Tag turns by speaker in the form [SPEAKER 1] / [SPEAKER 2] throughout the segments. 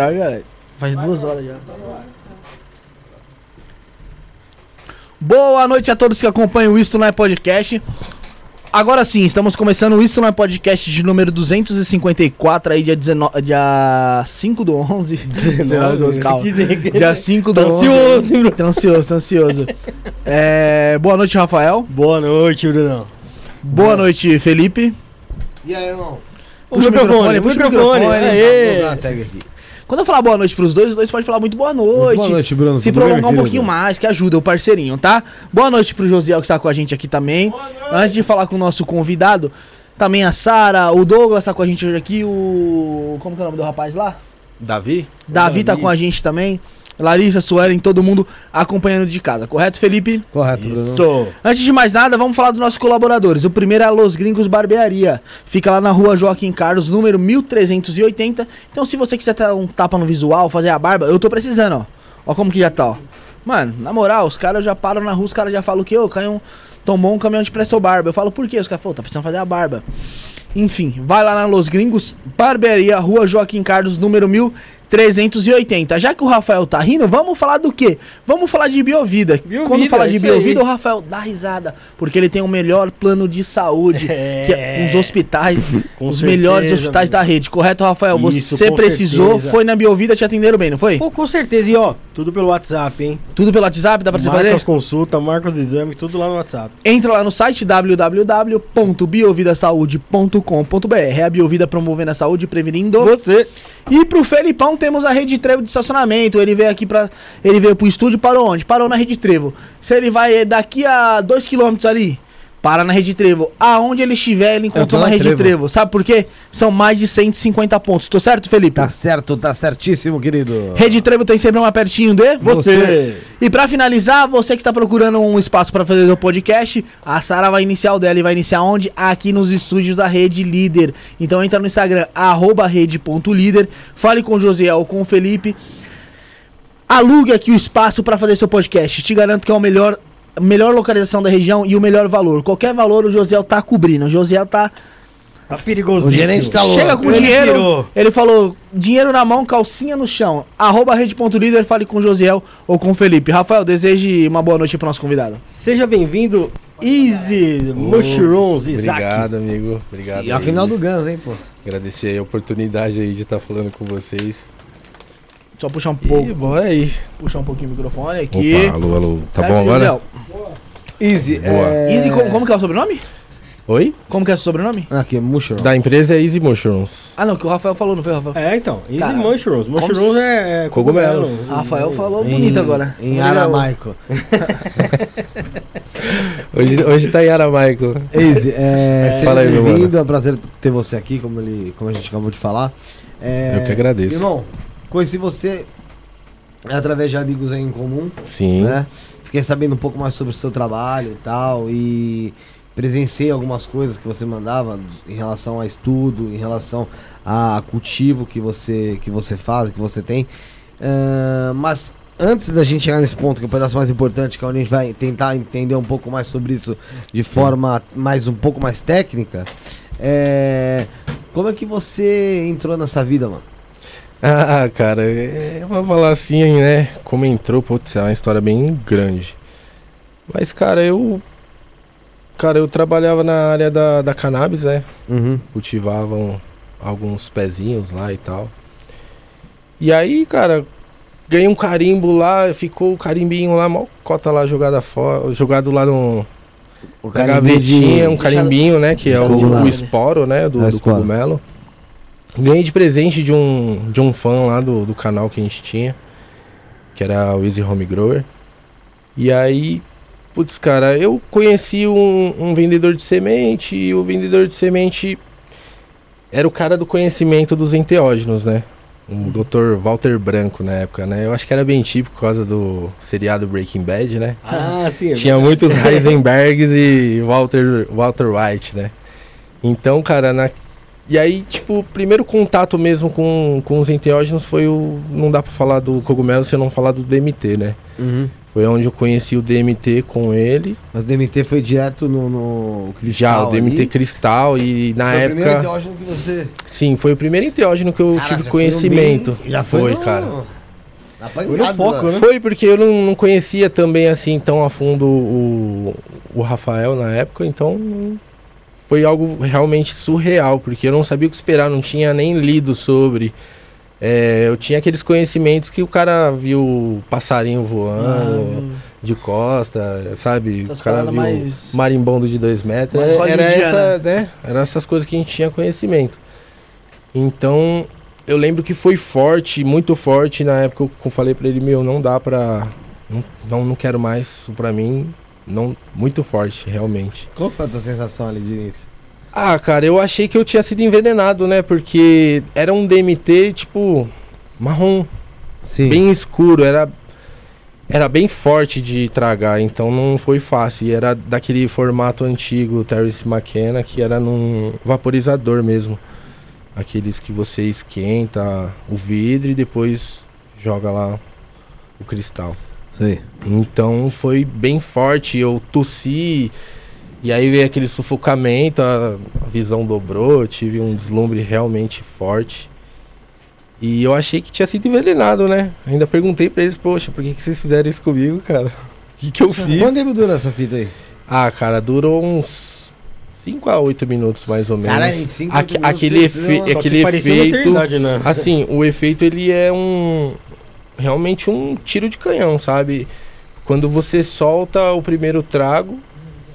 [SPEAKER 1] Tá, galera. Faz duas horas já. Boa noite a todos que acompanham o Isto Não é Podcast. Agora sim, estamos começando o Isto Não é Podcast de número 254, aí dia, 19, dia 5 do 11. 19 do 11, calma. Dia 5 do
[SPEAKER 2] Tá
[SPEAKER 1] 11.
[SPEAKER 2] ansioso,
[SPEAKER 1] Tá ansioso, tá ansioso. É, boa noite, Rafael.
[SPEAKER 2] Boa noite, Brunão.
[SPEAKER 1] Boa noite, Felipe.
[SPEAKER 3] E aí, irmão?
[SPEAKER 2] O
[SPEAKER 1] Puxa o
[SPEAKER 2] microfone, o microfone.
[SPEAKER 1] microfone.
[SPEAKER 2] Aê.
[SPEAKER 1] Quando eu falar boa noite pros dois, os dois podem falar muito boa noite.
[SPEAKER 3] boa noite, Bruno.
[SPEAKER 1] Se
[SPEAKER 3] Tudo bem,
[SPEAKER 1] prolongar um
[SPEAKER 3] querido?
[SPEAKER 1] pouquinho mais, que ajuda o parceirinho, tá? Boa noite pro Josiel que está com a gente aqui também. Antes de falar com o nosso convidado, também a Sara, o Douglas tá com a gente hoje aqui, o. Como que é o nome do rapaz lá?
[SPEAKER 3] Davi?
[SPEAKER 1] Davi tá com a gente também. Larissa, Suelen, todo mundo acompanhando de casa, correto, Felipe?
[SPEAKER 3] Correto, Bruno.
[SPEAKER 2] Isso.
[SPEAKER 1] Antes de mais nada, vamos falar dos nossos colaboradores. O primeiro é a Los Gringos Barbearia. Fica lá na rua Joaquim Carlos, número 1380. Então, se você quiser dar um tapa no visual, fazer a barba, eu tô precisando, ó. Ó como que já tá, ó. Mano, na moral, os caras já param na rua, os caras já falam que, ô, caiu um, tomou um caminhão de Presto Barba. Eu falo, por quê? Os caras falam, tá precisando fazer a barba. Enfim, vai lá na Los Gringos Barbearia, rua Joaquim Carlos, número 1380. Já que o Rafael tá rindo, vamos falar do quê? Vamos falar de Biovida. Quando falar de
[SPEAKER 2] isso
[SPEAKER 1] Biovida, o Rafael dá risada, porque ele tem o melhor plano de saúde,
[SPEAKER 2] É.
[SPEAKER 1] que é os hospitais, os
[SPEAKER 2] certeza,
[SPEAKER 1] melhores hospitais da rede, correto, Rafael?
[SPEAKER 2] Isso,
[SPEAKER 1] Você precisou,
[SPEAKER 2] certeza.
[SPEAKER 1] foi na Biovida, te atenderam bem, não foi?
[SPEAKER 2] Pô, com certeza. E ó, tudo pelo WhatsApp, hein?
[SPEAKER 1] Tudo pelo WhatsApp, dá pra você
[SPEAKER 2] marca
[SPEAKER 1] fazer?
[SPEAKER 2] as consultas, marca os exames, tudo lá no WhatsApp.
[SPEAKER 1] Entra lá no site www.biovidasaude.com.br. É a Biovida promovendo a saúde e prevenindo.
[SPEAKER 2] Você.
[SPEAKER 1] E pro Felipão temos a Rede Trevo de estacionamento. Ele veio aqui para Ele veio pro estúdio, parou onde? Parou na Rede Trevo. Se ele vai eh, daqui a 2km ali, para na Rede Trevo. Aonde ele estiver, ele encontrou
[SPEAKER 3] na
[SPEAKER 1] uma Rede Trevo.
[SPEAKER 3] Trevo.
[SPEAKER 1] Sabe por quê? São mais de 150 pontos. Tô certo, Felipe?
[SPEAKER 3] Tá certo, tá certíssimo, querido.
[SPEAKER 1] Rede Trevo tem sempre uma pertinho de
[SPEAKER 2] Você.
[SPEAKER 1] E pra finalizar, você que está procurando um espaço para fazer o podcast, a Sara vai iniciar o dela e vai iniciar onde? Aqui nos estúdios da Rede Líder. Então entra no Instagram, arroba rede.líder, fale com o Josiel ou com o Felipe. Alugue aqui o espaço para fazer seu podcast. Te garanto que é o melhor, melhor localização da região e o melhor valor. Qualquer valor o Josiel tá cobrindo. O Josiel tá
[SPEAKER 2] Tá perigoso.
[SPEAKER 3] O gerente tá louco.
[SPEAKER 1] Chega com
[SPEAKER 2] Ele
[SPEAKER 1] dinheiro.
[SPEAKER 2] tirou.
[SPEAKER 1] Ele falou: dinheiro na mão, calcinha no chão. Arroba rede.líder, fale com o Josiel ou com o Felipe. Rafael, deseje uma boa noite pro nosso convidado.
[SPEAKER 2] Seja bem-vindo, Easy Mushrooms, Isaac.
[SPEAKER 4] Obrigado, amigo. Obrigado.
[SPEAKER 3] E a final do Guns, hein, pô.
[SPEAKER 4] Agradecer aí a oportunidade aí de estar falando com vocês.
[SPEAKER 1] Só puxar um pouco,
[SPEAKER 4] bora aí.
[SPEAKER 1] puxar um pouquinho o microfone aqui.
[SPEAKER 4] Opa, alô, alô. Tá bom agora?
[SPEAKER 3] Easy,
[SPEAKER 4] Boa.
[SPEAKER 3] é...
[SPEAKER 1] Easy, como, como que é o sobrenome?
[SPEAKER 4] Oi?
[SPEAKER 1] Como que é o sobrenome?
[SPEAKER 3] Aqui, Mushroom.
[SPEAKER 4] Da empresa é Easy Mushrooms.
[SPEAKER 1] Ah, não, que o Rafael falou, não foi, Rafael?
[SPEAKER 2] É, então, Easy
[SPEAKER 1] Cara,
[SPEAKER 2] Mushrooms.
[SPEAKER 1] como
[SPEAKER 2] Mushrooms
[SPEAKER 1] se-
[SPEAKER 2] é, é
[SPEAKER 4] Cogumelos.
[SPEAKER 2] cogumelo.
[SPEAKER 1] Rafael falou
[SPEAKER 3] Em-
[SPEAKER 1] bonito agora.
[SPEAKER 3] Em aramaico.
[SPEAKER 4] Hoje, hoje tá em Aramaico.
[SPEAKER 3] Easy, é... seja
[SPEAKER 4] Fala aí, meu
[SPEAKER 3] bem-vindo. É um prazer ter você aqui, como, ele, como a gente acabou de falar. É,
[SPEAKER 4] Eu que agradeço.
[SPEAKER 3] Irmão, conheci você através de amigos aí em comum.
[SPEAKER 4] Sim.
[SPEAKER 3] né? Fiquei sabendo um pouco mais sobre o seu trabalho e tal, e presenciei algumas coisas que você mandava em relação a estudo, em relação a cultivo que você, que você faz, que você tem. Ahn, mas antes da gente chegar nesse ponto, que é o pedaço mais importante, que é onde a gente vai tentar entender um pouco mais sobre isso de forma mais um pouco mais técnica, é, como é que você entrou nessa vida, mano?
[SPEAKER 4] Ah, cara, é, eu vou falar assim, né? Como entrou, putz, é uma história bem grande. Mas, cara, eu. Cara, eu trabalhava na área da, da cannabis, né?
[SPEAKER 3] Uhum.
[SPEAKER 4] cultivavam alguns pezinhos lá e tal. E aí, cara, ganhei um carimbo lá, ficou o carimbinho lá, mó cota lá jogada fora, jogado lá no
[SPEAKER 3] O
[SPEAKER 4] gavetinha, um carimbinho, né, que é o, o esporo, né, do, do cogumelo. Ganhei de presente de um, de um fã lá do, do canal que a gente tinha, que era o Easy Home Grower. E aí, putz, cara, eu conheci um, um vendedor de semente e o vendedor de semente era o cara do conhecimento dos enteógenos, né? O Dr. Walter Branco na época, né? Eu acho que era bem típico por causa do seriado Breaking Bad, né?
[SPEAKER 2] Ah, sim. é
[SPEAKER 4] Tinha muitos Heisenbergs e Walter, Walter White, né? Então, cara, na... e aí, tipo, o primeiro contato mesmo com, com os enteógenos foi o. Não dá pra falar do cogumelo se eu não falar do DMT, né?
[SPEAKER 3] Uhum.
[SPEAKER 4] Foi onde eu conheci o DMT com ele.
[SPEAKER 3] Mas o DMT foi direto no, no
[SPEAKER 4] Já,
[SPEAKER 3] cristal
[SPEAKER 4] o DMT
[SPEAKER 3] ali?
[SPEAKER 4] cristal e na
[SPEAKER 3] Foi o primeiro
[SPEAKER 4] época.
[SPEAKER 3] enteógeno que você...
[SPEAKER 4] Sim, foi o primeiro enteógeno que eu
[SPEAKER 3] Cara,
[SPEAKER 4] tive conhecimento.
[SPEAKER 3] foi bem- Já
[SPEAKER 4] foi,
[SPEAKER 3] no-
[SPEAKER 4] cara.
[SPEAKER 2] Foi no foco, né?
[SPEAKER 4] Foi porque eu não, não conhecia também assim tão a fundo o, o Rafael na época, então foi algo realmente surreal, porque eu não sabia o que esperar, não tinha nem lido sobre. É, eu tinha aqueles conhecimentos que o cara viu passarinho voando de costa, sabe? O cara viu
[SPEAKER 1] mais-
[SPEAKER 4] marimbondo de dois metros.
[SPEAKER 1] Mais
[SPEAKER 4] Era, essa, né? Eram essas coisas que a gente tinha conhecimento. Então, eu lembro que foi forte, muito forte. Na época eu falei pra ele, meu, não dá pra. Não, não, não quero mais isso pra mim. Não, muito forte, realmente.
[SPEAKER 3] Qual foi a tua sensação ali de início?
[SPEAKER 4] Ah, cara, eu achei que eu tinha sido envenenado, né? Porque era um DMT, tipo, marrom,
[SPEAKER 3] Sim.
[SPEAKER 4] bem escuro, era era bem forte de tragar, então não foi fácil. E era daquele formato antigo, Terence McKenna, que era num vaporizador mesmo. Aqueles que você esquenta o vidro e depois joga lá o cristal.
[SPEAKER 3] Sei.
[SPEAKER 4] Então foi bem forte, eu tossi e aí veio aquele sufocamento, a, a visão dobrou, eu tive um deslumbre realmente forte. E eu achei que tinha sido envenenado, né? Ainda perguntei pra eles, poxa, por que, que vocês fizeram isso comigo, cara? O que, que eu fiz?
[SPEAKER 3] Quanto tempo dura essa fita aí?
[SPEAKER 4] Ah, cara, durou uns 5 a 8 minutos mais ou menos.
[SPEAKER 3] Cara, em cinco,
[SPEAKER 4] Aque-
[SPEAKER 3] oito minutos
[SPEAKER 4] aquele
[SPEAKER 3] você-
[SPEAKER 4] efe- aquele efeito.
[SPEAKER 2] né?
[SPEAKER 4] Assim, o efeito ele é um. Realmente um tiro de canhão, sabe? Quando você solta o primeiro trago,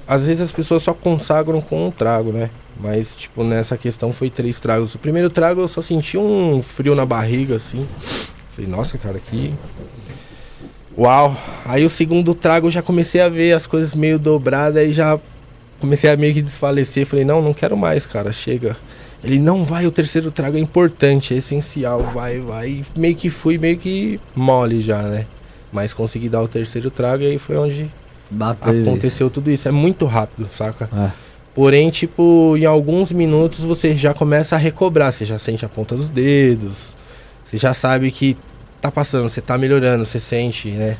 [SPEAKER 4] às vezes as pessoas só consagram com um trago, né? Mas, tipo, nessa questão foi três tragos. O primeiro trago eu só senti um frio na barriga, assim. Falei, nossa, cara, que. Uau! Aí o segundo trago eu já comecei a ver as coisas meio dobradas e já comecei a meio que desfalecer. Falei, não, não quero mais, cara, chega. Ele não vai, o terceiro trago é importante, é essencial, vai, vai. Meio que fui meio que mole já, né? Mas consegui dar o terceiro trago e aí foi onde
[SPEAKER 3] Bateu
[SPEAKER 4] aconteceu tudo isso. É muito rápido, saca?
[SPEAKER 3] Ah.
[SPEAKER 4] Porém, tipo, em alguns minutos você já começa a recobrar, você já sente a ponta dos dedos, você já sabe que tá passando, você tá melhorando, você sente, né?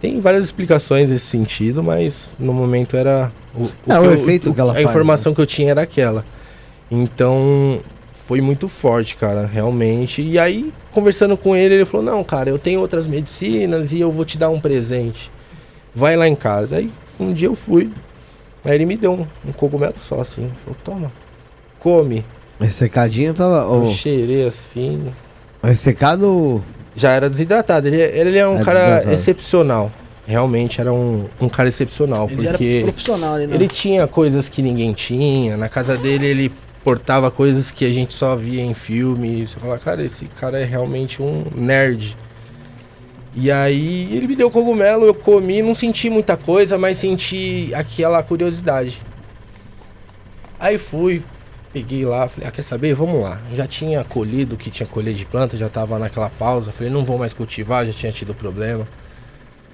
[SPEAKER 4] Tem várias explicações nesse sentido, mas no momento era o,
[SPEAKER 3] É, o
[SPEAKER 4] que eu-
[SPEAKER 3] efeito que ela
[SPEAKER 4] A
[SPEAKER 3] faz, né?
[SPEAKER 4] informação que eu tinha era aquela. Então, foi muito forte, cara, realmente. E aí, conversando com ele, ele falou: Não, cara, eu tenho outras medicinas e eu vou te dar um presente. Vai lá em casa. Aí, um dia eu fui. Aí ele me deu um, um cogumelo só, assim. Falou: Toma, come.
[SPEAKER 3] Ressecadinho tava.
[SPEAKER 4] Eu
[SPEAKER 3] Oh,
[SPEAKER 4] cheirei assim.
[SPEAKER 3] ressecado ou.
[SPEAKER 4] Já era desidratado. Ele, ele é um
[SPEAKER 3] É
[SPEAKER 4] cara excepcional. Realmente era um, um cara excepcional.
[SPEAKER 1] Ele
[SPEAKER 4] porque.
[SPEAKER 1] era profissional né?
[SPEAKER 4] Ele tinha coisas que ninguém tinha. Na casa dele ele portava coisas que a gente só via em filme. Você fala, cara, esse cara é realmente um nerd. E aí ele me deu cogumelo, eu comi, não senti muita coisa, mas senti aquela curiosidade. Aí fui, peguei lá, falei, ah, quer saber? Vamos lá. Já tinha colhido o que tinha colhido de planta, já tava naquela pausa. Falei, não vou mais cultivar, já tinha tido problema.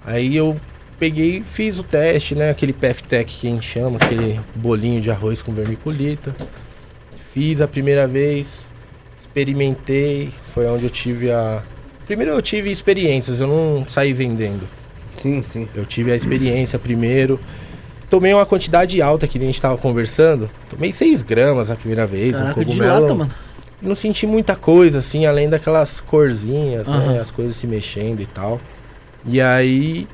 [SPEAKER 4] Aí eu peguei, fiz o teste, né? Aquele PFTech que a gente chama, aquele bolinho de arroz com vermiculita. Fiz a primeira vez, experimentei, foi onde eu tive a. Primeiro eu tive experiências, eu não saí vendendo.
[SPEAKER 3] Sim, sim.
[SPEAKER 4] Eu tive a experiência primeiro. Tomei uma quantidade alta que nem a gente tava conversando. Tomei 6 gramas a primeira vez. um
[SPEAKER 1] Caraca, de
[SPEAKER 4] cogumelo.
[SPEAKER 1] lata, mano.
[SPEAKER 4] Não senti muita coisa, assim, além daquelas corzinhas, né?
[SPEAKER 1] Aham.
[SPEAKER 4] As coisas se mexendo e tal. E aí.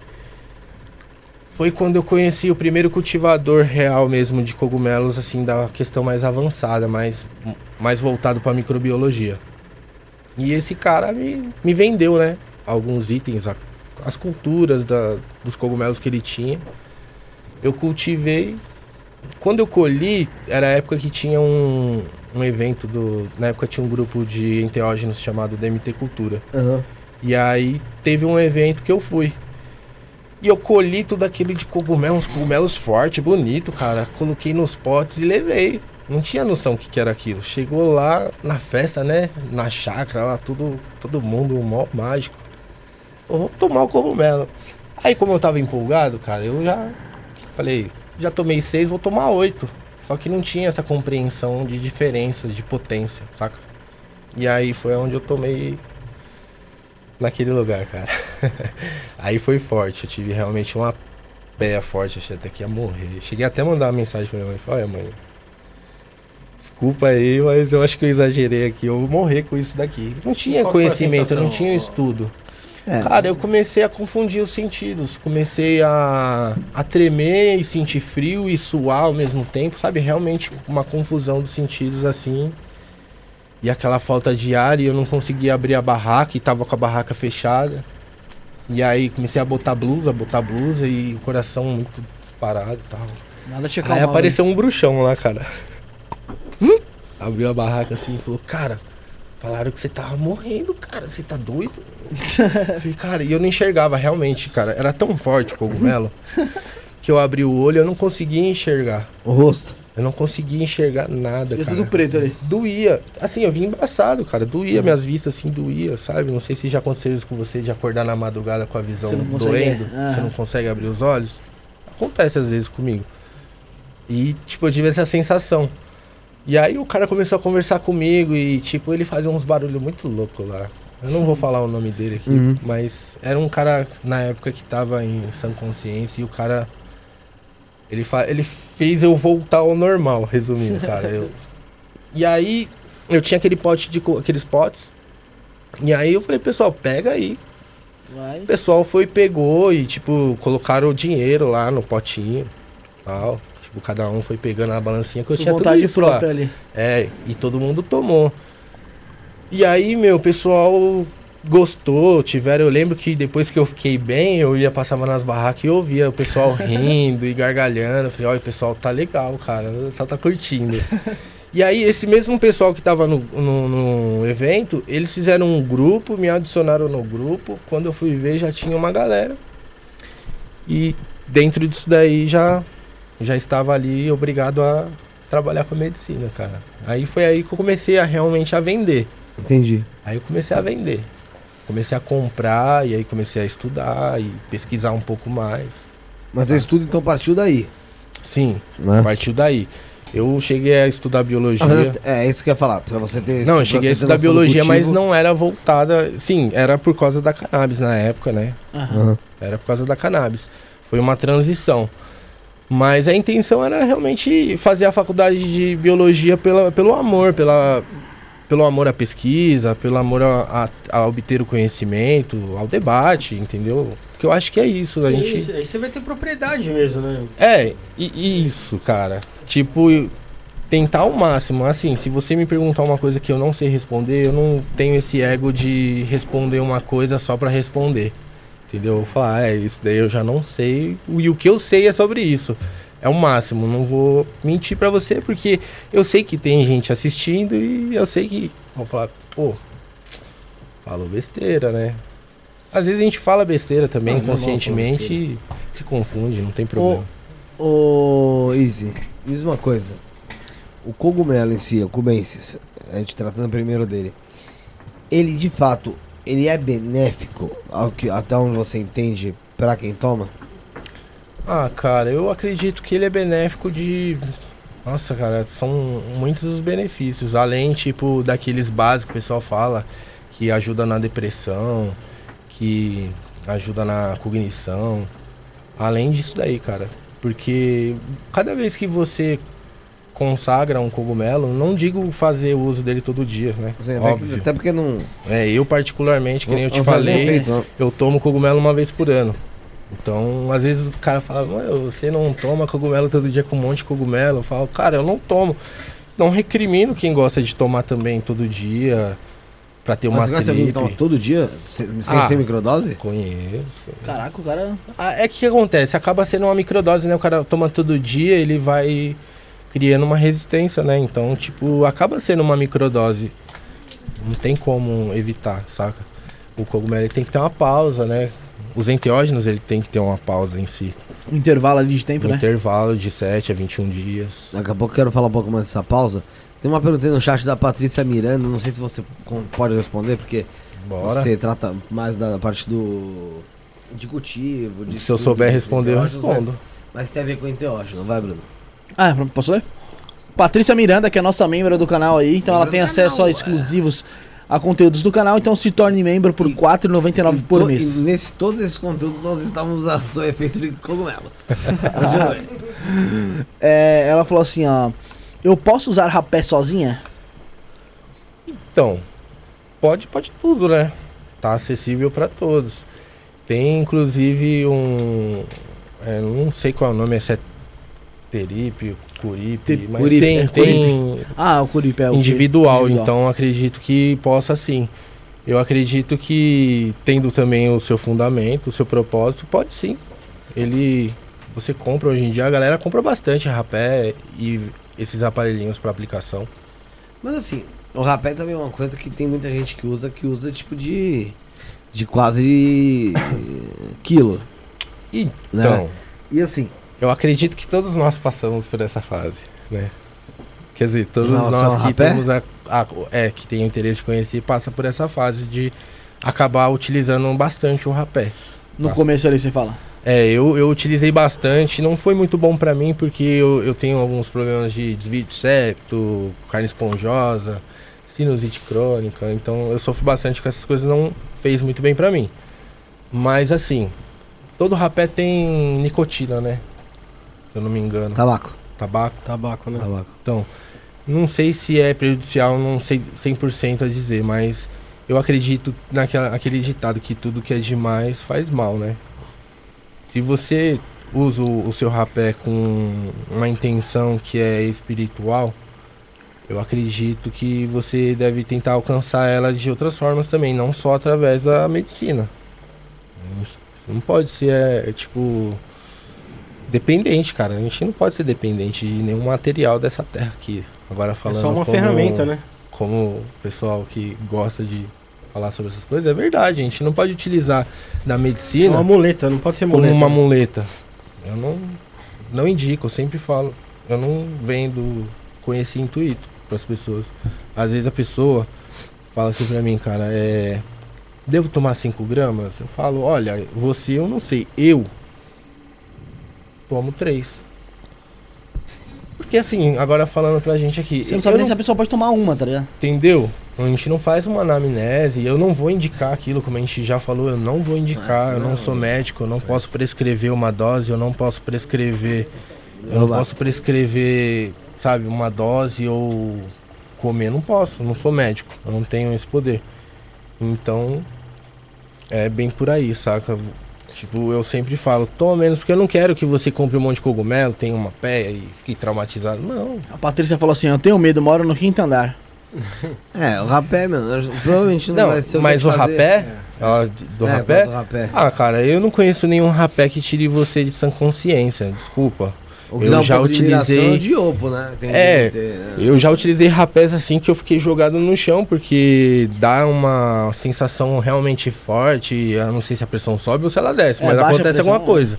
[SPEAKER 4] Foi quando eu conheci o primeiro cultivador real mesmo de cogumelos, assim, da questão mais avançada, mais, mais voltado para microbiologia. E esse cara me, me vendeu, né? Alguns itens, a- as culturas da, dos cogumelos que ele tinha. Eu cultivei. Quando eu colhi, era a época que tinha um, um evento do. Na época tinha um grupo de enteógenos chamado DMT Cultura. E aí teve um evento que eu fui. E eu colhi tudo aquele de cogumelo, uns cogumelos fortes, bonito, cara. Coloquei nos potes e levei. Não tinha noção o que, que era aquilo. Chegou lá na festa, né? Na chácara, lá tudo, todo mundo, mó mágico. Eu vou tomar o cogumelo. Aí como eu tava empolgado, cara, eu já falei, já tomei seis, vou tomar oito. Só que não tinha essa compreensão de diferença, de potência, saca? E aí foi onde eu tomei naquele lugar, cara. Aí foi forte, eu tive realmente uma pé forte, achei até que ia morrer. Cheguei até a mandar uma mensagem pra minha mãe, falei, olha mãe, desculpa aí, mas eu acho que eu exagerei aqui, eu vou morrer com isso daqui. Não tinha
[SPEAKER 2] Qual
[SPEAKER 4] conhecimento, eu não tinha estudo.
[SPEAKER 1] É.
[SPEAKER 4] Cara, eu comecei a confundir os sentidos. Comecei a, a tremer e sentir frio e suar ao mesmo tempo, sabe? Realmente uma confusão dos sentidos assim. E aquela falta de ar e eu não conseguia abrir a barraca e tava com a barraca fechada. E aí comecei a botar blusa, botar blusa e o coração muito disparado e tal.
[SPEAKER 1] Nada te
[SPEAKER 4] Aí apareceu um bruxão lá, cara. Abriu a barraca assim e falou, cara, falaram que você tava morrendo, cara. Você tá doido? Falei, cara, e eu não enxergava realmente, cara. Era tão forte o cogumelo que eu abri o olho e eu não conseguia enxergar.
[SPEAKER 3] O rosto.
[SPEAKER 4] Eu não conseguia enxergar nada,
[SPEAKER 1] Você
[SPEAKER 4] cara.
[SPEAKER 1] tudo preto ali.
[SPEAKER 4] Doía. Assim, eu vim embaçado, cara. Doía, minhas vistas assim, doía, sabe? Não sei se já aconteceu isso com você, de acordar na madrugada com a visão
[SPEAKER 1] Você
[SPEAKER 4] doendo.
[SPEAKER 1] Aham.
[SPEAKER 4] Você não consegue abrir os olhos. Acontece às vezes comigo. E, tipo, eu tive essa sensação. E aí o cara começou a conversar comigo e, tipo, ele fazia uns barulhos muito loucos lá. Eu não vou falar o nome dele aqui,
[SPEAKER 3] Uhum.
[SPEAKER 4] mas era um cara na época que tava em sã consciência e o cara. Ele, fa ele fez eu voltar ao normal, resumindo, cara. Eu... E aí eu tinha aquele pote de aqueles potes. E aí eu falei, pessoal, pega aí.
[SPEAKER 1] Vai.
[SPEAKER 4] O pessoal foi e pegou e, tipo, colocaram o dinheiro lá no potinho tal. Tipo, cada um foi pegando a balancinha que eu tinha tudo
[SPEAKER 1] vontade
[SPEAKER 4] isso lá.
[SPEAKER 1] própria ali.
[SPEAKER 4] É, e todo mundo tomou. E aí, meu, o pessoal gostou, tiveram. Eu lembro que depois que eu fiquei bem, eu ia passava nas barracas e eu ouvia o pessoal rindo e gargalhando. Eu falei, olha, o pessoal tá legal, cara, pessoal tá curtindo. e aí, esse mesmo pessoal que tava no, no, no evento, eles fizeram um grupo, me adicionaram no grupo. Quando eu fui ver, já tinha uma galera. E dentro disso daí já, já estava ali obrigado a trabalhar com a medicina, cara. Aí foi aí que eu comecei a realmente a vender.
[SPEAKER 3] Entendi.
[SPEAKER 4] Aí eu comecei a vender. Comecei a comprar e aí comecei a estudar e pesquisar um pouco mais.
[SPEAKER 3] Mas teu estudo então partiu daí,
[SPEAKER 4] Sim,
[SPEAKER 3] né?
[SPEAKER 4] partiu daí. Eu cheguei a estudar biologia.
[SPEAKER 3] Ah, é isso que eu ia falar, pra você ter...
[SPEAKER 4] Não, eu cheguei a estudar biologia, mas não era voltada. Sim, era por causa da cannabis na época, né?
[SPEAKER 1] Aham.
[SPEAKER 4] Era por causa da cannabis. Foi uma transição. Mas a intenção era realmente fazer a faculdade de biologia pela, pelo amor, pela, pelo amor à pesquisa, pelo amor a, a- a obter o conhecimento, ao debate, entendeu? Porque eu acho que é isso. A gente.
[SPEAKER 2] Isso, Aí você vai ter propriedade mesmo, né?
[SPEAKER 4] É, e, e isso, cara. Tipo, tentar ao máximo. Assim, se você me perguntar uma coisa que eu não sei responder, eu não tenho esse ego de responder uma coisa só pra responder. Entendeu? Eu vou falar, ah, é, isso daí eu já não sei. E o que eu sei é sobre isso. É o máximo. Não vou mentir pra você, porque eu sei que tem gente assistindo e eu sei que. Vão falar, pô, falou besteira, né? Às vezes a gente fala besteira também,
[SPEAKER 2] Ah,
[SPEAKER 4] conscientemente, e se confunde, não tem problema.
[SPEAKER 3] Ô, Easy, me diz uma coisa. O cogumelo em si, o cubensis, a gente tratando primeiro dele, ele de fato, ele é benéfico ao que, até onde você entende pra quem toma?
[SPEAKER 4] Ah, cara, eu acredito que ele é benéfico de. Nossa, cara, são muitos os benefícios. Além, tipo, daqueles básicos que o pessoal fala, que ajuda na depressão, que ajuda na cognição. Além disso daí, cara. Porque cada vez que você consagra um cogumelo, não digo fazer uso dele todo dia, né?
[SPEAKER 3] Até, que-
[SPEAKER 4] Óbvio.
[SPEAKER 3] até porque não.
[SPEAKER 4] É, eu particularmente, que nem eu te falei,
[SPEAKER 3] efeito,
[SPEAKER 4] eu tomo cogumelo uma vez por ano. Então, às vezes o cara fala, "Mano, você não toma cogumelo todo dia com um monte de cogumelo. Eu falo, cara, eu não tomo. Não recrimino quem gosta de tomar também todo dia pra ter uma
[SPEAKER 3] Mas você gosta de todo dia? se- Sem
[SPEAKER 4] Ah.
[SPEAKER 3] ser microdose?
[SPEAKER 4] Conheço. conheço.
[SPEAKER 1] Caraca, o cara.
[SPEAKER 4] Ah, é que o que acontece? Acaba sendo uma microdose, né? O cara toma todo dia, ele vai criando uma resistência, né? Então, tipo, acaba sendo uma microdose. Não tem como evitar, saca? O cogumelo tem que ter uma pausa, né? Os enteógenos ele tem que ter uma pausa em si.
[SPEAKER 1] Um intervalo ali de tempo,
[SPEAKER 4] Um
[SPEAKER 1] né?
[SPEAKER 4] intervalo de 7 a 21 dias.
[SPEAKER 3] Daqui a pouco eu quero falar um pouco mais dessa pausa. Tem uma pergunta aí no chat da Patrícia Miranda, não sei se você pode responder, porque
[SPEAKER 4] Bora.
[SPEAKER 3] você trata mais da parte do. de cultivo. De
[SPEAKER 4] Se eu souber responder, eu respondo.
[SPEAKER 3] Mas, mas tem a ver com enteógeno, vai, Bruno?
[SPEAKER 1] Ah, posso ler? Patrícia Miranda, que é nossa membro do canal aí, então ela
[SPEAKER 3] Membro
[SPEAKER 1] tem
[SPEAKER 3] do
[SPEAKER 1] acesso
[SPEAKER 3] canal,
[SPEAKER 1] a
[SPEAKER 3] é.
[SPEAKER 1] exclusivos a conteúdos do canal, então se torne membro por R$ 4,99 por
[SPEAKER 3] to-
[SPEAKER 1] mês.
[SPEAKER 3] Nesse, todos esses conteúdos nós estamos usando o efeito de cogumelos.
[SPEAKER 1] É, ela falou assim, ó. Eu posso usar rapé sozinha?
[SPEAKER 4] Então, pode, pode tudo, né? Tá acessível para todos. Tem inclusive um. é, não sei qual é o nome, se é Teripe, Curipe, mas
[SPEAKER 1] Curipe,
[SPEAKER 4] tem,
[SPEAKER 1] é
[SPEAKER 4] tem
[SPEAKER 1] Ah, o Curipe é o
[SPEAKER 4] individual, então acredito que possa sim. Eu acredito que tendo também o seu fundamento, o seu propósito, pode sim. Ele. Você compra hoje em dia, a galera compra bastante rapé e esses aparelhinhos para aplicação.
[SPEAKER 3] Mas assim, o rapé também é uma coisa que tem muita gente que usa, que usa tipo de. de quase. quilo.
[SPEAKER 4] Então,
[SPEAKER 3] Né? E assim,
[SPEAKER 4] Eu acredito que todos nós passamos por essa fase, né? Quer dizer, todos nós que
[SPEAKER 3] rapé?
[SPEAKER 4] temos a, a- é, que tem interesse de conhecer, passa por essa fase de acabar utilizando bastante o rapé.
[SPEAKER 1] No
[SPEAKER 4] Tá.
[SPEAKER 1] começo ali você fala.
[SPEAKER 4] É, eu, eu utilizei bastante, não foi muito bom pra mim porque eu, eu tenho alguns problemas de desvio de septo, carne esponjosa, sinusite crônica, então eu sofro bastante com essas coisas, não fez muito bem pra mim. Mas assim, todo rapé tem nicotina, né? Se eu não me engano.
[SPEAKER 3] tabaco.
[SPEAKER 4] Tabaco.
[SPEAKER 2] Tabaco, né?
[SPEAKER 3] Tabaco.
[SPEAKER 4] Então, não sei se é prejudicial, não sei 100% a dizer, mas eu acredito naquela aquele ditado que tudo que é demais faz mal, né? Se você usa o, o seu rapé com uma intenção que é espiritual, eu acredito que você deve tentar alcançar ela de outras formas também, não só através da medicina. Não pode ser, é, tipo, dependente, cara. A gente não pode ser dependente de nenhum material dessa terra aqui. Agora
[SPEAKER 2] É
[SPEAKER 4] falando
[SPEAKER 2] só uma
[SPEAKER 4] como-
[SPEAKER 2] ferramenta, né?
[SPEAKER 4] Como o pessoal que gosta de falar sobre essas coisas, é verdade. A gente não pode utilizar da
[SPEAKER 2] É
[SPEAKER 4] medicina
[SPEAKER 2] uma muleta, não pode ser
[SPEAKER 4] como
[SPEAKER 2] muleta.
[SPEAKER 4] uma
[SPEAKER 2] né?
[SPEAKER 4] muleta. Eu não, não indico, eu sempre falo. Eu não vendo com esse intuito para as pessoas. Às vezes a pessoa fala assim pra mim, cara, é. Devo tomar 5 gramas? Eu falo, olha, você eu não sei. Eu tomo 3. Porque assim, agora falando pra gente aqui.
[SPEAKER 1] Você não sabe nem
[SPEAKER 4] não-
[SPEAKER 1] se a pessoa pode tomar uma, tá ligado?
[SPEAKER 4] Entendeu? A gente não faz uma anamnese, eu não vou indicar aquilo, como a gente já falou, eu não vou indicar, eu não
[SPEAKER 3] senão-
[SPEAKER 4] sou médico, eu não posso prescrever uma dose, eu não posso prescrever. Eu não posso prescrever, sabe, uma dose ou comer, não posso, eu não sou médico, eu não tenho esse poder. Então, é bem por aí, saca? Tipo, eu sempre falo, toma menos, porque eu não quero que você compre um monte de cogumelo, tenha uma pé e fique traumatizado. Não,
[SPEAKER 1] A Patrícia falou assim, eu tenho medo, moro no quinto andar.
[SPEAKER 3] É, o rapé, mano, provavelmente não,
[SPEAKER 4] Não,
[SPEAKER 3] vai ser
[SPEAKER 4] mas o
[SPEAKER 3] fazer.
[SPEAKER 4] rapé, ó, do
[SPEAKER 3] É,
[SPEAKER 4] rapé,
[SPEAKER 3] bota o rapé.
[SPEAKER 4] ah, cara, eu não conheço nenhum rapé que tire você de sã consciência, desculpa. Eu
[SPEAKER 3] um
[SPEAKER 4] já utilizei-
[SPEAKER 3] é o de opo, né? Tem
[SPEAKER 4] É,
[SPEAKER 3] ter, né?
[SPEAKER 4] Eu já utilizei rapés assim que eu fiquei jogado no chão, porque dá uma sensação realmente forte. Eu não sei se a pressão sobe ou se ela desce,
[SPEAKER 1] É,
[SPEAKER 4] mas acontece alguma
[SPEAKER 1] é.
[SPEAKER 4] coisa.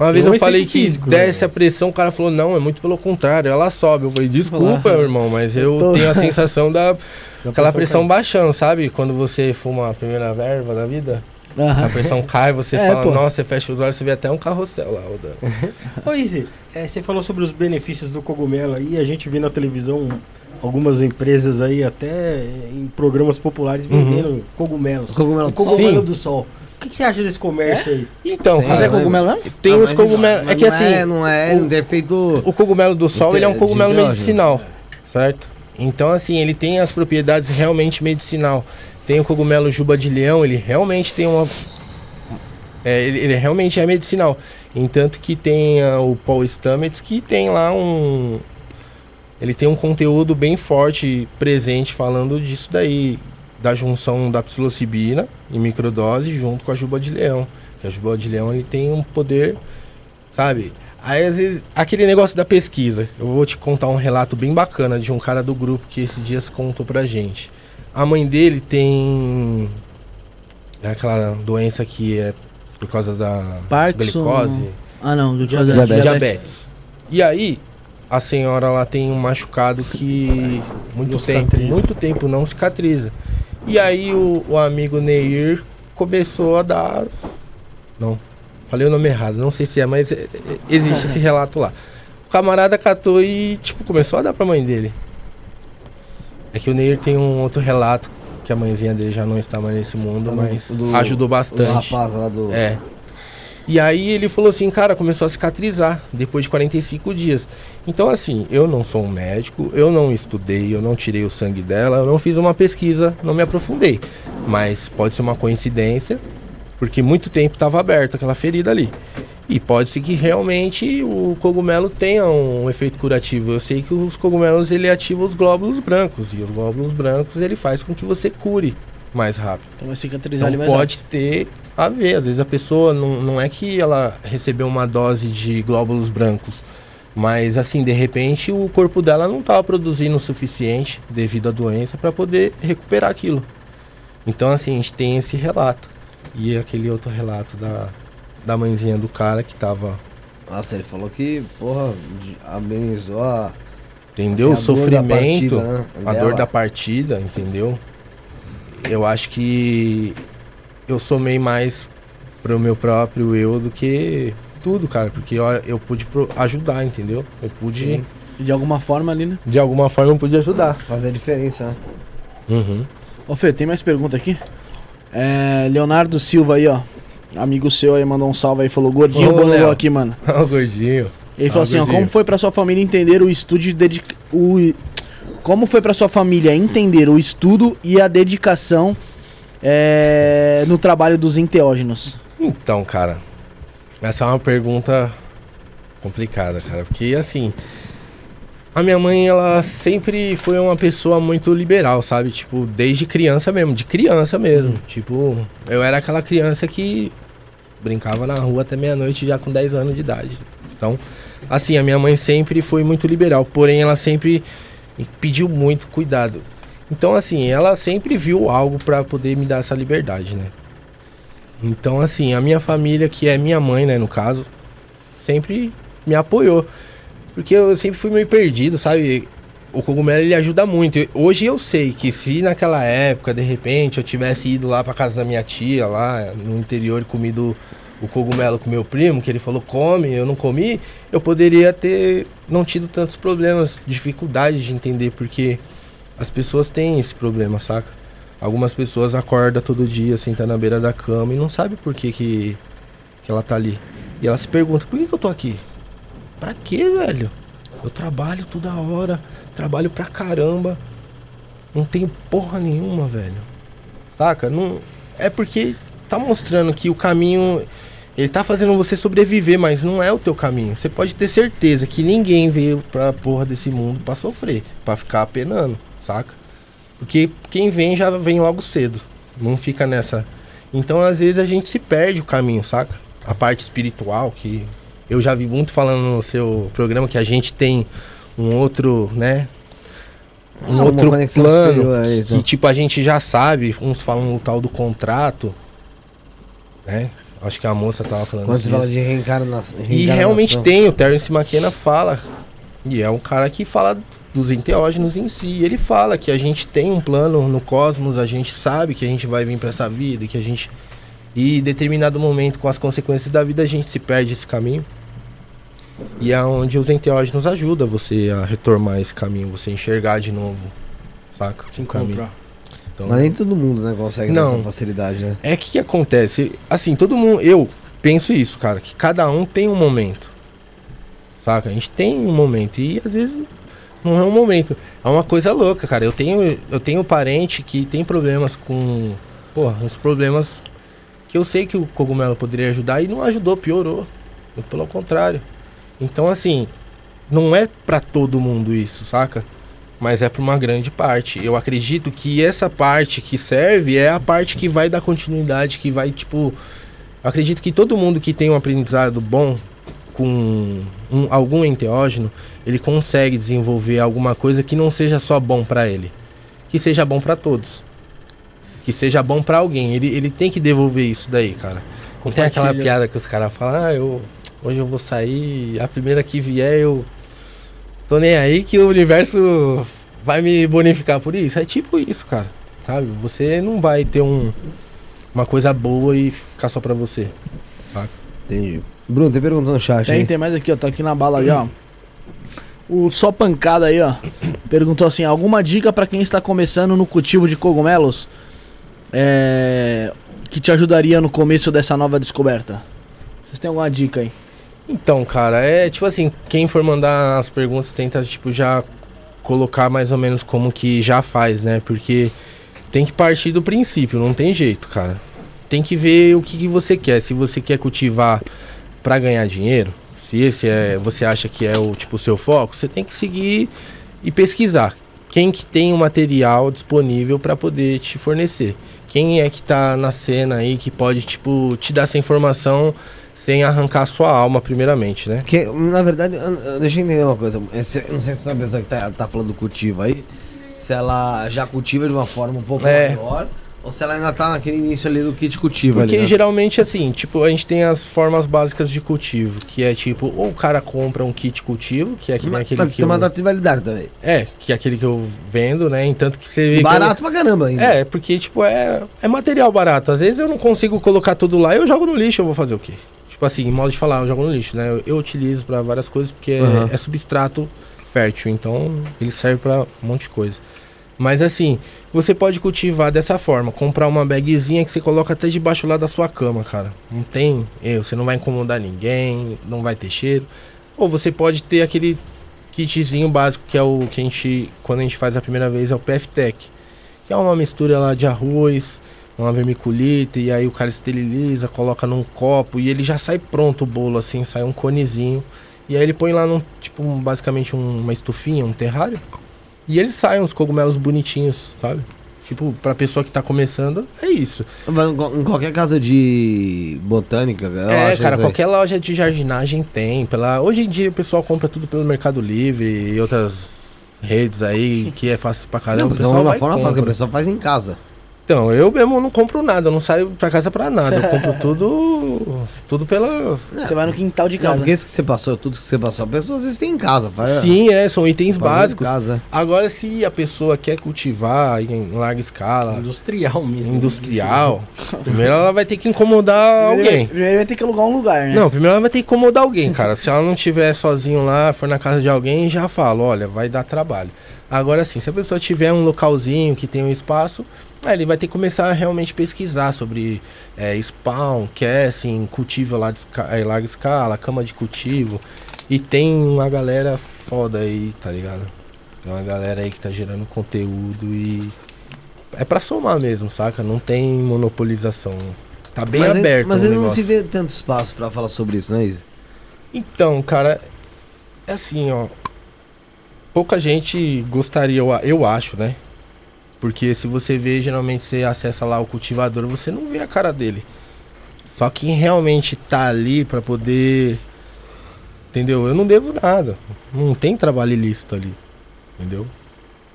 [SPEAKER 4] Uma vez
[SPEAKER 2] Tem um
[SPEAKER 4] eu falei que
[SPEAKER 2] físico,
[SPEAKER 4] desce
[SPEAKER 2] né?
[SPEAKER 4] a pressão, o cara falou, não, é muito pelo contrário, ela sobe. Eu falei, desculpa, meu irmão, mas eu
[SPEAKER 1] tô-
[SPEAKER 4] tenho a sensação da aquela
[SPEAKER 2] pressão
[SPEAKER 4] baixando, sabe? Quando você fuma a primeira verba da vida. A
[SPEAKER 1] Aham.
[SPEAKER 4] pressão cai, você
[SPEAKER 1] É,
[SPEAKER 4] fala,
[SPEAKER 1] pô.
[SPEAKER 4] nossa, você fecha os olhos, você vê até um carrossel lá rodando.
[SPEAKER 2] Ô, Izzy, é, você falou sobre os benefícios do cogumelo aí, a gente vê na televisão algumas empresas aí, até em programas populares,
[SPEAKER 4] Uhum.
[SPEAKER 2] vendendo cogumelos.
[SPEAKER 3] Cogumelo
[SPEAKER 2] O cogumelo
[SPEAKER 4] Sim.
[SPEAKER 2] do sol. O que, que você acha desse comércio aí?
[SPEAKER 4] Então,
[SPEAKER 3] Tem,
[SPEAKER 1] Mas
[SPEAKER 4] cara,
[SPEAKER 1] é cogumelo
[SPEAKER 4] tem
[SPEAKER 3] Ah,
[SPEAKER 4] os cogumelos.
[SPEAKER 3] mas
[SPEAKER 4] É que
[SPEAKER 3] não
[SPEAKER 4] assim,
[SPEAKER 3] É, não é, não tem feito.
[SPEAKER 4] o cogumelo do sol,
[SPEAKER 3] De-
[SPEAKER 4] ele é um cogumelo medicinal, certo? Então, assim, ele tem as propriedades realmente medicinal. Tem o cogumelo juba de leão, ele realmente tem uma... é, ele, ele realmente é medicinal. Entanto que tem ah, o Paul Stamets, que tem lá um... Ele tem um conteúdo bem forte presente falando disso daí. Da junção da psilocibina em microdose junto com a juba de leão. Que a juba de leão ele tem um poder, sabe? Aí às vezes, aquele negócio da pesquisa. Eu vou te contar um relato bem bacana de um cara do grupo que esses dias contou pra gente. A mãe dele tem é aquela doença que é por causa da
[SPEAKER 1] Parkinson.
[SPEAKER 4] glicose,
[SPEAKER 1] Ah, não, do
[SPEAKER 2] Diabetes.
[SPEAKER 1] diabetes.
[SPEAKER 4] diabetes. E aí, a senhora lá tem um machucado que muito
[SPEAKER 2] Não
[SPEAKER 4] tempo,
[SPEAKER 2] cicatriza.
[SPEAKER 4] muito tempo não cicatriza. E aí o, o amigo Neir começou a dar. Não, falei o nome errado, não sei se é, mas é- é- existe esse relato lá. O camarada catou e tipo começou a dar pra mãe dele. É que o Neir tem um outro relato que a mãezinha dele já não estava nesse mundo,
[SPEAKER 3] Tá no-
[SPEAKER 4] mas
[SPEAKER 3] do-
[SPEAKER 4] ajudou bastante.
[SPEAKER 3] rapaz lá do.
[SPEAKER 4] É. E aí ele falou assim, cara, começou a cicatrizar depois de 45 dias. Então, assim, eu não sou um médico, eu não estudei, eu não tirei o sangue dela, eu não fiz uma pesquisa, não me aprofundei. Mas pode ser uma coincidência, porque muito tempo estava aberta aquela ferida ali. E pode ser que realmente o cogumelo tenha um efeito curativo. Eu sei que os cogumelos ele ativa os glóbulos brancos e os glóbulos brancos ele faz com que você cure mais rápido.
[SPEAKER 1] Então vai cicatrizar ali
[SPEAKER 4] Então
[SPEAKER 1] mais
[SPEAKER 4] pode ter a ver. Às vezes a pessoa não, não é que ela recebeu uma dose de glóbulos brancos, mas assim, de repente o corpo dela não estava produzindo o suficiente devido à doença para poder recuperar aquilo. Então assim, a gente tem esse relato. E aquele outro relato da, da mãezinha do cara que tava,
[SPEAKER 3] Nossa, ele falou que, porra, amenizou a.
[SPEAKER 4] entendeu?
[SPEAKER 3] assim,
[SPEAKER 4] o
[SPEAKER 3] a dor da
[SPEAKER 4] sofrimento,
[SPEAKER 3] partida, né,
[SPEAKER 4] a dor da partida, entendeu? Eu acho que eu somei mais pro meu próprio eu do que tudo, cara, porque eu, eu pude pro- ajudar, entendeu? Eu pude,
[SPEAKER 3] Sim.
[SPEAKER 1] De alguma forma ali, né?
[SPEAKER 4] de alguma forma, eu pude ajudar.
[SPEAKER 3] Fazer a diferença, né?
[SPEAKER 4] Uhum.
[SPEAKER 1] Ô Fê, tem mais pergunta aqui? É, Leonardo Silva aí, ó. Amigo seu aí, mandou um salve aí, falou, gordinho
[SPEAKER 4] Ô,
[SPEAKER 1] bololô aqui, mano.
[SPEAKER 4] o gordinho.
[SPEAKER 1] Ele falou assim, ó,
[SPEAKER 4] gordinho.
[SPEAKER 1] como foi pra sua família entender o estudo e dedica... o... Como foi pra sua família entender o estudo e a dedicação é, no trabalho dos enteógenos?
[SPEAKER 4] Então, cara, essa é uma pergunta complicada, cara, porque assim, a minha mãe, ela sempre foi uma pessoa muito liberal, sabe? Tipo, desde criança mesmo, de criança mesmo. Tipo, eu era aquela criança que brincava na rua até meia-noite já com 10 anos de idade. Então, assim, a minha mãe sempre foi muito liberal, porém ela sempre pediu muito cuidado. Então, assim, ela sempre viu algo pra poder me dar essa liberdade, né? Então, assim, a minha família, que é minha mãe, né, no caso, sempre me apoiou. Porque eu sempre fui meio perdido, sabe? O cogumelo ele ajuda muito. Eu- Hoje eu sei que se naquela época, de repente, eu tivesse ido lá pra casa da minha tia, lá no interior, comido o cogumelo com meu primo, que ele falou come, eu não comi, eu poderia ter não tido tantos problemas, dificuldade de entender, porque as pessoas têm esse problema, saca? Algumas pessoas acordam todo dia, sentam na beira da cama e não sabem por que, que, que ela tá ali. E ela se pergunta, por que, que eu tô aqui? Pra quê, velho? Eu trabalho toda hora, trabalho pra caramba. Não tenho porra nenhuma, velho. Saca? Não, é porque tá mostrando que o caminho. Ele tá fazendo você sobreviver, mas não é o teu caminho. Você pode ter certeza que ninguém veio pra porra desse mundo pra sofrer, pra ficar penando, saca? Porque quem vem já vem logo cedo. Não fica nessa. Então, às vezes, a gente se perde o caminho, saca? A parte espiritual, que eu já vi muito falando no seu programa que a gente tem um outro, né? Um
[SPEAKER 3] Ah,
[SPEAKER 4] outro plano
[SPEAKER 3] aí,
[SPEAKER 4] que,
[SPEAKER 3] então.
[SPEAKER 4] tipo, a gente já sabe. Uns falam o tal do contrato, né? Acho que a moça tava falando
[SPEAKER 3] Quando
[SPEAKER 4] disso.
[SPEAKER 3] fala de reencarnação.
[SPEAKER 4] E realmente tem, o Terence McKenna fala. E é um cara que fala dos enteógenos em si. Ele fala que a gente tem um plano no cosmos, a gente sabe que a gente vai vir pra essa vida, que a gente. E em determinado momento, com as consequências da vida, a gente se perde esse caminho. E é onde os enteógenos ajudam você a retomar esse caminho, você enxergar de novo, saca?
[SPEAKER 1] Se encontrar.
[SPEAKER 4] Então,
[SPEAKER 3] Mas nem todo mundo, né, consegue
[SPEAKER 4] Não.
[SPEAKER 3] essa facilidade, né?
[SPEAKER 4] é que que acontece? Assim, todo mundo. Eu penso isso, cara, que cada um tem um momento. Saca? A gente tem um momento. E às vezes não é um momento. É uma coisa louca, cara. Eu tenho, eu tenho parente que tem problemas com. Porra, uns problemas que eu sei que o cogumelo poderia ajudar e não ajudou, piorou. Muito Pelo contrário. Então, assim, não é pra todo mundo isso, saca? Mas é pra uma grande parte. Eu acredito que essa parte que serve é a parte que vai dar continuidade, que vai, tipo. Eu acredito que todo mundo que tem um aprendizado bom com um- algum enteógeno, ele consegue desenvolver alguma coisa que não seja só bom pra ele, que seja bom pra todos, que seja bom pra alguém. Ele, ele tem que devolver isso daí, cara. Não tem aquela piada que os caras falam, ah, eu hoje eu vou sair, a primeira que vier eu tô nem aí que o universo vai me bonificar por isso. É tipo isso, cara. Sabe? Você não vai ter um, uma coisa boa e ficar só pra você.
[SPEAKER 3] Entendi. Bruno, tem pergunta no chat
[SPEAKER 1] Tem,
[SPEAKER 3] aí.
[SPEAKER 1] tem mais aqui, ó. Tá aqui na bala aí, ó. O Só Pancada aí, ó. perguntou assim: alguma dica pra quem está começando no cultivo de cogumelos? É, que te ajudaria no começo dessa nova descoberta? Vocês têm alguma dica aí?
[SPEAKER 4] Então, cara, é tipo assim, quem for mandar as perguntas tenta, tipo, já colocar mais ou menos como que já faz, né? Porque tem que partir do princípio, não tem jeito, cara. Tem que ver o que, que você quer. Se você quer cultivar para ganhar dinheiro, se esse é, você acha que é o tipo seu foco, você tem que seguir e pesquisar quem que tem o material disponível para poder te fornecer. Quem é que tá na cena aí que pode tipo te dar essa informação sem arrancar sua alma primeiramente, né?
[SPEAKER 3] Porque, na verdade, deixa eu entender uma coisa. Esse- não sei se essa pessoa que tá, tá falando do cultivo aí, se ela já cultiva de uma forma um pouco
[SPEAKER 4] É.
[SPEAKER 3] maior, ou se ela ainda tá naquele início ali do kit cultivo
[SPEAKER 4] Porque
[SPEAKER 3] ali, né?
[SPEAKER 4] geralmente assim, tipo, a gente tem as formas básicas de cultivo, que é tipo, ou o cara compra um kit cultivo, que é que
[SPEAKER 3] Mas,
[SPEAKER 4] aquele
[SPEAKER 3] mas
[SPEAKER 4] que
[SPEAKER 3] tem uma
[SPEAKER 4] eu,
[SPEAKER 3] data de validade também.
[SPEAKER 4] é, que é aquele que eu vendo, né? Entanto que você vê que eu-
[SPEAKER 3] Barato pra caramba ainda.
[SPEAKER 4] É, porque, tipo, é, é material barato. Às vezes eu não consigo colocar tudo lá e eu jogo no lixo, eu vou fazer o quê? Tipo assim, em modo de falar, eu jogo no lixo, né? Eu, eu utilizo pra várias coisas porque é-
[SPEAKER 3] Aham.
[SPEAKER 4] é, substrato fértil, então ele serve pra um monte de coisa. Mas assim, você pode cultivar dessa forma, comprar uma bagzinha que você coloca até debaixo lá da sua cama, cara. Não tem erro, você não vai incomodar ninguém, não vai ter cheiro. Ou você pode ter aquele kitzinho básico que é o que a gente, quando a gente faz a primeira vez, é o PFTech que é uma mistura lá de arroz, uma vermiculita, e aí o cara esteriliza, coloca num copo e ele já sai pronto o bolo assim, sai um conezinho. E aí ele põe lá num, tipo, um- basicamente um- uma estufinha, um terrário. E ele sai uns cogumelos bonitinhos, sabe? Tipo, pra pessoa que tá começando, é isso.
[SPEAKER 3] Mas Em qual- em qualquer casa de botânica,
[SPEAKER 4] é, cara, qualquer loja de jardinagem tem. Pela... Hoje em dia o pessoal compra tudo pelo Mercado Livre e outras redes aí, que é fácil pra caramba.
[SPEAKER 3] Não, mas é uma forma fácil que a pessoa faz em casa.
[SPEAKER 4] Então, eu mesmo não compro nada, eu não saio pra casa pra nada. Eu compro tudo. Tudo pela.
[SPEAKER 1] Você vai no quintal de
[SPEAKER 3] Não,
[SPEAKER 1] casa.
[SPEAKER 3] porque isso que você passou, tudo que você passou, a pessoa às vezes tem em casa. Faz,
[SPEAKER 4] Sim, é, são itens básicos.
[SPEAKER 3] Casa.
[SPEAKER 4] Agora, se a pessoa quer cultivar em larga escala,
[SPEAKER 2] Industrial mesmo.
[SPEAKER 4] industrial, primeiro ela vai ter que incomodar
[SPEAKER 1] Primeiro-
[SPEAKER 4] alguém.
[SPEAKER 1] Primeiro vai ter que alugar um lugar, né?
[SPEAKER 4] Não, primeiro ela vai ter que incomodar alguém, cara. Se ela não tiver sozinho lá, for na casa de alguém, já falo, olha, vai dar trabalho. Agora sim, se a pessoa tiver um localzinho que tem um espaço, aí ele vai ter que começar a realmente pesquisar sobre é, spawn, casting, cultivo lá de esca- é, larga escala, cama de cultivo. E tem uma galera foda aí, tá ligado? Tem uma galera aí que tá gerando conteúdo e. É pra somar mesmo, saca? Não tem monopolização. Tá bem
[SPEAKER 3] mas aí-
[SPEAKER 4] aberto
[SPEAKER 3] Mas
[SPEAKER 4] o
[SPEAKER 3] ele não se vê tanto espaço pra falar sobre isso, né?
[SPEAKER 4] Então, cara, é assim, ó. Pouca gente gostaria, eu acho, né? Porque se você vê, geralmente você acessa lá o cultivador, você não vê a cara dele. Só quem realmente tá ali pra poder. Entendeu? Eu não devo nada. Não tem trabalho ilícito ali. Entendeu?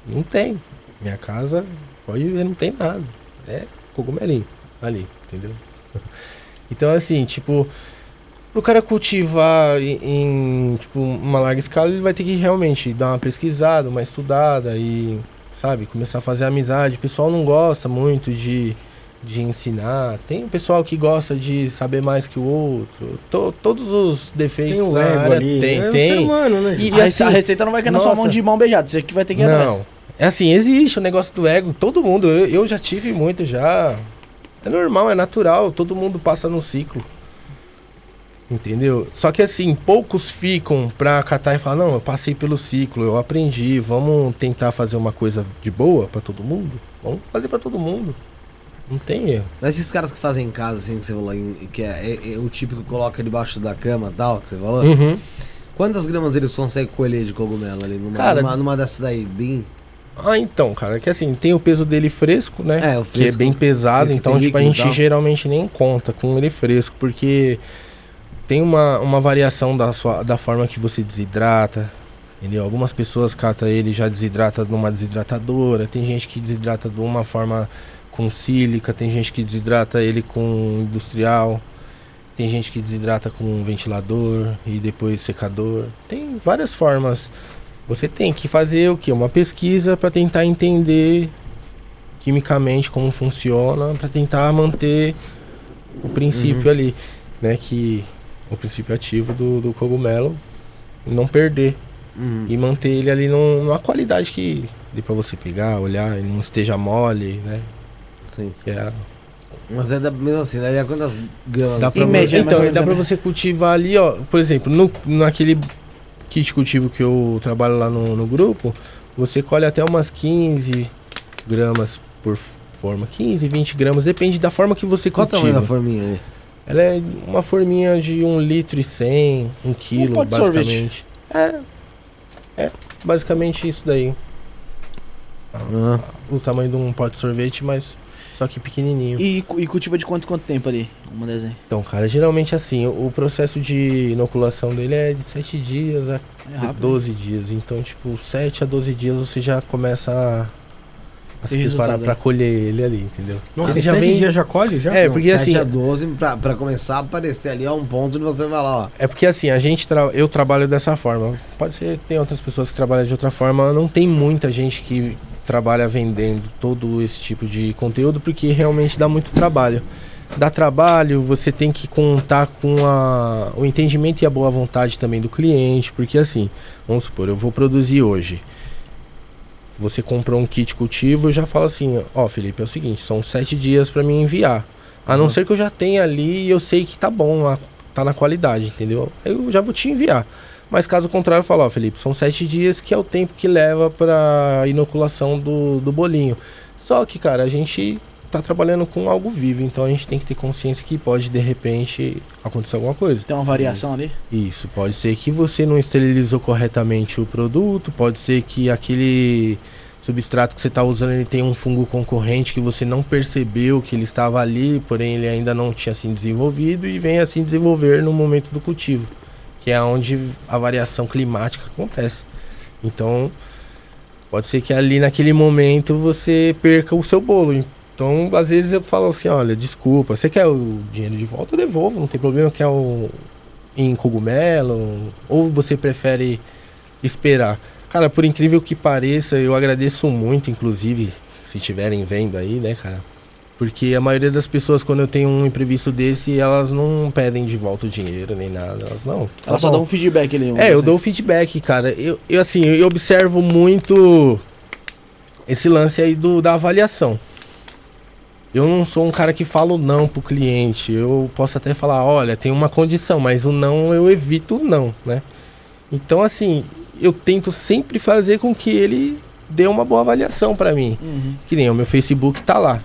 [SPEAKER 4] Não tem. Minha casa, pode ver, não tem nada. É cogumelinho ali, entendeu? Então, assim, tipo, pro cara cultivar em, em, tipo, uma larga escala, ele vai ter que realmente dar uma pesquisada, uma estudada e, sabe, começar a fazer amizade. O pessoal não gosta muito de, de ensinar. Tem o pessoal que gosta de saber mais que o outro. To- todos os defeitos
[SPEAKER 2] Tem um
[SPEAKER 4] na
[SPEAKER 2] ego
[SPEAKER 4] área
[SPEAKER 2] ali.
[SPEAKER 4] tem,
[SPEAKER 2] é um
[SPEAKER 4] tem.
[SPEAKER 2] ser humano, né?
[SPEAKER 4] E-
[SPEAKER 1] a,
[SPEAKER 4] assim,
[SPEAKER 1] a receita não vai cair na sua mão de mão beijada. Você que vai ter que ir atrás.
[SPEAKER 4] Não. É assim, existe o negócio do ego. Todo mundo, eu, eu já tive muito já. É normal, é natural. Todo mundo passa no ciclo. Entendeu? Só que assim, poucos ficam pra catar e falar, não, eu passei pelo ciclo, eu aprendi, vamos tentar fazer uma coisa de boa pra todo mundo? Vamos fazer pra todo mundo. Não tem erro.
[SPEAKER 3] Mas esses caras que fazem em casa, assim, que você falou, que é, é- é o típico que coloca debaixo da cama e tal, que você falou.
[SPEAKER 4] Uhum.
[SPEAKER 3] Quantas gramas eles conseguem colher de cogumelo ali? Numa,
[SPEAKER 4] Cara-
[SPEAKER 3] numa, numa dessas daí, bem.
[SPEAKER 4] Ah, então, cara, que assim, tem o peso dele fresco, né?
[SPEAKER 3] É, o
[SPEAKER 4] Que é
[SPEAKER 3] fresco.
[SPEAKER 4] bem pesado,
[SPEAKER 3] que
[SPEAKER 4] então, tipo, a gente geralmente nem conta com ele fresco, porque tem uma, uma variação da, sua, da forma que você desidrata. Entendeu? Algumas pessoas catam ele já desidrata numa desidratadora, tem gente que desidrata de uma forma com sílica, tem gente que desidrata ele com industrial, tem gente que desidrata com ventilador e depois secador. Tem várias formas. Você tem que fazer o que? Uma pesquisa para tentar entender quimicamente como funciona, para tentar manter o princípio
[SPEAKER 3] Uhum.
[SPEAKER 4] ali, né? Que o princípio ativo do, do cogumelo não perder,
[SPEAKER 3] Uhum.
[SPEAKER 4] e manter ele ali num- numa qualidade que dê pra você pegar, olhar e não esteja mole, né?
[SPEAKER 3] Sim.
[SPEAKER 4] Que é
[SPEAKER 3] Mas é da, mesmo assim, daí é quantas gramas?
[SPEAKER 4] Dá
[SPEAKER 1] Em
[SPEAKER 4] pra
[SPEAKER 1] média,
[SPEAKER 4] então, dá pra
[SPEAKER 1] né?
[SPEAKER 4] você cultivar ali, ó. Por exemplo, no, naquele kit cultivo que eu trabalho lá no, no grupo, você colhe até umas 15 gramas por forma. 15, 20 gramas, depende da forma que você
[SPEAKER 3] Qual o
[SPEAKER 4] cultiva.
[SPEAKER 3] tamanho da forminha ali?
[SPEAKER 4] Ela é uma forminha de 1 litro e 100, 1 quilo,
[SPEAKER 1] pote de sorvete.
[SPEAKER 4] basicamente. É, é basicamente isso daí.
[SPEAKER 3] Ah.
[SPEAKER 4] O tamanho de um pote de sorvete, mas só que pequenininho.
[SPEAKER 1] E, e cultiva de quanto quanto tempo ali? Uma desenho.
[SPEAKER 4] Então, cara, geralmente assim, o o processo de inoculação dele é de 7 dias a
[SPEAKER 1] É rápido.
[SPEAKER 4] 12 dias. Então, tipo, 7 a 12 dias você já começa a, a se
[SPEAKER 1] Tem
[SPEAKER 4] preparar
[SPEAKER 1] resultado,
[SPEAKER 4] pra
[SPEAKER 1] né?
[SPEAKER 4] colher ele ali, entendeu?
[SPEAKER 2] Nossa,
[SPEAKER 4] ele
[SPEAKER 2] já vem... dia já colhe? Já?
[SPEAKER 4] É,
[SPEAKER 3] Não,
[SPEAKER 4] porque
[SPEAKER 3] 7
[SPEAKER 4] assim-
[SPEAKER 3] a 12 pra, pra começar a aparecer ali a um ponto onde você vai lá, ó.
[SPEAKER 4] É porque assim, a gente tra... eu trabalho dessa forma. Pode ser tem outras pessoas que trabalham de outra forma. Não tem muita gente que trabalha vendendo todo esse tipo de conteúdo porque realmente dá muito trabalho. Dá trabalho, você tem que contar com a... o entendimento e a boa vontade também do cliente, porque assim, vamos supor, eu vou produzir hoje. Você comprou um kit cultivo, eu já falo assim, ó, Felipe, é o seguinte, são sete dias para mim enviar. A não
[SPEAKER 3] Uhum.
[SPEAKER 4] ser que eu já tenha ali e eu sei que tá bom, a- tá na qualidade, entendeu? Eu já vou te enviar. Mas caso contrário, eu falo, ó, Felipe, são sete dias que é o tempo que leva pra inoculação do, do bolinho. Só que, cara, a gente tá trabalhando com algo vivo, então a gente tem que ter consciência que pode, de repente, acontecer alguma coisa.
[SPEAKER 1] Tem uma variação ali?
[SPEAKER 4] Isso, pode ser que você não esterilizou corretamente o produto, pode ser que aquele substrato que você está usando ele tem um fungo concorrente que você não percebeu que ele estava ali, porém ele ainda não tinha se desenvolvido e vem assim desenvolver no momento do cultivo, que é onde a variação climática acontece. Então, pode ser que ali naquele momento você perca o seu bolo. Então, às vezes eu falo assim, olha, desculpa, você quer o dinheiro de volta, eu devolvo, não tem problema, quer o em cogumelo ou você prefere esperar? Cara, por incrível que pareça, eu agradeço muito, inclusive, se estiverem vendo aí, né, cara? Porque a maioria das pessoas, quando eu tenho um imprevisto desse, elas não pedem de volta o dinheiro nem nada. Elas não. tá
[SPEAKER 1] Ela só dá um feedback ali.
[SPEAKER 4] É, eu dou o feedback, cara. Eu, eu assim, eu observo muito esse lance aí do, da avaliação. Eu não sou um cara que fala o não pro cliente. Eu posso até falar, olha, tem uma condição, mas o não eu evito o não, né? Então, assim, eu tento sempre fazer com que ele dê uma boa avaliação pra mim.
[SPEAKER 1] Uhum.
[SPEAKER 4] Que nem o meu Facebook tá lá.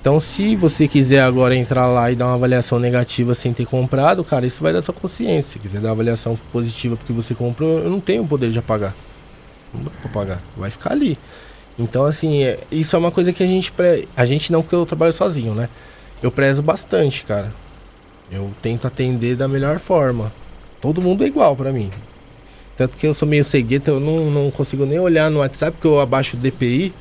[SPEAKER 4] Então, se você quiser agora entrar lá e dar uma avaliação negativa sem ter comprado, cara, isso vai da sua consciência. Se quiser dar uma avaliação positiva porque você comprou, eu não tenho o poder de apagar. Não dá pra pagar. Vai ficar ali. Então, assim, é- isso é uma coisa que a gente. Pre... A gente não, porque eu trabalho sozinho, né? Eu prezo bastante, cara. Eu tento atender da melhor forma. Todo mundo é igual pra mim. Tanto que eu sou meio cegueta, eu não, não consigo nem olhar no WhatsApp, porque eu abaixo o DPI.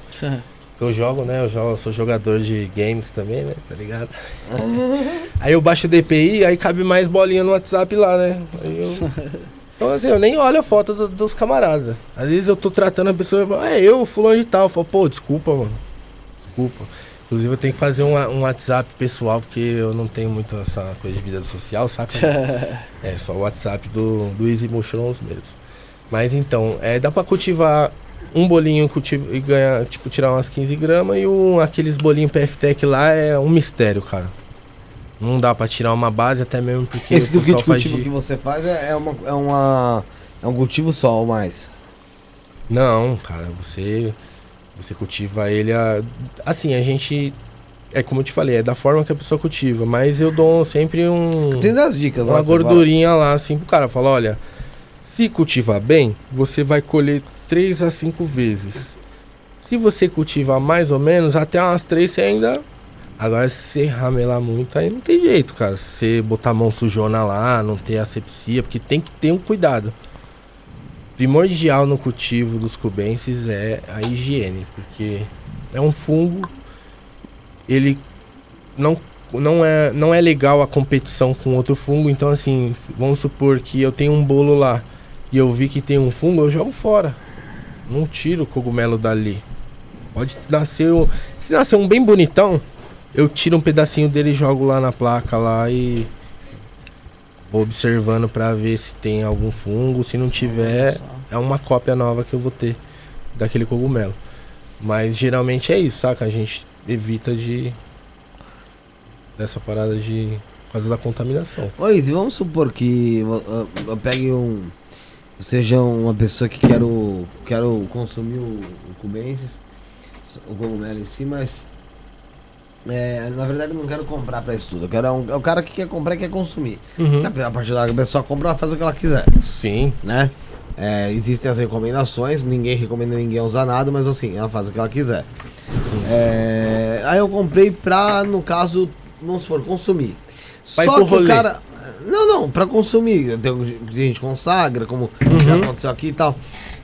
[SPEAKER 4] Eu jogo, né? Eu jogo, sou jogador de games também, né? Tá ligado? aí eu baixo o DPI, aí cabe mais bolinha no WhatsApp lá, né? Aí eu... Então assim, eu nem olho a foto do- dos camaradas. Às vezes eu tô tratando a pessoa, é eu, fulano de tal. Eu falo, pô, desculpa, mano. Desculpa. Inclusive eu tenho que fazer um, um WhatsApp pessoal, porque eu não tenho muito essa coisa de vida social, saca? É, só o WhatsApp do, do Easy Mushrooms mesmo. Mas então, é, dá pra cultivar um bolinho cultiv- e ganhar, tipo, tirar umas 15 gramas e um, aqueles bolinhos PFTech lá é um mistério, cara. Não dá pra tirar uma base, até mesmo porque
[SPEAKER 3] Esse do kit
[SPEAKER 4] faz
[SPEAKER 3] cultivo
[SPEAKER 4] de-
[SPEAKER 3] que você faz é, é uma, é uma. É um cultivo só ou mais.
[SPEAKER 4] Não, cara, você você cultiva ele a, assim, a gente é como eu te falei, é da forma que a pessoa cultiva, mas eu dou sempre um
[SPEAKER 3] Tem das dicas lá.
[SPEAKER 4] uma
[SPEAKER 3] você fala.
[SPEAKER 4] gordurinha lá assim pro cara, fala, olha, se cultivar bem, você vai colher 3 a 5 vezes. Se você cultivar mais ou menos, até umas 3 você ainda Agora, se você ramelar muito, aí não tem jeito, cara. Se você botar a mão sujona lá, não ter asepsia, porque tem que ter um cuidado. Primordial no cultivo dos cubenses é a higiene, porque é um fungo, ele não, não, é, não é legal a competição com outro fungo, então assim, vamos supor que eu tenho um bolo lá e eu vi que tem um fungo, eu jogo fora. Não tiro o cogumelo dali. Pode nascer, se nascer um bem bonitão, eu tiro um pedacinho dele e jogo lá na placa lá e vou observando pra ver se tem algum fungo, se não tiver, é uma cópia nova que eu vou ter daquele cogumelo. Mas geralmente é isso, saca? A gente evita de. dessa parada de. por causa da contaminação.
[SPEAKER 3] Oi, e vamos supor que eu, eu- eu pegue um. Seja uma pessoa que quero, quero consumir o, o cubensis, o cogumelo em si, mas. É, na verdade eu não quero comprar pra estudo. Eu quero é, um, é o cara que quer comprar e quer consumir.
[SPEAKER 4] Uhum.
[SPEAKER 3] A partir da hora que a pessoa compra, ela faz o que ela quiser,
[SPEAKER 4] Sim.
[SPEAKER 3] né? É, existem as recomendações, ninguém recomenda ninguém usar nada, mas assim, ela faz o que ela quiser. É, aí eu comprei pra, no caso, vamos supor, consumir.
[SPEAKER 4] Vai
[SPEAKER 3] Só que o
[SPEAKER 4] rolê.
[SPEAKER 3] cara. Não, não, pra consumir. Tem gente consagra, como já aconteceu aqui e tal.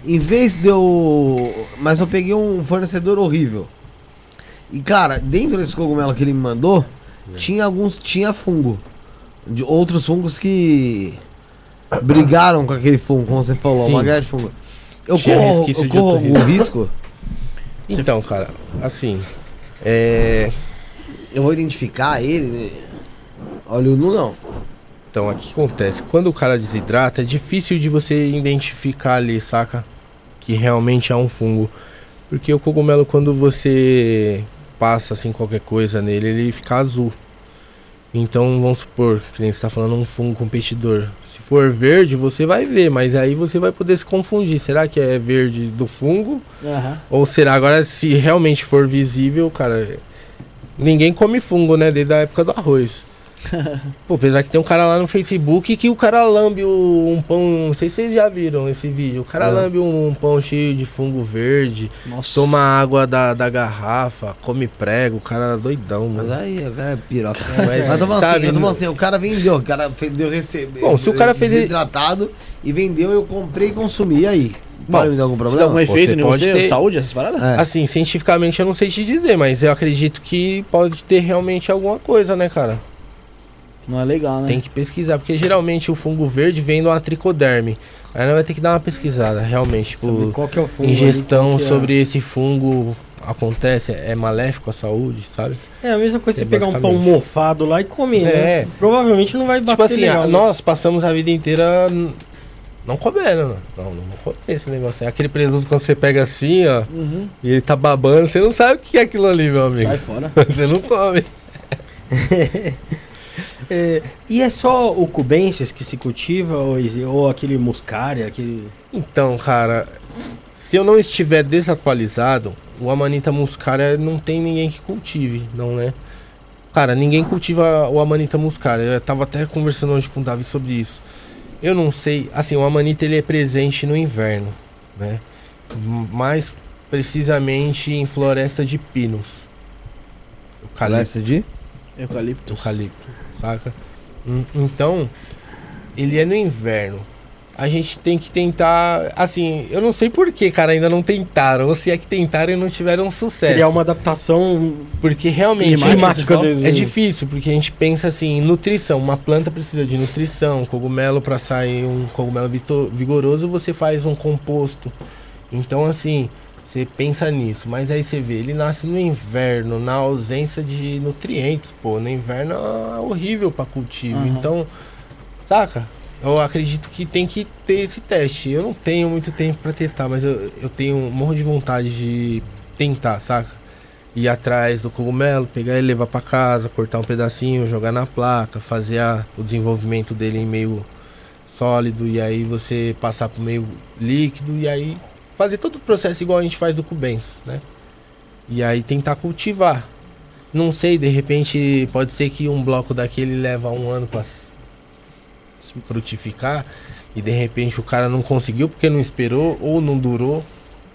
[SPEAKER 3] Em vez de eu. Mas eu peguei um fornecedor horrível. E cara, dentro desse cogumelo que ele me mandou, tinha alguns. Tinha fungo. De outros fungos que brigaram com aquele fungo, como você falou,
[SPEAKER 4] Sim.
[SPEAKER 3] uma guerra de fungo. Eu
[SPEAKER 4] Tinha
[SPEAKER 3] corro, eu corro algum risco.
[SPEAKER 4] Então, cara, assim. É.
[SPEAKER 3] Eu vou identificar ele. né? Olha o nu não.
[SPEAKER 4] Então, aqui acontece. Quando o cara desidrata, é difícil de você identificar ali, saca? Que realmente é um fungo. Porque o cogumelo, quando você passa assim qualquer coisa nele, ele fica azul. Então, vamos supor, que nem você tá falando um fungo competidor. Se for verde, você vai ver, mas aí você vai poder se confundir. Será que é verde do fungo?
[SPEAKER 1] Aham.
[SPEAKER 4] Ou será agora, se realmente for visível, cara. Ninguém come fungo, né? Desde a época do arroz. Pô, apesar que tem um cara lá no Facebook que o cara lambe um pão. Não sei se vocês já viram esse vídeo. O cara
[SPEAKER 3] Ah.
[SPEAKER 4] lambe um pão cheio de fungo verde,
[SPEAKER 1] Nossa.
[SPEAKER 4] toma água da, da garrafa, come prego, o cara é doidão,
[SPEAKER 3] Mas
[SPEAKER 4] mano.
[SPEAKER 3] aí, o cara é piroca.
[SPEAKER 4] Mas,
[SPEAKER 3] Mas falando
[SPEAKER 4] sabe,
[SPEAKER 3] assim, falando assim, o cara vendeu, o cara fez, deu receber.
[SPEAKER 4] Bom, se o cara fez-
[SPEAKER 3] Desidratado e vendeu, eu comprei e consumi. E aí?
[SPEAKER 4] Bom,
[SPEAKER 3] Pode me dar algum
[SPEAKER 1] Você dá
[SPEAKER 3] problema?
[SPEAKER 1] algum efeito
[SPEAKER 4] Você
[SPEAKER 1] em
[SPEAKER 4] pode
[SPEAKER 1] você?
[SPEAKER 4] ter-
[SPEAKER 1] Saúde, essas paradas?
[SPEAKER 3] É.
[SPEAKER 4] Assim, cientificamente eu não sei te dizer, mas eu acredito que pode ter realmente alguma coisa, né, cara?
[SPEAKER 1] Não é legal, né?
[SPEAKER 4] Tem que pesquisar, porque geralmente o fungo verde vem de uma tricoderme. Aí nós vai ter que dar uma pesquisada, realmente, tipo,
[SPEAKER 2] Saber qual que é o fungo
[SPEAKER 4] ingestão
[SPEAKER 2] que é-
[SPEAKER 4] sobre esse fungo acontece, é maléfico à saúde, sabe?
[SPEAKER 2] É a mesma coisa
[SPEAKER 4] É,
[SPEAKER 2] você pegar um pão mofado lá e comer, né?
[SPEAKER 4] É.
[SPEAKER 2] Provavelmente não vai bater
[SPEAKER 4] tipo assim,
[SPEAKER 2] legal,
[SPEAKER 4] a-
[SPEAKER 2] né?
[SPEAKER 4] nós passamos a vida inteira não comendo, né? não, não vou comer esse negócio. aí. Aquele presunto quando você pega assim, ó,
[SPEAKER 1] Uhum.
[SPEAKER 4] e ele tá babando, você não sabe o que é aquilo ali, meu amigo.
[SPEAKER 1] Sai fora.
[SPEAKER 4] Você não come.
[SPEAKER 2] É, e é só o cubensis que se cultiva ou, ou aquele muscária, aquele...
[SPEAKER 4] Então, cara, se eu não estiver desatualizado, o Amanita muscaria não tem ninguém que cultive, não né? Cara, ninguém cultiva o Amanita muscaria. Eu tava até conversando hoje com o Davi sobre isso. Eu não sei, assim, o Amanita ele é presente no inverno, né? Mais precisamente em floresta de pinos. Eucalipto
[SPEAKER 3] Palestra de?
[SPEAKER 1] Eucalipto.
[SPEAKER 4] eucalipto, saca? Então, ele é no inverno. A gente tem que tentar, assim, eu não sei por que, cara, ainda não tentaram, ou se é que tentaram e não tiveram sucesso.
[SPEAKER 2] Criar uma adaptação
[SPEAKER 4] Porque realmente
[SPEAKER 2] climática.
[SPEAKER 4] é
[SPEAKER 2] de-
[SPEAKER 4] difícil, porque a gente pensa assim, em nutrição, uma planta precisa de nutrição, cogumelo para sair um cogumelo vigoroso, você faz um composto. Então assim, você pensa nisso, mas aí você vê, ele nasce no inverno, na ausência de nutrientes, pô, no inverno é horrível para cultivo.
[SPEAKER 1] Aham.
[SPEAKER 4] Então, saca? Eu acredito que tem que ter esse teste. Eu não tenho muito tempo para testar, mas eu, eu tenho um monte de vontade de tentar, saca? ir atrás do cogumelo, pegar ele, levar para casa, cortar um pedacinho, jogar na placa, fazer a- o desenvolvimento dele em meio sólido e aí você passar para meio líquido e aí fazer todo o processo igual a gente faz do cubens, né? E aí tentar cultivar. Não sei, de repente pode ser que um bloco daquele leva um ano para frutificar e de repente o cara não conseguiu porque não esperou ou não durou.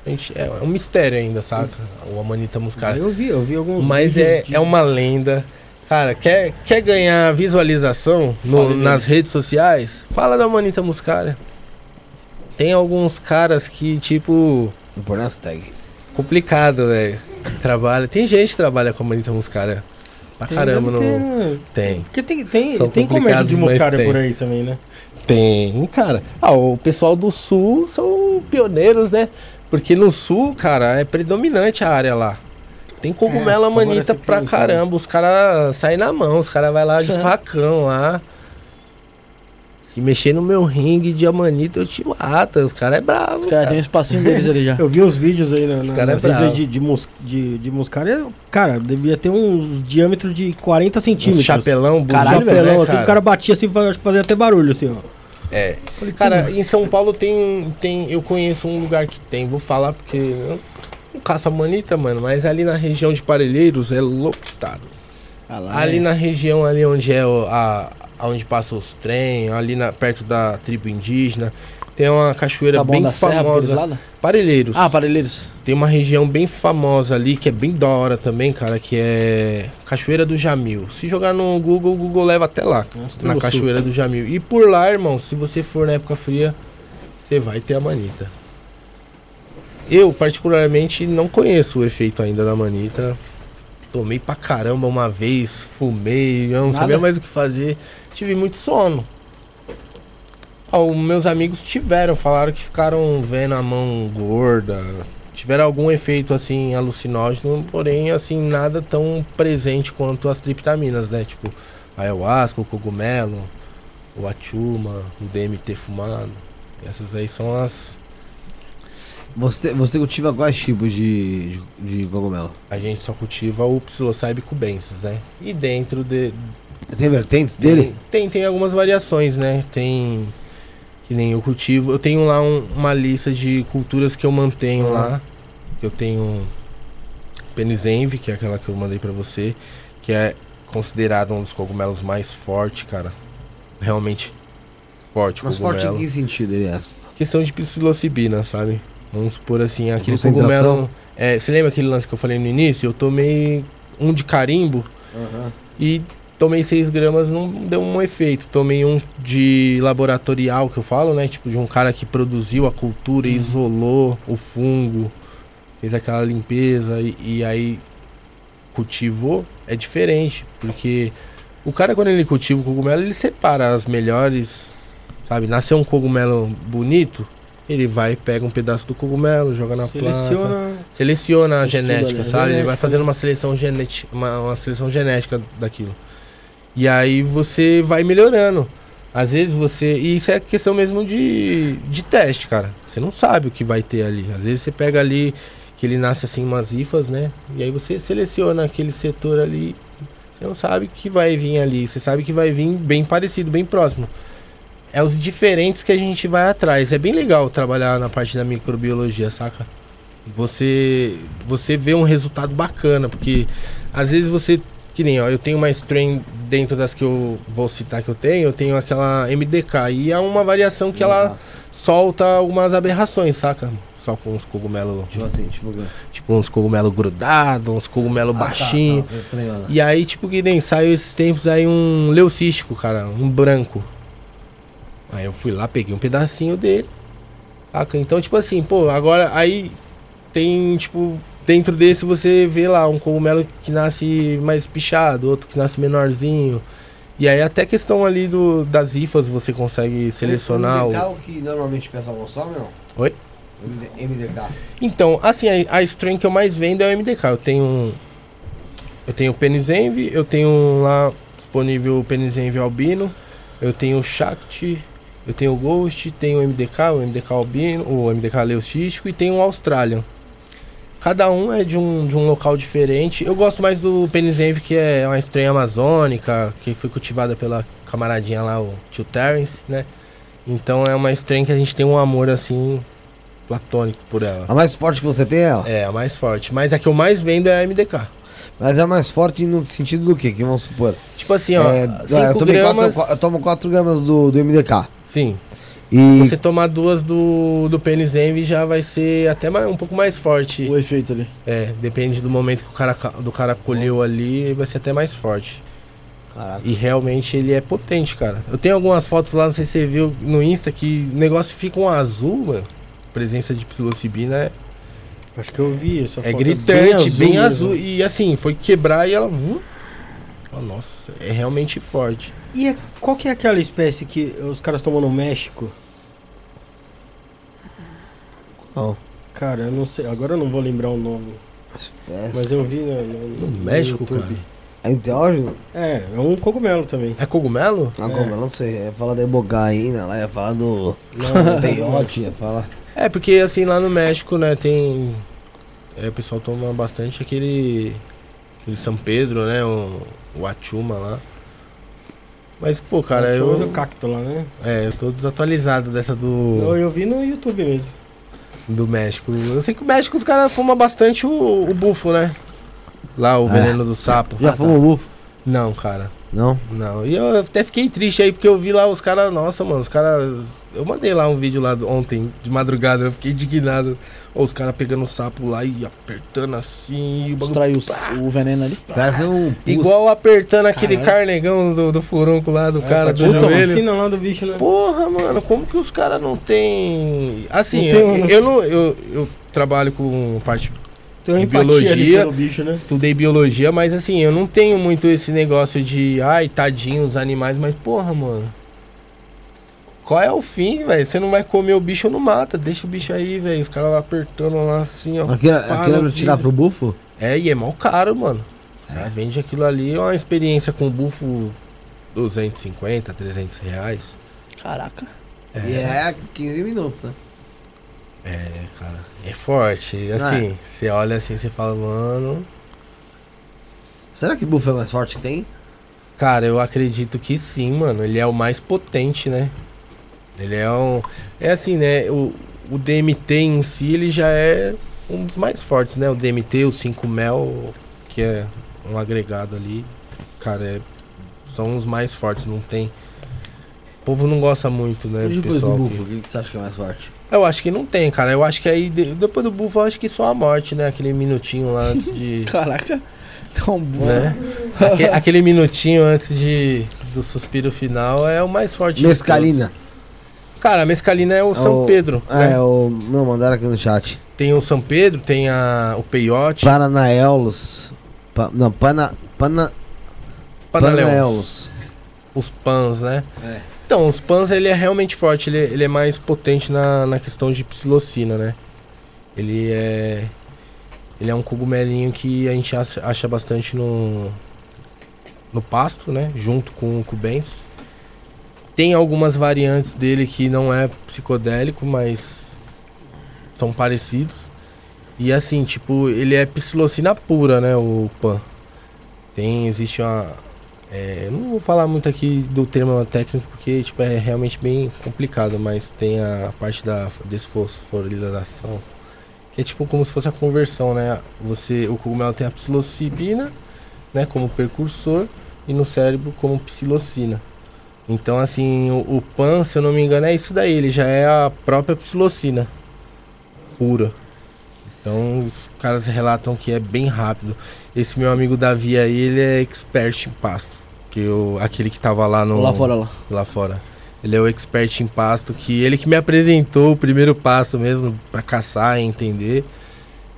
[SPEAKER 4] A gente, é, é um mistério ainda, saca? O Amanita muscaria.
[SPEAKER 2] Eu vi, eu vi alguns
[SPEAKER 4] Mas é,
[SPEAKER 2] de-
[SPEAKER 4] é uma lenda. Cara, quer, quer ganhar visualização no- nas redes sociais? Fala da Manita Muscaria. Tem alguns caras que, tipo,
[SPEAKER 3] nas tag.
[SPEAKER 4] complicado, velho. Trabalha. Tem gente que trabalha com a Manita Muscaria. Pra
[SPEAKER 2] Tem,
[SPEAKER 4] caramba, no.
[SPEAKER 2] ter, né?
[SPEAKER 4] Tem.
[SPEAKER 2] Porque tem, tem,
[SPEAKER 4] São
[SPEAKER 2] tem comércio de
[SPEAKER 4] tem.
[SPEAKER 2] por aí também, né?
[SPEAKER 4] Tem, cara. Ah, o pessoal do sul são pioneiros, né? Porque no sul, cara, é predominante a área lá. Tem cogumelo
[SPEAKER 2] É, favorece
[SPEAKER 4] pra
[SPEAKER 2] aqui,
[SPEAKER 4] caramba. Os caras saem na mão, os caras vai lá de facão lá. Se mexer no meu ringue de amanita, eu te mato. Os caras é bravo.
[SPEAKER 1] Os caras
[SPEAKER 4] cara.
[SPEAKER 1] têm um espacinho deles ali já.
[SPEAKER 2] Eu vi uns vídeos aí na, na,
[SPEAKER 4] cara é
[SPEAKER 2] nas de, de, mus, de, de muscara. Cara, devia ter um diâmetro de 40
[SPEAKER 4] Um
[SPEAKER 2] centímetros.
[SPEAKER 4] chapelão, bonito,
[SPEAKER 1] Caralho,
[SPEAKER 2] Chapelão,
[SPEAKER 4] né,
[SPEAKER 2] assim, o cara batia assim, acho que fazia até barulho, assim, ó.
[SPEAKER 4] É. Cara, em São Paulo tem, tem. Eu conheço um lugar que tem, vou falar porque. Não caço a manita, mano, mas ali na região de Parelheiros é lotado.
[SPEAKER 1] Ah lá,
[SPEAKER 4] Ali
[SPEAKER 1] é.
[SPEAKER 4] na região ali onde é o- a. Onde passa os trem, ali na, perto da tribo indígena, tem uma cachoeira
[SPEAKER 1] Tá
[SPEAKER 4] bem
[SPEAKER 1] da serra,
[SPEAKER 4] famosa.
[SPEAKER 1] lados?
[SPEAKER 4] Parelheiros.
[SPEAKER 1] Ah, parelheiros.
[SPEAKER 4] Tem uma região bem famosa ali, que é bem da hora também, cara, que é Cachoeira do Jamil. Se jogar no Google, o Google leva até lá,
[SPEAKER 2] Monstro
[SPEAKER 4] na Cachoeira do Jamil. E por lá, irmão, se você for na época fria, você vai ter a manita. Eu, particularmente, não conheço o efeito ainda da manita. Tomei pra caramba uma vez, fumei, eu não
[SPEAKER 1] Nada?
[SPEAKER 4] sabia mais o que fazer. Tive muito sono. Ah, os meus amigos tiveram, falaram que ficaram vendo a mão gorda, tiveram algum efeito assim alucinógeno, porém assim nada tão presente quanto as triptaminas, né? Tipo, a ayahuasca, o cogumelo, o achuma, o DMT fumado. Essas aí são as
[SPEAKER 3] Você, você cultiva quais tipos de, de, de cogumelo?
[SPEAKER 4] a gente só cultiva o psilocybe cubensis, né? E dentro de
[SPEAKER 3] Tem vertentes dele?
[SPEAKER 4] Tem, tem, tem algumas variações, né? Tem. Que nem eu cultivo. Eu tenho lá um- uma lista de culturas que eu mantenho
[SPEAKER 3] Uhum.
[SPEAKER 4] lá. Que eu tenho. Penisenve, que é aquela que eu mandei pra você. Que é considerado um dos cogumelos mais fortes, cara. Realmente forte
[SPEAKER 3] Mas forte
[SPEAKER 4] cogumelo.
[SPEAKER 3] em que sentido ele é?
[SPEAKER 4] Questão de psilocibina, sabe? Vamos supor assim, aquele cogumelo. É, você lembra aquele lance que eu falei no início? Eu tomei um de carimbo e tomei 6 gramas, não deu um efeito. Tomei um de laboratorial, que eu falo, né? Tipo, de um cara que produziu a cultura,
[SPEAKER 3] Uhum.
[SPEAKER 4] isolou o fungo, fez aquela limpeza e, e aí cultivou. É diferente, porque o cara, quando ele cultiva o cogumelo, ele separa as melhores, sabe? Nasceu um cogumelo bonito, ele vai, pega um pedaço do cogumelo, joga na planta.
[SPEAKER 2] Seleciona.
[SPEAKER 4] Seleciona a genética,
[SPEAKER 1] ali,
[SPEAKER 4] sabe? Ele vai
[SPEAKER 2] genética,
[SPEAKER 4] fazendo
[SPEAKER 2] né?
[SPEAKER 4] uma seleção genética, uma, uma seleção genética daquilo. E aí você vai melhorando. Às vezes você. E isso é questão mesmo de, de teste, cara. Você não sabe o que vai ter ali. Às vezes você pega ali que ele nasce assim umas ifas, né? E aí você seleciona aquele setor ali. Você não sabe o que vai vir ali. Você sabe que vai vir bem parecido, bem próximo. É os diferentes que a gente vai atrás. É bem legal trabalhar na parte da microbiologia, saca? Você você vê um resultado bacana, porque às vezes você que nem, ó, eu tenho uma strain dentro das que eu vou citar que eu tenho, eu tenho aquela MDK e é uma variação que ela solta algumas aberrações, saca? Só com uns cogumelos,
[SPEAKER 3] Tipo assim, tipo...
[SPEAKER 4] tipo uns cogumelos grudados, uns cogumelos baixinhos.
[SPEAKER 3] Ah, tá, tá, estranhando.
[SPEAKER 4] E aí, tipo, que nem saiu esses tempos aí um leucístico, cara, um branco. Aí eu fui lá, peguei um pedacinho dele. Saca? Então, tipo assim, pô, agora aí tem, tipo, dentro desse você vê lá um cogumelo que nasce mais pichado, outro que nasce menorzinho. E aí até questão ali do, das ifas você consegue selecionar.
[SPEAKER 3] MDK é
[SPEAKER 4] O...
[SPEAKER 3] o que normalmente o pessoal consome, não?
[SPEAKER 4] Oi?
[SPEAKER 3] MD- MDK.
[SPEAKER 4] Então, assim, a, a strain que eu mais vendo é o MDK. Eu tenho um- eu tenho o Penisenve, eu tenho lá disponível o Penisenve albino, eu tenho o Shakti, eu tenho o Ghost, tenho o MDK, o MDK albino, o MDK leucístico e tenho o Australian. Cada um é de um, de um local diferente. Eu gosto mais do Penisenve, que é uma strain amazônica, que foi cultivada pela camaradinha lá, o Tio Terence, né? Então é uma strain que a gente tem um amor assim platônico por ela.
[SPEAKER 3] A mais forte que você tem é ela.
[SPEAKER 4] É, a mais forte. Mas a que eu mais vendo é a MDK.
[SPEAKER 3] Mas é a mais forte no sentido do quê? Que vamos supor.
[SPEAKER 4] Tipo assim, ó,
[SPEAKER 3] É,
[SPEAKER 4] 5
[SPEAKER 3] eu, tomei
[SPEAKER 4] gramas.
[SPEAKER 3] quatro, eu tomo 4 gramas do, do MDK.
[SPEAKER 4] Sim.
[SPEAKER 3] E
[SPEAKER 4] Você tomar duas do, do Penisenve já vai ser até mais, um pouco mais forte.
[SPEAKER 1] O efeito ali.
[SPEAKER 4] É, depende do momento que o cara, ca- do cara colheu ali, vai ser até mais forte.
[SPEAKER 3] Caraca.
[SPEAKER 4] E realmente ele é potente, cara. Eu tenho algumas fotos lá, não sei se você viu no Insta, que o negócio fica um azul, mano. Presença de psilocibina é,
[SPEAKER 2] Acho que eu vi essa
[SPEAKER 4] é
[SPEAKER 2] foto,
[SPEAKER 4] gritante, bem azul.
[SPEAKER 2] mesmo.
[SPEAKER 4] E assim, foi quebrar e ela. uh, Nossa, é realmente forte.
[SPEAKER 2] E é- qual que é aquela espécie que os caras tomam no México?
[SPEAKER 3] Não.
[SPEAKER 2] Cara, eu não sei. Agora eu não vou lembrar o nome.
[SPEAKER 3] É,
[SPEAKER 2] Mas eu vi no, no-
[SPEAKER 4] No
[SPEAKER 2] no
[SPEAKER 4] México,
[SPEAKER 2] YouTube.
[SPEAKER 4] cara?
[SPEAKER 3] É enteógeno?
[SPEAKER 2] É, é um cogumelo também.
[SPEAKER 4] É cogumelo?
[SPEAKER 3] Ah, como? Eu não sei. Ia falar da ebogaína lá, ia falar do.
[SPEAKER 2] Não,
[SPEAKER 3] peiote, ia falar.
[SPEAKER 4] É, porque assim, lá no México, né, tem. É, o pessoal toma bastante aquele. Aquele São Pedro, né? O, o Achuma lá. Mas, pô, cara, eu.
[SPEAKER 2] o cacto lá, né?
[SPEAKER 4] É, eu tô desatualizado dessa do.
[SPEAKER 2] Eu, eu vi no YouTube mesmo.
[SPEAKER 4] do México. Eu sei que o México os caras fumam bastante o, o bufo, né? Lá, o
[SPEAKER 3] É.
[SPEAKER 4] veneno do sapo.
[SPEAKER 3] Já fumou bufo?
[SPEAKER 4] Não, cara.
[SPEAKER 3] Não?
[SPEAKER 4] Não. E eu até fiquei triste aí, porque eu vi lá os caras. Nossa, mano, os caras. Eu mandei lá um vídeo lá ontem, de madrugada, eu fiquei indignado. Ó, os caras pegando o sapo lá e apertando assim. E o bagulho.
[SPEAKER 1] Extrai o, o veneno ali.
[SPEAKER 3] Parece um. pus.
[SPEAKER 4] Igual apertando aquele
[SPEAKER 1] Caralho.
[SPEAKER 4] carnegão do, do furunco lá do cara
[SPEAKER 2] É,
[SPEAKER 4] do
[SPEAKER 2] puta,
[SPEAKER 4] joelho.
[SPEAKER 2] lá do bicho, né?
[SPEAKER 4] Porra, mano, como que os caras não tem. Assim,
[SPEAKER 2] Não tem
[SPEAKER 4] eu, eu não. Eu, eu trabalho com parte.
[SPEAKER 2] Tem
[SPEAKER 4] biologia.
[SPEAKER 2] bicho, né?
[SPEAKER 4] Estudei biologia, mas assim, eu não tenho muito esse negócio de. Ai, tadinho os animais, mas porra, mano. Qual é o fim, velho? Você não vai comer o bicho ou não mata. Deixa o bicho aí, velho. Os caras lá apertando lá assim, ó.
[SPEAKER 3] Aquilo,
[SPEAKER 4] Pá
[SPEAKER 3] aquilo é tirar pro bufo?
[SPEAKER 4] É, e é mal caro, mano. Os caras vendem aquilo ali, é uma experiência com bufo 250, 300 reais.
[SPEAKER 1] Caraca.
[SPEAKER 3] E é 15 minutos, né?
[SPEAKER 4] É, cara, é forte. Assim, você olha assim, você fala, mano.
[SPEAKER 3] Será que bufo é mais forte que tem?
[SPEAKER 4] Cara, eu acredito que sim, mano. Ele é o mais potente, né? Ele é um. É assim, né? O, o DMT em si, ele já é um dos mais fortes, né? O DMT, o 5 mel, que é um agregado ali. Cara, é- são os mais fortes, não tem. O povo não gosta muito, né?
[SPEAKER 3] E
[SPEAKER 4] do
[SPEAKER 3] depois do
[SPEAKER 4] pessoal que-
[SPEAKER 3] bufo, o que que você acha que é mais forte?
[SPEAKER 4] Eu acho que não tem, cara. Eu acho que aí, de- depois do bufo, eu acho que só a morte, né? Aquele minutinho lá antes de.
[SPEAKER 1] Caraca. Tão bom.
[SPEAKER 4] né? Aque- aquele minutinho antes de do suspiro final é o mais forte. de
[SPEAKER 3] Mescalina.
[SPEAKER 4] Cara, a mescalina é o São
[SPEAKER 3] o-
[SPEAKER 4] Pedro.
[SPEAKER 3] É,
[SPEAKER 4] né?
[SPEAKER 3] o. Não, mandaram aqui no chat.
[SPEAKER 4] Tem o São Pedro, tem a, o peiote,
[SPEAKER 3] Paranaelos. Pa, não, pana, pana,
[SPEAKER 4] Panaléus,
[SPEAKER 3] Panaelos.
[SPEAKER 4] os pans, né?
[SPEAKER 3] É.
[SPEAKER 4] Então, os pans ele é realmente forte, ele, ele é mais potente na, na questão de psilocina, né? Ele é. Ele é um cogumelinho que a gente acha, acha bastante no. No pasto, né? Junto com o cubens. Tem algumas variantes dele que não é psicodélico, mas são parecidos. E assim, tipo, ele é psilocina pura, né? O pan. Tem, existe uma. é, não vou falar muito aqui do termo técnico porque tipo, é realmente bem complicado, mas tem a parte da desfosforilação, que é tipo como se fosse a conversão, né? Você, o cogumelo tem a psilocibina, né, como precursor, e no cérebro como psilocina. Então, assim, o, o pan, se eu não me engano, é isso daí, ele já é a própria psilocina pura. Então, os caras relatam que é bem rápido. Esse meu amigo Davi aí, ele é expert em pasto. Que eu, aquele que tava lá no.
[SPEAKER 1] Lá fora lá.
[SPEAKER 4] Lá fora. Ele é o expert em pasto, que ele que me apresentou o primeiro passo mesmo pra caçar e entender.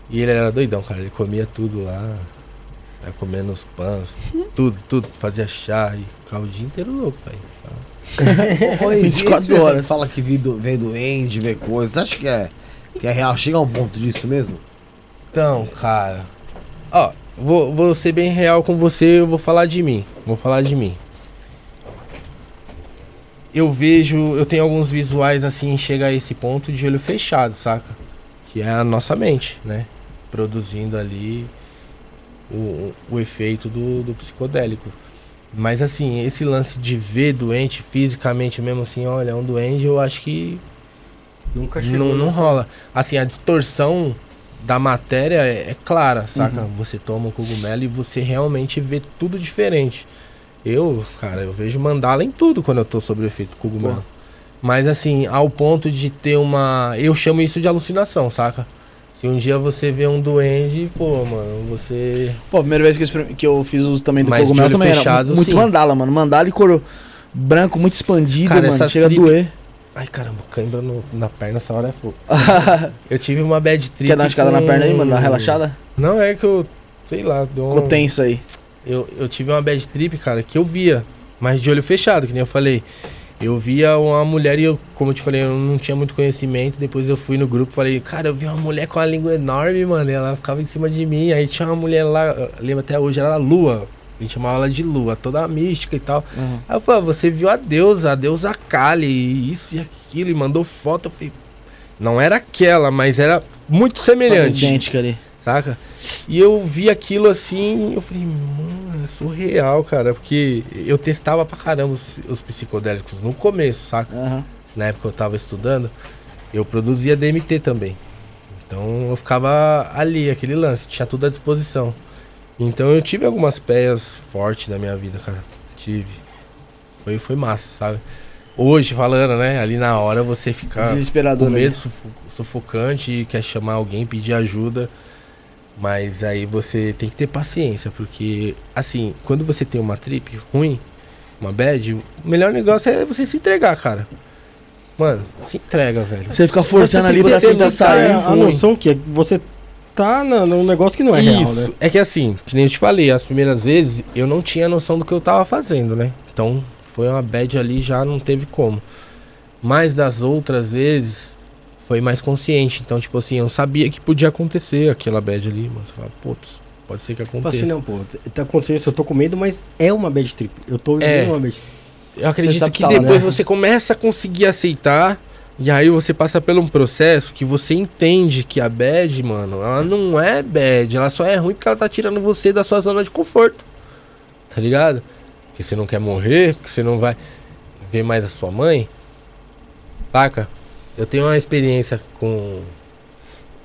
[SPEAKER 4] E ele era doidão, cara. Ele comia tudo lá. Comendo os pães, tudo, tudo. Fazia chá e ficava o dia inteiro louco, velho.
[SPEAKER 3] Ô, e
[SPEAKER 1] 24
[SPEAKER 3] esse pessoal
[SPEAKER 1] horas.
[SPEAKER 3] fala que vê, do, vê doente, vê coisas. Você acha que é, que é real? Chega a um ponto disso mesmo?
[SPEAKER 4] Então, cara. Ó, vou, vou ser bem real com você, eu vou falar de mim. Vou falar de mim. Eu vejo, eu tenho alguns visuais assim, chega a esse ponto de olho fechado, saca? Que é a nossa mente, né? Produzindo ali o, o, o efeito do, do psicodélico. Mas assim, esse lance de ver doente fisicamente mesmo assim, olha, é um doente, eu acho que
[SPEAKER 2] Nunca chegou.
[SPEAKER 4] não, não
[SPEAKER 2] nessa-
[SPEAKER 4] rola. Assim, a distorção da matéria é, é clara, saca?
[SPEAKER 1] Uhum.
[SPEAKER 4] Você toma um cogumelo e você realmente vê tudo diferente. Eu, cara, eu vejo mandala em tudo quando eu tô sob o efeito cogumelo.
[SPEAKER 1] Pô.
[SPEAKER 4] Mas assim, ao ponto de ter uma. Eu chamo isso de alucinação, saca? Se um dia você vê um duende, pô, mano, você.
[SPEAKER 1] Pô, a primeira vez que eu, que eu fiz uso também do
[SPEAKER 4] Mas
[SPEAKER 1] cogumelo também era
[SPEAKER 4] fechado,
[SPEAKER 1] muito
[SPEAKER 4] sim.
[SPEAKER 1] mandala, mano. Mandala e cor branco muito expandido,
[SPEAKER 4] Cara,
[SPEAKER 1] mano. Chega
[SPEAKER 4] trip-
[SPEAKER 1] a doer.
[SPEAKER 4] Ai caramba, cãibra na perna essa hora é fogo. Eu tive uma bad trip.
[SPEAKER 1] Quer dar uma escada na
[SPEAKER 4] com-
[SPEAKER 1] perna aí, mano? Uma relaxada?
[SPEAKER 4] Não, é que eu. Sei lá, deu
[SPEAKER 1] Ficou
[SPEAKER 4] um-
[SPEAKER 1] tenso aí.
[SPEAKER 4] Eu, eu tive uma bad trip, cara, que eu via, mas de olho fechado, que nem eu falei. Eu via uma mulher e eu, como eu te falei, eu não tinha muito conhecimento. Depois eu fui no grupo e falei, cara, eu vi uma mulher com uma língua enorme, mano. E ela ficava em cima de mim. Aí tinha uma mulher lá, lembro até hoje, era a Lua. A gente chamava ela de lua, toda mística e tal.
[SPEAKER 1] Uhum.
[SPEAKER 4] Aí eu falei, ah, você viu a deusa, a deusa Kali, isso e aquilo, e mandou foto. Eu falei, não era aquela, mas era muito semelhante.
[SPEAKER 1] Idêntica ali.
[SPEAKER 4] Saca? E eu vi aquilo assim, eu falei, mano, é surreal, cara. Porque eu testava pra caramba os, os psicodélicos no começo, saca?
[SPEAKER 1] Aham.
[SPEAKER 4] Na época eu tava estudando, eu produzia DMT também. Então eu ficava ali, aquele lance, tinha tudo à disposição. Então eu tive algumas pés fortes na minha vida, cara. Tive. Foi, foi massa, sabe? Hoje, falando, né? Ali na hora você fica
[SPEAKER 1] Desesperador.
[SPEAKER 4] com medo sufo- sufocante e quer chamar alguém, pedir ajuda. Mas aí você tem que ter paciência, porque assim, quando você tem uma trip ruim, uma bad, o melhor negócio é você se entregar, cara. Mano, se entrega, velho.
[SPEAKER 1] Você fica forçando ali pra tentar
[SPEAKER 4] tá-
[SPEAKER 1] sair.
[SPEAKER 2] a
[SPEAKER 4] ruim.
[SPEAKER 2] noção que é você tá na, num negócio que não é real,
[SPEAKER 4] Isso.
[SPEAKER 2] né?
[SPEAKER 4] É que assim, que nem eu te falei, as primeiras vezes eu não tinha noção do que eu tava fazendo, né? Então foi uma bad ali, já não teve como. Mas das outras vezes foi mais consciente. Então, tipo assim, eu sabia que podia acontecer aquela bad ali, mas você fala, putz, pode ser que
[SPEAKER 2] Tipo
[SPEAKER 4] aconteça.
[SPEAKER 2] assim, não, pô, tá acontecendo isso, eu tô com medo, mas é uma bad trip. Eu tô
[SPEAKER 4] É.
[SPEAKER 2] vivendo uma bad trip.
[SPEAKER 4] Eu acredito que
[SPEAKER 1] que tá lá,
[SPEAKER 4] depois
[SPEAKER 1] né?
[SPEAKER 4] você começa a conseguir aceitar. E aí você passa por um processo que você entende que a bad, mano, ela não é bad, ela só é ruim porque ela tá tirando você da sua zona de conforto. Tá ligado? Porque você não quer morrer, porque você não vai ver mais a sua mãe. Saca? Eu tenho uma experiência com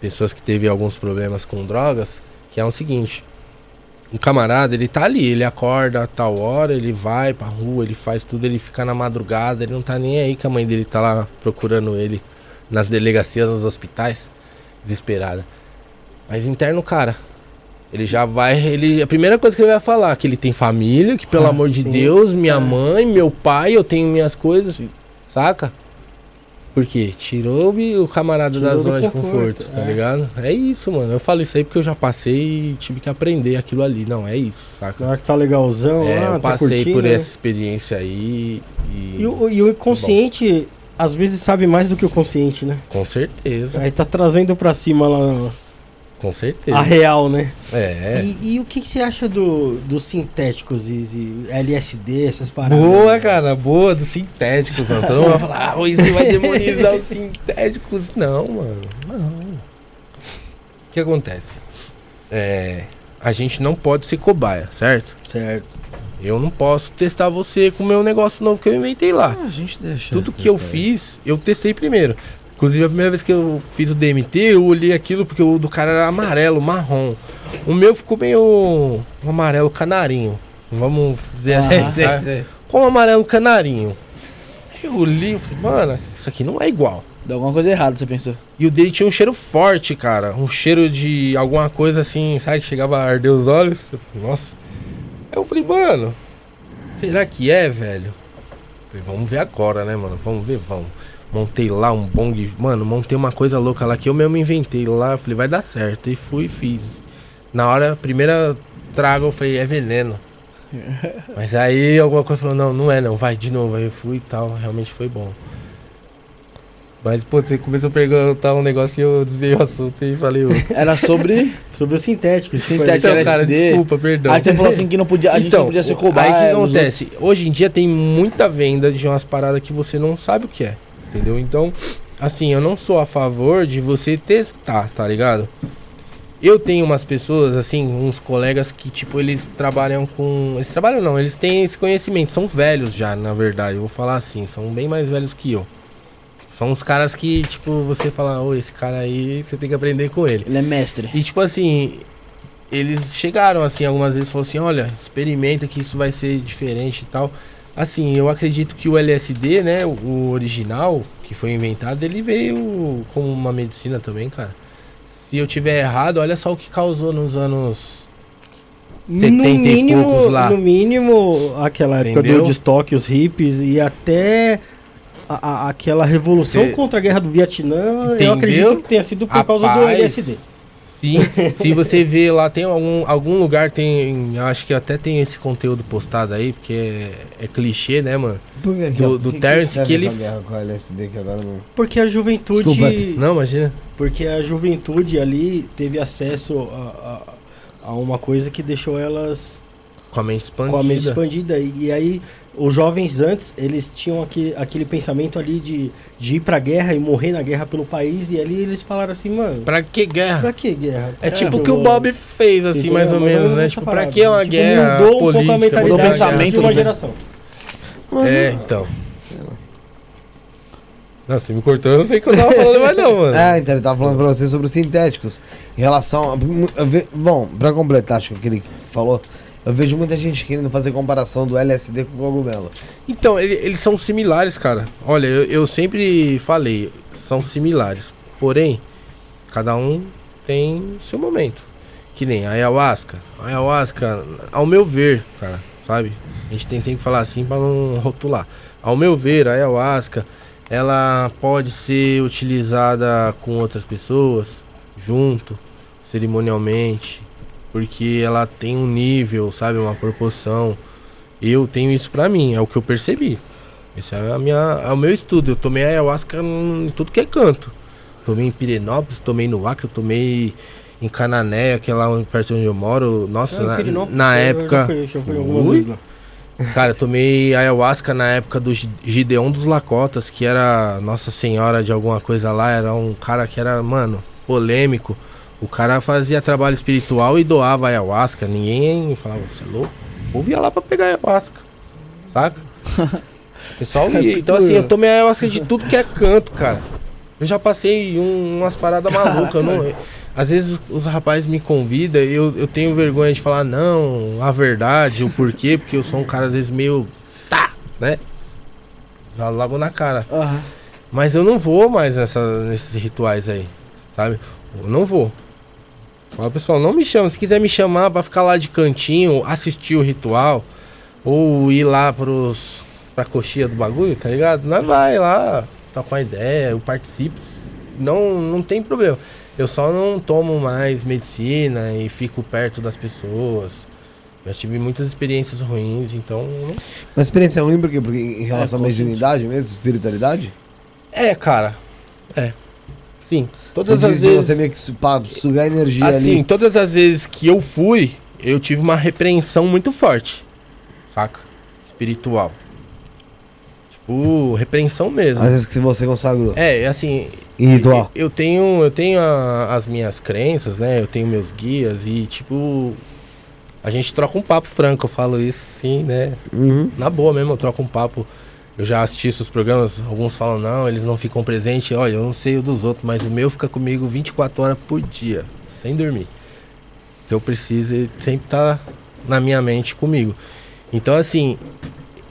[SPEAKER 4] pessoas que teve alguns problemas com drogas, que é o seguinte. Um camarada, ele tá ali, ele acorda a tal hora, ele vai pra rua, ele faz tudo, ele fica na madrugada, ele não tá nem aí que a mãe dele tá lá procurando ele nas delegacias, nos hospitais, desesperada. Mas interno, cara, ele já vai, ele, a primeira coisa que ele vai falar, que ele tem família, que pelo
[SPEAKER 2] Ah,
[SPEAKER 4] amor de
[SPEAKER 2] sim.
[SPEAKER 4] Deus, minha
[SPEAKER 2] Ah.
[SPEAKER 4] mãe, meu pai, eu tenho minhas coisas, saca? Por quê? Tirou o camarada
[SPEAKER 2] Tirou
[SPEAKER 4] da zona de
[SPEAKER 2] conforto,
[SPEAKER 4] conforto, tá
[SPEAKER 2] é.
[SPEAKER 4] ligado? É isso, mano. Eu falo isso aí porque eu já passei e tive que aprender aquilo ali. Não, é isso,
[SPEAKER 2] Na
[SPEAKER 4] saca?
[SPEAKER 2] hora que tá legalzão,
[SPEAKER 4] É,
[SPEAKER 2] lá,
[SPEAKER 4] eu
[SPEAKER 2] tá
[SPEAKER 4] passei
[SPEAKER 2] curtindo,
[SPEAKER 4] por
[SPEAKER 2] né?
[SPEAKER 4] essa experiência aí e.
[SPEAKER 2] E o, e o inconsciente, às vezes, sabe mais do que o consciente, né?
[SPEAKER 4] Com certeza,
[SPEAKER 2] Aí tá trazendo pra cima lá
[SPEAKER 4] com certeza.
[SPEAKER 2] a real, né?
[SPEAKER 4] É.
[SPEAKER 2] E, e o que, que você acha do, dos sintéticos e, LSD, essas paradas?
[SPEAKER 4] Boa, cara, boa, dos sintéticos, mano. Todo mundo vai falar, ah, você vai demonizar os sintéticos. Não, mano, não. O que acontece? É, a gente não pode ser cobaia, certo?
[SPEAKER 2] Certo.
[SPEAKER 4] Eu não posso testar você com o meu negócio novo que eu inventei lá.
[SPEAKER 3] a gente deixa.
[SPEAKER 4] Tudo que eu fiz, eu testei primeiro. Inclusive, a primeira vez que eu fiz o DMT, eu olhei aquilo porque o do cara era amarelo, marrom. O meu ficou meio um amarelo canarinho. Vamos dizer assim.
[SPEAKER 3] Sei, sei,
[SPEAKER 4] tá? Com amarelo canarinho. Eu olhei e falei, mano, isso aqui não é igual.
[SPEAKER 1] Deu alguma coisa errada, você pensou.
[SPEAKER 4] E o dele tinha um cheiro forte, cara. Um cheiro de alguma coisa assim, sabe? Que chegava a arder os olhos. Eu falei, nossa. Aí eu falei, mano, será que é, velho? Falei, vamos ver agora, né, mano? Vamos ver, vamos. Montei lá um bong. Mano, montei uma coisa louca lá que eu mesmo inventei lá. Eu falei, vai dar certo. E fui e fiz. Na hora, primeira trago, eu falei, é veneno. Mas aí alguma coisa falou, não, não é não, vai de novo. Aí eu fui e tal, realmente foi bom. Mas, pô, você começou a perguntar um negócio e eu desviei o assunto e falei.
[SPEAKER 1] Era sobre.
[SPEAKER 2] Sobre os sintéticos. tipo,
[SPEAKER 1] Sintético.
[SPEAKER 4] Então, cara,
[SPEAKER 1] LSD.
[SPEAKER 4] desculpa, perdão.
[SPEAKER 1] Aí você falou assim que não podia, a gente não podia ser cobaia.
[SPEAKER 4] Então, Aí o que acontece? Hoje em dia tem muita venda de umas paradas que você não sabe o que é. Entendeu? Então, assim, eu não sou a favor de você testar, tá ligado? Eu tenho umas pessoas, assim, uns colegas que, tipo, eles trabalham com. Eles trabalham não, eles têm esse conhecimento, são velhos já, na verdade. Eu vou falar assim, são bem mais velhos que eu. São os caras que, tipo, você fala, ô, esse cara aí, você tem que aprender com ele.
[SPEAKER 1] Ele é mestre.
[SPEAKER 4] E tipo assim, eles chegaram assim algumas vezes e falaram assim, olha, experimenta que isso vai ser diferente e tal. Assim, eu acredito que o LSD, né, o- original que foi inventado, ele veio como uma medicina também, cara. Se eu tiver errado, olha só o que causou nos anos 70
[SPEAKER 2] no
[SPEAKER 4] e
[SPEAKER 2] mínimo,
[SPEAKER 4] poucos lá.
[SPEAKER 2] No mínimo, aquela época
[SPEAKER 4] Entendeu?
[SPEAKER 2] do destoque, os hippies e até a- a- aquela revolução
[SPEAKER 4] Você-
[SPEAKER 2] contra a guerra do Vietnã, eu
[SPEAKER 4] Entendeu?
[SPEAKER 2] acredito que tenha sido por causa do LSD.
[SPEAKER 4] Sim, se você vê lá, tem algum, algum lugar, tem. Acho que até tem esse conteúdo postado aí, porque é, é clichê, né, mano?
[SPEAKER 3] Por que,
[SPEAKER 4] Do- do Terence
[SPEAKER 3] tem a
[SPEAKER 4] que
[SPEAKER 3] ver
[SPEAKER 4] ele-
[SPEAKER 3] com a LSD que agora não.
[SPEAKER 2] Porque a juventude.
[SPEAKER 3] Desculpa.
[SPEAKER 4] Não, imagina.
[SPEAKER 2] Porque a juventude ali teve acesso a, a, a uma coisa que deixou elas
[SPEAKER 4] Com a mente expandida.
[SPEAKER 2] com a mente expandida. E, e aí, os jovens antes, eles tinham aquele, aquele pensamento ali de, de ir pra guerra e morrer na guerra pelo país. E ali eles falaram assim, mano,
[SPEAKER 4] Pra que guerra?
[SPEAKER 2] pra que guerra?
[SPEAKER 4] É tipo o que o Bob fez, assim,
[SPEAKER 2] Entendeu?
[SPEAKER 4] mais ou menos, né?
[SPEAKER 2] nessa
[SPEAKER 4] Tipo, pra que uma
[SPEAKER 2] Tipo,
[SPEAKER 4] guerra
[SPEAKER 2] Mudou um pouco a
[SPEAKER 4] política?
[SPEAKER 2] mentalidade
[SPEAKER 1] mudou o pensamento,
[SPEAKER 2] de uma
[SPEAKER 1] né?
[SPEAKER 2] geração.
[SPEAKER 4] É, então. Nossa, você me cortou, eu não sei o que eu tava falando mais não, mano.
[SPEAKER 3] É, então ele tava falando pra você sobre os sintéticos. Em relação. A, bom, pra completar, acho que o que ele falou, eu vejo muita gente querendo fazer comparação do LSD com cogumelo.
[SPEAKER 4] Então, ele- eles são similares, cara. Olha, eu, eu sempre falei, são similares. Porém, cada um tem seu momento. Que nem a ayahuasca. A ayahuasca, ao meu ver, cara, sabe? A gente tem sempre que falar assim pra não rotular. Ao meu ver, a ayahuasca, ela pode ser utilizada com outras pessoas, junto, cerimonialmente, porque ela tem um nível, sabe, uma proporção. Eu tenho isso pra mim, é o que eu percebi. Esse é, a minha, é o meu estudo. Eu tomei ayahuasca em tudo que é canto. Tomei em Pirenópolis, tomei no Acre, eu tomei em Cananéia, que é lá perto onde eu moro. Nossa,
[SPEAKER 2] Ah,
[SPEAKER 4] na, na
[SPEAKER 2] eu já
[SPEAKER 4] época.
[SPEAKER 2] fui- já fui.
[SPEAKER 4] Cara, eu tomei ayahuasca na época do Gi- Gideon dos Lacotas, que era Nossa Senhora de alguma coisa lá. Era um cara que era, mano, polêmico. O cara fazia trabalho espiritual e doava ayahuasca. Ninguém falava, você é louco? O povo ia lá pra pegar ayahuasca. Saca? Pessoal ia. Então, assim, eu tomei ayahuasca de tudo que é canto, cara. Eu já passei um- umas paradas malucas. não- às vezes os rapazes me convidam e eu, eu tenho vergonha de falar, não, a verdade, o porquê, porque eu sou um cara, às vezes, meio. tá, né? Já logo na cara.
[SPEAKER 1] Aham.
[SPEAKER 4] Mas eu não vou mais nessa, nesses rituais aí, sabe? Eu não vou. Fala, pessoal, não me chama. Se quiser me chamar pra ficar lá de cantinho, assistir o ritual, ou ir lá pros, pra coxinha do bagulho, tá ligado? Nós vai lá, tá com a ideia, eu participo. Não, não tem problema. Eu só não tomo mais medicina e fico perto das pessoas. Já tive muitas experiências ruins, então. não-
[SPEAKER 3] Uma experiência ruim porque, porque em relação à
[SPEAKER 1] É, consciente.
[SPEAKER 3] mediunidade mesmo, espiritualidade?
[SPEAKER 4] É, cara. É. Sim.
[SPEAKER 3] Você
[SPEAKER 4] Todas as
[SPEAKER 3] diz de
[SPEAKER 4] vezes.
[SPEAKER 3] você meio que sugar energia
[SPEAKER 4] Assim,
[SPEAKER 3] ali.
[SPEAKER 4] todas as vezes que eu fui, eu tive uma repreensão muito forte. Saca? Espiritual. Tipo, repreensão mesmo.
[SPEAKER 3] Às vezes que você consagrou.
[SPEAKER 4] É, assim.
[SPEAKER 3] Em ritual.
[SPEAKER 4] Eu, eu tenho, eu tenho a- as minhas crenças, né? Eu tenho meus guias e, tipo. A gente troca um papo franco, eu falo isso, sim, né?
[SPEAKER 3] Uhum.
[SPEAKER 4] Na boa mesmo, eu troco um papo. Eu já assisti esses programas, alguns falam, não, eles não ficam presentes. Olha, eu não sei o dos outros, mas o meu fica comigo 24 horas por dia, sem dormir. Que eu preciso, ele sempre tá na minha mente comigo. Então, assim,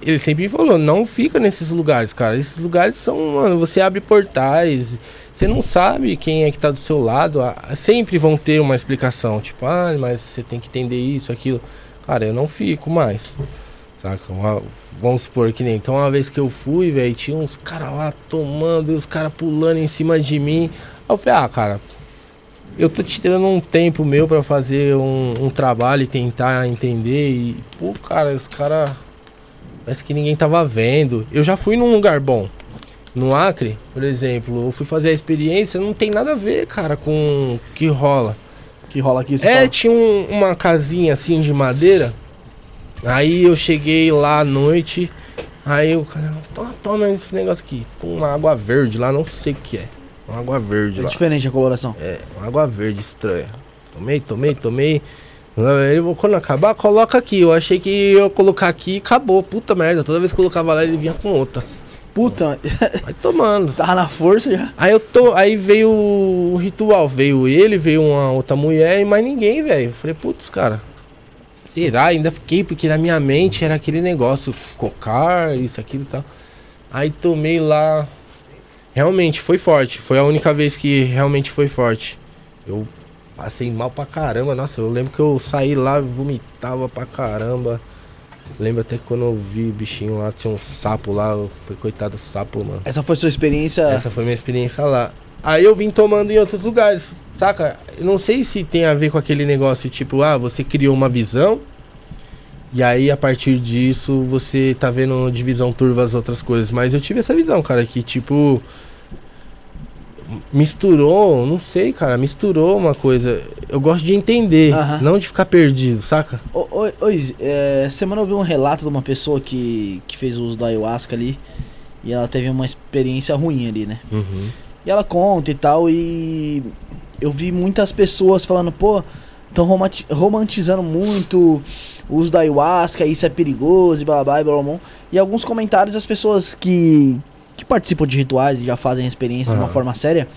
[SPEAKER 4] ele sempre me falou, não fica nesses lugares, cara. Esses lugares são, mano, você abre portais, você não sabe quem é que tá do seu lado. ah, Sempre vão ter uma explicação, tipo, ah, mas você tem que entender isso, aquilo. Cara, eu não fico mais. Saca? Uma- vamos supor que nem. Então, uma vez que eu fui, velho, tinha uns caras lá tomando e os caras pulando em cima de mim. Aí eu falei, ah, cara, eu tô te tirando um tempo meu pra fazer um, um trabalho e tentar entender. E, pô, cara, os caras. Parece que ninguém tava vendo. Eu já fui num lugar bom. No Acre, por exemplo, eu fui fazer a experiência, não tem nada a ver, cara, com o que rola.
[SPEAKER 1] Que rola aqui,
[SPEAKER 4] É,
[SPEAKER 1] fala.
[SPEAKER 4] tinha um- uma casinha assim de madeira. Aí eu cheguei lá à noite. Aí o cara, toma, toma esse negócio aqui. Tem uma água verde lá, não sei o que é. Uma água verde
[SPEAKER 1] É
[SPEAKER 4] lá.
[SPEAKER 1] diferente a coloração.
[SPEAKER 4] É, uma água verde estranha. Tomei, tomei, tomei. Ele quando acabar, coloca aqui. Eu achei que eu colocar aqui e acabou. Puta merda. Toda vez que eu colocava lá, ele vinha com outra.
[SPEAKER 1] Puta,
[SPEAKER 4] Vai tomando.
[SPEAKER 1] tava na força já.
[SPEAKER 4] Aí eu tô. Aí veio o ritual. Veio ele, veio uma outra mulher e mais ninguém, velho. Falei, putz, cara. Será? Ainda fiquei, porque na minha mente era aquele negócio, cocar, isso, aquilo e tal. Aí tomei lá. Realmente foi forte. Foi a única vez que realmente foi forte. Eu passei mal pra caramba. Nossa, eu lembro que eu saí lá, vomitava pra caramba. Lembro até quando eu vi o bichinho lá, tinha um sapo lá. Foi coitado do sapo, mano.
[SPEAKER 1] Essa foi sua experiência.
[SPEAKER 4] Essa foi minha experiência lá. Aí eu vim tomando em outros lugares, saca? Eu não sei se tem a ver com aquele negócio, tipo, ah, você criou uma visão. E aí, a partir disso, você tá vendo divisão turva as outras coisas. Mas eu tive essa visão, cara, que tipo. misturou, não sei, cara, misturou uma coisa. Eu gosto de entender,
[SPEAKER 1] Aham.
[SPEAKER 4] não de ficar perdido, saca?
[SPEAKER 1] Ô, Izzy, é, semana eu vi um relato de uma pessoa que, que fez uso da ayahuasca ali. E ela teve uma experiência ruim ali, né?
[SPEAKER 4] Uhum.
[SPEAKER 1] E ela conta e tal, e eu vi muitas pessoas falando, pô, estão romantizando muito o uso da ayahuasca, isso é perigoso, e blá blá blá blá. blá. E alguns comentários das pessoas que, que participam de rituais e já fazem a experiência de uma forma séria,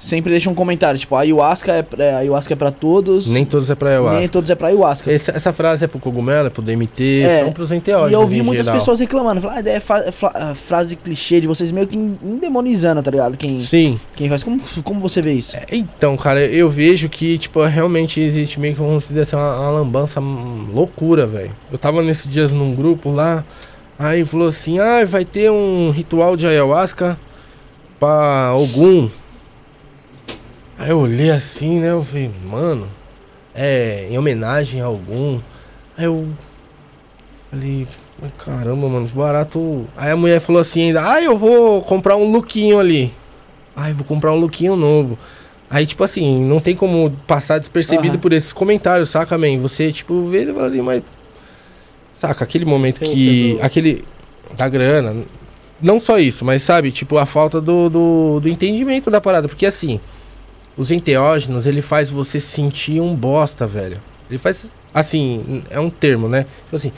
[SPEAKER 1] sempre deixam um comentário, tipo, a ayahuasca é pra, a ayahuasca é pra todos,
[SPEAKER 4] Nem todos é pra
[SPEAKER 1] nem
[SPEAKER 4] ayahuasca.
[SPEAKER 1] todos é pra ayahuasca.
[SPEAKER 4] Essa, essa frase é pro cogumelo, é pro DMT,
[SPEAKER 1] É,
[SPEAKER 4] são pros enteógenos
[SPEAKER 1] E eu vi
[SPEAKER 4] em
[SPEAKER 1] muitas
[SPEAKER 4] geral.
[SPEAKER 1] pessoas reclamando, falando, ah, ideia é fa- é fra- é frase clichê de vocês meio que endemonizando, tá ligado? Quem,
[SPEAKER 4] Sim.
[SPEAKER 1] quem faz. Como, como você vê isso?
[SPEAKER 4] É, Então, cara, eu vejo que, tipo, realmente existe meio que, vamos dizer assim, uma, uma lambança loucura, velho. Eu tava nesses dias num grupo lá, aí falou assim, ah, vai ter um ritual de ayahuasca pra Ogum. Aí eu olhei assim, né, eu falei, mano, é em homenagem a Ogum. Aí eu falei, "Mas caramba, mano, que barato. Aí a mulher falou assim ainda, ah, eu vou comprar um lookinho ali. Ai, vou comprar um lookinho novo. Aí, tipo assim, não tem como passar despercebido
[SPEAKER 1] Aham.
[SPEAKER 4] por esses comentários, saca, man? Você, tipo, vê e fala assim, mas. Saca, aquele momento
[SPEAKER 2] Sim,
[SPEAKER 4] que. Aquele. Da grana. Não só isso, mas sabe, tipo, a falta do, do, do entendimento da parada. Porque assim, os enteógenos, ele faz você sentir um bosta, velho. Ele faz. Assim, é um termo, né? Tipo assim.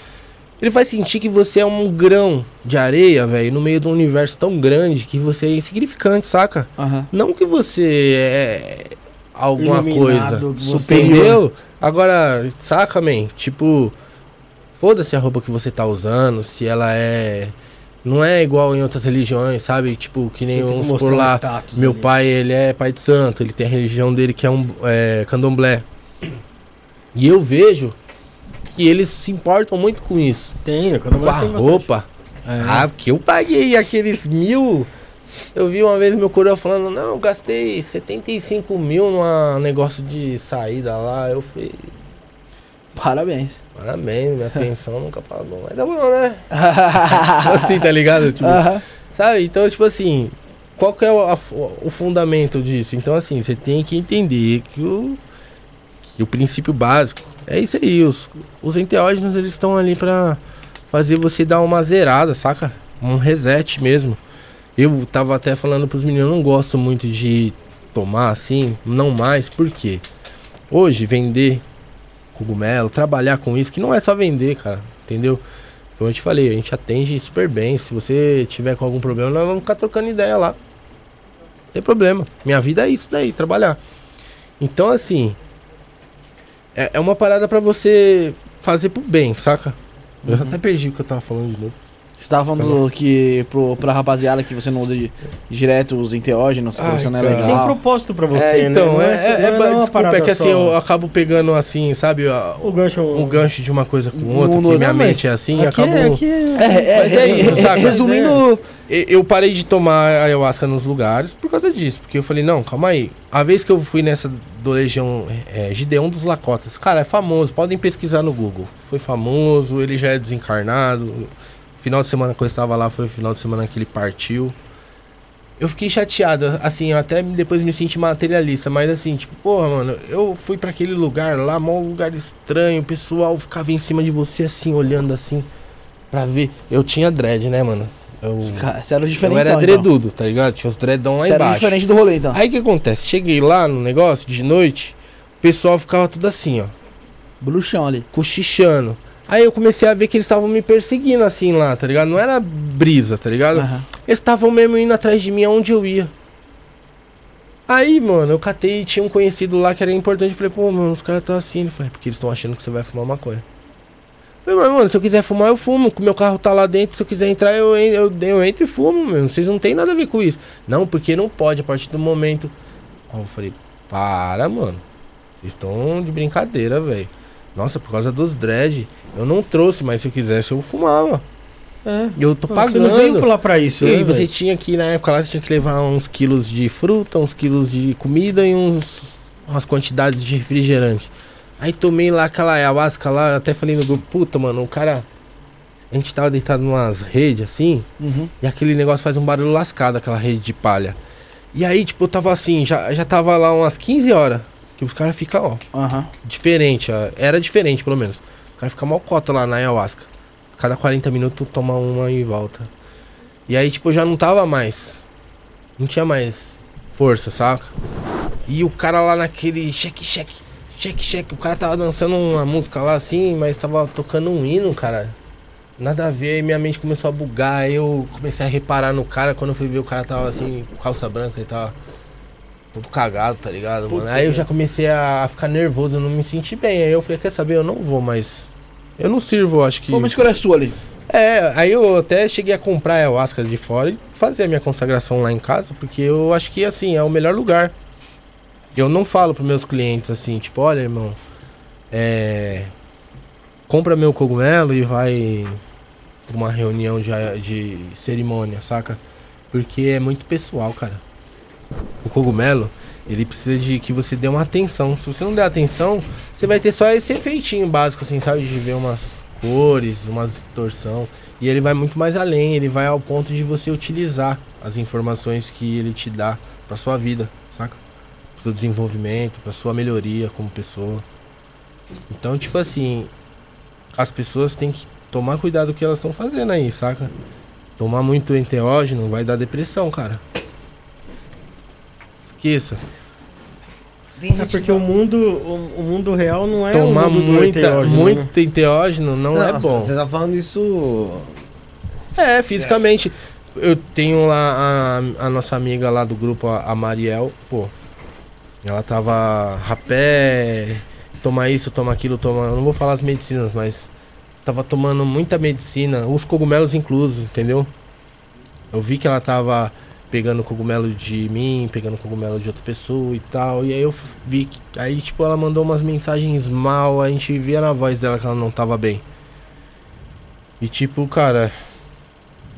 [SPEAKER 4] Ele faz sentir que você é um grão de areia, velho, no meio de um universo tão grande que você é insignificante, saca?
[SPEAKER 1] Aham.
[SPEAKER 4] Não que você é alguma
[SPEAKER 2] Iluminado,
[SPEAKER 4] coisa
[SPEAKER 1] superior.
[SPEAKER 4] entendeu? Agora, saca, man? Tipo, foda-se a roupa que você tá usando, se ela é. Não é igual em outras religiões, sabe? Tipo, que nem vamos por
[SPEAKER 2] um
[SPEAKER 4] lá.
[SPEAKER 2] status
[SPEAKER 4] Meu
[SPEAKER 2] ali.
[SPEAKER 4] pai, ele é pai de santo, ele tem a religião dele que é um é, candomblé. E eu vejo que eles se importam muito com isso.
[SPEAKER 2] Tem? Quando
[SPEAKER 4] Com a roupa.
[SPEAKER 2] É.
[SPEAKER 4] Ah, porque eu paguei aqueles mil. Eu vi uma vez meu coroa falando, não, eu gastei 75 mil num negócio de saída lá. Eu falei,
[SPEAKER 1] Parabéns.
[SPEAKER 4] Parabéns, minha pensão nunca pagou. Mas tá bom, né? assim, tá ligado? Tipo,
[SPEAKER 1] Aham.
[SPEAKER 4] Sabe? Então, tipo assim, qual que é o, a- o fundamento disso? Então, assim, você tem que entender que o, que o princípio básico é isso aí. Os, os enteógenos, eles estão ali pra fazer você dar uma zerada, saca? Um reset mesmo. Eu tava até falando pros meninos, eu não gosto muito de tomar assim, não mais, por quê? Hoje, vender cogumelo, trabalhar com isso, que não é só vender, cara, entendeu? Como eu te falei, a gente atende super bem. Se você tiver com algum problema, nós vamos ficar trocando ideia lá. Não tem problema. Minha vida é isso daí, trabalhar. Então, assim. É, é uma parada pra você fazer pro bem, saca? Eu até perdi o que eu tava falando de novo.
[SPEAKER 1] Você tava falando do que pro, pra rapaziada que você não usa de- direto os enteógenos, que
[SPEAKER 4] Ai,
[SPEAKER 1] você não é
[SPEAKER 4] cara.
[SPEAKER 2] Tem
[SPEAKER 1] legal.
[SPEAKER 2] propósito pra você,
[SPEAKER 4] é, então,
[SPEAKER 2] né? Não
[SPEAKER 4] é, é,
[SPEAKER 2] não
[SPEAKER 4] é,
[SPEAKER 2] uma
[SPEAKER 4] desculpa,
[SPEAKER 2] parada
[SPEAKER 4] é que assim,
[SPEAKER 2] só.
[SPEAKER 4] eu acabo pegando assim, sabe, a-
[SPEAKER 2] O gancho...
[SPEAKER 4] um gancho de uma coisa com outra, que minha
[SPEAKER 1] mas
[SPEAKER 4] mente é assim,
[SPEAKER 2] aqui,
[SPEAKER 4] acabo...
[SPEAKER 2] é, aqui é...
[SPEAKER 1] É, é,
[SPEAKER 4] Mas é?
[SPEAKER 1] Resumindo,
[SPEAKER 4] Eu parei de tomar ayahuasca nos lugares por causa disso. Porque eu falei, não, calma aí. A vez que eu fui nessa do Legião é, Gideão dos Lacotas, cara, é famoso. Podem pesquisar no Google. Foi famoso, ele já é desencarnado. Final de semana que eu estava lá foi o final de semana que ele partiu. Eu fiquei chateado, assim, eu até depois me senti materialista, mas assim, tipo, porra, mano, eu fui pra aquele lugar lá, mó lugar estranho, o pessoal ficava em cima de você assim, olhando assim, pra ver. Eu tinha dread, né, mano? Eu,
[SPEAKER 1] você era
[SPEAKER 4] eu
[SPEAKER 1] diferente.
[SPEAKER 4] era
[SPEAKER 1] então.
[SPEAKER 4] dredudo, tá ligado? Tinha os dreadão lá
[SPEAKER 1] Você era
[SPEAKER 4] embaixo.
[SPEAKER 1] diferente do rolê, então.
[SPEAKER 4] Aí o que acontece? Cheguei lá no negócio de noite, o pessoal ficava tudo assim, ó,
[SPEAKER 1] Bruxão ali.
[SPEAKER 4] cochichando. Aí eu comecei a ver que eles estavam me perseguindo assim lá, tá ligado? Não era brisa, tá ligado?
[SPEAKER 1] Aham.
[SPEAKER 4] Eles estavam mesmo indo atrás de mim aonde eu ia. Aí, mano, eu catei, tinha um conhecido lá que era importante. Falei, pô, mano, os caras tá assim. Ele falou, é porque eles estão achando que você vai fumar maconha. Falei, mas, mano, se eu quiser fumar, eu fumo. Meu carro tá lá dentro. Se eu quiser entrar, eu, eu, eu entro e fumo, meu. Vocês não tem nada a ver com isso. Não, porque não pode a partir do momento. Aí eu falei, para, mano. Vocês estão de brincadeira, velho. Nossa, por causa dos dread. Eu não trouxe, mas se eu quisesse, eu fumava.
[SPEAKER 2] É.
[SPEAKER 4] Eu tô pagando.
[SPEAKER 2] Você não veio lá pra isso,
[SPEAKER 4] E
[SPEAKER 2] né,
[SPEAKER 4] você tinha que, na época lá, você tinha que levar uns quilos de fruta, uns quilos de comida e uns, umas quantidades de refrigerante. Aí tomei lá aquela ayahuasca lá, até falei no grupo, puta, mano, o cara. A gente tava deitado numas redes assim,
[SPEAKER 1] Uhum.
[SPEAKER 4] e aquele negócio faz um barulho lascado, aquela rede de palha. E aí, tipo, eu tava assim, já, já tava lá umas 15 horas. Que os caras ficam, ó,
[SPEAKER 1] Aham.
[SPEAKER 4] diferente. ó, Era diferente, pelo menos. O cara fica mal cota lá na ayahuasca. Cada 40 minutos toma uma e volta. E aí, tipo, eu já não tava mais. Não tinha mais força, saca? E o cara lá naquele cheque, cheque, cheque, cheque. O cara tava dançando uma música lá assim, mas tava tocando um hino, cara. Nada a ver, aí minha mente começou a bugar. Aí eu comecei a reparar no cara. Quando eu fui ver, o cara tava assim, calça branca, ele tava todo cagado, tá ligado, mano?
[SPEAKER 1] Puta
[SPEAKER 4] Aí eu
[SPEAKER 1] que-
[SPEAKER 4] já comecei a ficar nervoso, eu não me senti bem. Aí eu falei, quer saber, eu não vou mais. Eu não sirvo, acho que.
[SPEAKER 1] Pô, uma escolha sua ali.
[SPEAKER 4] É, aí eu até cheguei a comprar a ayahuasca de fora e fazer a minha consagração lá em casa, porque eu acho que, assim, é o melhor lugar. Eu não falo pros meus clientes assim, tipo, olha, irmão, é. Compra meu cogumelo e vai pra uma reunião de, de cerimônia, saca? Porque é muito pessoal, cara. O cogumelo, ele precisa de que você dê uma atenção. Se você não der atenção, você vai ter só esse efeitinho básico, assim, sabe? De ver umas cores, umas distorção. E ele vai muito mais além, ele vai ao ponto de você utilizar as informações que ele te dá pra sua vida, saca? Pro seu desenvolvimento, pra sua melhoria como pessoa. Então, tipo assim, as pessoas têm que tomar cuidado com o que elas estão fazendo aí, saca? Tomar muito enteógeno vai dar depressão, cara. Esqueça.
[SPEAKER 2] É porque o mundo, o, o mundo real não é
[SPEAKER 4] Tomar
[SPEAKER 2] o mundo do
[SPEAKER 4] muita,
[SPEAKER 2] enteógeno, né?
[SPEAKER 4] muito enteógeno não, é
[SPEAKER 3] Nossa,
[SPEAKER 4] bom.
[SPEAKER 3] Você tá falando isso.
[SPEAKER 4] É, fisicamente. Eu tenho lá a, a nossa amiga lá do grupo, a, a Mariel, pô. Ela tava rapé, toma isso, toma aquilo, toma. Eu não vou falar as medicinas, mas tava tomando muita medicina, os cogumelos inclusos, entendeu? Eu vi que ela tava pegando cogumelo de mim, pegando cogumelo de outra pessoa e tal. E aí eu vi que. Aí, tipo, ela mandou umas mensagens mal, a gente via na voz dela que ela não tava bem. E tipo, cara,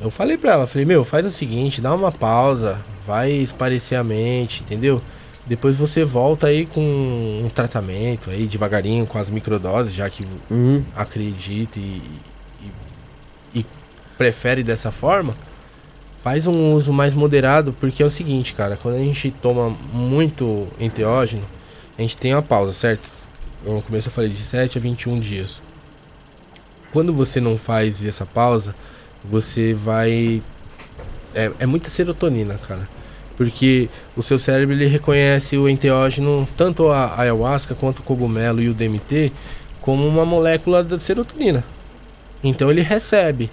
[SPEAKER 4] eu falei pra ela, falei, meu, faz o seguinte, dá uma pausa, vai esparecer a mente, entendeu? Depois você volta aí com um tratamento aí devagarinho, com as microdoses, já que
[SPEAKER 3] Uhum.
[SPEAKER 4] acredita e, e, e prefere dessa forma, faz um uso mais moderado, porque é o seguinte, cara, quando a gente toma muito enteógeno, a gente tem uma pausa, certo? No começo eu falei de 7 a 21 dias. Quando você não faz essa pausa, você vai. É, é muita serotonina, cara. Porque o seu cérebro ele reconhece o enteógeno, tanto a ayahuasca quanto o cogumelo e o DMT, como uma molécula da serotonina. Então ele recebe.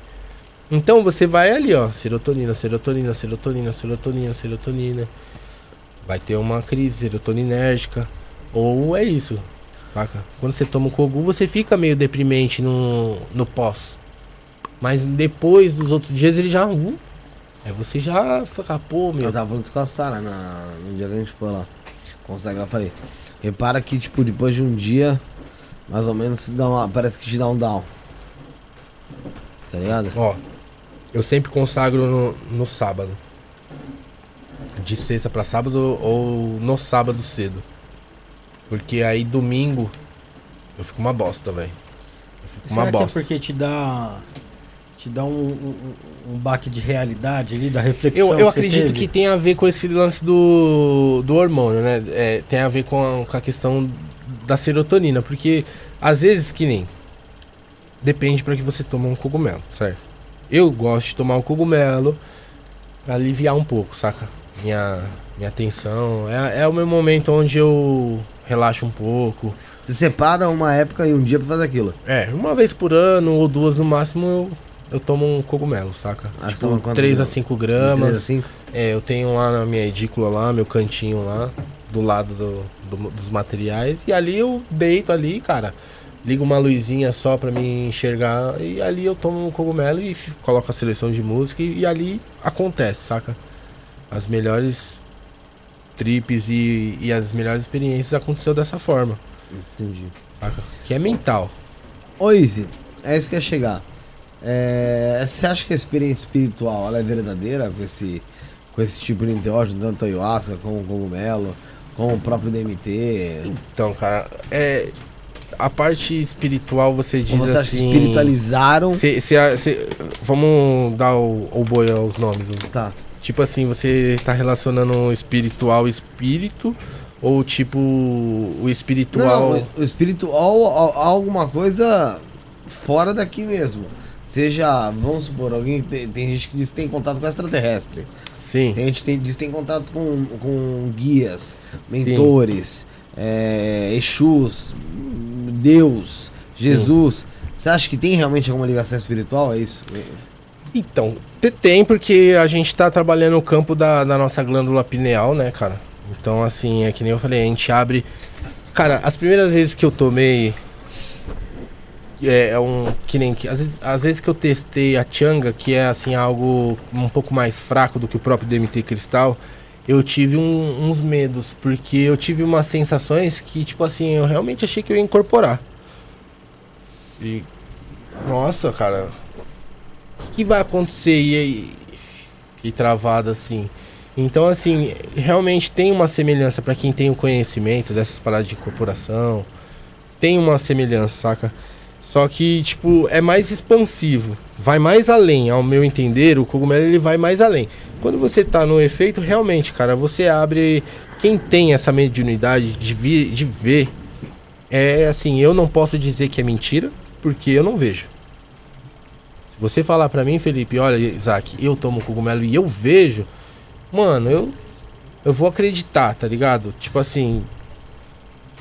[SPEAKER 4] Então você vai ali, ó, serotonina, serotonina, serotonina, serotonina, serotonina. Vai ter uma crise serotoninérgica. Ou é isso, saca? Quando você toma o cogu, você fica meio deprimente no, no pós. Mas depois dos outros dias ele já. Uh, aí você já fica, pô, meu.
[SPEAKER 3] Eu tava falando com a Sara na- no dia que a gente foi lá. Consagrar, eu falei. Repara que, tipo, depois de um dia, mais ou menos, dá uma, parece que te dá um down. Tá ligado?
[SPEAKER 4] Ó, eu sempre consagro no, no sábado. De sexta pra sábado ou no sábado cedo. Porque aí domingo eu fico uma bosta, velho. Eu fico
[SPEAKER 2] Será
[SPEAKER 4] uma
[SPEAKER 2] que é
[SPEAKER 4] bosta.
[SPEAKER 2] porque te dá te dá um, um, um baque de realidade ali, da reflexão
[SPEAKER 4] Eu, eu
[SPEAKER 2] que
[SPEAKER 4] acredito
[SPEAKER 2] teve?
[SPEAKER 4] que tem a ver com esse lance do, do hormônio, né? É, tem a ver com a, com a questão da serotonina, porque às vezes que nem depende para que você toma um cogumelo, certo? Eu gosto de tomar o cogumelo pra aliviar um pouco, saca? Minha, minha atenção. É, é o meu momento onde eu relaxo um pouco.
[SPEAKER 3] Você separa uma época e um dia pra fazer aquilo.
[SPEAKER 4] É, uma vez por ano ou duas no máximo eu, eu tomo um cogumelo, saca?
[SPEAKER 3] Ah,
[SPEAKER 4] tipo,
[SPEAKER 3] toma quanto
[SPEAKER 4] 3 a
[SPEAKER 3] gramas?
[SPEAKER 4] 5
[SPEAKER 3] De
[SPEAKER 4] gramas.
[SPEAKER 3] três a cinco?
[SPEAKER 4] É, eu tenho lá na minha edícula lá, meu cantinho lá, do lado do, do- dos materiais. E ali eu deito ali, cara. Ligo uma luzinha só pra me enxergar. E ali eu tomo um cogumelo e coloco a seleção de música. E, e ali acontece, saca? As melhores trips e, e as melhores experiências aconteceu dessa forma,
[SPEAKER 3] Entendi.
[SPEAKER 4] saca? Que é mental.
[SPEAKER 3] Ô, Izzy, é isso que ia chegar. É, você acha que a experiência espiritual ela é verdadeira com esse, com esse tipo de enteógeno, tanto ayahuasca como o cogumelo, como o próprio DMT?
[SPEAKER 4] Então, cara, é. A parte espiritual você diz assim.
[SPEAKER 3] espiritualizaram?
[SPEAKER 4] Se, se a- se- vamos dar o, o boi aos nomes.
[SPEAKER 3] Tá.
[SPEAKER 4] Tipo assim, você tá relacionando espiritual espírito ou tipo o espiritual.
[SPEAKER 3] Não, o espiritual alguma coisa fora daqui mesmo. Seja, vamos supor, alguém tem, tem gente que diz que tem contato com extraterrestre.
[SPEAKER 4] Sim.
[SPEAKER 3] Tem gente que tem, diz que tem contato com, com guias, mentores, é, Exus, Deus, Jesus. Você acha que tem realmente alguma ligação espiritual? É isso?
[SPEAKER 4] Então, te- tem porque a gente tá trabalhando no campo da, da nossa glândula pineal, né, cara? Então, assim, é que nem eu falei, a gente abre. Cara, as primeiras vezes que eu tomei. É, é um. Que nem. que- Às, às vezes que eu testei a Changa, que é assim, algo um pouco mais fraco do que o próprio DMT Cristal, eu tive um- uns medos, porque eu tive umas sensações que, tipo assim, eu realmente achei que eu ia incorporar. E. Nossa, cara, o que, que vai acontecer? E aí, fiquei travado assim. Então, assim, realmente tem uma semelhança para quem tem o conhecimento dessas paradas de incorporação. Tem uma semelhança, saca? Só que, tipo, é mais expansivo. Vai mais além, ao meu entender, o cogumelo ele vai mais além. Quando você tá no efeito, realmente, cara, você abre. Quem tem essa mediunidade de, vi, de ver, é assim, eu não posso dizer que é mentira, porque eu não vejo. Se você falar pra mim, Felipe, olha, Isaac, eu tomo cogumelo e eu vejo, mano, eu eu vou acreditar, tá ligado? Tipo assim,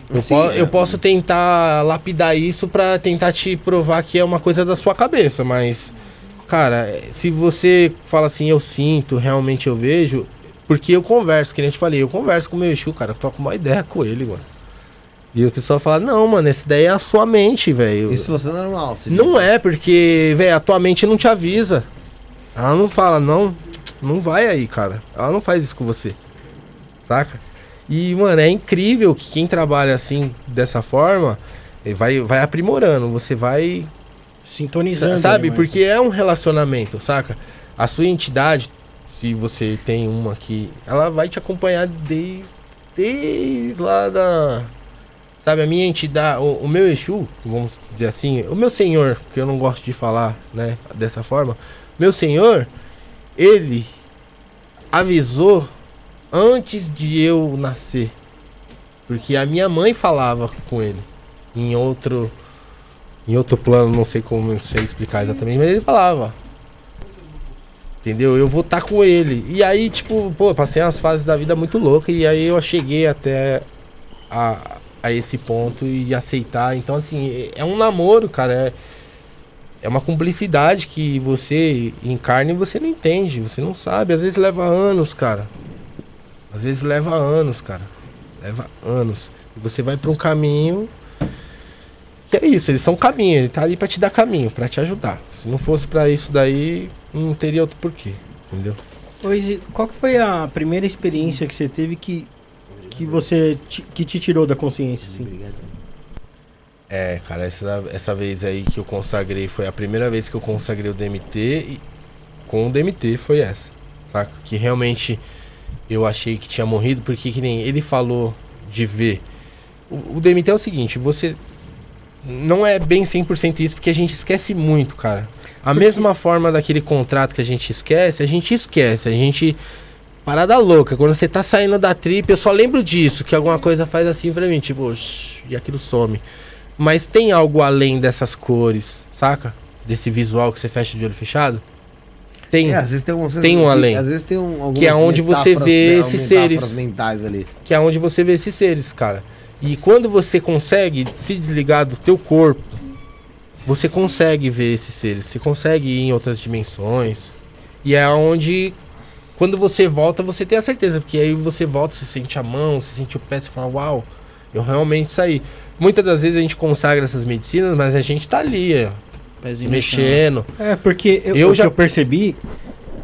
[SPEAKER 4] eu,
[SPEAKER 3] Sim,
[SPEAKER 4] po-
[SPEAKER 3] é.
[SPEAKER 4] eu posso tentar lapidar isso pra tentar te provar que é uma coisa da sua cabeça, mas cara, se você fala assim, eu sinto, realmente eu vejo, porque eu converso, que nem eu te falei, eu converso com o meu Exu, cara, eu troco uma ideia com ele, mano. E o pessoal fala, não, mano, essa daí é a sua mente, velho.
[SPEAKER 3] Isso você é normal. você
[SPEAKER 4] Não
[SPEAKER 3] diz.
[SPEAKER 4] é, porque, velho, a tua mente não te avisa. Ela não fala, não, não vai aí, cara. Ela não faz isso com você. Saca? E, mano, é incrível que quem trabalha assim, dessa forma, eh, vai, vai aprimorando. Você vai.
[SPEAKER 2] Sintonizando.
[SPEAKER 4] sabe?
[SPEAKER 2] né,
[SPEAKER 4] Porque é um relacionamento, saca? A sua entidade, se você tem uma que. Ela vai te acompanhar desde. Desde lá da. Sabe, a minha entidade, o, o meu Exu, vamos dizer assim, o meu senhor, que eu não gosto de falar, né, dessa forma, meu senhor, ele avisou antes de eu nascer. Porque a minha mãe falava com ele em outro em outro plano, não sei como não sei explicar exatamente, mas ele falava. Entendeu? Eu vou estar com ele. E aí, tipo, pô, passei umas fases da vida muito loucas e aí eu cheguei até a, a esse ponto e aceitar. Então, assim, é um namoro, cara. É, é uma cumplicidade que você encarna e você não entende, você não sabe. Às vezes leva anos, cara. Às vezes leva anos, cara. Leva anos. E você vai pra um caminho. Que é isso, eles são caminho, ele tá ali pra te dar caminho, pra te ajudar. Se não fosse pra isso daí, não teria outro porquê, entendeu?
[SPEAKER 2] Hoje, qual que foi a primeira experiência que você teve que, que você te, que te tirou da consciência, assim?
[SPEAKER 4] É, cara, essa, essa vez aí que eu consagrei foi a primeira vez que eu consagrei o DMT e com o DMT foi essa, saca? Que realmente eu achei que tinha morrido, porque que nem ele falou de ver. O, o DMT é o seguinte, você não é bem 100% isso, porque a gente esquece muito, cara. A mesma forma daquele contrato que a gente esquece, a gente esquece, a gente... Parada louca, quando você tá saindo da trip, eu só lembro disso, que alguma coisa faz assim pra mim, tipo, "Shh", e aquilo some. Mas tem algo além dessas cores, saca? Desse visual que você fecha de olho fechado? Tem.
[SPEAKER 3] É, às vezes tem, um,
[SPEAKER 4] Tem um além.
[SPEAKER 3] Às vezes tem um,
[SPEAKER 4] Que é onde você vê
[SPEAKER 3] né,
[SPEAKER 4] esses seres.
[SPEAKER 3] mentais ali.
[SPEAKER 4] que é onde você vê esses seres, cara. E quando você consegue se desligar do teu corpo, você consegue ver esses seres, você consegue ir em outras dimensões. E é onde quando você volta, você tem a certeza, porque aí você volta, você sente a mão, você sente o pé, você fala, uau, eu realmente saí. Muitas das vezes a gente consagra essas medicinas, mas a gente tá ali, ó, se
[SPEAKER 5] Pezinho
[SPEAKER 4] mexendo.
[SPEAKER 2] É, porque eu,
[SPEAKER 4] Eu
[SPEAKER 2] o
[SPEAKER 4] já-
[SPEAKER 2] que eu percebi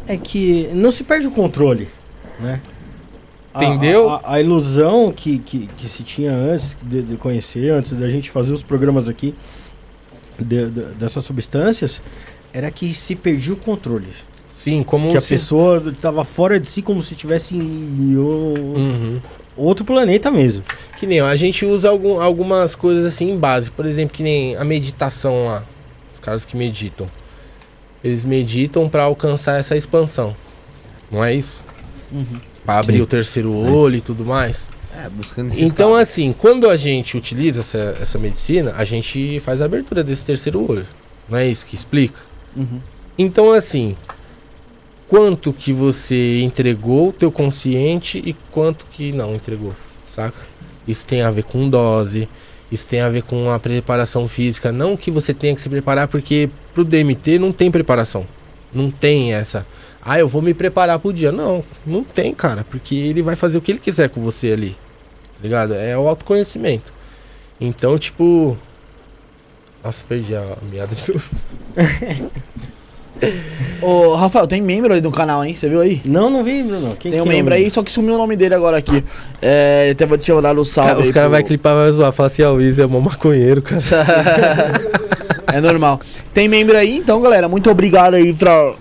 [SPEAKER 2] é que não se perde o controle, né? A-
[SPEAKER 4] Entendeu?
[SPEAKER 2] A, a- a ilusão que, que, que se tinha antes de, de conhecer, antes da gente fazer os programas aqui de- de- dessas substâncias, era que se perdia o controle.
[SPEAKER 4] Sim, como
[SPEAKER 2] que a
[SPEAKER 4] se-
[SPEAKER 2] pessoa estava fora de si como se estivesse em
[SPEAKER 4] Uhum.
[SPEAKER 2] outro planeta mesmo.
[SPEAKER 4] Que nem a gente usa algum- algumas coisas assim em base. Por exemplo, que nem a meditação lá. Caras que meditam. Eles meditam para alcançar essa expansão. Não é isso?
[SPEAKER 1] Uhum.
[SPEAKER 4] Pra abrir o terceiro olho e tudo mais.
[SPEAKER 3] É, buscando esse
[SPEAKER 4] Então,
[SPEAKER 3] estado.
[SPEAKER 4] assim, quando a gente utiliza essa, essa medicina, a gente faz a abertura desse terceiro olho. Não é isso que explica?
[SPEAKER 1] Uhum.
[SPEAKER 4] Então, assim, quanto que você entregou o teu consciente e quanto que não entregou, saca? Isso tem a ver com dose, isso tem a ver com a preparação física. Não que você tenha que se preparar, porque pro DMT não tem preparação. Não tem essa. Ah, eu vou me preparar pro dia. Não, não tem, cara, porque ele vai fazer o que ele quiser com você ali. Tá ligado? É o autoconhecimento. Então, tipo. Nossa, perdi a meada de novo.
[SPEAKER 1] Ô, Rafael, tem membro ali no canal, hein? Você viu aí?
[SPEAKER 2] Não, não vi, Bruno. Quem
[SPEAKER 1] tem um
[SPEAKER 2] que é
[SPEAKER 1] membro aí, só que sumiu o nome dele agora aqui. É, ele tava tinha dado o salve.
[SPEAKER 4] Cara, os caras
[SPEAKER 1] pro-
[SPEAKER 4] vão clipar vai zoar. Fala assim, ó, o Easy é mó maconheiro, cara.
[SPEAKER 1] é normal. Tem membro aí, então, galera. Muito obrigado aí pra,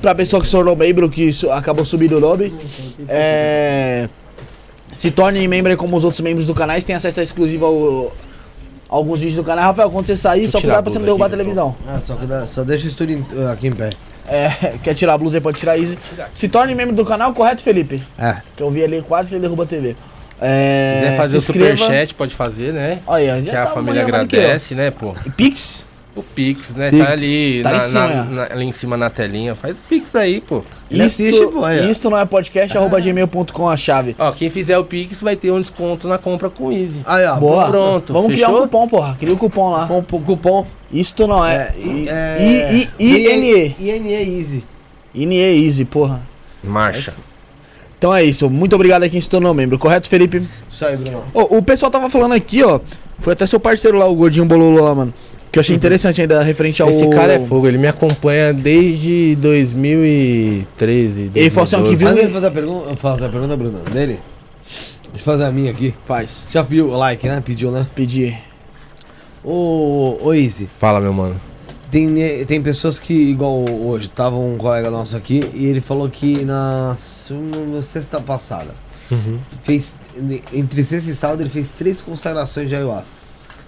[SPEAKER 1] pra pessoa que se tornou membro, que su- acabou subindo o nome. É, se torne membro aí como os outros membros do canal. Tem acesso exclusivo ao, alguns vídeos do canal. Rafael, quando você sair,
[SPEAKER 4] Deixa
[SPEAKER 1] só
[SPEAKER 4] a
[SPEAKER 1] pra você não derrubar a
[SPEAKER 4] aqui,
[SPEAKER 1] televisão.
[SPEAKER 3] Ah, só, cuida- só deixa o estúdio aqui em pé.
[SPEAKER 1] É, quer tirar a blusa aí, pode tirar easy. Se torne membro do canal, correto, Felipe?
[SPEAKER 3] É.
[SPEAKER 1] Que eu vi ali quase que ele derruba a TV. É,
[SPEAKER 4] Se quiser fazer o
[SPEAKER 1] inscreva.
[SPEAKER 4] superchat, pode fazer, né?
[SPEAKER 1] Olha, aí, já
[SPEAKER 4] que a
[SPEAKER 1] tá
[SPEAKER 4] família
[SPEAKER 1] aqui, ó.
[SPEAKER 4] agradece, né, pô?
[SPEAKER 1] E Pix?
[SPEAKER 4] O Pix, né?
[SPEAKER 3] Pix.
[SPEAKER 4] Tá ali,
[SPEAKER 1] Tá
[SPEAKER 4] na,
[SPEAKER 1] em cima,
[SPEAKER 4] na- na- ali em cima na telinha. Faz o Pix aí, pô.
[SPEAKER 3] Ele assiste, pô, aí, ó.
[SPEAKER 1] Isto não é podcast, arroba gmail.com a chave.
[SPEAKER 4] Ó, quem fizer o Pix vai ter um desconto na compra com o Easy.
[SPEAKER 3] Aí, ó.
[SPEAKER 1] Boa.
[SPEAKER 4] pronto,
[SPEAKER 1] Vamos criar um
[SPEAKER 4] fechou?
[SPEAKER 1] cupom, porra. Cria o cupom lá.
[SPEAKER 3] Com o cupom.
[SPEAKER 1] Isto não é.
[SPEAKER 3] É, I- é,
[SPEAKER 1] I- I- INE.
[SPEAKER 3] INE Easy.
[SPEAKER 1] INE Easy, porra.
[SPEAKER 4] Marcha.
[SPEAKER 1] Então é isso. Muito obrigado a quem se tornou membro. Correto, Felipe?
[SPEAKER 3] Isso aí, Bruno.
[SPEAKER 1] Ô, o pessoal tava falando aqui, ó. Foi até seu parceiro lá, o Gordinho Bololo lá, mano. Que eu achei interessante ainda referente ao.
[SPEAKER 4] Esse cara é fogo, ele me acompanha desde 2013.
[SPEAKER 1] Ele falou assim, ó, que
[SPEAKER 4] 2012.
[SPEAKER 1] viu-
[SPEAKER 3] Antes dele fazer a pergunta, fazer a pergunta, Bruno, dele. Deixa eu fazer a minha aqui.
[SPEAKER 1] Faz.
[SPEAKER 3] Você já pediu o like, né? Pediu, né?
[SPEAKER 1] Pedir.
[SPEAKER 3] Ô, ô Easy,
[SPEAKER 4] Fala, meu mano.
[SPEAKER 3] tem, tem pessoas que, igual hoje, tava um colega nosso aqui e ele falou que na, sexta passada, fez, entre sexta e sábado, ele fez três consagrações de ayahuasca.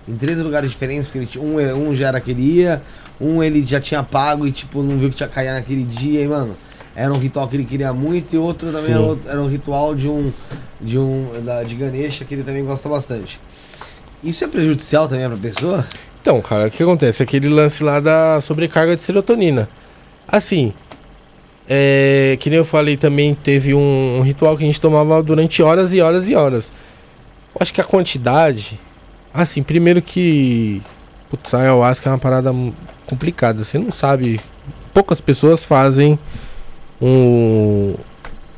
[SPEAKER 3] Em três lugares diferentes, porque ele um, um já era que ele ia, um ele já tinha pago e tipo, não viu que tinha caído naquele dia e, mano, era um ritual que ele queria muito e outro também era, outro- era um ritual de um, de um, da, de Ganesha que ele também gosta bastante. Isso é prejudicial também pra pessoa?
[SPEAKER 4] Então, cara, o que acontece? Aquele lance lá da sobrecarga de serotonina. Assim, é, que nem eu falei também, teve um, um ritual que a gente tomava durante horas e horas e horas. Eu acho que a quantidade. Assim, primeiro que. Putz, a ayahuasca é uma parada complicada. Você não sabe. Poucas pessoas fazem um,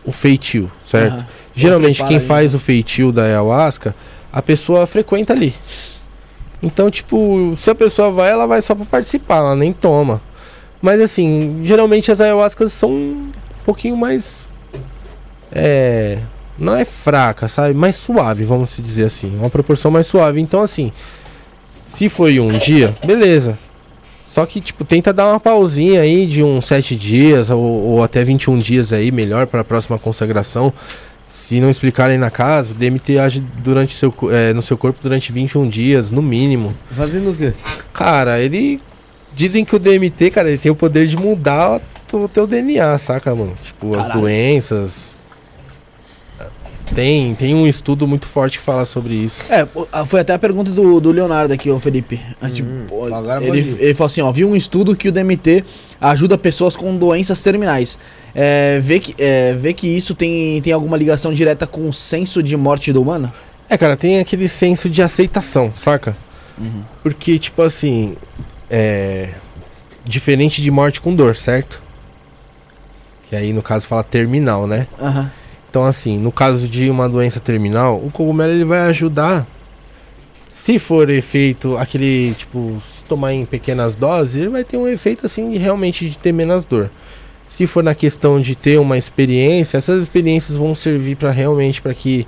[SPEAKER 4] o feitio, certo? Geralmente
[SPEAKER 1] Prepara
[SPEAKER 4] quem
[SPEAKER 1] ali,
[SPEAKER 4] faz o feitio da ayahuasca, a pessoa frequenta ali. Então, tipo, se a pessoa vai, ela vai só pra participar, ela nem toma. Mas assim, geralmente as ayahuascas são um pouquinho mais. É. Não é fraca, sabe? Mais suave, vamos se dizer assim. Uma proporção mais suave. Então, assim, se foi um dia, beleza. Só que, tipo, tenta dar uma pausinha aí de uns 7 dias ou, ou até 21 dias aí, melhor para a próxima consagração. Se não explicarem na casa, o DMT age durante seu, é, no seu corpo durante 21 dias, no mínimo.
[SPEAKER 3] Fazendo o quê?
[SPEAKER 4] Cara, ele. Dizem que o DMT, cara, ele tem o poder de mudar o teu DNA, saca, mano? Tipo, as
[SPEAKER 1] Caralho.
[SPEAKER 4] doenças. Tem, tem um estudo muito forte que fala sobre isso.
[SPEAKER 1] É, foi até a pergunta do, do Leonardo aqui, ô Felipe. Tipo,
[SPEAKER 3] Hum,
[SPEAKER 1] pô, ele, ele falou assim, ó, viu um estudo que o DMT ajuda pessoas com doenças terminais. É, vê, que, é, vê que isso tem, tem alguma ligação direta com o senso de morte do humano?
[SPEAKER 4] É, cara, tem aquele senso de aceitação, saca? Porque, tipo assim, é. Diferente de morte com dor, certo? Que aí, no caso, fala terminal, né?
[SPEAKER 1] Aham.
[SPEAKER 4] Então, assim, no caso de uma doença terminal, o cogumelo ele vai ajudar. Se for efeito, aquele, tipo, se tomar em pequenas doses, ele vai ter um efeito, assim, de realmente de ter menos dor. Se for na questão de ter uma experiência, essas experiências vão servir para realmente para que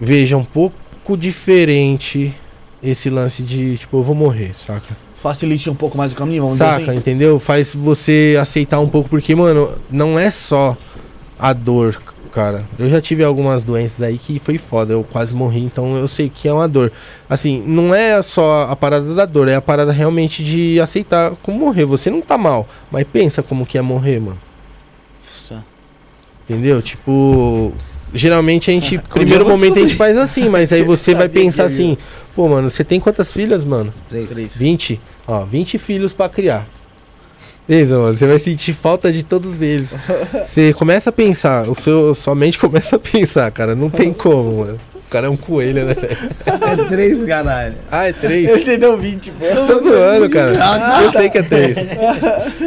[SPEAKER 4] veja um pouco diferente esse lance de, tipo, eu vou morrer, saca?
[SPEAKER 1] Facilite um pouco mais o caminho, vamos
[SPEAKER 4] Saca,
[SPEAKER 1] dizer assim.
[SPEAKER 4] entendeu? Faz você aceitar um pouco, porque, mano, não é só a dor, cara. Eu já tive algumas doenças aí que foi foda, eu quase morri, então eu sei que é uma dor. Assim, não é só a parada da dor, é a parada realmente de aceitar como morrer. Você não tá mal, mas pensa como que é morrer, mano.
[SPEAKER 1] Nossa.
[SPEAKER 4] Entendeu? Tipo, geralmente a gente, primeiro momento a gente faz assim, mas aí você vai pensar assim, pô, mano, você tem quantas filhas, mano?
[SPEAKER 3] Três.
[SPEAKER 4] 20? Ó, 20 filhos pra criar. Beleza, mano, você vai sentir falta de todos eles. Você começa a pensar, o seu, sua mente começa a pensar, cara, não tem como, mano. O cara é um coelho, né, velho?
[SPEAKER 3] É três, caralho.
[SPEAKER 4] Ah, é três?
[SPEAKER 1] Entendeu? 20, pô.
[SPEAKER 4] Tô zoando, cara. Eu sei que é três.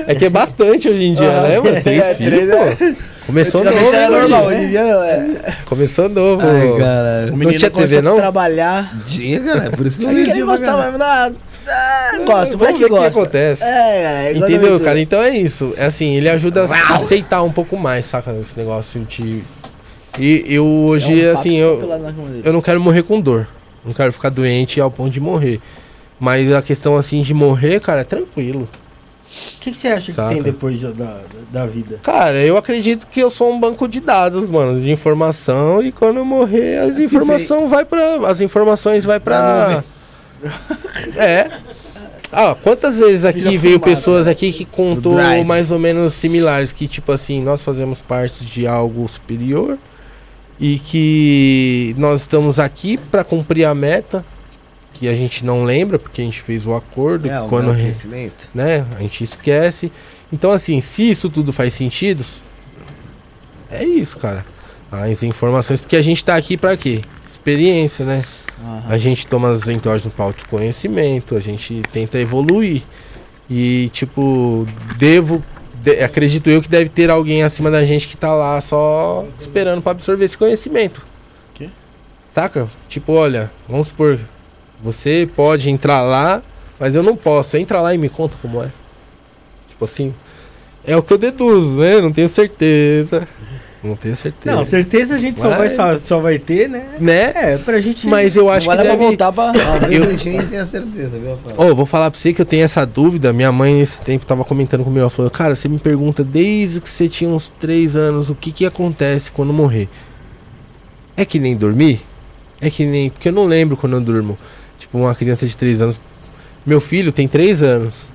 [SPEAKER 4] É que é bastante hoje em dia, né, mano? Três
[SPEAKER 1] É,
[SPEAKER 4] filhos,
[SPEAKER 1] três
[SPEAKER 4] pô. Começou novo,
[SPEAKER 1] era
[SPEAKER 4] hein,
[SPEAKER 1] normal, hoje em dia não. É.
[SPEAKER 4] Começou novo.
[SPEAKER 3] Ai, caralho.
[SPEAKER 1] O
[SPEAKER 4] Não
[SPEAKER 1] menino
[SPEAKER 4] tinha
[SPEAKER 1] começou
[SPEAKER 4] TV, não?
[SPEAKER 1] trabalhar.
[SPEAKER 3] Tinha, cara. Por isso que eu
[SPEAKER 1] que ele gostava mesmo da... Ah, gosta, o
[SPEAKER 4] Vamos ver o que acontece.
[SPEAKER 1] É, é
[SPEAKER 4] Entendeu, cara? Então é isso. É assim, ele ajuda a aceitar um pouco mais, saca? Esse negócio de. E eu hoje,
[SPEAKER 1] É um
[SPEAKER 4] assim, eu, eu não quero morrer com dor. Não quero ficar doente ao ponto de morrer. Mas a questão, assim, de morrer, cara, é tranquilo.
[SPEAKER 2] O que, que você acha
[SPEAKER 4] Saca.
[SPEAKER 2] que tem depois da, da, da vida?
[SPEAKER 4] Cara, eu acredito que eu sou um banco de dados, mano, de informação. E quando eu morrer, as informações vai para As informações vai pra. É. Ah, quantas vezes aqui veio pessoas aqui que contou mais ou menos similares, que tipo assim, nós fazemos parte de algo superior e que nós estamos aqui para cumprir a meta que a gente não lembra porque a gente fez o acordo
[SPEAKER 3] É, o
[SPEAKER 4] quando re-
[SPEAKER 3] esquecimento.
[SPEAKER 4] né, a gente esquece. Então assim, se isso tudo faz sentido, é isso, cara. As informações, porque a gente tá aqui para quê? Experiência, né?
[SPEAKER 1] Aham.
[SPEAKER 4] A gente toma as endógenos para autoconhecimento, a gente tenta evoluir. E, tipo, devo. de- acredito eu que deve ter alguém acima da gente que tá lá só esperando para absorver esse conhecimento.
[SPEAKER 1] Quê?
[SPEAKER 4] Saca? Tipo, olha, vamos supor, você pode entrar lá, mas eu não posso. Entra lá e me conta como é. Tipo assim. É o que eu deduzo, né? Não tenho certeza. Não tenho certeza.
[SPEAKER 2] Não, certeza a gente só, vai,
[SPEAKER 4] Mas-
[SPEAKER 2] só, só vai ter, né?
[SPEAKER 4] né?
[SPEAKER 2] É, pra gente.
[SPEAKER 4] Mas eu acho que
[SPEAKER 1] pra
[SPEAKER 4] deve...
[SPEAKER 1] voltar pra...
[SPEAKER 3] Talvez
[SPEAKER 4] Eu-
[SPEAKER 3] a gente nem tenha certeza, viu, Rafael?
[SPEAKER 4] Ô, vou falar pra você que eu tenho essa dúvida. Minha mãe, esse tempo, tava comentando comigo. Ela falou: Cara, você me pergunta desde que você tinha uns 3 anos o que que acontece quando morrer. É que nem dormir? É que nem. Porque eu não lembro quando eu durmo. Tipo, uma criança de 3 anos. Meu filho tem 3 anos.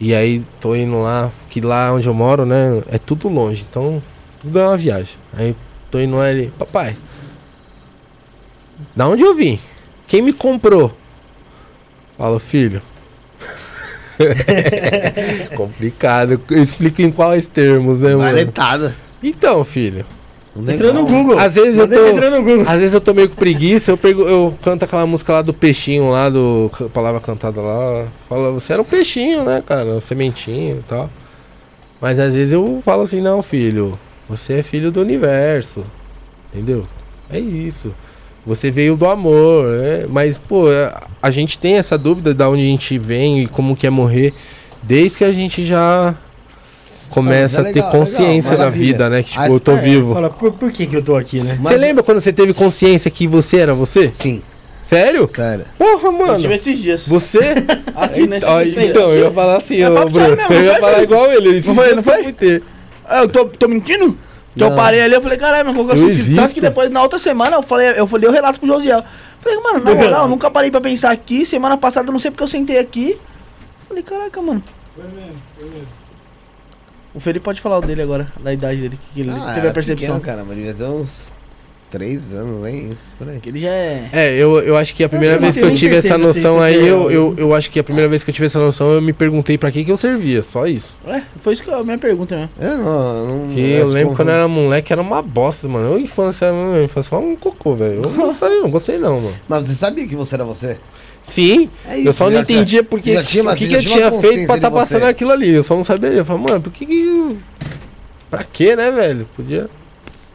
[SPEAKER 4] E aí tô indo lá, que lá onde eu moro, né? É tudo longe. Então, tudo é uma viagem. Aí tô indo lá ele, papai. Da onde eu vim? Quem me comprou? Fala, filho. Complicado. Eu explico em quais termos, né, mano?
[SPEAKER 3] Valetada.
[SPEAKER 4] Então, filho.
[SPEAKER 2] Entrou no. Google.
[SPEAKER 4] Às vezes eu tô.
[SPEAKER 2] entrar no Google.
[SPEAKER 4] Às vezes eu tô meio com preguiça, eu, pergu- eu canto aquela música lá do peixinho lá, do palavra cantada lá. Fala, você era um peixinho, né, cara? Um sementinho e tal. Mas às vezes eu falo assim, não, filho, você é filho do universo. Entendeu? É isso. Você veio do amor, né? Mas, pô, a- gente tem essa dúvida de onde a gente vem e como que é morrer, desde que a gente já começa
[SPEAKER 3] Ah, mas é
[SPEAKER 4] a ter
[SPEAKER 3] legal,
[SPEAKER 4] consciência
[SPEAKER 3] legal,
[SPEAKER 4] da vida, né? Que tipo,
[SPEAKER 3] Ah,
[SPEAKER 4] eu tô
[SPEAKER 2] É,
[SPEAKER 4] vivo.
[SPEAKER 2] Fala, por, por que que eu tô aqui, né?
[SPEAKER 4] Você lembra quando você teve consciência que você era você?
[SPEAKER 3] Sim,
[SPEAKER 4] Sério?
[SPEAKER 3] sério.
[SPEAKER 4] Porra,
[SPEAKER 1] Eu
[SPEAKER 4] mano.
[SPEAKER 1] tive esses dias.
[SPEAKER 4] Você?
[SPEAKER 1] Aqui nesse
[SPEAKER 4] Ó, então, eu ia falar assim,
[SPEAKER 1] É
[SPEAKER 4] ô, Bruno.
[SPEAKER 1] mesmo,
[SPEAKER 4] eu ia falar igual ele. Ele
[SPEAKER 1] Não foi, não foi?
[SPEAKER 4] ter.
[SPEAKER 1] Ah, eu tô, tô mentindo? Então eu parei ali, eu falei, caralho, meu qual que o
[SPEAKER 4] Eu?
[SPEAKER 1] Tanto que depois, na outra semana, eu falei, eu falei o relato pro Josiel. Falei, mano, na moral, eu nunca parei pra pensar aqui. Semana passada, eu não sei porque eu sentei aqui. Falei, caraca, mano. O Felipe pode falar o dele agora, da idade dele, que ele
[SPEAKER 3] Ah,
[SPEAKER 1] teve a percepção.
[SPEAKER 3] pequeno, cara, mas devia ter uns três anos, hein? Isso, por aí.
[SPEAKER 1] Que ele já é.
[SPEAKER 4] É, eu, eu acho que a primeira
[SPEAKER 2] Eu
[SPEAKER 4] vez que eu tive essa noção
[SPEAKER 2] isso
[SPEAKER 4] aí,
[SPEAKER 2] é
[SPEAKER 4] eu,
[SPEAKER 2] real.
[SPEAKER 4] eu, eu acho que a primeira vez que eu tive essa noção, eu me perguntei pra que que eu servia, só isso.
[SPEAKER 1] É, foi isso que eu- a minha pergunta mesmo.
[SPEAKER 3] Eu não, não é,
[SPEAKER 4] eu lembro quando eu era moleque, era uma bosta, mano. Eu, infância, minha infância foi um cocô, velho. Eu não gostei, não gostei não, mano.
[SPEAKER 3] Mas você sabia que você era você?
[SPEAKER 4] Sim,
[SPEAKER 3] É
[SPEAKER 4] eu só não entendia porque
[SPEAKER 3] tinha-
[SPEAKER 4] o que, que eu
[SPEAKER 3] tinha
[SPEAKER 4] feito pra estar passando
[SPEAKER 3] você.
[SPEAKER 4] aquilo ali. Eu só não sabia. Eu falei, mano, por que que. Pra quê, né, velho? Podia.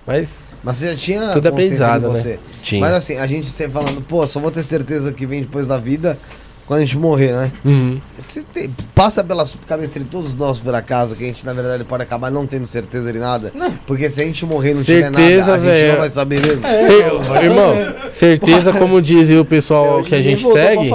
[SPEAKER 4] Mas
[SPEAKER 3] Mas você já tinha
[SPEAKER 4] Tudo é aprendizado, né?
[SPEAKER 3] você.
[SPEAKER 4] tinha.
[SPEAKER 3] Mas assim, a gente sempre falando, pô, só vou ter certeza que vem depois da vida quando a gente morrer, né?
[SPEAKER 4] Uhum.
[SPEAKER 3] Você tem- passa pela cabeça de todos nós por acaso, que a gente na verdade pode acabar não tendo certeza de nada. Porque se a gente morrer e não tiver
[SPEAKER 4] Certeza,
[SPEAKER 3] nada, a gente não vai saber mesmo.
[SPEAKER 4] Cer- Irmão, certeza, como diz o pessoal que a gente segue,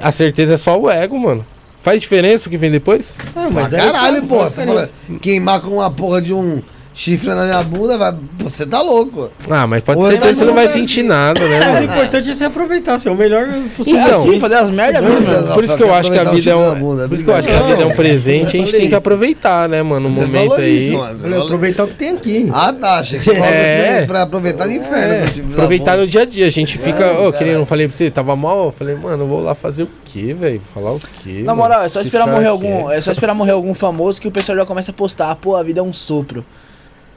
[SPEAKER 4] a certeza é só o ego, mano. Faz diferença o que vem depois?
[SPEAKER 2] Ah,
[SPEAKER 3] Mas
[SPEAKER 2] aí
[SPEAKER 3] caralho, pô, você fala, queimar com uma porra de um chifre na minha bunda, vai. Você tá louco.
[SPEAKER 4] Ah, mas pode
[SPEAKER 3] Ou
[SPEAKER 4] ser que você não vai sentir
[SPEAKER 3] assim.
[SPEAKER 4] nada, né,
[SPEAKER 2] Mas o importante é se aproveitar, ser o melhor possível.
[SPEAKER 4] Então,
[SPEAKER 1] Aqui, fazer as merdas mesmo.
[SPEAKER 3] não,
[SPEAKER 4] Por isso que eu acho que a
[SPEAKER 3] o
[SPEAKER 4] vida é um. Por isso que eu acho que a vida é um presente, a gente tem que aproveitar, né, mano? No
[SPEAKER 3] Você
[SPEAKER 4] momento
[SPEAKER 3] falou
[SPEAKER 4] aí.
[SPEAKER 3] Você
[SPEAKER 2] aproveitar o que tem aqui.
[SPEAKER 3] Ah, tá. Achei que você
[SPEAKER 4] É.
[SPEAKER 3] pra aproveitar no inferno.
[SPEAKER 2] É.
[SPEAKER 3] o
[SPEAKER 4] Aproveitar no dia a dia, a gente fica.
[SPEAKER 3] É,
[SPEAKER 4] Ô, que nem eu falei pra você, tava mal? Eu falei, mano, eu vou lá fazer o quê, velho? Falar o quê?
[SPEAKER 1] Na moral, é só esperar morrer algum. É só esperar morrer algum famoso que o pessoal já começa a postar, pô, a vida é um sopro.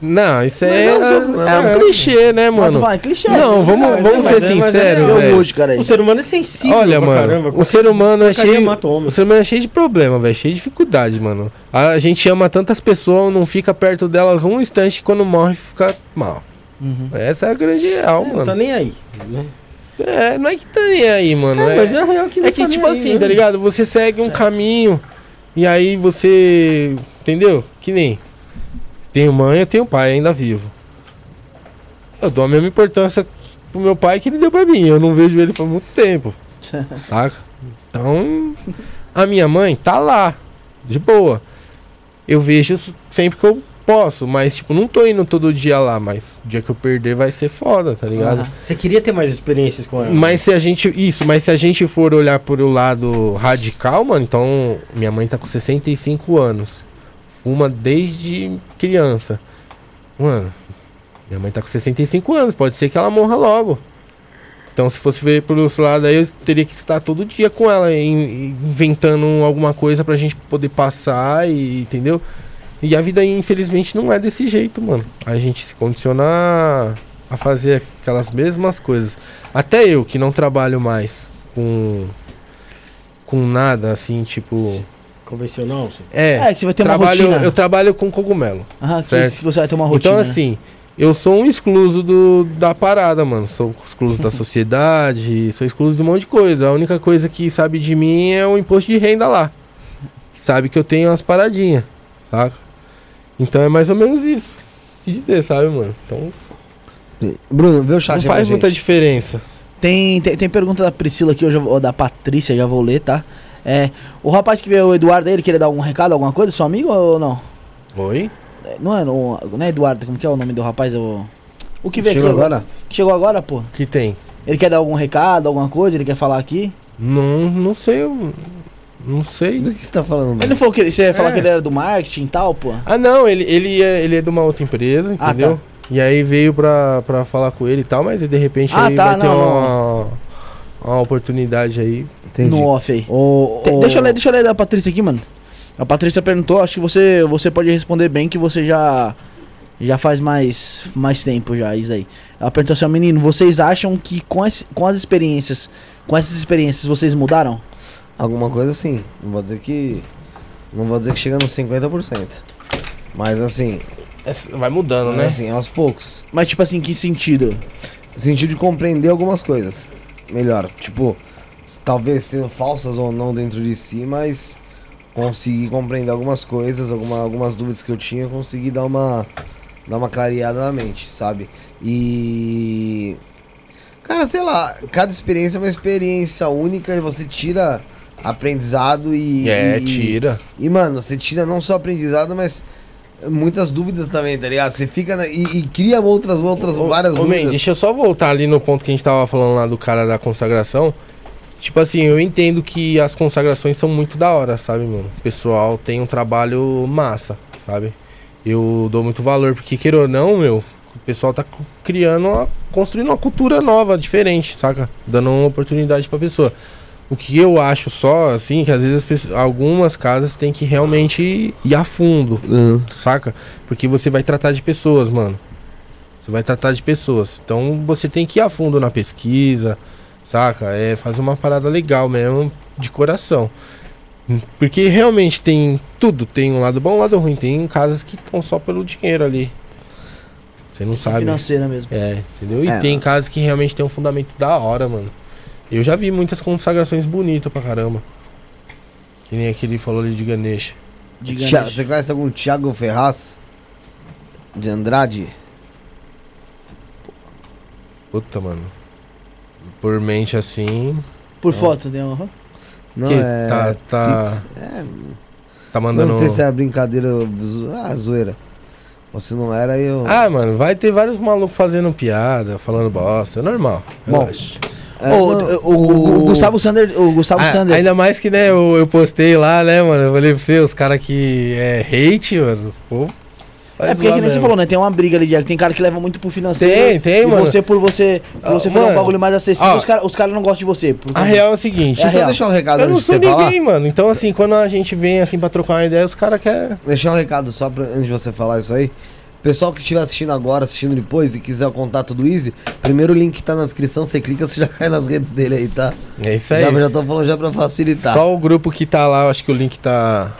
[SPEAKER 4] Não, isso é,
[SPEAKER 3] é um
[SPEAKER 4] é um
[SPEAKER 3] é.
[SPEAKER 4] clichê, né, mano?
[SPEAKER 1] vai, é clichê.
[SPEAKER 4] Não, vamos,
[SPEAKER 1] sabe,
[SPEAKER 4] vamos
[SPEAKER 1] né?
[SPEAKER 4] ser
[SPEAKER 2] é- é
[SPEAKER 4] sinceros,
[SPEAKER 1] hoje, cara aí.
[SPEAKER 2] O ser humano é sensível
[SPEAKER 4] Olha, mano,
[SPEAKER 2] caramba.
[SPEAKER 4] o ser humano é cheio.
[SPEAKER 2] o
[SPEAKER 4] ser humano é cheio de problema, velho. Cheio de dificuldade, mano. A gente ama tantas pessoas, não fica perto delas um instante e quando morre fica mal.
[SPEAKER 1] Uhum.
[SPEAKER 4] Essa é a grande real,
[SPEAKER 2] É, não
[SPEAKER 4] mano.
[SPEAKER 2] tá nem aí. né?
[SPEAKER 4] É, não é que tá nem aí, mano.
[SPEAKER 2] É,
[SPEAKER 4] É,
[SPEAKER 2] mas é real que não
[SPEAKER 4] é que,
[SPEAKER 2] tá
[SPEAKER 4] tipo
[SPEAKER 2] aí,
[SPEAKER 4] assim,
[SPEAKER 2] né?
[SPEAKER 4] tá ligado? Você segue um caminho e aí você. Entendeu? Que nem. Tenho mãe, eu tenho pai ainda vivo. Eu dou a mesma importância pro meu pai que ele deu pra mim. Eu não vejo ele faz muito tempo. saca? Então, a minha mãe tá lá, de boa. Eu vejo isso sempre que eu posso, mas, tipo, não tô indo todo dia lá, mas o dia que eu perder vai ser foda, tá ligado?
[SPEAKER 1] Aham.
[SPEAKER 2] Você queria ter mais experiências com ela?
[SPEAKER 4] Mas se a gente. Isso, mas se a gente for olhar por o lado radical, mano, então. Minha mãe tá com 65 anos. Fuma desde criança. Mano, minha mãe tá com 65 anos. Pode ser que ela morra logo. Então, se fosse ver por esse lado aí, eu teria que estar todo dia com ela, in- inventando alguma coisa pra gente poder passar e. Entendeu? E a vida, infelizmente, não é desse jeito, mano. A gente se condiciona a- a fazer aquelas mesmas coisas. Até eu, que não trabalho mais com. com nada, assim, tipo.
[SPEAKER 2] Convencional?
[SPEAKER 4] É,
[SPEAKER 1] É, que você vai ter uma
[SPEAKER 4] trabalho,
[SPEAKER 1] rotina.
[SPEAKER 4] eu trabalho com cogumelo.
[SPEAKER 1] Aham, que,
[SPEAKER 4] certo.
[SPEAKER 1] que você vai ter uma rotina.
[SPEAKER 4] Então, assim, eu sou um excluso do, da parada, mano. Sou excluso da sociedade, sou excluso de um monte de coisa. A única coisa que sabe de mim é o imposto de renda lá. Sabe que eu tenho umas paradinhas, saca? Então é mais ou menos isso. Que dizer, sabe, mano? Então
[SPEAKER 3] Bruno, vê o chat
[SPEAKER 4] não faz muita
[SPEAKER 3] gente.
[SPEAKER 4] diferença.
[SPEAKER 1] Tem, tem, tem pergunta da Priscila aqui, eu já vou- ou da Patrícia, já vou ler, tá? É, o rapaz que veio, o Eduardo, ele queria dar um recado, alguma coisa? Seu amigo ou não?
[SPEAKER 4] Oi?
[SPEAKER 1] É, Não é, não, não é Eduardo, como que é o nome do rapaz? O, o que veio
[SPEAKER 3] Chegou
[SPEAKER 1] aqui
[SPEAKER 3] agora?
[SPEAKER 1] Que chegou agora, pô.
[SPEAKER 4] que tem?
[SPEAKER 1] Ele quer dar algum recado, alguma coisa? Ele quer falar aqui?
[SPEAKER 4] Não, não sei. eu- Não sei.
[SPEAKER 3] Do que você tá falando,
[SPEAKER 1] Ele
[SPEAKER 3] mano?
[SPEAKER 1] não falou que ele, você ia falar
[SPEAKER 2] É.
[SPEAKER 1] que ele era do marketing e tal, pô?
[SPEAKER 4] Ah, não, ele, ele, é, ele é de uma outra empresa,
[SPEAKER 1] Ah,
[SPEAKER 4] entendeu?
[SPEAKER 1] tá.
[SPEAKER 4] E aí veio pra, pra falar com ele e tal, mas aí, de repente
[SPEAKER 1] Ah,
[SPEAKER 4] aí
[SPEAKER 1] tá,
[SPEAKER 4] vai ter
[SPEAKER 1] não,
[SPEAKER 4] uma, oportunidade aí.
[SPEAKER 3] Entendi.
[SPEAKER 1] No off aí.
[SPEAKER 3] Ô,
[SPEAKER 1] Tem-
[SPEAKER 3] ô,
[SPEAKER 1] deixa, eu ler, deixa eu ler da Patrícia aqui, mano. A Patrícia perguntou, acho que você, você pode responder bem que você já já faz mais, mais tempo já, isso aí. Ela perguntou assim, ó, menino, vocês acham que com, esse, com as experiências, com essas experiências vocês mudaram?
[SPEAKER 3] Alguma coisa assim. Não vou dizer que. Não vou dizer que chega nos 50%. Mas assim,
[SPEAKER 4] Vai mudando,
[SPEAKER 3] é
[SPEAKER 4] né?
[SPEAKER 3] assim, aos poucos.
[SPEAKER 1] Mas tipo assim, que sentido?
[SPEAKER 3] Sentido de compreender algumas coisas. Melhor. Tipo, talvez sendo falsas ou não dentro de si, mas consegui compreender algumas coisas, alguma, algumas dúvidas que eu tinha, consegui dar uma. dar uma clareada na mente, sabe? E. Cara, sei lá, cada experiência é uma experiência única e você tira aprendizado e.
[SPEAKER 4] É,
[SPEAKER 3] e-
[SPEAKER 4] tira.
[SPEAKER 3] E, mano, você tira não só aprendizado, mas muitas dúvidas também, tá ligado? Você fica na- e, e cria outras, outras, várias
[SPEAKER 4] ô, man,
[SPEAKER 3] dúvidas.
[SPEAKER 4] deixa eu só voltar ali no ponto que a gente tava falando lá do cara da consagração. Tipo assim, eu entendo que as consagrações são muito da hora, sabe, mano? O pessoal tem um trabalho massa, sabe? Eu dou muito valor, porque queira ou não, meu, o pessoal tá criando, uma, construindo uma cultura nova, diferente, saca? Dando uma oportunidade pra pessoa. O que eu acho só, assim, que às vezes as pessoas- algumas casas têm que realmente ir a fundo,
[SPEAKER 3] Uhum.
[SPEAKER 4] saca? Porque você vai tratar de pessoas, mano. Você vai tratar de pessoas. Então você tem que ir a fundo na pesquisa, saca? É fazer uma parada legal mesmo, de coração. Porque realmente tem tudo, tem um lado bom um lado ruim. Tem casas que estão só pelo dinheiro ali. Você não sabe.
[SPEAKER 1] Financeira mesmo.
[SPEAKER 4] É, entendeu? E
[SPEAKER 3] É,
[SPEAKER 4] tem
[SPEAKER 3] mano.
[SPEAKER 4] casas que realmente tem um fundamento da hora, mano. Eu já vi muitas consagrações bonitas pra caramba. Que nem aquele falou ali de Ganesha.
[SPEAKER 1] Aí.
[SPEAKER 3] Você conhece algum Thiago Ferraz? De Andrade?
[SPEAKER 4] Puta, mano. Por mente assim.
[SPEAKER 1] Por foto, deu aham.
[SPEAKER 3] Não,
[SPEAKER 4] Que
[SPEAKER 3] é.
[SPEAKER 4] tá- tá-.
[SPEAKER 3] É,
[SPEAKER 4] Tá
[SPEAKER 3] não,
[SPEAKER 4] mandando.
[SPEAKER 3] sei se é brincadeira. Ah, zoeira. Ou se não era, eu.
[SPEAKER 4] Ah, mano, vai ter vários malucos fazendo piada, falando bosta, é normal.
[SPEAKER 1] Bom,
[SPEAKER 4] relaxa.
[SPEAKER 3] É,
[SPEAKER 1] o, o- o Gustavo Sander, o Gustavo
[SPEAKER 4] Ah,
[SPEAKER 1] Sander.
[SPEAKER 4] ainda mais que, né, eu, eu postei lá, né, mano? Eu falei pra você, os caras que é hate, mano. Pô, faz
[SPEAKER 1] É porque, que nem você
[SPEAKER 4] mesmo.
[SPEAKER 1] falou, né? Tem uma briga ali, Diego. Tem cara que leva muito pro financeiro.
[SPEAKER 4] Tem, tem,
[SPEAKER 1] e
[SPEAKER 4] mano.
[SPEAKER 1] você, por você, por
[SPEAKER 4] Ah,
[SPEAKER 1] você fazer um
[SPEAKER 4] mano.
[SPEAKER 1] bagulho mais acessível,
[SPEAKER 4] Ó.
[SPEAKER 1] os caras os cara não gostam de você.
[SPEAKER 4] A real é o seguinte.
[SPEAKER 3] Deixa eu deixar um recado
[SPEAKER 4] Eu não sou
[SPEAKER 3] você falar.
[SPEAKER 4] ninguém, mano. Então, assim, quando a gente vem assim pra trocar uma ideia, os caras querem.
[SPEAKER 3] Deixar um recado só pra, antes de você falar isso aí. Pessoal que estiver assistindo agora, assistindo depois e quiser o contato do Easy, primeiro link tá na descrição, você clica, você já cai nas redes dele aí, tá?
[SPEAKER 4] É isso aí.
[SPEAKER 3] Já, já tô falando já pra facilitar.
[SPEAKER 4] Só o grupo que tá lá, eu acho que o link tá.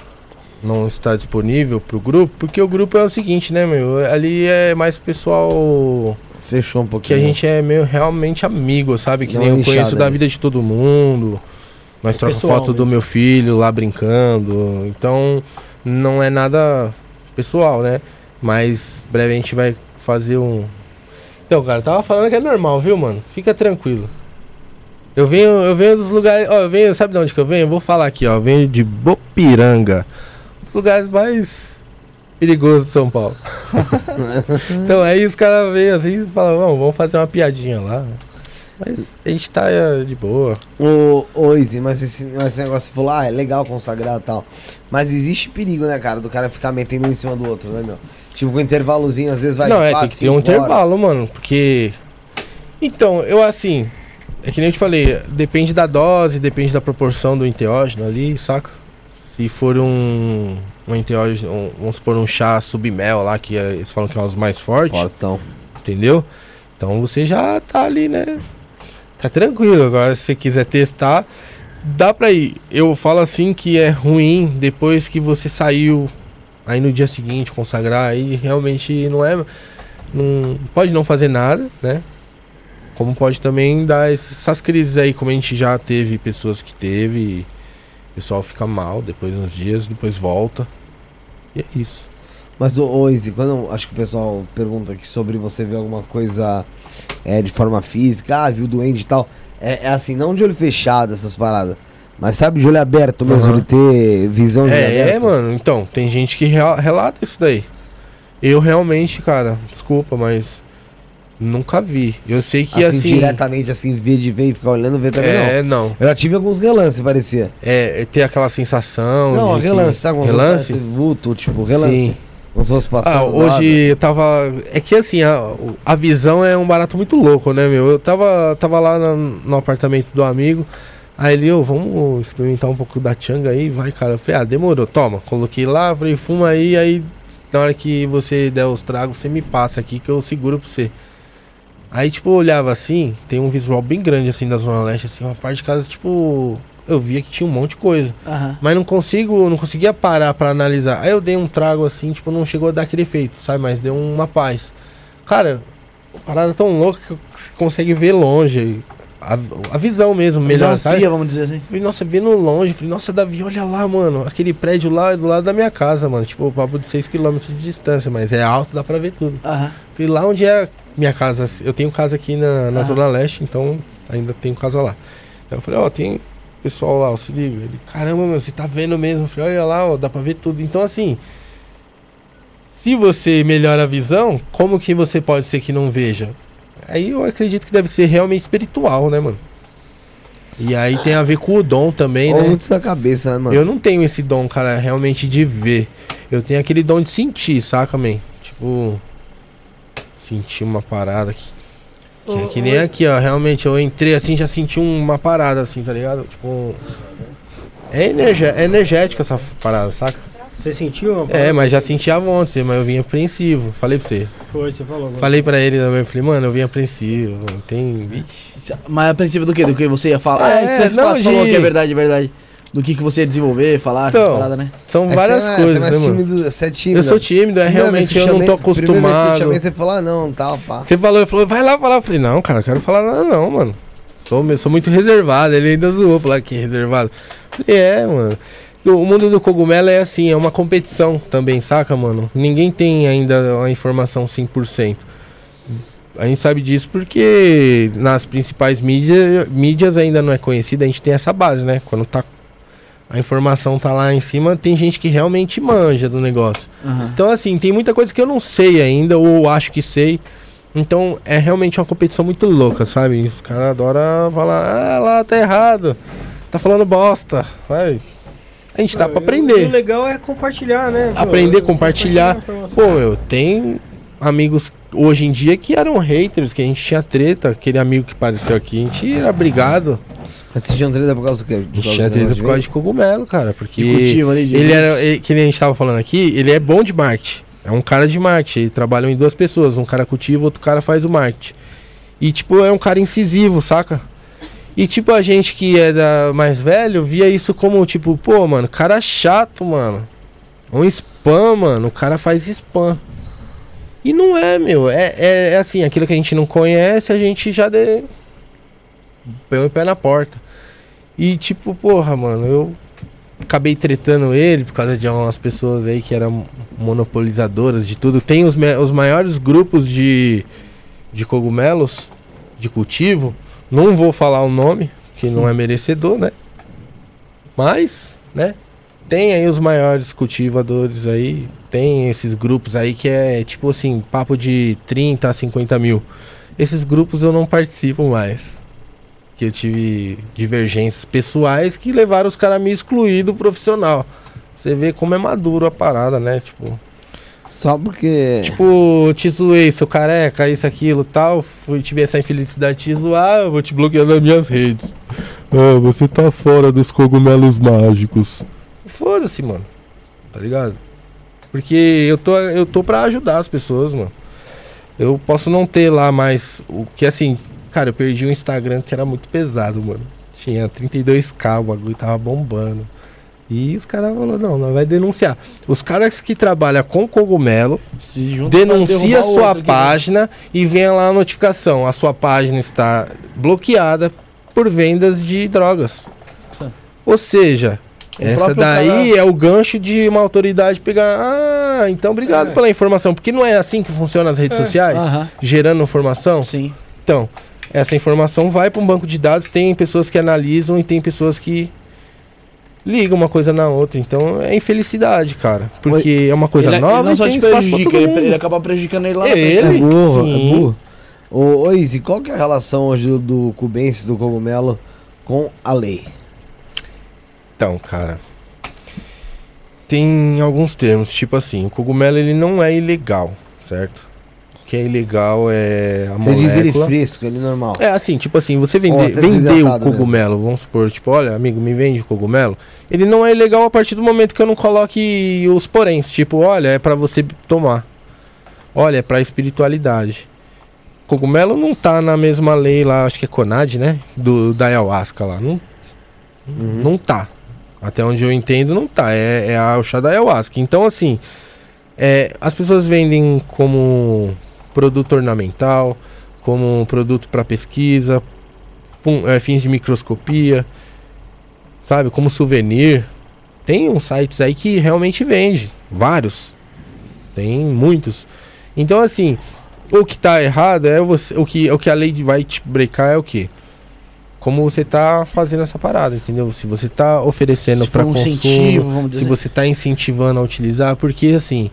[SPEAKER 4] Não está disponível pro grupo, porque o grupo é o seguinte, né, meu? Ali é mais pessoal
[SPEAKER 3] Fechou um
[SPEAKER 4] que
[SPEAKER 3] pouquinho.
[SPEAKER 4] a gente é meio realmente amigo, sabe? Que nem eu conheço da
[SPEAKER 3] aí.
[SPEAKER 4] vida de todo mundo. Nós
[SPEAKER 1] É
[SPEAKER 4] trocamos foto do
[SPEAKER 1] mesmo.
[SPEAKER 4] meu filho lá brincando. Então, não é nada pessoal, né? Mas breve a gente vai fazer um. Então, cara, tava falando que é normal, viu, mano? Fica tranquilo. Eu venho, eu venho dos lugares. Ó, eu venho, sabe de onde que eu venho? Eu vou falar aqui, ó. Eu venho de Bopiranga. Um dos lugares mais perigosos de São Paulo. então aí os caras veem assim e falam, "Não, vamos fazer uma piadinha lá. Mas a gente tá é, de boa.
[SPEAKER 3] Ô, ô Izzy, mas esse, mas esse negócio você falou, ah, é legal consagrar e tal. Mas existe perigo, né, cara, do cara ficar metendo um em cima do outro, né, meu? Tipo, com intervalozinho, às vezes vai
[SPEAKER 4] não, é,
[SPEAKER 3] quatro,
[SPEAKER 4] tem que ter um
[SPEAKER 3] horas.
[SPEAKER 4] intervalo, mano. Porque. Então, eu assim. É que nem eu te falei, depende da dose, depende da proporção do enteógeno ali, saca? Se for um. Um enteógeno, um- vamos supor um chá submel lá, que é- eles falam que é um dos mais fortes.
[SPEAKER 3] Fortão.
[SPEAKER 4] Entendeu? Então você já tá ali, né? Tá tranquilo. Agora, se você quiser testar, dá pra ir. Eu falo assim que é ruim depois que você saiu, aí no dia seguinte consagrar, aí realmente não é. Não, pode não fazer nada, né? Como pode também dar essas crises aí, como a gente já teve pessoas que teve. O pessoal fica mal depois uns dias, depois volta. E é isso.
[SPEAKER 3] Mas, ô, Izzy, quando acho que o pessoal pergunta aqui sobre você ver alguma coisa é, de forma física, ah, viu doente e tal, é, é assim, não de olho fechado essas paradas, mas sabe, de olho aberto mesmo,
[SPEAKER 4] Aham.
[SPEAKER 3] de ter visão de
[SPEAKER 4] É,
[SPEAKER 3] aberto.
[SPEAKER 4] mano, então, tem gente que relata isso daí. Eu realmente, cara, desculpa, mas nunca vi. Eu sei que
[SPEAKER 3] assim,
[SPEAKER 4] assim.
[SPEAKER 3] diretamente, assim, ver de ver e ficar olhando, ver também não.
[SPEAKER 4] é, não.
[SPEAKER 3] Eu já tive alguns relances, parecia.
[SPEAKER 4] É, é ter aquela sensação.
[SPEAKER 3] Não,
[SPEAKER 4] de que-
[SPEAKER 3] relance, sabe? Como
[SPEAKER 4] relance?
[SPEAKER 3] Vulto, tipo, relance.
[SPEAKER 4] Sim.
[SPEAKER 3] Se fosse passando
[SPEAKER 4] Ah, hoje eu tava. É que assim, a, a visão é um barato muito louco, né, meu? Eu tava, tava lá no, no apartamento do amigo. Aí ele, ô, vamos experimentar um pouco da changa aí, vai, cara. Eu falei, ah, demorou, toma. Coloquei lá, falei, fuma aí, aí na hora que você der os tragos, você me passa aqui que eu seguro pra você. Aí, tipo, eu olhava assim, tem um visual bem grande assim da Zona Leste, assim, uma parte de casa, tipo, eu via que tinha um monte de coisa.
[SPEAKER 1] Aham.
[SPEAKER 4] Mas não consigo, não conseguia parar pra analisar. Aí eu dei um trago assim, tipo, não chegou a dar aquele efeito, sabe? Mas deu uma paz. Cara, parada tão louca que você consegue ver longe. A, a visão mesmo, melhor, sabe?
[SPEAKER 1] amplia, vamos dizer assim.
[SPEAKER 4] Falei, nossa, vendo longe, falei, nossa, Davi, olha lá, mano. Aquele prédio lá é do lado da minha casa, mano. Tipo, papo de 6km de distância, mas é alto, dá pra ver tudo.
[SPEAKER 1] Aham.
[SPEAKER 4] Falei, lá onde é minha casa, eu tenho casa aqui na, na
[SPEAKER 1] Ah.
[SPEAKER 4] Zona Leste, então ainda tenho casa lá. Então eu falei, ó, tem pessoal lá, ó, se liga. Ele, caramba, meu, você tá vendo mesmo? Eu falei, olha lá, ó, dá pra ver tudo. Então, assim, se você melhora a visão, como que você pode ser que não veja? Aí eu acredito que deve ser realmente espiritual, né, mano? E aí tem a ver com o dom também,
[SPEAKER 3] Ou
[SPEAKER 4] né?
[SPEAKER 3] muito da cabeça, né, mano?
[SPEAKER 4] Eu não tenho esse dom, cara, realmente de ver. Eu tenho aquele dom de sentir, saca, man? Tipo, sentir uma parada que, que, é que nem aqui, ó. Realmente, eu entrei assim, já senti uma parada assim, tá ligado? Tipo, é, energia, é energética essa parada, saca?
[SPEAKER 2] Você sentiu?
[SPEAKER 4] É, mas já sentia ontem, mas eu vim apreensivo. Falei pra você.
[SPEAKER 2] Foi, você falou. agora.
[SPEAKER 4] Falei pra ele também, falei, mano, eu vim apreensivo. Não tem. Vixe.
[SPEAKER 1] Mas a princípio do que? Do que você ia falar?
[SPEAKER 4] É,
[SPEAKER 1] É, que você
[SPEAKER 4] não,
[SPEAKER 1] você falou
[SPEAKER 4] de-
[SPEAKER 1] que é verdade, é verdade. Do que, que você ia desenvolver, falar, essas
[SPEAKER 4] Então,
[SPEAKER 1] paradas, né?
[SPEAKER 4] São
[SPEAKER 3] É
[SPEAKER 4] várias
[SPEAKER 3] você,
[SPEAKER 4] coisas,
[SPEAKER 3] você é mais
[SPEAKER 4] né, mano?
[SPEAKER 3] tímido, você é tímido.
[SPEAKER 4] Eu sou tímido, é
[SPEAKER 3] Primeira
[SPEAKER 4] realmente
[SPEAKER 3] que
[SPEAKER 4] eu não
[SPEAKER 3] chamei-
[SPEAKER 4] tô
[SPEAKER 3] primeira vez que eu
[SPEAKER 4] acostumado.
[SPEAKER 3] chamei, você falou, ah, não, tal, pá.
[SPEAKER 4] Você falou, ele falou, vai lá falar. Eu falei, não, cara, eu quero falar nada não, mano. Sou, sou muito reservado. Ele ainda zoou, falar que é reservado. Eu falei, é, mano. O mundo do cogumelo é assim, é uma competição também, saca, mano? Ninguém tem ainda a informação 100%. A gente sabe disso porque nas principais mídias, mídias ainda não é conhecida, a gente tem essa base, né? Quando tá a informação tá lá em cima, tem gente que realmente manja do negócio.
[SPEAKER 1] Aham.
[SPEAKER 4] Então, assim, tem muita coisa que eu não sei ainda, ou acho que sei. Então, é realmente uma competição muito louca, sabe? Os caras adoram falar, ah, lá tá errado, tá falando bosta. Vai. A gente tá pra
[SPEAKER 2] E o
[SPEAKER 4] aprender.
[SPEAKER 2] legal é compartilhar, né?
[SPEAKER 4] Aprender, compartilhar.
[SPEAKER 2] a informação.
[SPEAKER 4] Pô, eu tenho amigos hoje em dia que eram haters, que a gente tinha treta. Aquele amigo que apareceu aqui, a gente era brigado.
[SPEAKER 3] Mas vocês tinham treta por causa do quê?
[SPEAKER 4] A
[SPEAKER 3] Por causa
[SPEAKER 4] tinha treta por causa de cogumelo, cara. Porque ele era, ele, que nem a gente tava falando aqui, ele é bom de marketing. É um cara de marketing. Ele trabalha em duas pessoas. Um cara cultiva, outro cara faz o marketing. E, tipo, é um cara incisivo, saca? E, tipo, a gente que é da mais velho via isso como, tipo, pô, mano, cara chato, mano. Um spam, mano. O cara faz spam. E não é, meu. É, é, é assim, aquilo que a gente não conhece, a gente já de... põe o pé na porta. E, tipo, porra, mano, eu acabei tretando ele por causa de umas pessoas aí que eram monopolizadoras de tudo. Tem os, os maiores grupos de, de cogumelos de cultivo. Não vou falar o nome, que não é merecedor, né? Mas, né? Tem aí os maiores cultivadores aí. Tem esses grupos aí que é tipo assim, papo de 30 a 50 mil. Esses grupos eu não participo mais. Que eu tive divergências pessoais que levaram os caras a me excluir do profissional. Você vê como é maduro a parada, né? Tipo,
[SPEAKER 3] Só porque.
[SPEAKER 4] tipo, te zoei, seu careca, isso, aquilo, tal. Fui, tive essa infelicidade de te zoar, eu vou te bloquear nas minhas redes. Ah, você tá fora dos cogumelos mágicos. Foda-se, mano. Tá ligado? Porque eu tô, eu tô pra ajudar as pessoas, mano. Eu posso não ter lá mais o que assim, cara, eu perdi um Instagram que era muito pesado, mano. Tinha 32k, o bagulho tava bombando. E os caras falaram, não, não vai denunciar. Os caras que trabalham com cogumelo denuncia a sua
[SPEAKER 1] né?
[SPEAKER 4] página e venha lá a notificação. A sua página está bloqueada por vendas de drogas.
[SPEAKER 1] Sim.
[SPEAKER 4] Ou seja,
[SPEAKER 1] O
[SPEAKER 4] essa daí
[SPEAKER 1] cara-
[SPEAKER 4] é o gancho de uma autoridade pegar. Ah, então obrigado
[SPEAKER 2] É.
[SPEAKER 4] pela informação. Porque não é assim que funciona as redes
[SPEAKER 2] É.
[SPEAKER 4] sociais?
[SPEAKER 1] Aham,
[SPEAKER 4] Gerando informação?
[SPEAKER 1] sim.
[SPEAKER 4] Então, essa informação vai para um banco de dados, tem pessoas que analisam e tem pessoas que ligam uma coisa na outra. Então é infelicidade, cara. Porque é uma coisa
[SPEAKER 1] ele,
[SPEAKER 4] nova
[SPEAKER 1] ele não
[SPEAKER 4] e
[SPEAKER 1] só
[SPEAKER 4] tem
[SPEAKER 1] te prejudica,
[SPEAKER 4] todo
[SPEAKER 1] ele,
[SPEAKER 4] mundo.
[SPEAKER 1] ele acaba prejudicando ele lá
[SPEAKER 4] É
[SPEAKER 1] na frente.
[SPEAKER 3] É
[SPEAKER 4] ele?
[SPEAKER 3] burro,
[SPEAKER 4] Sim.
[SPEAKER 3] é burro. Ô, ô Izzy, qual que é a relação hoje do, do Cubensis, do cogumelo, com a lei?
[SPEAKER 4] Então, cara. Tem alguns termos, tipo assim, o cogumelo ele não é ilegal, certo? Que é ilegal é a
[SPEAKER 3] Você diz ele
[SPEAKER 4] molécula.
[SPEAKER 3] fresco, ele normal.
[SPEAKER 4] É assim, tipo assim, você vender, vender o cogumelo, vamos supor, tipo, olha, amigo, me vende o cogumelo. Ele não é ilegal a partir do momento que eu não coloque os poréns, tipo, olha, é pra você tomar. Olha, é pra espiritualidade. Cogumelo não tá na mesma lei lá, acho que é Conad, né? Do da ayahuasca lá. Não,
[SPEAKER 3] Uhum.
[SPEAKER 4] não tá. Até onde eu entendo, não tá. É, é a, o chá da ayahuasca. Então, assim, é, as pessoas vendem como produto ornamental, como produto para pesquisa, é, fins de microscopia, sabe? Como souvenir. Tem uns sites aí que realmente vende. Vários. Tem muitos. Então, assim, o que tá errado é você. O que, o que a lei vai te brecar é o quê? Como você tá fazendo essa parada, entendeu? Se você tá oferecendo para
[SPEAKER 1] um
[SPEAKER 4] consumo, se
[SPEAKER 1] dizer.
[SPEAKER 4] você tá incentivando a utilizar, porque assim,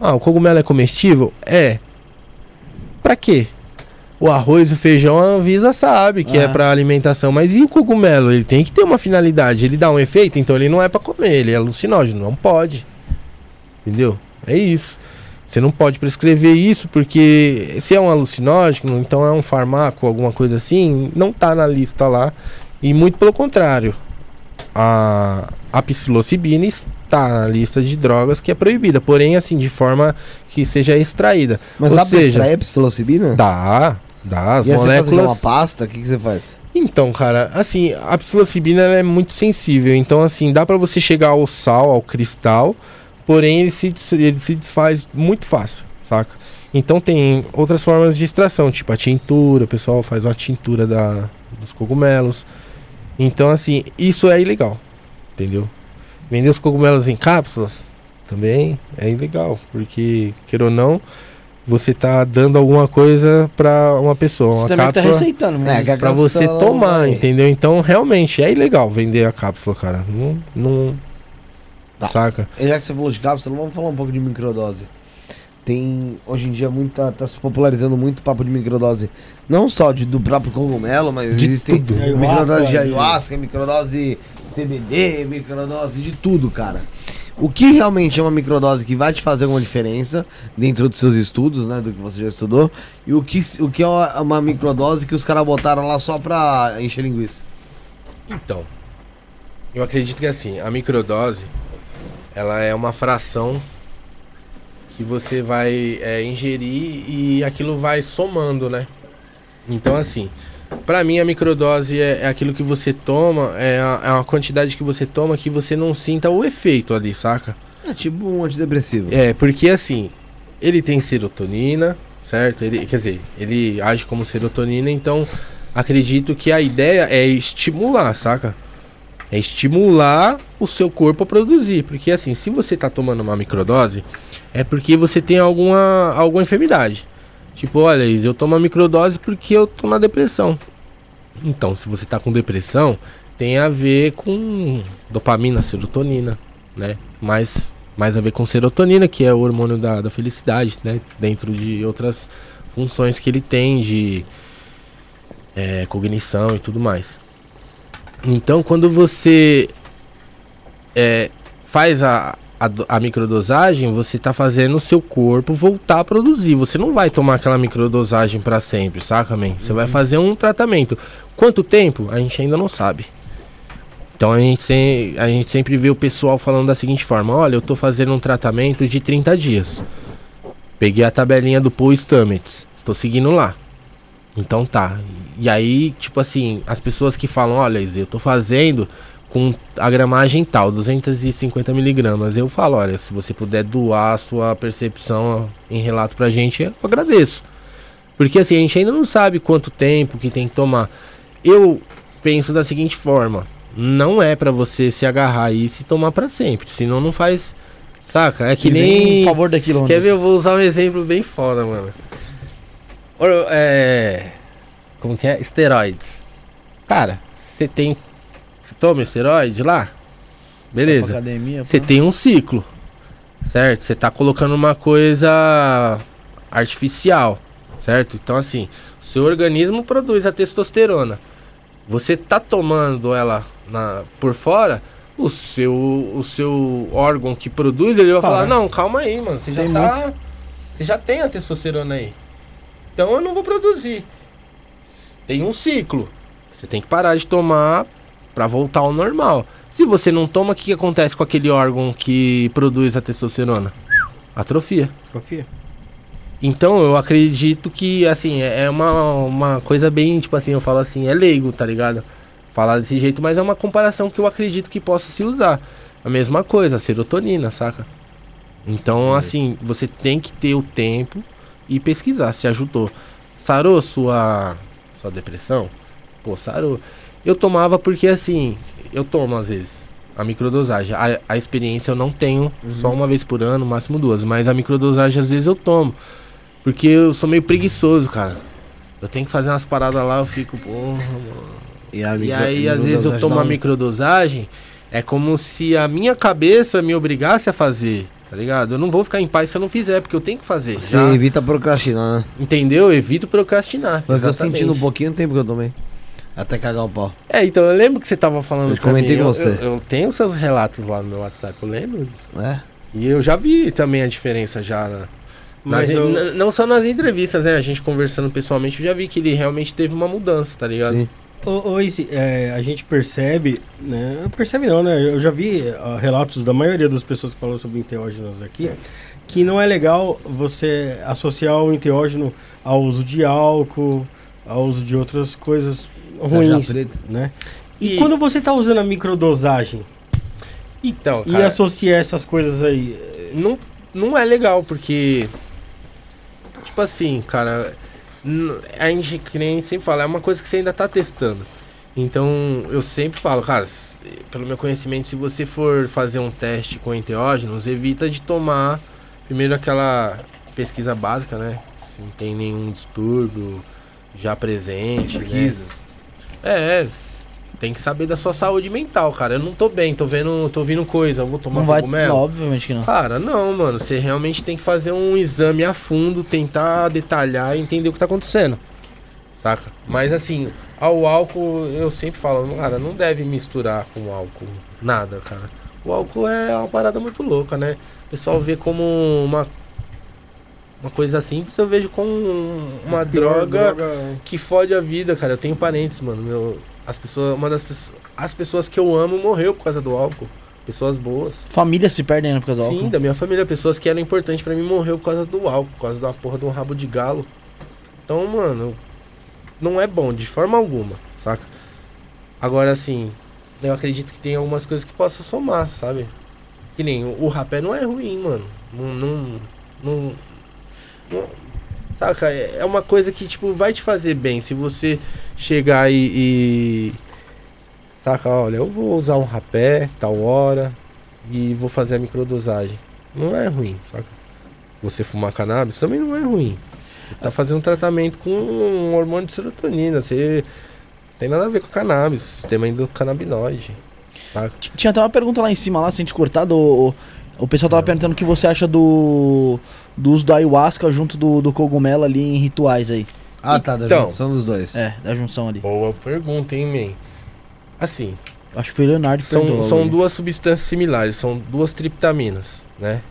[SPEAKER 4] ah, o cogumelo é comestível? É. Pra quê? O arroz o feijão a Anvisa sabe que é
[SPEAKER 1] Aham.
[SPEAKER 4] pra alimentação, mas e o cogumelo? Ele tem que ter uma finalidade, ele dá um efeito, então ele não é pra comer, ele é alucinógeno, não pode. Entendeu? É isso. Você não pode prescrever isso porque se é um alucinógeno, então é um farmaco, alguma coisa assim, não tá na lista lá. E muito pelo contrário. A, a psilocibina está na lista de drogas que é proibida, porém assim, de forma que seja extraída.
[SPEAKER 3] Mas
[SPEAKER 4] Ou
[SPEAKER 3] dá pra
[SPEAKER 4] seja,
[SPEAKER 3] extrair a psilocibina?
[SPEAKER 4] Dá, dá, as
[SPEAKER 3] e aí você faz
[SPEAKER 4] moléculas.
[SPEAKER 3] uma pasta? O que, que você faz?
[SPEAKER 4] Então, cara, assim, a psilocibina é muito sensível. Então, assim, dá pra você chegar ao sal, ao cristal, porém ele se, ele se desfaz muito fácil, saca? Então tem outras formas de extração, tipo a tintura, o pessoal faz uma tintura da, dos cogumelos. Então, assim, isso é ilegal, entendeu? Vender os cogumelos em cápsulas também é ilegal, porque, queira ou não, você tá dando alguma coisa pra uma pessoa.
[SPEAKER 1] Você
[SPEAKER 4] Uma
[SPEAKER 1] também tá
[SPEAKER 4] cápsula
[SPEAKER 1] receitando,
[SPEAKER 3] É,
[SPEAKER 1] mas
[SPEAKER 3] que a
[SPEAKER 4] pra
[SPEAKER 3] cápsula,
[SPEAKER 4] você tomar,
[SPEAKER 3] vai-
[SPEAKER 4] entendeu? Então, realmente, é ilegal vender a cápsula, cara. Não. não
[SPEAKER 3] Tá.
[SPEAKER 4] Saca?
[SPEAKER 3] E Já que você falou de cápsula, vamos falar um pouco de microdose. Tem, hoje em dia, muito, tá, tá se popularizando muito o papo de microdose. Não só de, do próprio cogumelo, mas
[SPEAKER 4] De
[SPEAKER 3] existem
[SPEAKER 4] tudo.
[SPEAKER 3] microdose de
[SPEAKER 2] Ayahuasca, de-
[SPEAKER 3] ayahuasca, microdose CBD, microdose de tudo, cara. O que realmente é uma microdose que vai te fazer alguma diferença dentro dos seus estudos, né? Do que você já estudou. E o que, o que é uma uma microdose que os caras botaram lá só pra encher linguiça.
[SPEAKER 4] Então, eu acredito que assim, a microdose, ela é uma fração que você vai é, ingerir e aquilo vai somando, né? Então, assim, pra mim a microdose é, é aquilo que você toma, é, a- é uma quantidade que você toma que você não sinta o efeito ali, saca?
[SPEAKER 3] É tipo um antidepressivo.
[SPEAKER 4] É, porque assim, ele tem serotonina, certo? Ele, quer dizer, ele age como serotonina, então acredito que a ideia é estimular, saca? É estimular o seu corpo a produzir. Porque assim, se você tá tomando uma microdose, é porque você tem alguma, alguma enfermidade. Tipo, olha, eu tomo a microdose porque eu tô na depressão. Então, se você tá com depressão, tem a ver com dopamina, serotonina, né? Mais, mais a ver com serotonina, que é o hormônio da, da felicidade, né? Dentro de outras funções que ele tem de é, cognição e tudo mais. Então, quando você é, faz a, a, a microdosagem, você tá fazendo o seu corpo voltar a produzir. Você não vai tomar aquela microdosagem para sempre, saca, man? Você vai fazer um tratamento. Quanto tempo? A gente ainda não sabe. Então a gente, sem, a gente sempre vê o pessoal falando da seguinte forma: olha, eu tô fazendo um tratamento de 30 dias. Peguei a tabelinha do Paul Stamets, tô seguindo lá. Então tá. E aí, tipo assim, as pessoas que falam: olha, Izzy, eu tô fazendo com a gramagem tal, 250 miligramas. Eu falo: olha, se você puder doar a sua percepção em relato pra gente, eu agradeço. Porque assim, a gente ainda não sabe quanto tempo que tem que tomar. Eu penso da seguinte forma: não é pra você se agarrar e tomar pra sempre, senão não faz. Saca? É que nem.
[SPEAKER 1] em favor daquilo.
[SPEAKER 4] Quer ver? Eu vou usar um exemplo bem foda, mano. É. Como que é? Esteroides. Cara, você tem. Toma esteroide lá? Beleza.
[SPEAKER 1] Academia,
[SPEAKER 4] Você tem um ciclo, certo? Você tá colocando uma coisa artificial, certo? Então, assim, seu organismo produz a testosterona. Você tá tomando ela na, por fora, o seu, o seu órgão que produz, ele vai
[SPEAKER 1] Fala.
[SPEAKER 4] falar: Não, calma aí, mano. Você já
[SPEAKER 1] Tem
[SPEAKER 4] tá. Você já tem a testosterona aí. Então eu não vou produzir. Tem um ciclo. Você tem que parar de tomar pra voltar ao normal. Se você não toma, o que, que acontece com aquele órgão que produz a testosterona? Atrofia.
[SPEAKER 2] Confia.
[SPEAKER 4] Então eu acredito que, assim, é é uma, uma coisa bem, tipo assim, eu falo assim, é leigo, tá ligado? Falar desse jeito, mas é uma comparação que eu acredito que possa se usar. A mesma coisa, a serotonina, saca? Então, assim, você tem que ter o tempo e pesquisar se ajudou. Sarou sua, sua depressão? Pô, sarou. Eu tomava porque, assim, eu tomo às vezes a microdosagem. A, a experiência eu não tenho só uma vez por ano, máximo duas. Mas a microdosagem às vezes eu tomo. Porque eu sou meio preguiçoso, cara. Eu tenho que fazer umas paradas lá, eu fico, porra, mano.
[SPEAKER 3] E, a
[SPEAKER 4] E
[SPEAKER 3] micro-
[SPEAKER 4] aí, às vezes, eu tomo a microdosagem, é como se a minha cabeça me obrigasse a fazer, tá ligado? Eu não vou ficar em paz se eu não fizer, porque eu tenho que fazer.
[SPEAKER 3] Você
[SPEAKER 4] já.
[SPEAKER 3] evita procrastinar, né?
[SPEAKER 4] Entendeu? Eu evito procrastinar.
[SPEAKER 3] Mas eu
[SPEAKER 4] exatamente.
[SPEAKER 3] sentindo um pouquinho tempo que eu tomei. Até cagar o pau.
[SPEAKER 4] É, então eu lembro que você tava falando
[SPEAKER 3] Eu comentei
[SPEAKER 4] mim.
[SPEAKER 3] com
[SPEAKER 4] eu,
[SPEAKER 3] você.
[SPEAKER 4] Eu, eu tenho seus relatos lá no meu WhatsApp, eu lembro.
[SPEAKER 3] É?
[SPEAKER 4] E eu já vi também a diferença já. na-
[SPEAKER 2] Mas
[SPEAKER 4] nas-
[SPEAKER 2] eu-
[SPEAKER 4] Não só nas entrevistas, né? A gente conversando pessoalmente, eu já vi que ele realmente teve uma mudança, tá ligado?
[SPEAKER 3] Sim.
[SPEAKER 2] Ô, é, a gente percebe, né? Percebe não, né? Eu já vi ah, relatos da maioria das pessoas que falam sobre enteógenos aqui, que não é legal você associar o enteógeno ao uso de álcool, ao uso de outras coisas ruins,
[SPEAKER 3] Tarja preta.
[SPEAKER 2] né? E,
[SPEAKER 4] E-
[SPEAKER 2] quando você tá usando a microdosagem
[SPEAKER 4] Então,
[SPEAKER 2] e
[SPEAKER 4] cara,
[SPEAKER 2] associar essas coisas aí,
[SPEAKER 4] não, não é legal, porque. Tipo assim, cara. A gente, que nem sempre fala, é uma coisa que você ainda tá testando. Então, eu sempre falo, cara, pelo meu conhecimento, se você for fazer um teste com enteógenos, evita de tomar primeiro aquela pesquisa básica, né? Se não tem nenhum distúrbio já presente,
[SPEAKER 3] Pesquisa.
[SPEAKER 4] né? É, é. Tem que saber da sua saúde mental, cara. Eu não tô bem, tô vendo, tô ouvindo coisa, vou tomar
[SPEAKER 1] Não vai.
[SPEAKER 4] cogumelo.
[SPEAKER 1] Não, obviamente que não.
[SPEAKER 4] Cara, não, mano. Você realmente tem que fazer um exame a fundo, tentar detalhar e entender o que tá acontecendo. Saca? Mas assim, ao álcool, eu sempre falo, cara, não deve misturar com álcool nada, cara. O álcool é uma parada muito louca, né? O pessoal vê como uma uma coisa simples, eu vejo como uma
[SPEAKER 2] Pior
[SPEAKER 4] droga, que fode a vida, cara. Eu tenho parentes, mano. Meu, as pessoas, uma das pessoas, as pessoas que eu amo morreu por causa do álcool. Pessoas boas.
[SPEAKER 1] Família se perdem né, por causa do
[SPEAKER 4] Sim,
[SPEAKER 1] álcool.
[SPEAKER 4] da minha família, pessoas que eram importantes pra mim morreu por causa do álcool, por causa da porra de um rabo de galo. Então, mano, não é bom de forma alguma, saca? Agora, assim, eu acredito que tem algumas coisas que possam somar, sabe? Que nem o, o rapé não é ruim, mano. Não, não, não- saca? É é uma coisa que, tipo, vai te fazer bem. Se você chegar e. e saca, olha, eu vou usar um rapé, tal hora, e vou fazer a microdosagem. Não é ruim, saca? Você fumar cannabis também não é ruim. Você tá fazendo um tratamento com um hormônio de serotonina. Você tem nada a ver com cannabis, sistema endocannabinoide. Saca?
[SPEAKER 1] Tinha até uma pergunta lá em cima, lá, sem te cortar, do. O pessoal tava perguntando o que você acha do. Do uso do ayahuasca junto do, do cogumelo ali em rituais aí.
[SPEAKER 3] Ah, tá, da
[SPEAKER 4] Então.
[SPEAKER 3] junção dos dois.
[SPEAKER 1] É, da junção ali.
[SPEAKER 4] Boa pergunta, hein, man? Assim,
[SPEAKER 1] Acho que foi o Leonardo que
[SPEAKER 4] São,
[SPEAKER 1] perguntou
[SPEAKER 4] são
[SPEAKER 1] ali.
[SPEAKER 4] duas substâncias similares, são duas triptaminas, né?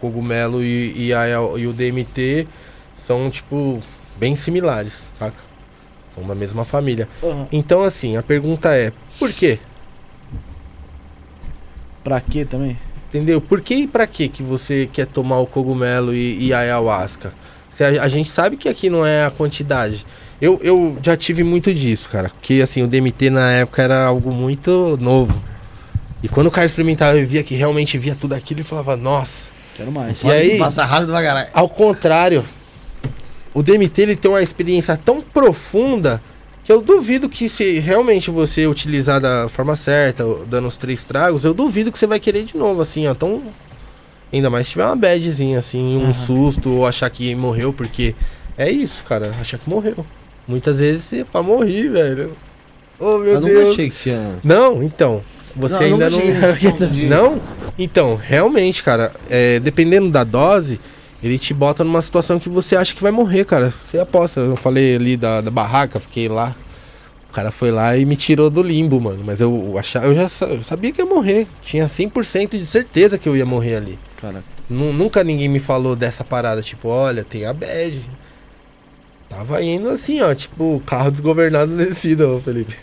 [SPEAKER 4] Cogumelo e, e, a- e o DMT são, tipo, bem similares, saca? São da mesma família.
[SPEAKER 1] Aham.
[SPEAKER 4] Então, assim, a pergunta é, por quê?
[SPEAKER 1] Pra quê também?
[SPEAKER 4] Entendeu? Por que e pra que que você quer tomar o cogumelo e, e a ayahuasca? Se a, a gente sabe que aqui não é a quantidade. Eu, eu já tive muito disso, cara. Porque, assim, o DMT na época era algo muito novo. E quando o cara experimentava e via que realmente via tudo aquilo, ele falava, nossa.
[SPEAKER 1] Quero mais.
[SPEAKER 4] E aí,
[SPEAKER 3] Passa rápido devagar.
[SPEAKER 4] ao contrário, o DMT ele tem uma experiência tão profunda que eu duvido que se realmente você utilizar da forma certa, dando os três tragos, eu duvido que você vai querer de novo, assim, ó. Tão... Ainda mais se tiver uma badzinha, assim, um
[SPEAKER 1] Aham.
[SPEAKER 4] susto, ou achar que morreu, porque é isso, cara, achar que morreu. Muitas vezes você fala, morri, velho. Oh, meu
[SPEAKER 3] Eu
[SPEAKER 4] Deus.
[SPEAKER 3] achei que tinha.
[SPEAKER 4] Não, então. Você
[SPEAKER 3] Não, eu
[SPEAKER 4] ainda não.
[SPEAKER 3] ponto de-
[SPEAKER 4] Não? Então, realmente, cara, é, dependendo da dose, ele te bota numa situação que você acha que vai morrer, cara. Você aposta. Eu falei ali da, da barraca, fiquei lá. O cara foi lá e me tirou do limbo, mano. Mas eu, achava, eu já sabia que ia morrer. Tinha 100% de certeza que eu ia morrer ali.
[SPEAKER 1] Cara,
[SPEAKER 4] Nu- Nunca ninguém me falou dessa parada, tipo, olha, tem a bad. Tava indo assim, ó, tipo, carro desgovernado descido, ô Felipe.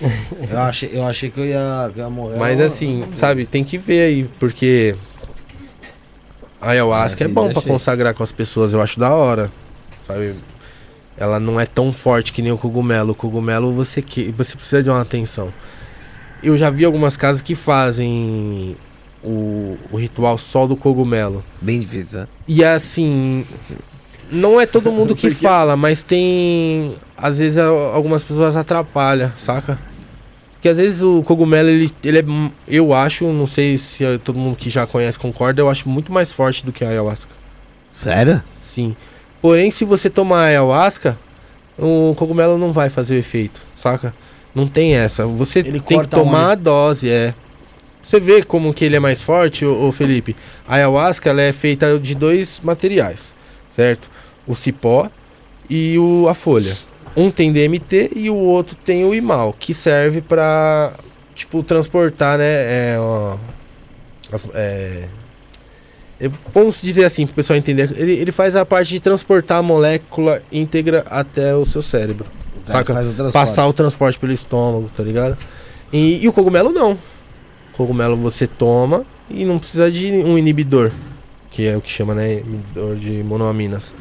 [SPEAKER 3] Eu achei, eu achei que eu ia, que eu ia morrer.
[SPEAKER 4] Mas assim, sabe, tem que ver aí, porque ayahuasca
[SPEAKER 3] É,
[SPEAKER 4] é bom pra
[SPEAKER 3] cheia.
[SPEAKER 4] consagrar com as pessoas, eu acho da hora. Sabe? Ela não é tão forte que nem o cogumelo. O cogumelo você que você precisa de uma atenção. Eu já vi algumas casas que fazem o, o ritual só do cogumelo.
[SPEAKER 3] Bem difícil, né?
[SPEAKER 4] E assim, não é todo mundo que fala, mas tem. Às vezes algumas pessoas atrapalham, saca? Porque às vezes o cogumelo, ele, ele é. Eu acho, não sei se todo mundo que já conhece concorda, eu acho muito mais forte do que a ayahuasca.
[SPEAKER 3] Sério?
[SPEAKER 4] Sim. Porém, se você tomar ayahuasca, o cogumelo não vai fazer efeito, saca? Não tem essa. Você
[SPEAKER 1] Ele
[SPEAKER 4] tem que tomar
[SPEAKER 1] onde?
[SPEAKER 4] a dose, é. Você vê como que ele é mais forte, ô, ô Felipe? A ayahuasca ela é feita de dois materiais, certo? O cipó e o, a folha. Um tem DMT e o outro tem o imal, que serve pra, tipo, transportar, né? É, ó, as- é, é, vamos dizer assim, pro pessoal entender. Ele, ele faz a parte de transportar a molécula íntegra até o seu cérebro.
[SPEAKER 3] O cara
[SPEAKER 4] Saca?
[SPEAKER 3] O.
[SPEAKER 4] Passar o transporte pelo estômago, tá ligado? E, e o cogumelo não. O cogumelo você toma e não precisa de um inibidor, que é o que chama, né? Inibidor de monoaminas.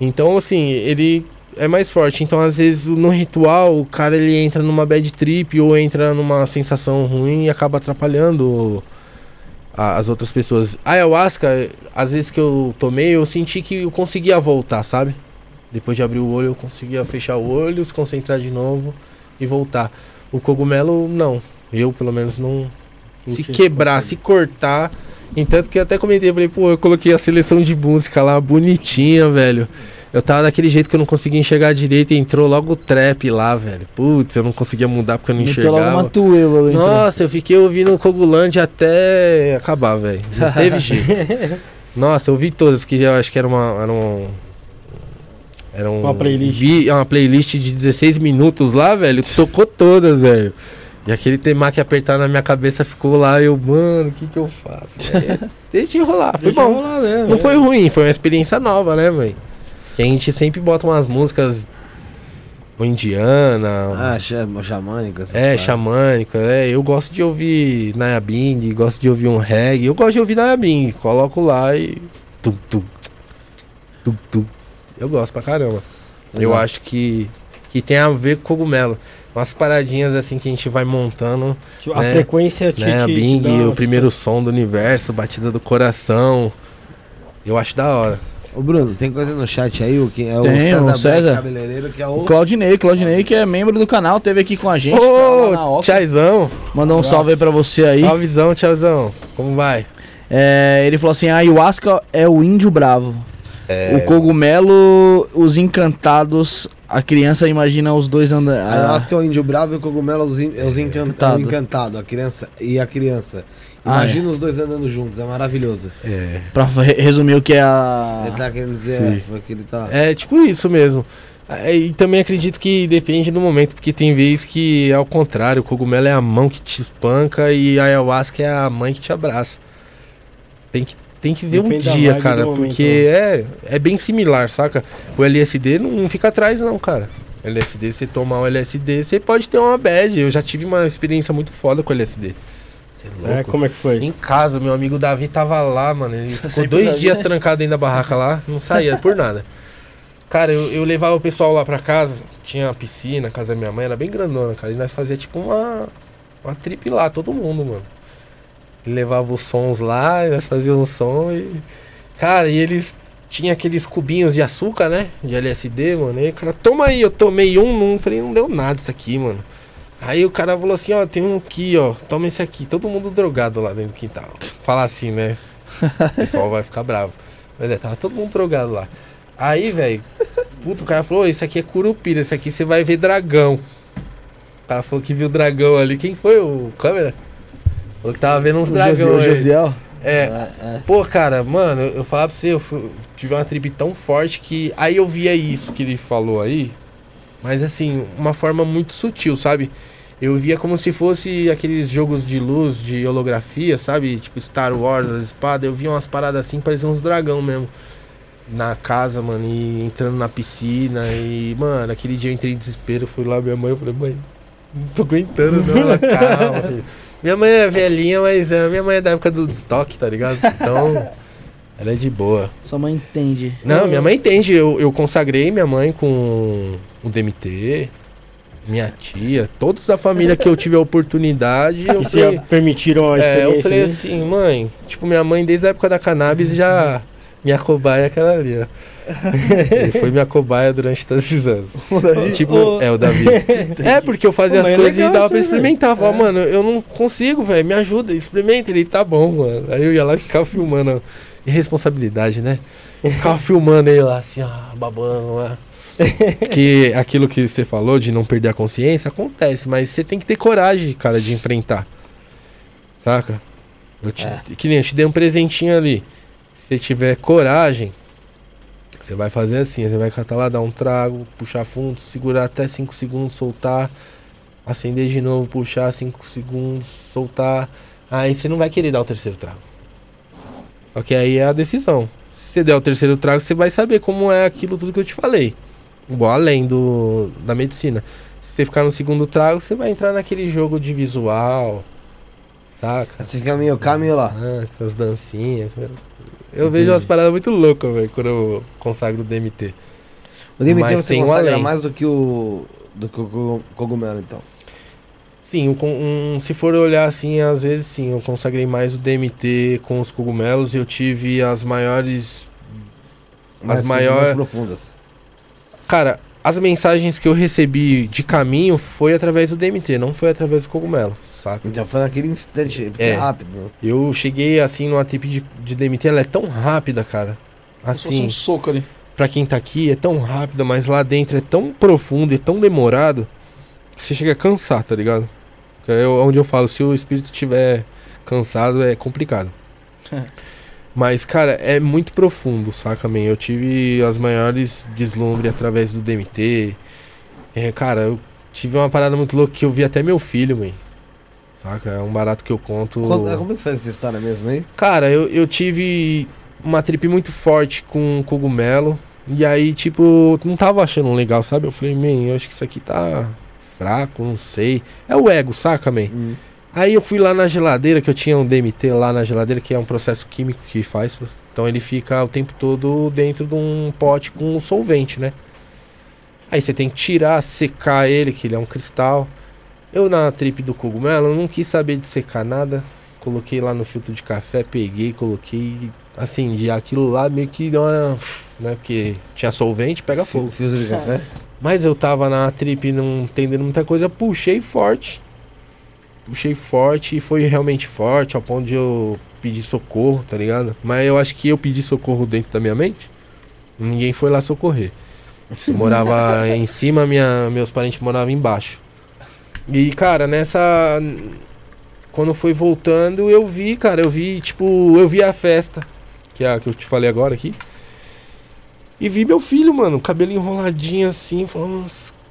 [SPEAKER 4] Então, assim, ele é mais forte. Então, às vezes, no ritual, o cara ele entra numa bad trip ou entra numa sensação ruim e acaba atrapalhando a- as outras pessoas. A ayahuasca, às vezes que eu tomei, eu senti que eu conseguia voltar, sabe? Depois de abrir o olho, eu conseguia fechar o olho, se concentrar de novo e voltar. O cogumelo, não. Eu, pelo menos, não,
[SPEAKER 2] Não
[SPEAKER 4] se quebrar, se cortar. Entanto que eu até comentei, falei, pô, eu coloquei a seleção de música lá, bonitinha, velho. Eu tava daquele jeito que eu não conseguia enxergar direito e entrou logo o trap lá, velho. Putz, eu não conseguia mudar porque eu não
[SPEAKER 1] Meteu logo uma
[SPEAKER 4] enxergava.
[SPEAKER 1] tuela. entrou.
[SPEAKER 4] Nossa, eu fiquei ouvindo o Cogulândia até acabar, velho. Não teve jeito. Nossa, eu vi todas, que eu acho que era uma. Era um, era um
[SPEAKER 2] Uma playlist.
[SPEAKER 4] Vi, uma playlist de 16 minutos lá, velho. Tocou todas, velho. E aquele tema que apertar na minha cabeça ficou lá, eu, mano, o que que eu faço? É, deixa enrolar, foi
[SPEAKER 2] Deixa
[SPEAKER 4] bom.
[SPEAKER 2] rolar, né?
[SPEAKER 4] Não foi ruim, foi uma experiência nova, né, velho? Que a gente sempre bota umas músicas indiana,
[SPEAKER 3] Ah, xamânica.
[SPEAKER 4] é, xamânica, é. Eu gosto de ouvir Naya Bing, gosto de ouvir um reggae. Eu gosto de ouvir Naya Bing, coloco lá e. Tum, tum, tum, tum. Eu gosto pra caramba. Eu acho que, que tem a ver com cogumelo. Umas paradinhas assim que a gente vai montando,
[SPEAKER 2] Tipo, A
[SPEAKER 4] né?
[SPEAKER 2] frequência te,
[SPEAKER 4] né?
[SPEAKER 2] Te- te
[SPEAKER 4] Bing,
[SPEAKER 2] uma-
[SPEAKER 4] o primeiro som do universo, batida do coração. Eu acho da hora.
[SPEAKER 3] Ô, Bruno, tem coisa no chat aí, o que é o
[SPEAKER 1] Tem,
[SPEAKER 3] César,
[SPEAKER 1] o
[SPEAKER 3] Black
[SPEAKER 1] César.
[SPEAKER 3] cabeleireiro, que é
[SPEAKER 1] O
[SPEAKER 3] o...
[SPEAKER 1] Claudinei, Claudinei, que é membro do canal, teve aqui com a gente. tá
[SPEAKER 4] Ô, tchaizão.
[SPEAKER 1] Mandou um salve aí pra você aí.
[SPEAKER 4] Salvezão, tchauzão. Como vai?
[SPEAKER 1] É, ele falou assim: a ayahuasca é o índio bravo.
[SPEAKER 4] É,
[SPEAKER 1] O cogumelo, os encantados. A criança imagina os dois andando.
[SPEAKER 3] A ayahuasca é o índio bravo e o cogumelo é os, in- é os encan- é o
[SPEAKER 1] Encantado.
[SPEAKER 3] encantado, a criança e a criança.
[SPEAKER 1] Ah,
[SPEAKER 3] Imagina os dois andando juntos, é maravilhoso.
[SPEAKER 4] é.
[SPEAKER 1] Pra re- resumir o que é a.
[SPEAKER 3] Ele tá querendo dizer,
[SPEAKER 4] sim.
[SPEAKER 3] é, que ele tá...
[SPEAKER 4] É tipo isso mesmo. É, E também acredito que depende do momento, porque tem vezes que é ao contrário, o cogumelo é a mão que te espanca e a ayahuasca é a mãe que te abraça. Tem que, tem que ver
[SPEAKER 2] Depende
[SPEAKER 4] um dia, cara,
[SPEAKER 2] momento,
[SPEAKER 4] porque é, é bem similar, saca? O LSD não, não fica atrás não, cara. LSD, você tomar o LSD, você pode ter uma bad. Eu já tive uma experiência muito foda com LSD. Você é louco.
[SPEAKER 2] É, como é que foi?
[SPEAKER 4] Em casa, meu amigo Davi tava lá, mano. Ele ficou
[SPEAKER 1] Sempre
[SPEAKER 4] dois
[SPEAKER 1] Davi,
[SPEAKER 4] dias
[SPEAKER 1] né?
[SPEAKER 4] trancado dentro da barraca lá, não saía por nada. Cara, eu, eu levava o pessoal lá pra casa, tinha a piscina, a casa da minha mãe era bem grandona, cara. E nós fazia tipo uma, uma trip lá, todo mundo, mano. Ele levava os sons lá, e nós fazíamos um som e. Cara, e eles tinham aqueles cubinhos de açúcar, né? De LSD, mano. E o cara, toma aí, eu tomei um, não, falei, não deu nada isso aqui, mano. Aí o cara falou assim, ó, tem um aqui, ó, toma esse aqui. Todo mundo drogado lá dentro do quintal. Falar assim, né? O pessoal vai ficar bravo. Mas é, tava todo mundo drogado lá. Aí, velho, puto, o cara falou, "Ô, esse aqui é curupira, esse aqui você vai ver dragão. O cara falou que viu dragão ali. Quem foi o câmera? Falou que tava vendo uns
[SPEAKER 1] O
[SPEAKER 4] dragão
[SPEAKER 1] Josiel-
[SPEAKER 4] aí.
[SPEAKER 1] Josiel.
[SPEAKER 4] É,
[SPEAKER 1] É,
[SPEAKER 4] Pô, cara, mano, eu, eu falar pra você, eu fui- tive uma trip tão forte que aí eu via isso que ele falou aí, mas assim, uma forma muito sutil, sabe? Eu via como se fosse aqueles jogos de luz, de holografia, sabe? Tipo Star Wars, as espadas, eu via umas paradas assim, pareciam uns dragão mesmo. Na casa, mano, e entrando na piscina e, mano, aquele dia eu entrei em desespero, fui lá, minha mãe, eu falei, mãe, não tô aguentando não, ela, calma, filho. Minha mãe é velhinha, mas é, minha mãe é da época do estoque, tá ligado? Então, ela é de boa.
[SPEAKER 1] Sua mãe entende.
[SPEAKER 4] Não, minha mãe entende. Eu, eu consagrei minha mãe com o DMT, minha tia, todos da família que eu tive a oportunidade. Eu
[SPEAKER 2] E se
[SPEAKER 4] falei,
[SPEAKER 2] permitiram a
[SPEAKER 4] é,
[SPEAKER 2] experiência?
[SPEAKER 4] eu falei
[SPEAKER 2] né?
[SPEAKER 4] assim, mãe, tipo, minha mãe desde a época da cannabis já. Minha cobaia é aquela ali, ó. Ele foi minha cobaia durante todos esses anos. tipo,
[SPEAKER 2] Ô,
[SPEAKER 4] é o Davi. é, porque eu fazia as
[SPEAKER 2] é
[SPEAKER 4] coisas
[SPEAKER 2] legal
[SPEAKER 4] e dava pra experimentar. Falava,
[SPEAKER 2] É.
[SPEAKER 4] mano, eu não consigo, velho. Me ajuda, experimenta. Ele tá bom, mano. Aí eu ia lá e ficava filmando. Irresponsabilidade, né? Ficava filmando ele lá, assim, ó, babando lá. que aquilo que você falou de não perder a consciência acontece, mas você tem que ter coragem, cara, de enfrentar. Saca? Eu te,
[SPEAKER 1] É.
[SPEAKER 4] Que nem eu te dei um presentinho ali. Se você tiver coragem, você vai fazer assim: você vai catar lá, dar um trago, puxar fundo, segurar até 5 segundos, soltar, acender de novo, puxar 5 segundos, soltar. Aí você não vai querer dar o terceiro trago. Só que aí é a decisão. Se você der o terceiro trago, você vai saber como é aquilo tudo que eu te falei. Igual além do, da medicina. Se você ficar no segundo trago, você vai entrar naquele jogo de visual. Saca?
[SPEAKER 3] Você fica meio meio lá.
[SPEAKER 4] Ah, com as dancinhas. Eu vejo umas paradas muito loucas, velho, quando eu consagro o DMT.
[SPEAKER 3] O DMT
[SPEAKER 4] Mas
[SPEAKER 3] você
[SPEAKER 4] um
[SPEAKER 3] consagra
[SPEAKER 4] além.
[SPEAKER 3] mais do que o do que o cogu- cogumelo, então.
[SPEAKER 4] Sim, con- um- se for olhar assim, às vezes sim, eu consagrei mais o DMT com os cogumelos e eu tive as maiores.
[SPEAKER 3] Mais
[SPEAKER 4] As
[SPEAKER 3] coisas
[SPEAKER 4] maior-
[SPEAKER 3] mais profundas.
[SPEAKER 4] Cara, as mensagens que eu recebi de caminho foi através do DMT, não foi através do cogumelo. saca?
[SPEAKER 3] Então foi naquele instante, porque é
[SPEAKER 4] É.
[SPEAKER 3] rápido.
[SPEAKER 4] Eu cheguei assim numa trip de, de DMT, ela é tão rápida, cara. Assim,
[SPEAKER 1] um soco ali.
[SPEAKER 4] pra quem tá aqui, é tão rápida, mas lá dentro é tão profundo e tão demorado que você chega a cansar, tá ligado? Que É onde eu falo, se o espírito tiver cansado, é complicado. mas, cara, é muito profundo, saca, man? Eu tive as maiores deslumbres através do DMT. É, cara, eu tive uma parada muito louca que eu vi até meu filho, man. Saca? É um barato que eu conto.
[SPEAKER 3] Quando- como é que foi essa história mesmo aí?
[SPEAKER 4] Cara, eu, eu tive uma trip muito forte com cogumelo. E aí, tipo, não tava achando legal, sabe? Eu falei, man, eu acho que isso aqui tá fraco, não sei. É o ego, saca, man?
[SPEAKER 3] Hum.
[SPEAKER 4] Aí eu fui lá na geladeira, que eu tinha um DMT lá na geladeira, que é um processo químico que faz. Então ele fica o tempo todo dentro de um pote com solvente, né? Aí você tem que tirar, secar ele, que ele é um cristal. Eu na trip do cogumelo, não quis saber de secar nada. Coloquei lá no filtro de café, peguei, coloquei. Assim, de aquilo lá meio que deu uma. Né? Porque tinha solvente, pega fogo.
[SPEAKER 3] Filtro de café?
[SPEAKER 4] Mas eu tava na trip não entendendo muita coisa, puxei forte. Puxei forte e foi realmente forte, ao ponto de eu pedir socorro, tá ligado? Mas eu acho que eu pedi socorro dentro da minha mente. Ninguém foi lá socorrer. Eu morava em cima, minha, meus parentes moravam embaixo. E, cara, nessa. Quando foi voltando, eu vi, cara, eu vi, tipo, eu vi a festa, que é a que eu te falei agora aqui. E vi meu filho, mano, cabelo enroladinho assim, falando,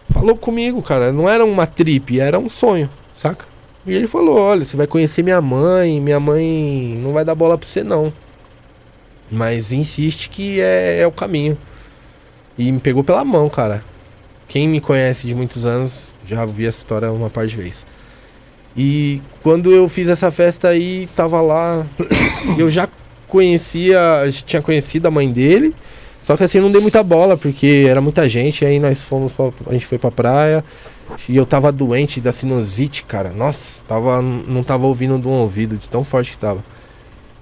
[SPEAKER 4] falou comigo, cara. Não era uma trip, era um sonho, saca? E ele falou: Olha, você vai conhecer minha mãe, minha mãe não vai dar bola pra você, não. Mas insiste que é, é o caminho. E me pegou pela mão, cara. Quem me conhece de muitos anos já vi essa história uma par de vezes. E quando eu fiz essa festa aí, tava lá. eu já conhecia, tinha conhecido a mãe dele. Só que assim, não dei muita bola, porque era muita gente. Aí nós fomos, pra, a gente foi pra praia. E eu tava doente da sinusite, cara. Nossa, tava, não tava ouvindo de um ouvido, de tão forte que tava.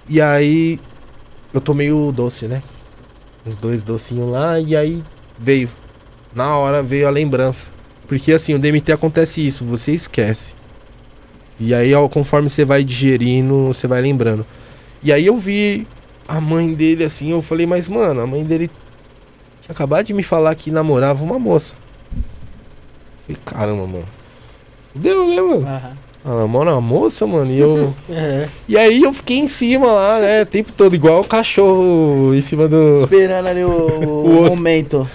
[SPEAKER 4] E aí, eu tomei o doce, né? Os dois docinhos lá, e aí veio. Na hora veio a lembrança. Porque assim, o DMT acontece isso, você esquece. E aí, ó, conforme você vai digerindo, você vai lembrando. E aí eu vi a mãe dele assim, eu falei, mas mano, a mãe dele tinha acabado de me falar que namorava uma moça. Falei, caramba, mano. Deu, né, mano? Ela namora uma moça, mano, e eu.
[SPEAKER 2] É.
[SPEAKER 4] E aí eu fiquei em cima lá, né? O tempo todo, igual o cachorro em cima do.
[SPEAKER 1] Esperando ali o,
[SPEAKER 4] O osso.
[SPEAKER 1] momento.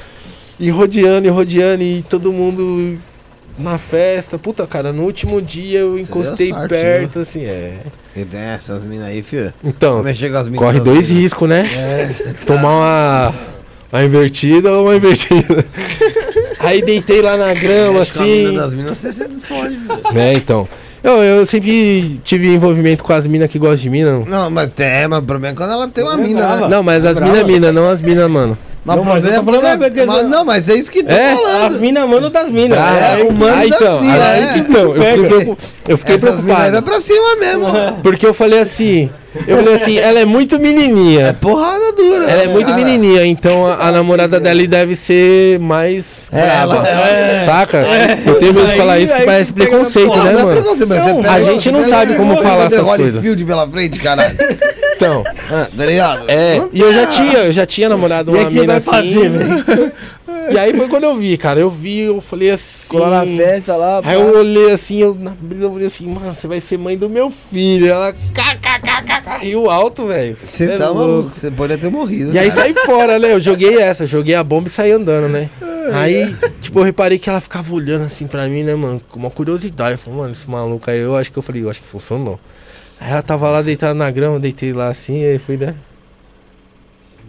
[SPEAKER 4] E rodeando, e rodeando, e todo mundo na festa. Puta, cara, no último dia eu encostei
[SPEAKER 3] sorte,
[SPEAKER 4] perto, assim, é.
[SPEAKER 3] E tem essas minas aí, filho.
[SPEAKER 4] Então,
[SPEAKER 3] minas.
[SPEAKER 4] corre dois
[SPEAKER 3] minas.
[SPEAKER 4] riscos, né? Tomar uma, uma invertida ou uma invertida. Aí deitei lá na grama,
[SPEAKER 3] Mexe com a mina
[SPEAKER 4] assim.
[SPEAKER 3] das minas, você se fode, filho.
[SPEAKER 4] Né, então. Eu, eu sempre tive envolvimento com as minas que gostam de mina.
[SPEAKER 3] Não, mas tem, mas o problema é quando ela tem uma
[SPEAKER 2] É
[SPEAKER 3] mina,
[SPEAKER 2] brava.
[SPEAKER 3] né?
[SPEAKER 4] Não, mas as
[SPEAKER 2] brava.
[SPEAKER 4] minas, mina, não as minas, mano.
[SPEAKER 3] Mas
[SPEAKER 2] Não,
[SPEAKER 3] o
[SPEAKER 2] mas eu
[SPEAKER 3] problema
[SPEAKER 2] tô falando,
[SPEAKER 3] é
[SPEAKER 2] é, porque-
[SPEAKER 3] mas, Não, mas é isso que tô
[SPEAKER 4] É,
[SPEAKER 2] As
[SPEAKER 3] falando.
[SPEAKER 2] minas mano das minas.
[SPEAKER 4] Ah,
[SPEAKER 2] É,
[SPEAKER 3] o mano
[SPEAKER 4] ah,
[SPEAKER 3] das
[SPEAKER 4] então,
[SPEAKER 3] minas,
[SPEAKER 4] aí-
[SPEAKER 3] é.
[SPEAKER 4] então, eu fiquei, eu fiquei
[SPEAKER 3] Essas minas aí vai
[SPEAKER 4] preocupado.
[SPEAKER 3] pra cima mesmo.
[SPEAKER 4] Porque eu falei assim, eu falei assim, ela é muito
[SPEAKER 3] É
[SPEAKER 4] menininha.
[SPEAKER 3] porrada dura.
[SPEAKER 4] Ela é muito
[SPEAKER 3] cara.
[SPEAKER 4] menininha, então a, a namorada dela deve ser mais
[SPEAKER 3] É,
[SPEAKER 4] braba.
[SPEAKER 3] ela-
[SPEAKER 4] Saca? Eu tenho medo de
[SPEAKER 2] Aí-
[SPEAKER 4] falar isso que parece preconceito,
[SPEAKER 3] Porra,
[SPEAKER 4] né,
[SPEAKER 3] não é
[SPEAKER 4] mano?
[SPEAKER 3] preconceito, mas
[SPEAKER 2] Não,
[SPEAKER 3] você
[SPEAKER 4] a gente não sabe como falar essas coisas.
[SPEAKER 3] Pela frente, caralho.
[SPEAKER 4] Então,
[SPEAKER 3] Ah, tá ligado?
[SPEAKER 4] é, e eu já tinha, eu já tinha namorado uma mina
[SPEAKER 2] vai
[SPEAKER 4] assim.
[SPEAKER 2] fazer?
[SPEAKER 4] E aí foi quando eu vi, cara. Eu vi, eu falei assim.
[SPEAKER 1] Lá na festa lá.
[SPEAKER 4] Aí eu olhei assim, eu na brisa eu falei assim, mano, você vai ser mãe do meu filho. Ela kkkk, riu alto, velho.
[SPEAKER 3] Você
[SPEAKER 4] É
[SPEAKER 3] tá
[SPEAKER 4] louco.
[SPEAKER 3] maluco, você poderia ter morrido.
[SPEAKER 4] E aí
[SPEAKER 3] cara.
[SPEAKER 4] saí fora, né? Eu joguei essa, joguei a bomba e saí andando, né? Aí, tipo, eu reparei que ela ficava olhando assim pra mim, né, mano? Com uma curiosidade. Eu falei, mano, esse maluco aí, eu acho que eu falei, eu acho que funcionou. Aí ela tava lá deitada na grama, eu deitei lá assim, aí fui, né?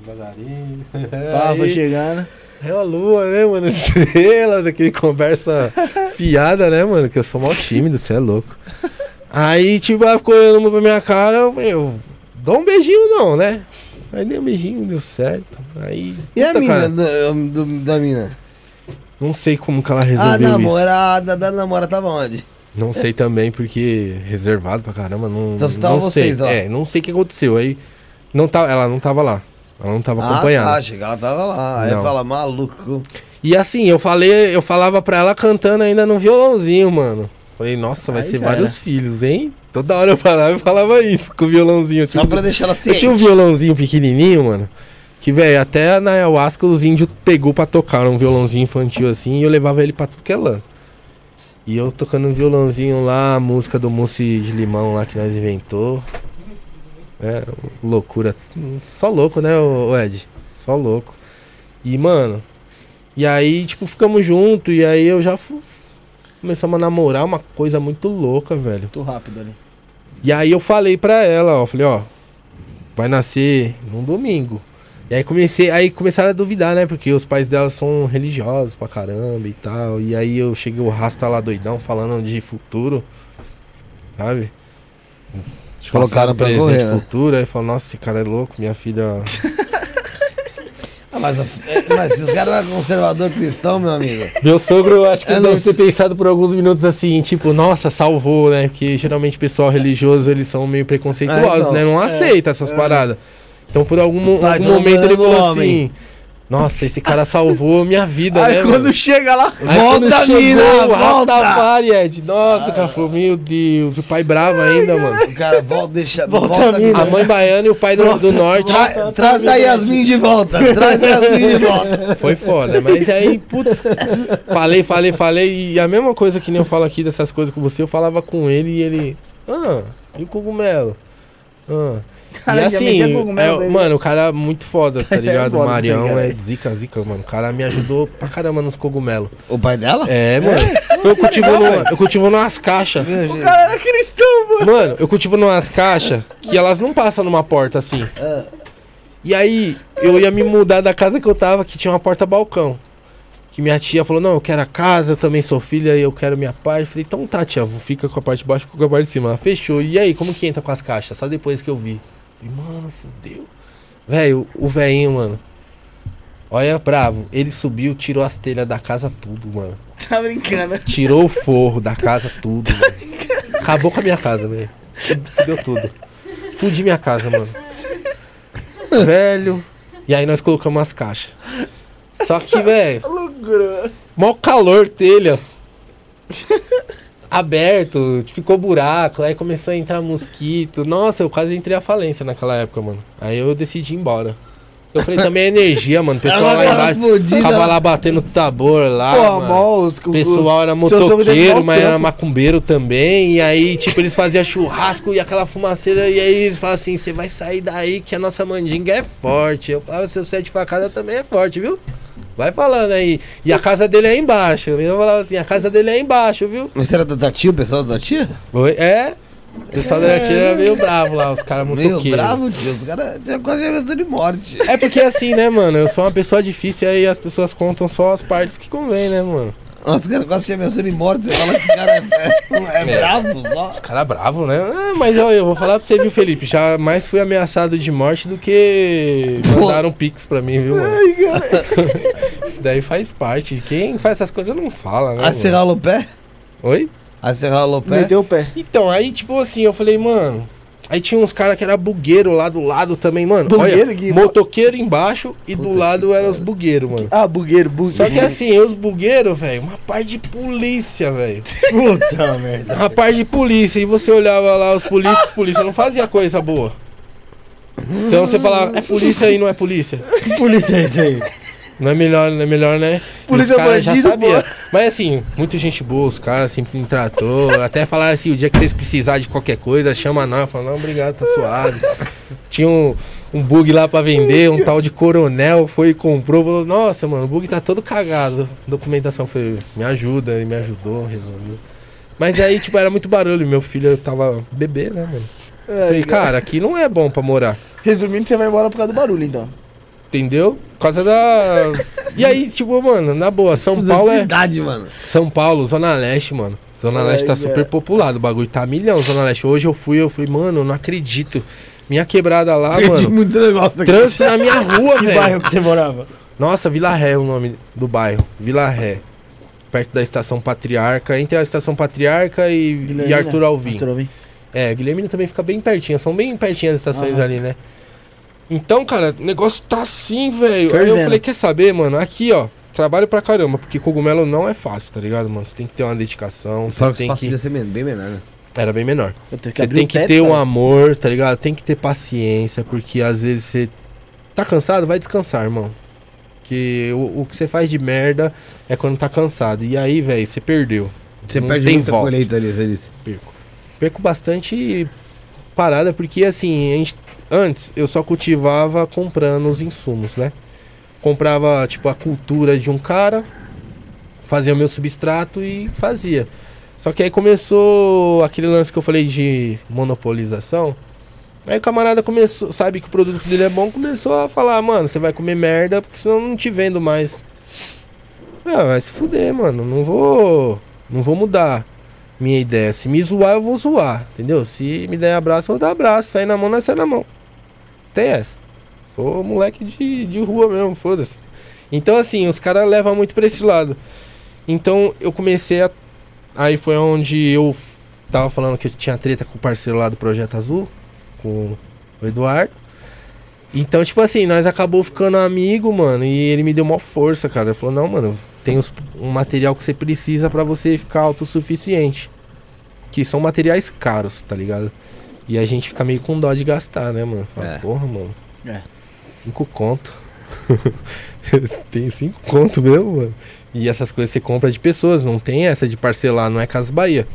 [SPEAKER 4] Devagarinho.
[SPEAKER 1] Pá, foi
[SPEAKER 4] Aí-
[SPEAKER 1] chegando.
[SPEAKER 4] É a lua, né, mano? Estrelas, aquele conversa fiada, né, mano? Que eu sou mal tímido, você é louco. Aí, tipo, ela ficou olhando pra minha cara, eu, eu dou um beijinho não, né? Aí dei um beijinho, deu certo. Aí.
[SPEAKER 3] E a mina
[SPEAKER 4] cara,
[SPEAKER 3] do- da mina?
[SPEAKER 4] não sei como que ela
[SPEAKER 3] A
[SPEAKER 4] resolveu isso.
[SPEAKER 3] namorada da namora tava onde?
[SPEAKER 4] Não sei também, porque reservado pra caramba, não.
[SPEAKER 3] Então,
[SPEAKER 4] não sei.
[SPEAKER 3] vocês.
[SPEAKER 4] É, não sei o que aconteceu. Aí. Não tá, ela não tava lá. Ela não tava acompanhando.
[SPEAKER 3] Ah, tá, tava lá. Aí fala, maluco.
[SPEAKER 4] E assim, eu falei, eu falava pra ela cantando ainda no violãozinho, mano. Falei, nossa, vai
[SPEAKER 1] Aí
[SPEAKER 4] ser vários
[SPEAKER 1] era.
[SPEAKER 4] filhos, hein? Toda hora eu falava e falava isso, com o violãozinho. Eu
[SPEAKER 3] Só
[SPEAKER 4] um-
[SPEAKER 3] pra deixar ela
[SPEAKER 4] Eu
[SPEAKER 3] ciente.
[SPEAKER 4] tinha um violãozinho pequenininho, mano. Que, velho, até na ayahuasca os índios pegou pra tocar um violãozinho infantil assim e eu levava ele pra tudo que é lã. E eu tocando um violãozinho lá, a música do mousse de limão lá que nós inventou. É, loucura. Só louco, né, Ed? Só louco. E, mano, e aí, tipo, ficamos juntos e aí eu já fu- começamos a namorar uma coisa muito louca, velho.
[SPEAKER 1] Muito rápido ali.
[SPEAKER 4] E aí eu falei pra ela, ó, falei, ó, vai nascer num domingo. E aí comecei, aí começaram a duvidar, né? Porque os pais dela são religiosos pra caramba e tal. E aí eu cheguei o rasta lá doidão falando de futuro. Sabe?
[SPEAKER 3] Te colocaram pra
[SPEAKER 4] presente,
[SPEAKER 3] correr, né?
[SPEAKER 4] futuro. Aí falou, nossa, esse cara é louco, minha filha.
[SPEAKER 3] Ah, mas, é, mas se os caras eram conservador cristão, meu amigo.
[SPEAKER 4] Meu sogro, eu acho que
[SPEAKER 3] É,
[SPEAKER 4] deve
[SPEAKER 3] não-
[SPEAKER 4] ter pensado por alguns minutos assim, tipo, nossa, salvou, né? Porque geralmente pessoal religioso, eles são meio preconceituosos,
[SPEAKER 3] É, então,
[SPEAKER 4] né? Não aceita essas paradas. Então por algum, algum momento ele falou
[SPEAKER 3] homem.
[SPEAKER 4] Nossa, esse cara salvou minha vida,
[SPEAKER 1] Aí
[SPEAKER 4] né?
[SPEAKER 1] quando
[SPEAKER 4] mano?
[SPEAKER 1] chega lá.
[SPEAKER 4] Aí
[SPEAKER 3] Volta, mina, volta!
[SPEAKER 4] Rastafari, Ed, nossa, cara, falou, meu Deus, o pai bravo ainda, mano.
[SPEAKER 3] O cara volta, deixa.
[SPEAKER 2] Volta
[SPEAKER 3] Volta,
[SPEAKER 2] a mina.
[SPEAKER 4] A mãe baiana e o pai do, do norte.
[SPEAKER 3] Tra- traz a Yasmin de volta. Traz a Yasmin de volta.
[SPEAKER 4] Foi foda, mas aí, putz, falei, falei, falei, e a mesma coisa que nem eu falo aqui dessas coisas com você, eu falava com ele e ele, ah, e o cogumelo? Ah.
[SPEAKER 1] Cara,
[SPEAKER 4] e assim, é,
[SPEAKER 1] dele.
[SPEAKER 4] mano, o cara é muito foda, tá
[SPEAKER 1] É
[SPEAKER 4] ligado?
[SPEAKER 1] foda,
[SPEAKER 4] o Marião
[SPEAKER 1] tá
[SPEAKER 4] é
[SPEAKER 1] ligado?
[SPEAKER 4] zica, zica, mano. O cara me ajudou pra caramba nos cogumelos.
[SPEAKER 3] O pai dela?
[SPEAKER 4] É, mano. Eu cultivo, numa, eu cultivo numas caixas.
[SPEAKER 3] Gente.
[SPEAKER 1] cara era cristão, mano.
[SPEAKER 4] Mano, eu cultivo numas caixas que elas não passam numa porta assim. E aí, eu ia me mudar da casa que eu tava, que tinha uma porta-balcão. Que minha tia falou, não, eu quero a casa, eu também sou filha e eu quero minha paz. Eu falei, então tá, tia, fica com a parte de baixo, fica com a parte de cima. Ela fechou. E aí, como que entra com as caixas? Só depois que eu vi. Falei, mano, fudeu. Velho, o velhinho, mano. Olha, bravo. Ele subiu, tirou as telhas da casa tudo, mano.
[SPEAKER 1] Tá brincando.
[SPEAKER 4] Tirou o forro da casa, tudo, mano. Acabou com a minha casa, velho. Fudeu tudo. Fudi minha casa, mano. Velho. E aí nós colocamos as caixas. Só que, velho, mó calor, telha. Aberto, ficou buraco, aí começou a entrar mosquito. Nossa, eu quase entrei à falência naquela época, mano. Aí eu decidi ir embora. Eu falei também a energia, mano. O pessoal lá embaixo
[SPEAKER 3] fodida.
[SPEAKER 4] tava lá batendo tambor lá.
[SPEAKER 1] Pô,
[SPEAKER 4] mano.
[SPEAKER 1] os,
[SPEAKER 4] O pessoal era motoqueiro, mas era macumbeiro também. E aí, tipo, eles faziam churrasco e aquela fumaceira. E aí eles falavam assim: você vai sair daí que a nossa mandinga é forte. Eu falava: seu sete facada também é forte, viu? Vai falando aí. E a casa dele é embaixo. Eu falava assim: a casa dele é embaixo, viu?
[SPEAKER 3] Mas você era da tia, o pessoal da tia?
[SPEAKER 4] Oi? É. O pessoal da tira era meio bravo lá, os caras
[SPEAKER 3] Meio
[SPEAKER 4] motoqueiros.
[SPEAKER 3] bravo, tio. Os caras já quase ameaçou de morte.
[SPEAKER 4] É porque assim, né, mano? Eu sou uma pessoa difícil e aí as pessoas contam só as partes que convém, né, mano?
[SPEAKER 3] Nossa, os caras quase ameaçou de morte. Você fala que esse cara é, é, é bravo só.
[SPEAKER 4] Cara bravo, né? Ah, mas ó, eu vou falar pra você, viu, Felipe? Já mais fui ameaçado de morte do que mandaram pix pra mim, viu, mano? Isso daí faz parte. Quem faz essas coisas não fala, né?
[SPEAKER 3] Rala o pé?
[SPEAKER 4] Oi?
[SPEAKER 3] Rala o pé?
[SPEAKER 1] Meteu o pé.
[SPEAKER 4] Então, aí, tipo assim, eu falei, mano. Aí tinha uns caras que era bugueiro lá do lado também, mano.
[SPEAKER 1] Bugueiro
[SPEAKER 4] Olha,
[SPEAKER 1] que-
[SPEAKER 4] motoqueiro embaixo e do lado eram os bugueiros, mano.
[SPEAKER 1] Ah, bugueiro, bugueiro.
[SPEAKER 4] Só que assim, os bugueiros, velho, uma parte de polícia, velho.
[SPEAKER 2] Puta merda.
[SPEAKER 4] Uma parte de polícia. E você olhava lá os polícias, polícia não fazia coisa boa. Então você falava, é polícia e não é polícia.
[SPEAKER 2] Que polícia é esse aí?
[SPEAKER 4] Não é melhor, não é melhor, né?
[SPEAKER 1] Polícia
[SPEAKER 4] os caras já sabia.
[SPEAKER 1] pô.
[SPEAKER 4] Mas assim, muita gente boa, os caras sempre me tratou. Até falaram assim, o dia que vocês precisarem de qualquer coisa, chama nós. Eu falo, não, obrigado, tá suave. Tinha um, um bug lá pra vender, um tal de coronel, foi e comprou, falou, nossa, mano, o bug tá todo cagado. Documentação foi, me ajuda, ele me ajudou, resolveu. Mas aí, tipo, era muito barulho, meu filho tava bebê, né, mano? Falei, cara, aqui não é bom pra morar.
[SPEAKER 1] Resumindo, você vai embora por causa do barulho, então.
[SPEAKER 4] Entendeu? Por causa da. E aí, tipo, mano, na boa, São Paulo é.
[SPEAKER 3] cidade, mano.
[SPEAKER 4] São Paulo, Zona Leste, mano. Zona
[SPEAKER 1] Ai,
[SPEAKER 4] Leste tá
[SPEAKER 1] cara.
[SPEAKER 4] super populado. O bagulho tá milhão, Zona Leste. Hoje eu fui, eu fui, mano, eu não acredito. Minha quebrada lá,
[SPEAKER 3] Perdi
[SPEAKER 4] mano.
[SPEAKER 3] muito negócio aqui.
[SPEAKER 4] Trânsito na minha rua,
[SPEAKER 2] Que
[SPEAKER 4] velho.
[SPEAKER 2] bairro que você morava?
[SPEAKER 4] Nossa, Vila Ré é o nome do bairro. Vila Ré. Perto da estação Patriarca, entre a estação Patriarca e, e? Arthur Alvim.
[SPEAKER 1] Arthur Alvim.
[SPEAKER 4] É, Guilhermina também fica bem pertinho, são bem pertinho as estações
[SPEAKER 1] Aham.
[SPEAKER 4] ali, né? Então, cara, o negócio tá assim, velho. Aí eu falei, quer saber, mano? Aqui, ó. trabalho pra caramba, porque cogumelo não é fácil, tá ligado, mano? Você tem que ter uma dedicação.
[SPEAKER 3] Fora que o espaço
[SPEAKER 4] que...
[SPEAKER 3] devia ser bem menor, né?
[SPEAKER 4] Era bem menor. Você tem que
[SPEAKER 1] teto,
[SPEAKER 4] ter um
[SPEAKER 1] cara.
[SPEAKER 4] amor, tá ligado? Tem que ter paciência, porque às vezes você tá cansado, vai descansar, irmão. Que o, o que você faz de merda é quando tá cansado. E aí, velho, você perdeu.
[SPEAKER 3] Você
[SPEAKER 4] Não
[SPEAKER 3] perde
[SPEAKER 4] tem
[SPEAKER 3] muita
[SPEAKER 4] volta.
[SPEAKER 3] colheita ali.
[SPEAKER 4] Perco. Perco bastante parada, porque assim, a gente, antes eu só cultivava comprando os insumos, né? Comprava, tipo, a cultura de um cara, fazia o meu substrato e fazia. Só que aí começou aquele lance que eu falei de monopolização. Aí o camarada começou, sabe que o produto dele é bom, começou a falar, mano, você vai comer merda, porque senão eu não te vendo mais. Ah, vai se fuder, mano. Não vou. Não vou mudar minha ideia. Se me zoar, eu vou zoar. Entendeu? Se me der abraço, eu vou dar abraço. Sair na mão, nós sai na mão. Tem essa. Sou moleque de, de rua mesmo, foda-se. Então, assim, os caras levam muito pra esse lado. Então, eu comecei a. Aí foi onde eu tava falando que eu tinha treta com o parceiro lá do Projeto Azul, com o Eduardo. Então, tipo assim, nós acabou ficando amigo, mano, e ele me deu uma força, cara. Ele falou, não, mano, tem os- um material que você precisa pra você ficar autossuficiente. Que são materiais caros, tá ligado? E a gente fica meio com dó de gastar, né, mano? Fala,
[SPEAKER 3] É.
[SPEAKER 4] porra, mano.
[SPEAKER 1] É.
[SPEAKER 4] Cinco conto. tem cinco conto mesmo, mano. E essas coisas você compra de pessoas, não tem essa de parcelar, não é Casa Bahia.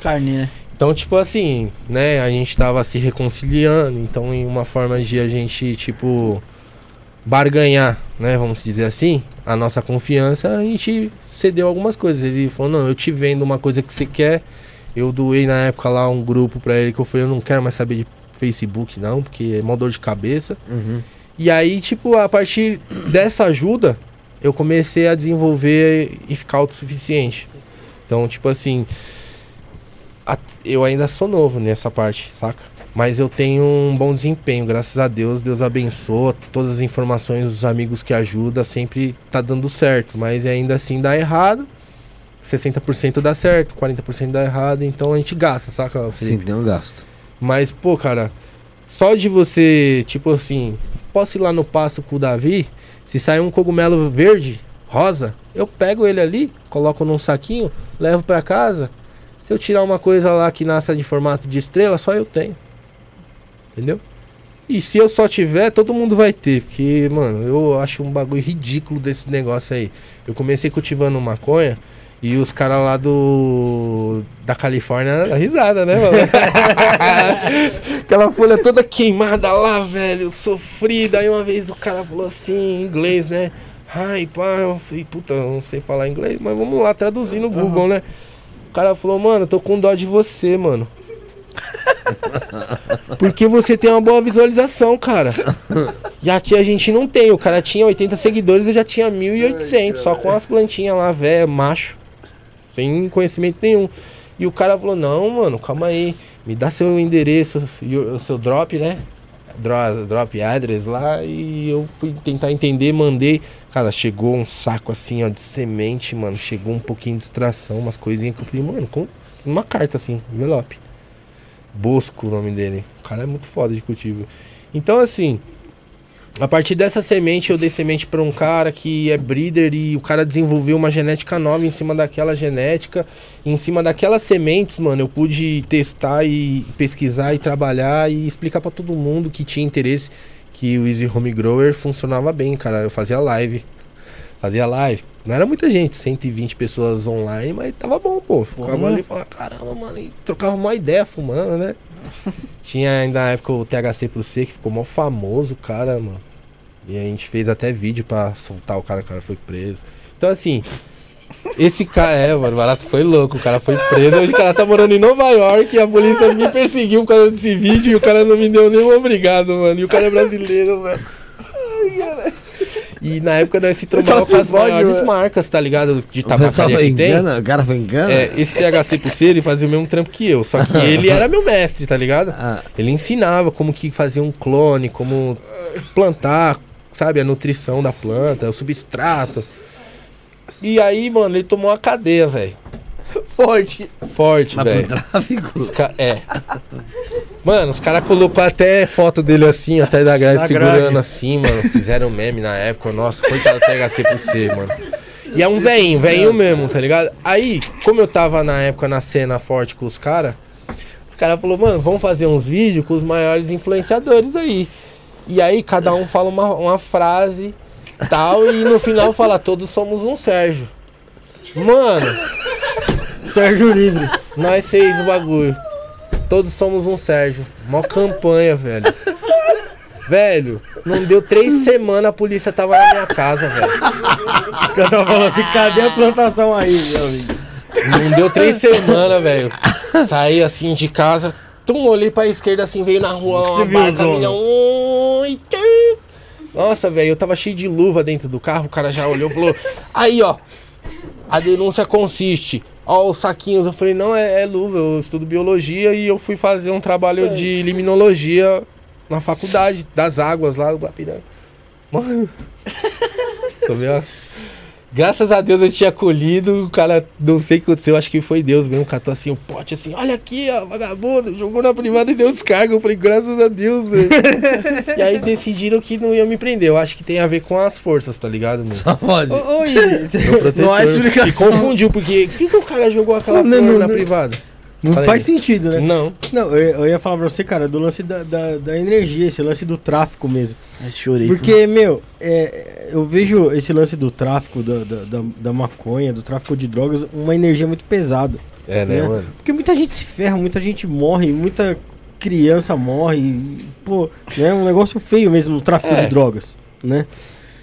[SPEAKER 1] Carne, né?
[SPEAKER 4] Então, tipo assim, né, a gente tava se reconciliando, então em uma forma de a gente, tipo, barganhar, né, vamos dizer assim, a nossa confiança, a gente cedeu algumas coisas. Ele falou, não, eu te vendo uma coisa que você quer, eu doei na época lá um grupo pra ele que eu falei, eu não quero mais saber de Facebook não, porque é mó dor de cabeça.
[SPEAKER 3] Uhum.
[SPEAKER 4] E aí, tipo, a partir dessa ajuda, eu comecei a desenvolver e ficar autossuficiente. Então, tipo assim, a- eu ainda sou novo nessa parte, saca? Mas eu tenho um bom desempenho, graças a Deus. Deus abençoa. Todas as informações dos amigos que ajudam sempre tá dando certo. Mas ainda assim dá errado. 60% dá certo, 40% dá errado. Então a gente gasta, saca?
[SPEAKER 3] Sim,
[SPEAKER 4] Felipe?
[SPEAKER 3] tem um gasto.
[SPEAKER 4] Mas, pô, cara, só de você, tipo assim, posso ir lá no passo com o Davi, se sair um cogumelo verde, rosa, eu pego ele ali, coloco num saquinho, levo pra casa. Se eu tirar uma coisa lá que nasça de formato de estrela, só eu tenho. Entendeu? E se eu só tiver, todo mundo vai ter. Porque, mano, eu acho um bagulho ridículo desse negócio aí. Eu comecei cultivando maconha e os caras lá do. da Califórnia, risada, né, mano? Aquela folha toda queimada lá, velho, sofrida. Aí uma vez o cara falou assim, em inglês, né? Ai, pá, eu falei, puta, eu não sei falar inglês, mas vamos lá, traduzir no Google, né? O cara falou, mano, eu tô com dó de você, mano. Porque você tem uma boa visualização, cara. E aqui a gente não tem. O cara tinha 80 seguidores, eu já tinha 1.800, só com as plantinhas lá, velho, macho. Sem conhecimento nenhum. E o cara falou: Não, mano, calma aí. Me dá seu endereço, o seu drop, né? Dro- Drop address lá. E eu fui tentar entender, mandei. Cara, chegou um saco assim, ó, de semente, mano. Chegou um pouquinho de extração, umas coisinhas que eu falei, mano, como? Uma carta assim, envelope. Bosco o nome dele. O cara é muito foda de cultivo. Então, assim, a partir dessa semente, eu dei semente pra um cara que é breeder e o cara desenvolveu uma genética nova em cima daquela genética. Em cima daquelas sementes, mano, eu pude testar e pesquisar e trabalhar e explicar pra todo mundo que tinha interesse que o Easy Home Grower funcionava bem, cara. Eu fazia live. Fazia live. Não era muita gente, 120 pessoas online, mas tava bom, pô. Ficava
[SPEAKER 1] Porra.
[SPEAKER 4] ali e falava, caramba, mano, e trocava uma ideia fumando, né? Tinha ainda na época o THC pro C, que ficou mó famoso, cara, mano. E a gente fez até vídeo pra soltar o cara, o cara foi preso. Então, assim, esse cara, é, mano, o barato foi louco, o cara foi preso. Hoje o cara tá morando em Nova York e a polícia me perseguiu por causa desse vídeo e o cara não me deu nenhum obrigado, mano. E o cara é brasileiro, velho. E na época nós se trombava com as maiores
[SPEAKER 1] mano.
[SPEAKER 4] marcas, tá ligado? De tabacaria que tem.
[SPEAKER 3] engana, o cara foi engana.
[SPEAKER 4] É, esse THC por ser, ele fazia o mesmo trampo que eu. Só que ele era meu mestre, tá ligado?
[SPEAKER 3] Ah,
[SPEAKER 4] Ele ensinava como que fazia um clone, como plantar, sabe, a nutrição da planta, o substrato. E aí, mano, ele tomou uma cadeia, velho.
[SPEAKER 1] Forte.
[SPEAKER 4] Forte, velho. ca- É. Mano, os caras colocou até foto dele assim, até da grade,
[SPEAKER 1] Na
[SPEAKER 4] segurando
[SPEAKER 1] grade.
[SPEAKER 4] assim, mano. Fizeram meme na época. Nossa, coitado do THC por ser, mano. E é um veinho, veinho mesmo, tá ligado? Aí, como eu tava na época na cena forte com os caras, os caras falaram, mano, vamos fazer uns vídeos com os maiores influenciadores aí. E aí, cada um fala uma, uma frase tal, e no final fala, todos somos um Sérgio. Mano,
[SPEAKER 2] Sérgio Livre.
[SPEAKER 4] nós fez o bagulho. Todos somos um Sérgio. Mó campanha, velho. Velho, não deu três semanas, a polícia tava na minha casa, velho.
[SPEAKER 2] O cara tava falando assim, cadê a plantação aí, meu amigo?
[SPEAKER 4] Não deu três semanas, velho. Saí assim de casa, tum, olhei pra esquerda assim, veio na rua uma barca, que- Nossa, velho, eu tava cheio de luva dentro do carro, o cara já olhou e falou: Aí, ó, a denúncia consiste. Ó, os saquinhos. Eu falei: Não, é, é luva, eu estudo biologia e eu fui fazer um trabalho de liminologia na faculdade das águas lá do Guapiranga. Mano. Tô vendo? Graças a Deus eu tinha colhido, o cara, não sei o que aconteceu, acho que foi Deus mesmo, catou assim o pote assim, olha aqui, ó, vagabundo, jogou na privada e deu descarga. Eu falei, graças a Deus, velho. e aí decidiram que não iam me prender. Eu acho que tem a ver com as forças, tá ligado, meu?
[SPEAKER 3] Pode.
[SPEAKER 2] Ô, ô, Iris,
[SPEAKER 4] Meu protetor.
[SPEAKER 1] Não há explicação.
[SPEAKER 4] E confundiu, porque por que, que o cara jogou aquela
[SPEAKER 2] Não, não,
[SPEAKER 4] na
[SPEAKER 2] não.
[SPEAKER 4] privada?
[SPEAKER 2] Não
[SPEAKER 4] Falei.
[SPEAKER 2] faz sentido, né?
[SPEAKER 4] Não.
[SPEAKER 2] Não, eu, eu ia falar pra você, cara, do lance da, da, da energia, esse lance do tráfico mesmo.
[SPEAKER 1] Ai, chorei.
[SPEAKER 2] Porque, meu, é, eu vejo esse lance do tráfico da, da, da, da maconha, do tráfico de drogas, uma energia muito pesada.
[SPEAKER 4] É, né,
[SPEAKER 2] Né?
[SPEAKER 4] mano?
[SPEAKER 2] Porque muita gente se ferra, muita gente morre, muita criança morre. e, Pô, né? Um negócio feio mesmo no tráfico
[SPEAKER 4] É.
[SPEAKER 2] de drogas, né?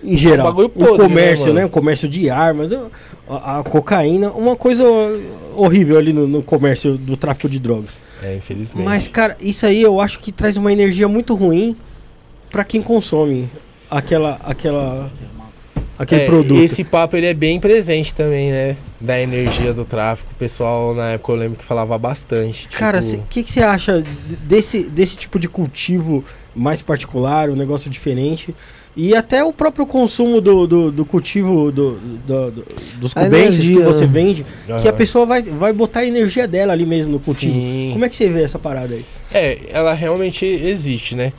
[SPEAKER 2] Em geral.
[SPEAKER 4] bagulho
[SPEAKER 2] o
[SPEAKER 4] podre,
[SPEAKER 2] comércio,
[SPEAKER 4] né,
[SPEAKER 2] né? O comércio de armas, a, a- a cocaína, uma coisa horrível ali no, no comércio do tráfico de drogas.
[SPEAKER 4] É, infelizmente.
[SPEAKER 2] Mas, cara, isso aí eu acho que traz uma energia muito ruim pra quem consome aquela, aquela, aquele
[SPEAKER 4] É,
[SPEAKER 2] produto.
[SPEAKER 4] Esse papo ele é bem presente também, né? Da energia do tráfico. O pessoal na época eu lembro que falava bastante.
[SPEAKER 2] Cara, o
[SPEAKER 4] tipo,
[SPEAKER 2] que, você acha desse, desse tipo de cultivo mais particular, um negócio diferente? E até o próprio consumo do, do, do cultivo do, do- do- dos cubenses que você vende, que a pessoa vai, vai botar a energia dela ali mesmo no cultivo.
[SPEAKER 4] Sim.
[SPEAKER 2] Como é que você vê essa parada aí?
[SPEAKER 4] É, ela realmente existe, né?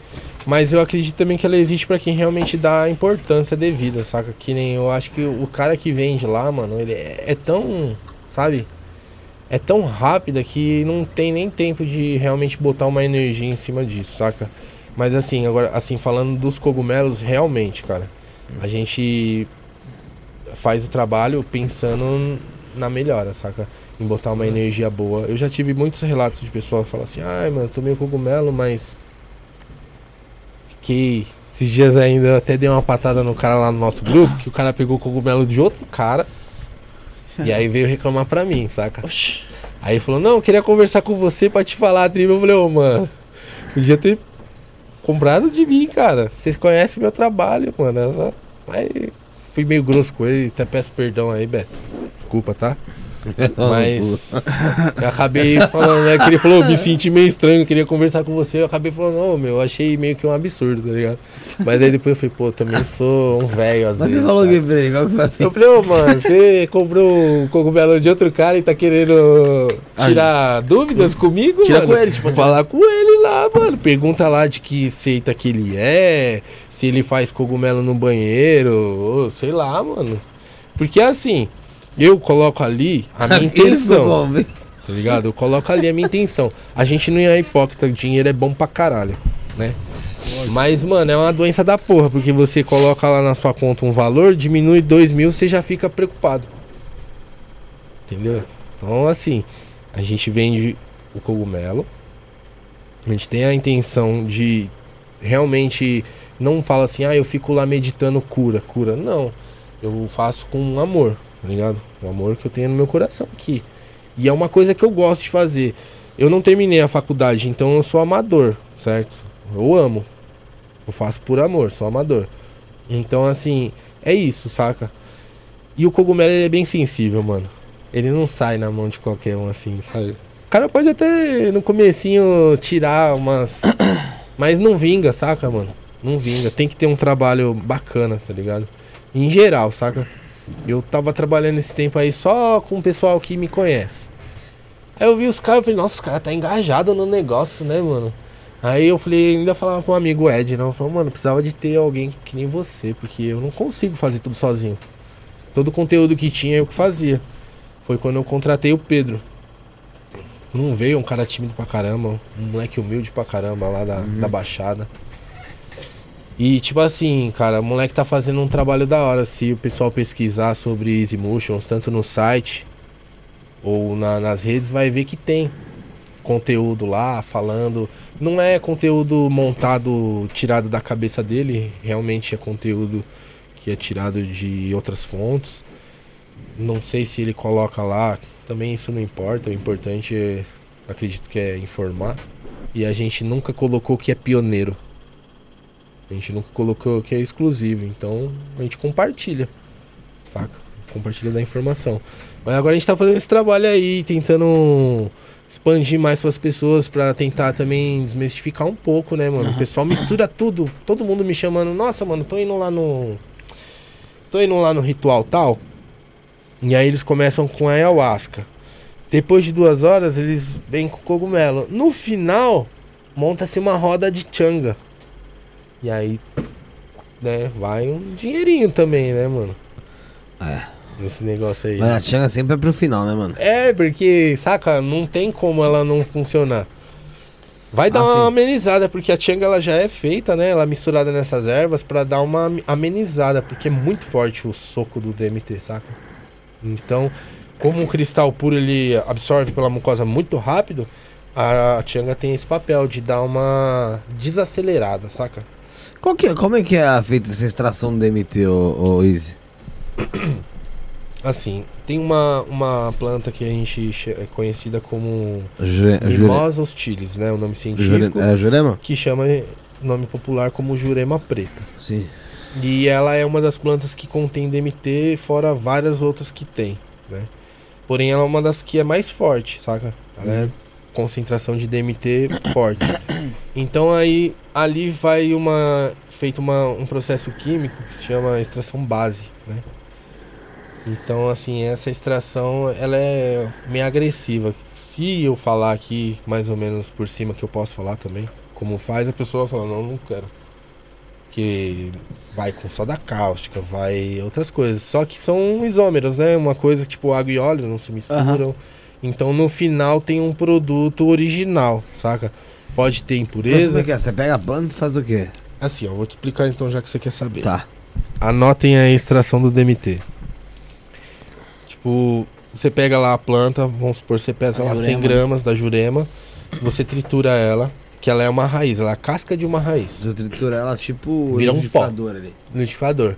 [SPEAKER 4] Mas eu acredito também que ela existe pra quem realmente dá a importância devida, saca? Que nem eu acho que o cara que vende lá, mano, ele é, é tão, sabe? É tão rápida que não tem nem tempo de realmente botar uma energia em cima disso, saca? Mas assim, agora, assim, falando dos cogumelos, realmente, cara, a gente faz o trabalho pensando na melhora, saca? Em botar uma energia boa. Eu já tive muitos relatos de pessoal que falam assim, ai, mano, tomei o cogumelo, mas fiquei. Esses dias ainda até dei uma patada no cara lá no nosso grupo, que o cara pegou o cogumelo de outro cara. E aí veio reclamar pra mim, saca?
[SPEAKER 1] Oxi.
[SPEAKER 4] Aí falou, não, eu queria conversar com você pra te falar a tribo. Eu falei, ô, mano, podia ter comprado de mim, cara. Vocês conhecem meu trabalho, mano. Aí fui meio grosso com ele, até peço perdão aí, Beto. Desculpa, tá? Mas eu acabei falando, né? Que ele falou, me senti meio estranho, queria conversar com você. Eu acabei falando, ô meu, eu achei meio que um absurdo, tá ligado? Mas aí depois eu falei, pô, também sou um velho às
[SPEAKER 3] Mas
[SPEAKER 4] vezes.
[SPEAKER 3] você falou
[SPEAKER 4] sabe?
[SPEAKER 3] que, peraí, qual que foi
[SPEAKER 4] Eu falei, ô mano, você comprou o cogumelo de outro cara e tá querendo tirar dúvidas comigo,
[SPEAKER 1] Tira
[SPEAKER 4] mano?
[SPEAKER 1] com ele, tipo assim.
[SPEAKER 4] Falar com ele lá, mano. Pergunta lá de que seita que ele é, se ele faz cogumelo no banheiro, ou sei lá, mano. Porque assim, eu coloco ali a minha intenção, tá ligado? Eu coloco ali a minha intenção. A gente não é hipócrita, dinheiro é bom pra caralho, né? Mas, mano, é uma doença da porra, porque você coloca lá na sua conta um valor, diminui dois mil, você já fica preocupado. Entendeu? Então, assim, a gente vende o cogumelo, a gente tem a intenção de realmente não fala assim, ah, eu fico lá meditando cura, cura. Não, eu faço com amor, tá ligado? O amor que eu tenho no meu coração aqui. E é uma coisa que eu gosto de fazer. Eu não terminei a faculdade, então eu sou amador, certo? Eu amo. Eu faço por amor, sou amador. Então, assim, é isso, saca? E o cogumelo ele é bem sensível, mano. Ele não sai na mão de qualquer um assim, sabe? O cara pode até no comecinho tirar umas. Mas não vinga, saca, mano? Não vinga. Tem que ter um trabalho bacana, tá ligado? Em geral, saca? Eu tava trabalhando esse tempo aí só com o pessoal que me conhece. Aí eu vi os caras e falei, nossa, os caras tá engajado no negócio, né, mano? Aí eu falei, ainda falava com um amigo Ed, né? Eu falei, mano, precisava de ter alguém que nem você, porque eu não consigo fazer tudo sozinho. Todo o conteúdo que tinha eu que fazia. Foi quando eu contratei o Pedro. Não veio um cara tímido pra caramba, um moleque humilde pra caramba lá da, da Baixada. E tipo assim, cara, o moleque tá fazendo um trabalho da hora. Se o pessoal pesquisar sobre Easy Motions, tanto no site ou na- nas redes, vai ver que tem conteúdo lá falando. Não é conteúdo montado, tirado da cabeça dele, realmente é conteúdo que é tirado de outras fontes. Não sei se ele coloca lá, também isso não importa, o importante é, acredito que é informar. E a gente nunca colocou que é pioneiro. A gente nunca colocou que é exclusivo, então a gente compartilha, saca? Compartilha da informação. Mas agora a gente tá fazendo esse trabalho aí, tentando expandir mais para as pessoas, pra tentar também desmistificar um pouco, né, mano? O pessoal mistura tudo, todo mundo me chamando, nossa, mano, tô indo lá no. Tô indo lá no ritual tal. E aí eles começam com a ayahuasca. Depois de duas horas, eles vêm com cogumelo. No final, monta-se uma roda de changa. E aí, né, vai um dinheirinho também, né, mano?
[SPEAKER 3] É.
[SPEAKER 4] Nesse negócio aí.
[SPEAKER 3] Mas a Tchanga sempre é pro final, né, mano?
[SPEAKER 4] É, porque, saca, não tem como ela não funcionar. Vai dar
[SPEAKER 3] Ah,
[SPEAKER 4] uma
[SPEAKER 3] sim.
[SPEAKER 4] amenizada, porque a Changa ela já é feita, né? Ela é misturada nessas ervas pra dar uma am- amenizada, porque é muito forte o soco do DMT, saca? Então, como o cristal puro ele absorve pela mucosa muito rápido, a Changa tem esse papel de dar uma desacelerada, saca?
[SPEAKER 3] Que, é- como é que é feita essa extração do DMT, ô, ô Easy?
[SPEAKER 4] Assim, tem uma, uma planta que a gente é conhecida como
[SPEAKER 3] Jure, jure,
[SPEAKER 4] Mimosa hostilis, né? O nome
[SPEAKER 3] jure,
[SPEAKER 4] científico.
[SPEAKER 3] é Jurema?
[SPEAKER 4] que chama nome popular como jurema preta.
[SPEAKER 3] Sim.
[SPEAKER 4] E ela é uma das plantas que contém DMT, fora várias outras que tem, né? Porém, ela é uma das que é mais forte, saca? Ela é concentração de DMT forte. Então aí ali vai uma feito uma, um processo químico que se chama extração base, né? Então assim, essa extração ela é meio agressiva. Se eu falar aqui mais ou menos por cima que eu posso falar também, como faz, a pessoa fala, não, não quero. Que vai com soda cáustica, vai outras coisas. Só que são isômeros, né? Uma coisa tipo água e óleo não se misturam. Então no final tem um produto original, saca? Pode ter
[SPEAKER 3] Mas como
[SPEAKER 4] impureza.
[SPEAKER 3] é que é? Você pega a planta e faz o quê?
[SPEAKER 4] Assim, ó, vou te explicar então já que você quer saber.
[SPEAKER 3] Tá.
[SPEAKER 4] Anotem a extração do DMT. Tipo, você pega lá a planta, vamos supor, você pesa
[SPEAKER 1] A
[SPEAKER 4] lá 100
[SPEAKER 1] jurema.
[SPEAKER 4] gramas da jurema, você tritura ela, que ela é uma raiz, ela é a casca de uma raiz.
[SPEAKER 3] Você tritura ela tipo
[SPEAKER 4] Vira um
[SPEAKER 3] liquidificador ali.
[SPEAKER 4] No liquidificador.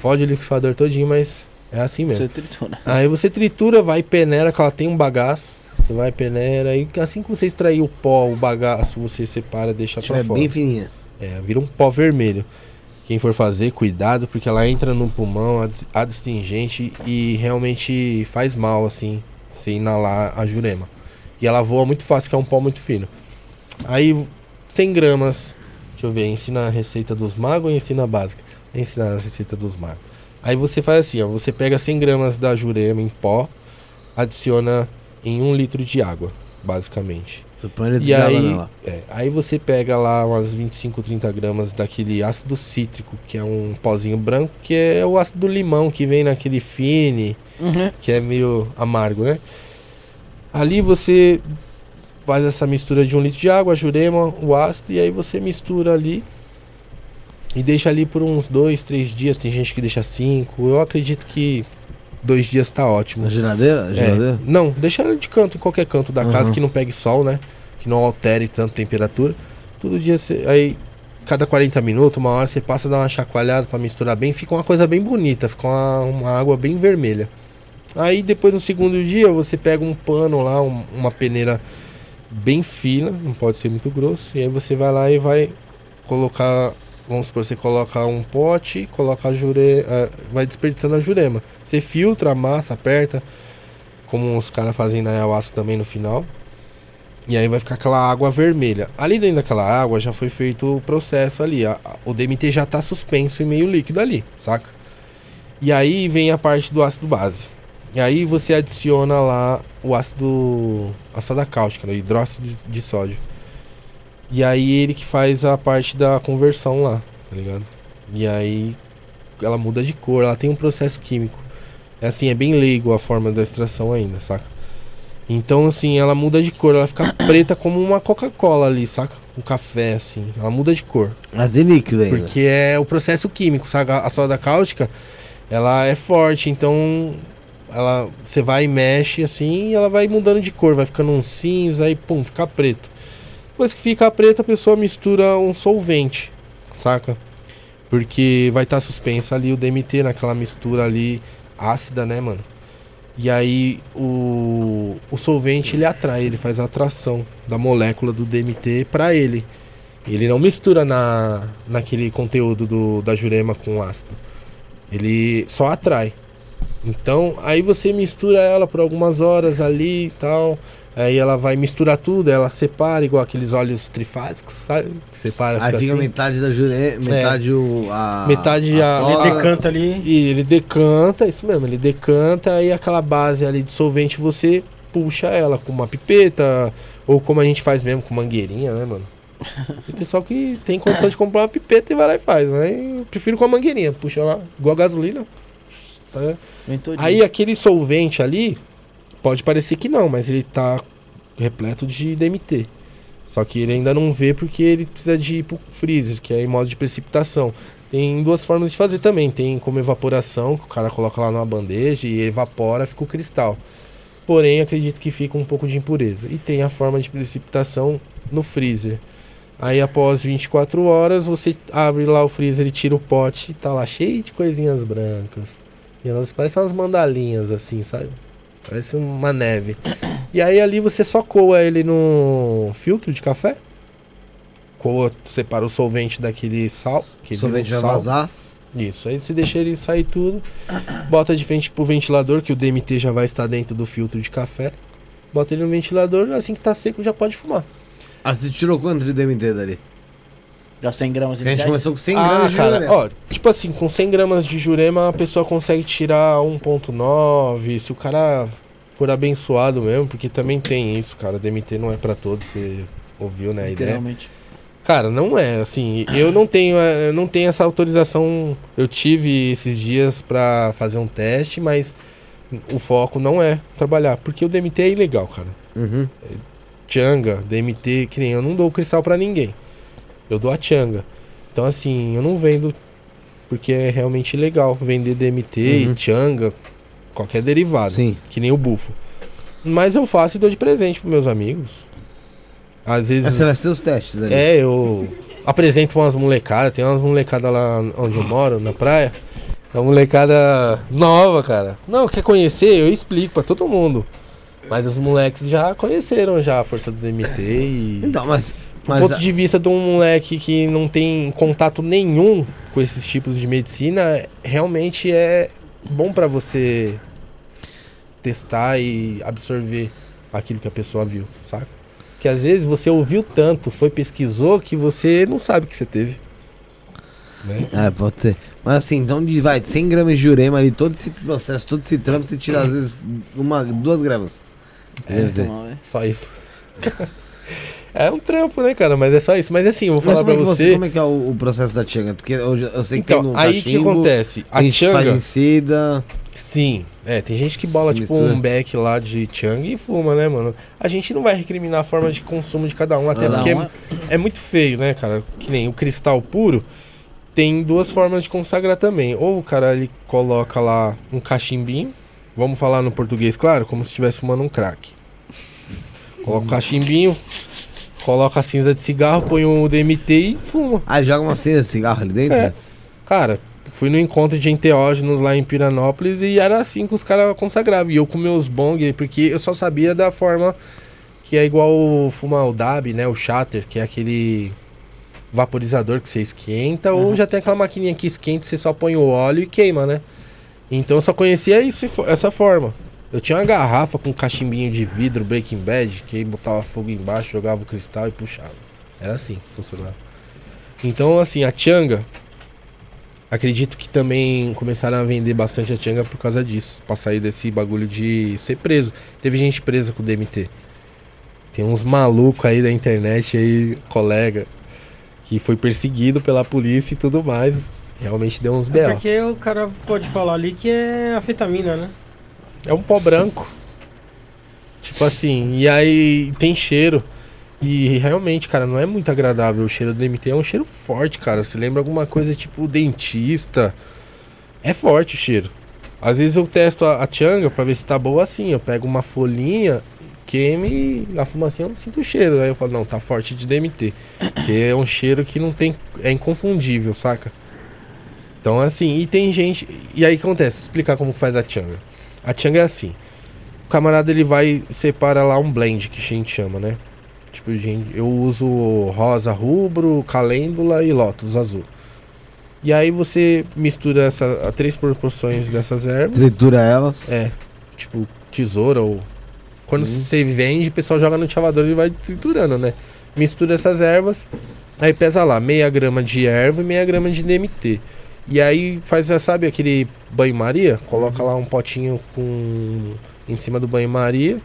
[SPEAKER 4] Fode o liquidificador todinho, mas é assim mesmo.
[SPEAKER 1] Você tritura.
[SPEAKER 4] Aí você tritura, vai e peneira, que ela tem um bagaço. Você vai e peneira, e assim que você extrair o pó, o bagaço, você separa, deixa
[SPEAKER 3] Se
[SPEAKER 4] pra
[SPEAKER 3] tiver
[SPEAKER 4] fora.
[SPEAKER 3] bem fininha.
[SPEAKER 4] É, vira um pó vermelho. Quem for fazer, cuidado, porque ela entra no pulmão, ad- adstringente e realmente faz mal, assim, se inalar a jurema. E ela voa muito fácil, que é um pó muito fino. Aí, 100 gramas, deixa eu ver, ensina a receita dos magos ou ensina a básica? Ensina a receita dos magos. Aí você faz assim, ó, você pega 100 gramas da jurema em pó, adiciona em um litro de água, basicamente.
[SPEAKER 3] Você põe ele
[SPEAKER 4] E
[SPEAKER 3] de água
[SPEAKER 4] aí,
[SPEAKER 3] nela.
[SPEAKER 4] é, aí você pega lá umas 25, 30 gramas daquele ácido cítrico, que é um pozinho branco, que é o ácido limão que vem naquele fine,
[SPEAKER 1] Uhum.
[SPEAKER 4] que é meio amargo, né? Ali você faz essa mistura de um litro de água, a jurema, o ácido, e aí você mistura ali e deixa ali por uns dois, três dias. Tem gente que deixa cinco. Eu acredito que dois dias tá ótimo.
[SPEAKER 3] Na geladeira?
[SPEAKER 4] É,
[SPEAKER 3] Geladeira?
[SPEAKER 4] não, deixa ela de canto, em qualquer canto da casa
[SPEAKER 3] Uhum.
[SPEAKER 4] que não pegue sol, né? Que não altere tanto a temperatura. Todo dia você. Aí, cada 40 minutos, uma hora, você passa a dar uma chacoalhada pra misturar bem. Fica uma coisa bem bonita, fica uma, uma água bem vermelha. Aí, depois no segundo dia, você pega um pano lá, um- uma peneira bem fina, não pode ser muito grosso. E aí você vai lá e vai colocar. Vamos supor, você coloca um pote, coloca a jure, vai desperdiçando a jurema. Você filtra, amassa, aperta, como os caras fazem na ayahuasca também no final. E aí vai ficar aquela água vermelha. Ali dentro daquela água já foi feito o processo ali. a- a- o DMT já tá suspenso e meio líquido ali, saca? E aí vem a parte do ácido base. E aí você adiciona lá o ácido. a soda cáustica, né? o hidróxido de sódio. E aí ele que faz a parte da conversão lá, tá ligado? E aí ela muda de cor, ela tem um processo químico. É assim, é bem leigo a forma da extração ainda, saca? Então, assim, ela muda de cor, ela fica preta como uma Coca-Cola ali, saca? Um café, assim, ela muda de cor.
[SPEAKER 3] Mas é líquido ainda.
[SPEAKER 4] Porque é o processo químico, sabe? A soda cáustica, ela é forte, então ela você vai e mexe assim e ela vai mudando de cor, vai ficando um cinza e pum, fica preto. Depois que fica preto, a pessoa mistura um solvente, saca? Porque vai estar tá suspensa ali o DMT naquela mistura ali ácida, né, mano? E aí o, o solvente ele atrai, ele faz a atração da molécula do DMT para ele. Ele não mistura na, naquele conteúdo do, da jurema com ácido. Ele só atrai. Então, aí você mistura ela por algumas horas ali e tal. Aí ela vai misturar tudo, ela separa igual aqueles óleos trifásicos, sabe? Separa,
[SPEAKER 3] Aí fica
[SPEAKER 4] assim.
[SPEAKER 3] metade da juré, metade o. A,
[SPEAKER 4] Metade a-
[SPEAKER 3] soda.
[SPEAKER 2] Ele decanta ali.
[SPEAKER 4] E ele decanta, isso mesmo, ele decanta aí aquela base ali de solvente você puxa ela com uma pipeta ou como a gente faz mesmo com mangueirinha, né, mano? Tem pessoal que tem condição de comprar uma pipeta e vai lá e faz, mas eu prefiro com a mangueirinha, puxa lá, igual a gasolina. tá? Aí aquele solvente ali, pode parecer que não, mas ele tá repleto de DMT. Só que ele ainda não vê porque ele precisa de ir pro freezer, que é em modo de precipitação. Tem duas formas de fazer também. Tem como evaporação, que o cara coloca lá numa bandeja e evapora, fica o cristal. Porém, acredito que fica um pouco de impureza. E tem a forma de precipitação no freezer. Aí após 24 horas, você abre lá o freezer e tira o pote e tá lá cheio de coisinhas brancas. E elas parecem umas mandalinhas assim, sabe? Parece uma neve. E aí ali você só coa ele no filtro de café. Coa, separa o solvente daquele sal.
[SPEAKER 3] O
[SPEAKER 4] aquele
[SPEAKER 3] sorvete vai
[SPEAKER 4] sal.
[SPEAKER 3] vazar.
[SPEAKER 4] Isso, aí você deixa ele sair tudo, bota de frente pro ventilador, que o DMT já vai estar dentro do filtro de café. Bota ele no ventilador, assim que tá seco já pode fumar.
[SPEAKER 3] Ah, você tirou quanto de DMT dali?
[SPEAKER 1] Já 100 gramas
[SPEAKER 3] Porque a gente começou com 100
[SPEAKER 4] ah,
[SPEAKER 3] gramas de
[SPEAKER 4] cara,
[SPEAKER 3] jurema.
[SPEAKER 4] ó, tipo assim, com 100 gramas de jurema a pessoa consegue tirar 1.9, se o cara for abençoado mesmo, porque também tem isso, cara, DMT não é pra todos, você ouviu, né, a ideia.
[SPEAKER 1] Literalmente.
[SPEAKER 4] Cara, não é, assim, eu não tenho, eh, eu não tenho essa autorização, eu tive esses dias pra fazer um teste, mas o foco não é trabalhar, porque o DMT é ilegal, cara.
[SPEAKER 3] Uhum.
[SPEAKER 4] Changa, DMT, que nem eu não dou cristal pra ninguém. Eu dou a Changa. Então assim, eu não vendo porque é realmente ilegal vender DMT
[SPEAKER 3] Uhum.
[SPEAKER 4] e qualquer derivado,
[SPEAKER 3] Sim.
[SPEAKER 4] que nem o bufo. Mas eu faço e dou de presente pros meus amigos. Às vezes
[SPEAKER 3] você vai ser os testes ali.
[SPEAKER 4] é, eu apresento umas molecadas, tem umas molecadas lá onde eu moro, na praia. É uma molecada nova, cara. Não, quer conhecer? Eu explico pra todo mundo. Mas os moleques já conheceram já a força do DMT e.
[SPEAKER 3] Então, mas.
[SPEAKER 4] Do ponto de vista de um moleque que não tem contato nenhum com esses tipos de medicina, realmente é bom pra você testar e absorver aquilo que a pessoa viu, saca? Que às vezes você ouviu tanto, foi pesquisou que você não sabe que você teve. Né?
[SPEAKER 3] É, pode ser. Mas assim, então de, vai, de 100 gramas de jurema ali, todo esse processo, todo esse trampo, você tira às vezes uma, duas gramas.
[SPEAKER 4] É.
[SPEAKER 1] Então, é.
[SPEAKER 4] Só isso. é um trampo, né, cara? Mas é só isso. Mas assim, eu vou falar
[SPEAKER 3] é,
[SPEAKER 4] pra
[SPEAKER 3] você,
[SPEAKER 4] você.
[SPEAKER 3] como é que é o, o processo da Tchanga? Porque eu, eu sei que tem
[SPEAKER 4] Então,
[SPEAKER 3] no
[SPEAKER 4] aí o que
[SPEAKER 3] cachimbo,
[SPEAKER 4] acontece? A
[SPEAKER 3] tem em seda.
[SPEAKER 4] Sim, é, tem gente que bola tipo
[SPEAKER 3] Mistura.
[SPEAKER 4] um beck lá de Chang e fuma, né, mano? A gente não vai recriminar a forma de consumo de cada um, até
[SPEAKER 3] Cada
[SPEAKER 4] porque
[SPEAKER 1] um
[SPEAKER 4] é, é muito feio, né, cara? Que nem o cristal puro tem duas formas de consagrar também. Ou o cara ele coloca lá um cachimbinho, vamos falar no português, claro, como se estivesse fumando um crack. Coloca o cachimbinho, coloca a cinza de cigarro, põe o DMT e fuma.
[SPEAKER 3] Ah, joga uma cinza de cigarro ali dentro?
[SPEAKER 4] É. Cara, fui no encontro de enteógenos lá em Piranópolis e era assim que os caras consagravam. E eu com meus bong, porque eu só sabia da forma que é igual fumar o DAB, né? O shatter, que é aquele vaporizador que você esquenta, ou já tem aquela maquininha que esquenta, você só põe o óleo e queima, né? Então eu só conhecia isso, essa forma. Eu tinha uma garrafa com um cachimbinho de vidro Breaking Bad, que aí botava fogo embaixo, jogava o cristal e puxava. Era assim que funcionava. Então, assim, a Changa, acredito que também começaram a vender bastante a Changa por causa disso. Pra sair desse bagulho de ser preso. Teve gente presa com o DMT. Tem uns malucos aí da internet aí, colega, que foi perseguido pela polícia e tudo mais. realmente deu uns
[SPEAKER 2] É
[SPEAKER 4] B.O.
[SPEAKER 2] porque o cara pode falar ali que é afetamina, né?
[SPEAKER 4] É um pó branco. Tipo assim, e aí tem cheiro. E realmente, cara, não é muito agradável o cheiro do DMT. É um cheiro forte, cara. Você lembra alguma coisa tipo dentista? É forte o cheiro. Às vezes eu testo a, a changa pra ver se tá boa assim. Eu pego uma folhinha, queime a fumacinha, eu não sinto o cheiro. Aí eu falo, não, tá forte de DMT. Que é um cheiro que não tem. É inconfundível, saca? Então, assim, e tem gente. E aí acontece? Vou explicar como faz a changa. A changa é assim. O camarada ele vai separa lá um blend que a gente chama, né? Tipo, eu uso rosa rubro, calêndula e lótus azul. E aí você mistura essa, a três proporções dessas ervas.
[SPEAKER 3] Tritura elas.
[SPEAKER 4] É, tipo, tesoura ou. Quando você vende, o pessoal joga no chavador e vai triturando, né? Mistura essas ervas, aí pesa lá, meia grama de erva e meia grama de DMT. E aí faz, sabe aquele banho-maria? Coloca lá um potinho com em cima do banho-maria,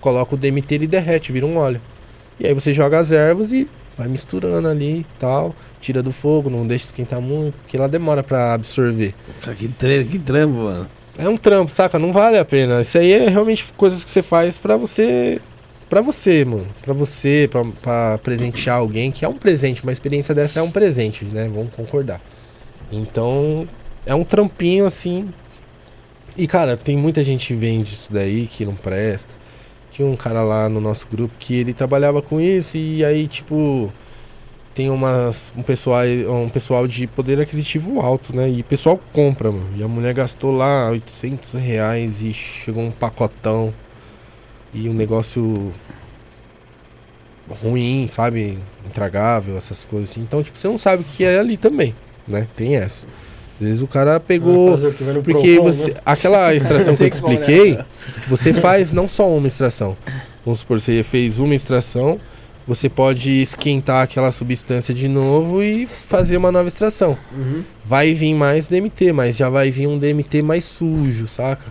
[SPEAKER 4] coloca o DMT e derrete, vira um óleo. E aí você joga as ervas e vai misturando ali e tal, tira do fogo, não deixa esquentar muito, porque ela demora pra absorver.
[SPEAKER 3] Que, tre que trampo, mano.
[SPEAKER 4] É um trampo, saca? Não vale a pena. Isso aí é realmente coisas que você faz pra você. Pra você, mano. Pra você, pra presentear alguém, que é um presente. Uma experiência dessa é um presente, né? Vamos concordar. Então, é um trampinho assim. E, cara, tem muita gente que vende isso daí que não presta. Tinha um cara lá no nosso grupo que ele trabalhava com isso e aí, tipo, tem umas, um, pessoal, um pessoal de poder aquisitivo alto, né? E pessoal compra, mano. E a mulher gastou lá 800 reais e chegou um pacotão. E um negócio ruim, sabe? Intragável, essas coisas assim. Então, tipo, você não sabe o que é ali também, né? Tem essa. Às vezes o cara pegou. Porque
[SPEAKER 2] Procon,
[SPEAKER 4] você,
[SPEAKER 2] né?
[SPEAKER 4] aquela extração que eu
[SPEAKER 1] como, né?
[SPEAKER 4] expliquei, você faz não só uma extração. Vamos supor, você fez uma extração, você pode esquentar aquela substância de novo e fazer uma nova extração.
[SPEAKER 3] Uhum.
[SPEAKER 4] Vai vir mais DMT, mas já vai vir um DMT mais sujo, saca?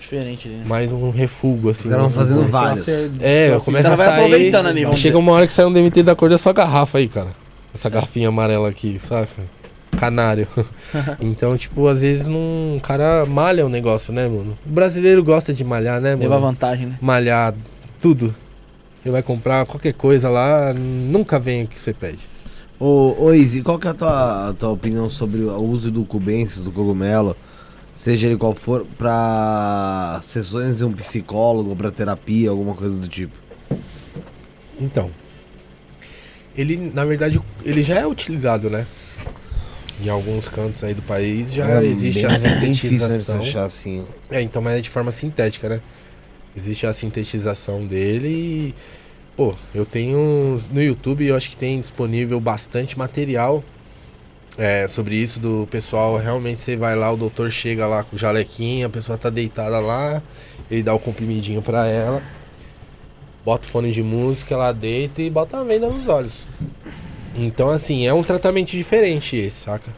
[SPEAKER 1] Diferente né?
[SPEAKER 4] Mais um refúgio, assim.
[SPEAKER 3] Os caras vão fazendo
[SPEAKER 2] Então,
[SPEAKER 3] vários.
[SPEAKER 2] você-
[SPEAKER 4] É,
[SPEAKER 2] então,
[SPEAKER 4] começa a sair.
[SPEAKER 1] ali,
[SPEAKER 4] Chega
[SPEAKER 1] dizer.
[SPEAKER 4] uma hora que sai um DMT da cor da sua garrafa aí, cara. Essa garrafinha amarela aqui, saca? Canário. então, tipo, às vezes não. O cara malha o negócio, né, mano? O brasileiro gosta de malhar, né,
[SPEAKER 1] Leva
[SPEAKER 4] mano?
[SPEAKER 1] vantagem, né?
[SPEAKER 4] Malhar tudo. Você vai comprar qualquer coisa lá, nunca vem o que você pede.
[SPEAKER 3] Ô, ô Izzy, qual que é a tua, a tua opinião sobre o uso do cubensis, do cogumelo, seja ele qual for, pra sessões de um psicólogo, pra terapia, alguma coisa do tipo?
[SPEAKER 4] Então. Ele, na verdade, ele já é utilizado, né? Em alguns cantos aí do país já existe
[SPEAKER 3] É bem,
[SPEAKER 4] a
[SPEAKER 3] bem difícil né,
[SPEAKER 4] sintetização.
[SPEAKER 3] achar assim.
[SPEAKER 4] É, então, mas é de forma sintética, né? Existe a sintetização dele e. Pô, eu tenho. No YouTube eu acho que tem disponível bastante material é, sobre isso do pessoal. Realmente você vai lá, o doutor chega lá com o jalequinho, a pessoa tá deitada lá, ele dá o comprimidinho pra ela, bota o fone de música, ela deita e bota a venda nos olhos. Então, assim, é um tratamento diferente esse, saca?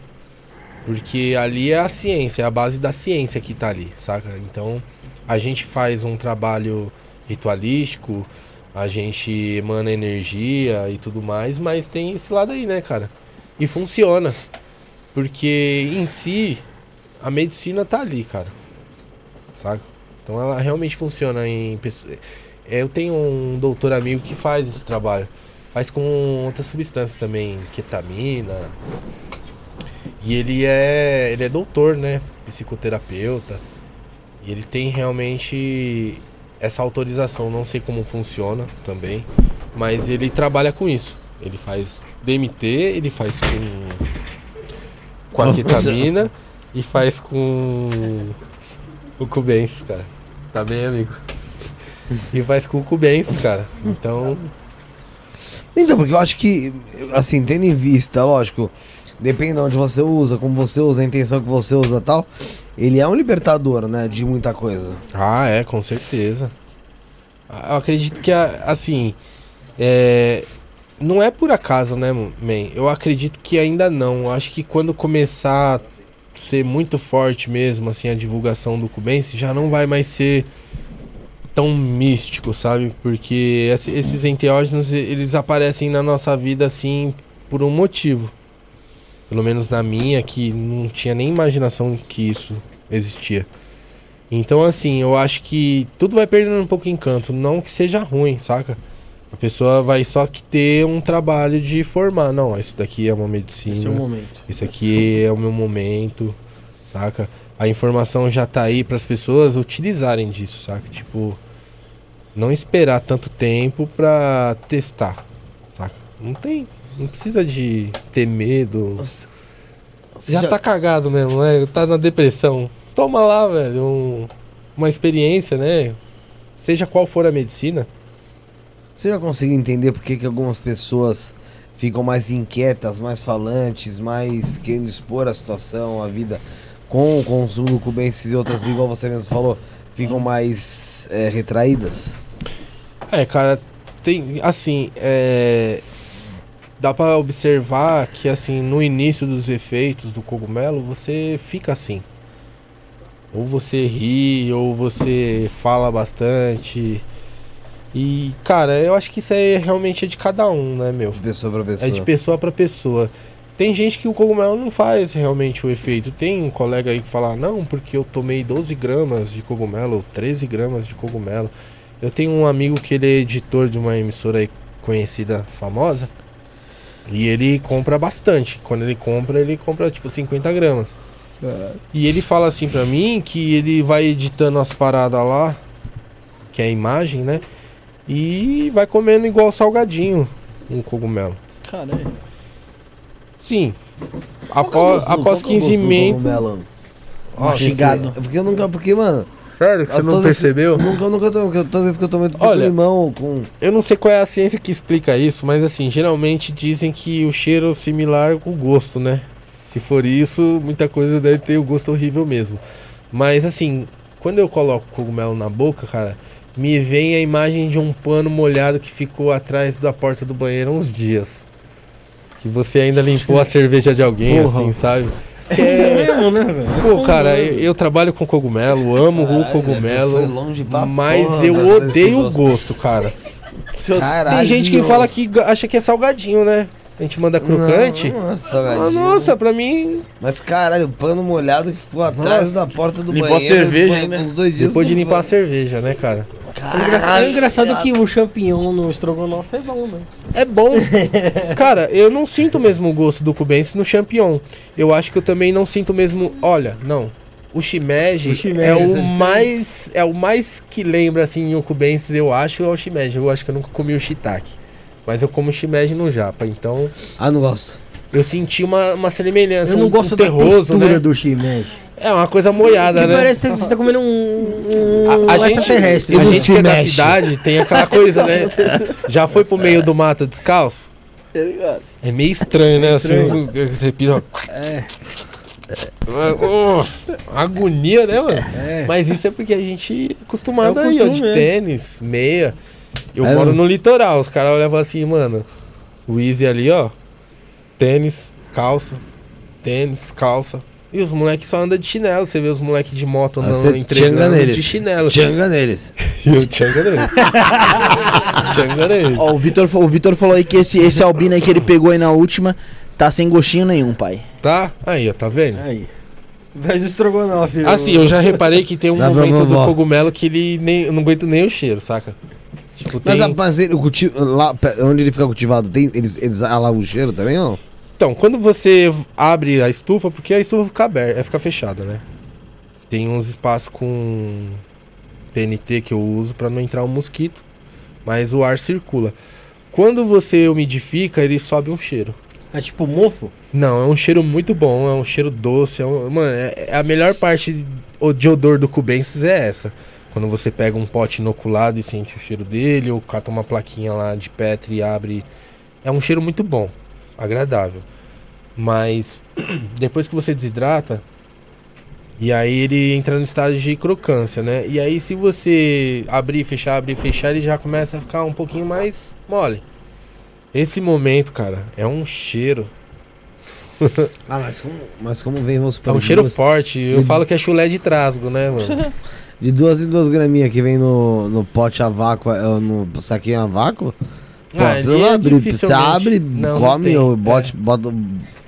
[SPEAKER 4] Porque ali é a ciência, é a base da ciência que tá ali, saca? Então, a gente faz um trabalho ritualístico, a gente emana energia e tudo mais, mas tem esse lado aí, né, cara? E funciona. Porque em si, a medicina tá ali, cara. Saca? Então ela realmente funciona em. Eu tenho um doutor amigo que faz esse trabalho. Faz com outras substâncias também, ketamina. E ele é, ele é doutor, né? Psicoterapeuta. E ele tem realmente essa autorização. Não sei como funciona também. Mas ele trabalha com isso. Ele faz DMT, ele faz com, com a ketamina e faz com o Cubens, cara. Tá bem, amigo? E faz com o Cubens, cara. Então,
[SPEAKER 3] Então, porque eu acho que, assim, tendo em vista, lógico, depende de onde você usa, como você usa, a intenção que você usa tal, ele é um libertador, né, de muita coisa.
[SPEAKER 4] Ah, é, com certeza. Ah, Eu acredito que, assim, é, não é por acaso, né, man? Eu acredito que ainda não. Eu acho que quando começar a ser muito forte mesmo, assim, a divulgação do Cubense, já não vai mais ser tão místico, sabe? Porque esse- esses enteógenos, eles aparecem na nossa vida, assim, por um motivo. Pelo menos na minha, que não tinha nem imaginação que isso existia. Então, assim, eu acho que tudo vai perdendo um pouco de encanto. Não que seja ruim, saca? A pessoa vai só que ter um trabalho de formar. Não, isso daqui é uma medicina.
[SPEAKER 2] Esse é o momento.
[SPEAKER 4] Isso aqui é o meu momento, saca? A informação já tá aí para as pessoas utilizarem disso, saca? Tipo, não esperar tanto tempo pra testar, saca? Não tem, não precisa de ter medo.
[SPEAKER 3] Você
[SPEAKER 4] Já, tá cagado mesmo, né? Tá na depressão. Toma lá, velho, um- uma experiência, né? Seja qual for a medicina.
[SPEAKER 3] Você já conseguiu entender por que, que algumas pessoas ficam mais inquietas, mais falantes, mais querendo expor a situação, a vida com o consumo do cubensis e outras, igual você mesmo falou, ficam mais é, retraídas?
[SPEAKER 4] É, cara, tem, assim, é... Dá pra observar que, assim, no início dos efeitos do cogumelo, você fica assim. Ou você ri, ou você fala bastante. E, cara, eu acho que isso aí realmente é de cada um, né, meu?
[SPEAKER 3] De pessoa pra pessoa.
[SPEAKER 4] É de pessoa pra pessoa. Tem gente que o cogumelo não faz realmente o efeito. Tem um colega aí que fala, não, porque eu tomei 12 gramas de cogumelo, ou 13 gramas de cogumelo. Eu tenho um amigo que ele é editor de uma emissora aí conhecida, famosa. E ele compra bastante. Quando ele compra, ele compra tipo 50 gramas. E ele fala assim pra mim que ele vai editando as paradas lá, que é a imagem, né? E vai comendo igual salgadinho um cogumelo.
[SPEAKER 1] Caralho.
[SPEAKER 4] Sim.
[SPEAKER 3] Qual é o
[SPEAKER 4] Após, após
[SPEAKER 3] qual que é o gosto do
[SPEAKER 4] 15 minutos.
[SPEAKER 3] cogumelo?
[SPEAKER 1] Mastigado.
[SPEAKER 3] Mastigado. Porque eu nunca. Porque, mano.
[SPEAKER 4] Sério que você
[SPEAKER 3] eu
[SPEAKER 4] não percebeu?
[SPEAKER 3] Nunca, nunca tô, porque todas as vezes que eu tomei, fico com
[SPEAKER 4] Olha,
[SPEAKER 3] limão, com.
[SPEAKER 4] Eu não sei qual é a ciência que explica isso, mas assim, geralmente dizem que o cheiro é similar com o gosto, né? Se for isso, muita coisa deve ter o gosto horrível mesmo. Mas assim, quando eu coloco cogumelo na boca, cara, me vem a imagem de um pano molhado que ficou atrás da porta do banheiro há uns dias. Que você ainda limpou a cerveja de alguém,
[SPEAKER 2] Porra.
[SPEAKER 4] assim, sabe?
[SPEAKER 2] É mesmo, né, velho?
[SPEAKER 4] Pô, cara, eu, eu trabalho com cogumelo, amo o
[SPEAKER 3] Caralho,
[SPEAKER 4] cogumelo.
[SPEAKER 3] Foi longe pra
[SPEAKER 4] Mas
[SPEAKER 3] porra,
[SPEAKER 4] eu odeio o
[SPEAKER 3] gosto.
[SPEAKER 4] gosto, cara.
[SPEAKER 3] Caralho.
[SPEAKER 4] Tem gente que fala que acha que é salgadinho, né? A gente manda crocante.
[SPEAKER 3] Não, nossa,
[SPEAKER 4] Ah,
[SPEAKER 3] salgadinho.
[SPEAKER 4] nossa, pra mim,
[SPEAKER 3] Mas caralho, o pano molhado que ficou atrás da porta do
[SPEAKER 1] Limpou a
[SPEAKER 3] banheiro.
[SPEAKER 1] cerveja,
[SPEAKER 3] foi
[SPEAKER 1] né?
[SPEAKER 3] Uns dois dias
[SPEAKER 4] depois de limpar a
[SPEAKER 3] banho.
[SPEAKER 4] cerveja, né, cara?
[SPEAKER 2] É engraçado que o champignon no estrogonofe é bom, né?
[SPEAKER 4] É bom. cara, eu não sinto mesmo o gosto do cubense no champignon. Eu acho que eu também não sinto mesmo. Olha, não. O shimeji,
[SPEAKER 2] O shimeji,
[SPEAKER 4] é
[SPEAKER 2] essa
[SPEAKER 4] o mais é o mais que lembra assim o cubense, eu acho, é o shimeji. Eu acho que eu nunca comi o shiitake. Mas eu como shimeji no japa, então
[SPEAKER 3] Ah, não gosto.
[SPEAKER 4] eu senti uma, uma semelhança,
[SPEAKER 2] Eu não
[SPEAKER 4] um-
[SPEAKER 2] gosto
[SPEAKER 4] um
[SPEAKER 2] da
[SPEAKER 4] terroso,
[SPEAKER 2] textura
[SPEAKER 4] né?
[SPEAKER 2] do shimeji.
[SPEAKER 4] É uma coisa moiada,
[SPEAKER 2] Que
[SPEAKER 4] né?
[SPEAKER 2] parece que você tá comendo um, um
[SPEAKER 4] A, a gente,
[SPEAKER 2] extraterrestre.
[SPEAKER 4] a gente que é da cidade tem aquela coisa, né? Já foi pro meio do mato descalço?
[SPEAKER 1] Tá ligado?
[SPEAKER 4] É meio estranho, né?
[SPEAKER 2] estranho.
[SPEAKER 4] Assim, você pisa. É. agonia, né, mano?
[SPEAKER 2] É.
[SPEAKER 4] Mas isso é porque a gente é acostumado
[SPEAKER 2] É
[SPEAKER 4] aí, ó, de
[SPEAKER 2] é.
[SPEAKER 4] tênis, meia. Eu
[SPEAKER 3] É,
[SPEAKER 4] moro
[SPEAKER 3] mano.
[SPEAKER 4] no litoral, os caras levam assim, mano. O Easy ali, ó. Tênis, calça, tênis, calça. E os moleques só andam de chinelo. Você vê os moleques de moto
[SPEAKER 3] Ah,
[SPEAKER 4] andando
[SPEAKER 3] tchanga
[SPEAKER 4] entregando
[SPEAKER 3] neles.
[SPEAKER 4] de chinelo.
[SPEAKER 3] Tchanga neles.
[SPEAKER 4] E eu tchanga neles. tchanga neles.
[SPEAKER 1] Ó, o Vitor, o Vitor falou aí que esse, esse albino aí que ele pegou aí na última tá sem gostinho nenhum, pai.
[SPEAKER 4] Tá? Aí, ó, tá vendo?
[SPEAKER 2] Aí. O estrogonofe.
[SPEAKER 4] Assim, eu já reparei que tem um
[SPEAKER 3] Dá
[SPEAKER 4] momento do cogumelo que ele nem, não aguento nem o cheiro, saca? Tipo,
[SPEAKER 3] Mas,
[SPEAKER 4] tem...
[SPEAKER 3] a, mas ele, o cultivo, lá onde ele fica cultivado, tem, eles, eles alavam o cheiro também ou não?
[SPEAKER 4] Então, quando você abre a estufa, porque a estufa fica aberta, fica fechada, né? Tem uns espaços com TNT que eu uso pra não entrar um mosquito, mas o ar circula. Quando você umidifica, ele sobe um cheiro.
[SPEAKER 2] É tipo mofo?
[SPEAKER 4] Não, é um cheiro muito bom, é um cheiro doce. É um- mano, é, é a melhor parte o- de odor do cubensis é essa. Quando você pega um pote inoculado e sente o cheiro dele, ou cata uma plaquinha lá de Petri e abre. É um cheiro muito bom, agradável. Mas depois que você desidrata, e aí ele entra no estado de crocância, né? E aí se você abrir, fechar, abrir, fechar, ele já começa a ficar um pouquinho mais mole. Esse momento, cara, é um cheiro.
[SPEAKER 3] Ah, mas como, mas como vem, vamos
[SPEAKER 4] É
[SPEAKER 3] supor,
[SPEAKER 4] um
[SPEAKER 3] de
[SPEAKER 4] cheiro
[SPEAKER 3] duas-
[SPEAKER 4] forte. Eu falo que é chulé de trasgo, né, mano?
[SPEAKER 3] De duas em duas graminhas que vem no, no pote a vácuo, é, no saquinho a vácuo,
[SPEAKER 4] Ah,
[SPEAKER 3] não
[SPEAKER 4] é
[SPEAKER 3] abre, você
[SPEAKER 4] dificilmente.
[SPEAKER 3] abre,
[SPEAKER 4] Não, não
[SPEAKER 3] come,
[SPEAKER 4] tem,
[SPEAKER 3] ou
[SPEAKER 4] é.
[SPEAKER 3] bote, bota,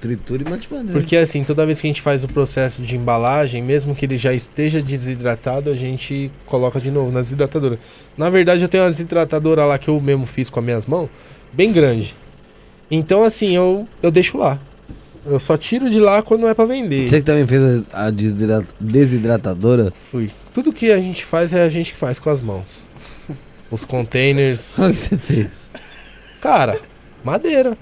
[SPEAKER 3] tritura e mete pra dentro.
[SPEAKER 4] Porque assim, toda vez que a gente faz o processo de embalagem, mesmo que ele já esteja desidratado, a gente coloca de novo na desidratadora. Na verdade, eu tenho uma desidratadora lá que eu mesmo fiz com as minhas mãos, bem grande. Então assim, eu, eu deixo lá. Eu só tiro de lá quando é pra vender.
[SPEAKER 3] Você que também fez a a desidra- desidratadora?
[SPEAKER 4] Fui. Tudo que a gente faz é a gente que faz com as mãos. Os containers.
[SPEAKER 3] Como que você fez?
[SPEAKER 4] Cara, madeira.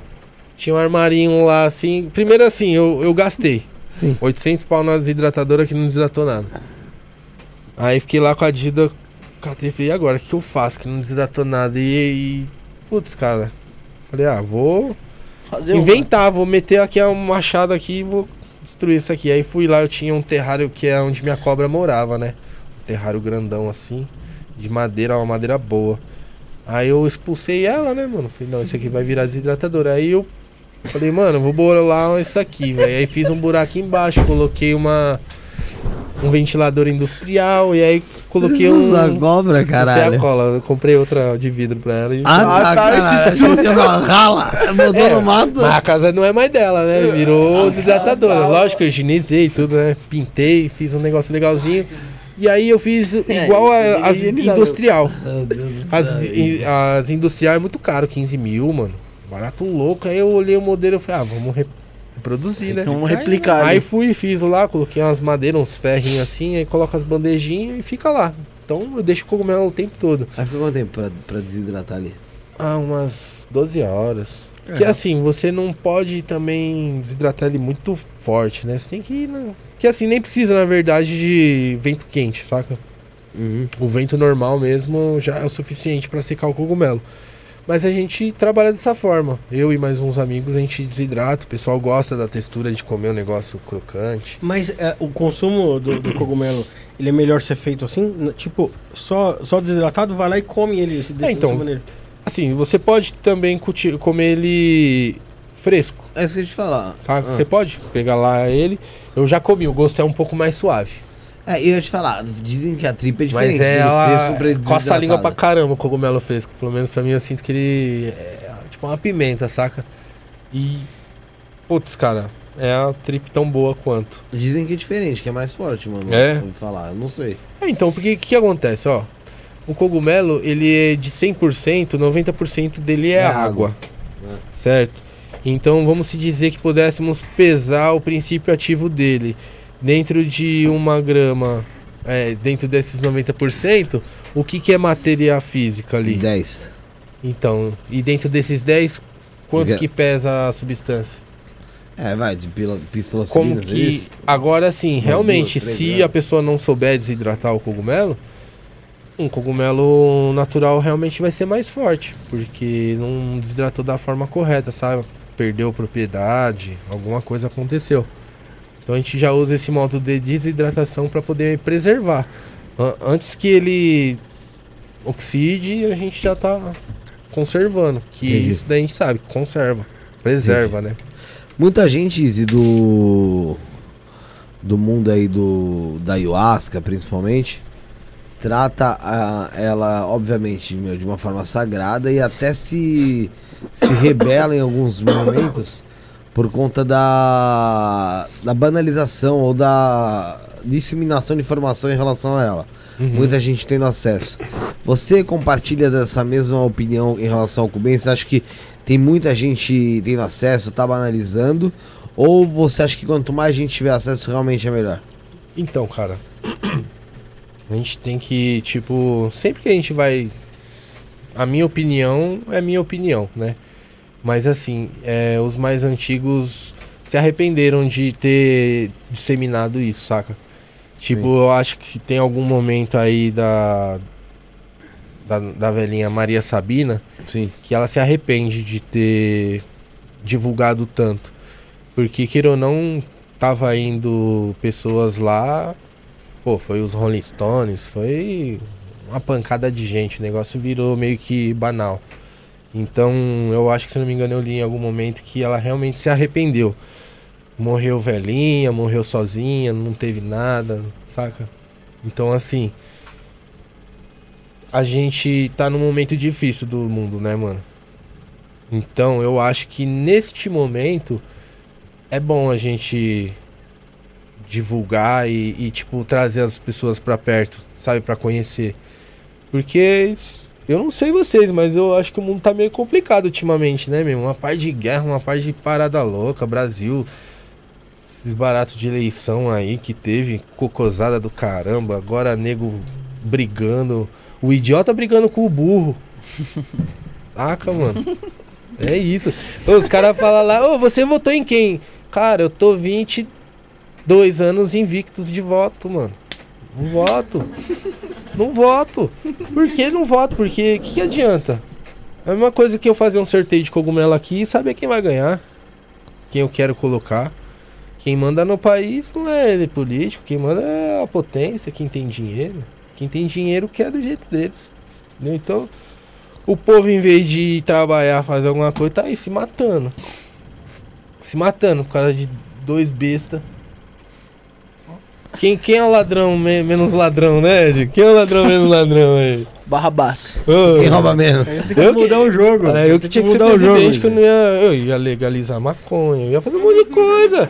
[SPEAKER 4] Tinha um armarinho lá assim. Primeiro assim, eu, eu gastei.
[SPEAKER 3] Sim.
[SPEAKER 4] 800 pau na desidratadora que não desidratou nada. Aí fiquei lá com a Dida, catei e falei, e agora, o que eu faço que não desidratou nada? E, e putz, cara, falei, ah, vou
[SPEAKER 1] Fazer
[SPEAKER 4] inventar, vou meter aqui um machado aqui e vou destruir isso aqui. Aí fui lá, eu tinha um terrário que é onde minha cobra morava, né? Um terrário grandão assim, de madeira, uma madeira boa. Aí eu expulsei ela, né, mano? Falei, não, isso aqui vai virar desidratador. Aí eu falei, mano, vou bolar isso aqui, velho. Aí fiz um buraco embaixo, coloquei uma um ventilador industrial e aí coloquei um
[SPEAKER 3] Usa
[SPEAKER 4] é
[SPEAKER 3] caralho.
[SPEAKER 4] a cola. Eu comprei outra de vidro pra ela e
[SPEAKER 3] Ah,
[SPEAKER 1] Ah,
[SPEAKER 3] tá,
[SPEAKER 1] tá,
[SPEAKER 3] Rala, botou
[SPEAKER 4] É,
[SPEAKER 3] no mato.
[SPEAKER 4] Mas a casa não é mais dela, né? Virou desidratadora. Lógico, eu higienizei tudo, né? Pintei, fiz um negócio legalzinho. E aí eu fiz igual a- as industrial.
[SPEAKER 3] Meu Deus do
[SPEAKER 4] As, as industrial é muito caro, 15 mil, mano. Barato louco. Aí eu olhei o modelo e falei, ah, vamos re- reproduzir, né?
[SPEAKER 1] Vamos replicar.
[SPEAKER 4] Aí
[SPEAKER 1] ali.
[SPEAKER 4] fui e fiz lá, coloquei umas madeiras, uns ferrinhos assim, aí coloco as bandejinhas e fica lá. Então eu deixo o cogumelo o tempo todo.
[SPEAKER 3] Aí ficou quanto tempo pra, pra desidratar ali?
[SPEAKER 4] Ah, umas 12 horas. Porque assim, você não pode também desidratar ele muito forte, né? Você tem que ir. Né? Que assim, nem precisa, na verdade, de vento quente, saca?
[SPEAKER 3] Uhum.
[SPEAKER 4] O vento normal mesmo já é o suficiente pra secar o cogumelo. Mas a gente trabalha dessa forma. Eu e mais uns amigos, a gente desidrata. O pessoal gosta da textura de comer um negócio crocante.
[SPEAKER 2] Mas é, o consumo do, do cogumelo, ele é melhor ser feito assim? Tipo, só, só desidratado, vai lá e come ele desse,
[SPEAKER 4] É, então.
[SPEAKER 2] dessa maneira.
[SPEAKER 4] Assim, você pode também comer ele fresco.
[SPEAKER 3] É isso que eu ia te falar.
[SPEAKER 4] Sabe?
[SPEAKER 3] Ah.
[SPEAKER 4] Você pode pegar lá ele. Eu já comi, o gosto é um pouco mais suave.
[SPEAKER 3] É, e eu ia te falar, dizem que a tripa é diferente.
[SPEAKER 4] Mas é ela
[SPEAKER 3] ele
[SPEAKER 4] coça a língua pra caramba o cogumelo fresco. Pelo menos pra mim eu sinto que ele é tipo uma pimenta, saca? E. Putz, cara, é a trip tão boa quanto.
[SPEAKER 3] Dizem que é diferente, que é mais forte, mano.
[SPEAKER 4] É?
[SPEAKER 3] Falar, eu não sei.
[SPEAKER 4] É, então, porque o que acontece, ó? O cogumelo, ele é de 100%, 90% dele é,
[SPEAKER 3] É
[SPEAKER 4] água.
[SPEAKER 3] água. É.
[SPEAKER 4] Certo? Então, vamos se dizer que pudéssemos pesar o princípio ativo dele dentro de uma grama, é, dentro desses 90%, o que, que é matéria física ali?
[SPEAKER 3] 10.
[SPEAKER 4] Então, e dentro desses 10, quanto que pesa a substância?
[SPEAKER 3] É, vai, de pila-
[SPEAKER 4] Como
[SPEAKER 3] pistolacina.
[SPEAKER 4] que. Agora sim, realmente,
[SPEAKER 3] duas, três
[SPEAKER 4] se a pessoa não souber desidratar o cogumelo, um cogumelo natural realmente vai ser mais forte, porque não desidratou da forma correta, sabe? Perdeu propriedade, alguma coisa aconteceu. Então a gente já usa esse modo de desidratação para poder preservar. An- Antes que ele oxide, a gente já tá conservando, que
[SPEAKER 3] Entendi.
[SPEAKER 4] isso daí a gente sabe, conserva, preserva, né?
[SPEAKER 3] Muita gente, Izzy, do. Do mundo aí do. Da ayahuasca, principalmente, trata a, ela, obviamente, meu, de uma forma sagrada e até se. Se rebela em alguns momentos por conta da. Da banalização ou da disseminação de informação em relação a ela.
[SPEAKER 4] Uhum.
[SPEAKER 3] Muita gente tendo acesso. Você compartilha dessa mesma opinião em relação ao Cuben? Você acha que tem muita gente tendo acesso, tá banalizando? Ou você acha que quanto mais gente tiver acesso, realmente é melhor?
[SPEAKER 4] Então, cara, a gente tem que, tipo, sempre que a gente vai. A minha opinião é minha opinião, né? Mas assim, é, os mais antigos se arrependeram de ter disseminado isso, saca? Tipo,
[SPEAKER 3] Sim.
[SPEAKER 4] eu acho que tem algum momento aí da, da. Da velhinha Maria Sabina
[SPEAKER 3] Sim.
[SPEAKER 4] que ela se arrepende de ter divulgado tanto. Porque, queira ou não, tava indo pessoas lá, pô, foi os Rolling Stones, foi uma pancada de gente, o negócio virou meio que banal. Então, eu acho que, se não me engano, eu li em algum momento que ela realmente se arrependeu. Morreu velhinha, morreu sozinha, não teve nada, saca? Então, assim, a gente tá num momento difícil do mundo, né, mano? Então eu acho que neste momento é bom a gente divulgar e, e, tipo trazer as pessoas pra perto, sabe, Pra conhecer. Porque eu não sei vocês, mas eu acho que o mundo tá meio complicado ultimamente, né, meu? Uma parte de guerra, uma parte de parada louca, Brasil, esses baratos de eleição aí que teve, cocosada do caramba, agora nego brigando, o idiota brigando com o burro. Saca, mano? É isso. Os caras falam lá, ô, você votou em quem? Cara, eu tô 22 anos invictos de voto, mano. Não voto. Não voto. Por que não voto? Porque o que, que adianta? É a mesma coisa que eu fazer um sorteio de cogumelo aqui e saber quem vai ganhar. Quem eu quero colocar. Quem manda no país não é ele político, quem manda é a potência, quem tem dinheiro. Quem tem dinheiro quer do jeito deles. Entendeu? Então, o povo, em vez de trabalhar, fazer alguma coisa, tá aí se matando. Se matando por causa de dois bestas. Quem, quem é o ladrão me- menos ladrão, né, Ed? Quem é o ladrão menos ladrão aí?
[SPEAKER 1] Barrabás.
[SPEAKER 4] Ô,
[SPEAKER 3] Quem rouba menos?
[SPEAKER 2] Tem que
[SPEAKER 4] Eu que-
[SPEAKER 2] mudar o jogo.
[SPEAKER 4] É, eu que tinha que ser
[SPEAKER 2] mudar o jogo.
[SPEAKER 4] que eu não ia. Eu ia legalizar maconha, eu ia fazer um monte de coisa.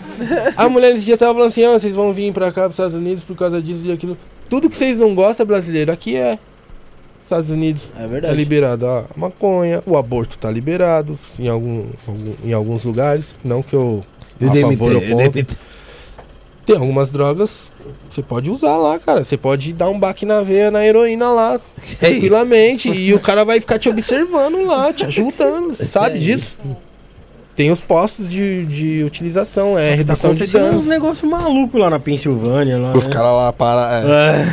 [SPEAKER 4] A mulher esses dias tava falando assim, ó, vocês vão vir pra cá, pros Estados Unidos, por causa disso e aquilo. Tudo que vocês não gostam, brasileiro, aqui é. Estados Unidos
[SPEAKER 1] É
[SPEAKER 4] tá
[SPEAKER 1] verdade.
[SPEAKER 4] liberado a maconha, o aborto tá liberado em, algum, algum- em alguns lugares. Não que eu.
[SPEAKER 3] E o
[SPEAKER 4] a favor contra.
[SPEAKER 3] DMT.
[SPEAKER 4] Tem algumas drogas. Você pode usar lá, cara. Você pode dar um baque na veia na heroína lá, tranquilamente. e o cara vai ficar te observando lá, te ajudando. Sabe disso? Tem os postos de, de utilização, é
[SPEAKER 2] Tá
[SPEAKER 4] redução de
[SPEAKER 2] acontecendo
[SPEAKER 4] danos.
[SPEAKER 2] uns negócios malucos lá na Pensilvânia. Lá,
[SPEAKER 4] Os
[SPEAKER 2] né?
[SPEAKER 4] caras lá para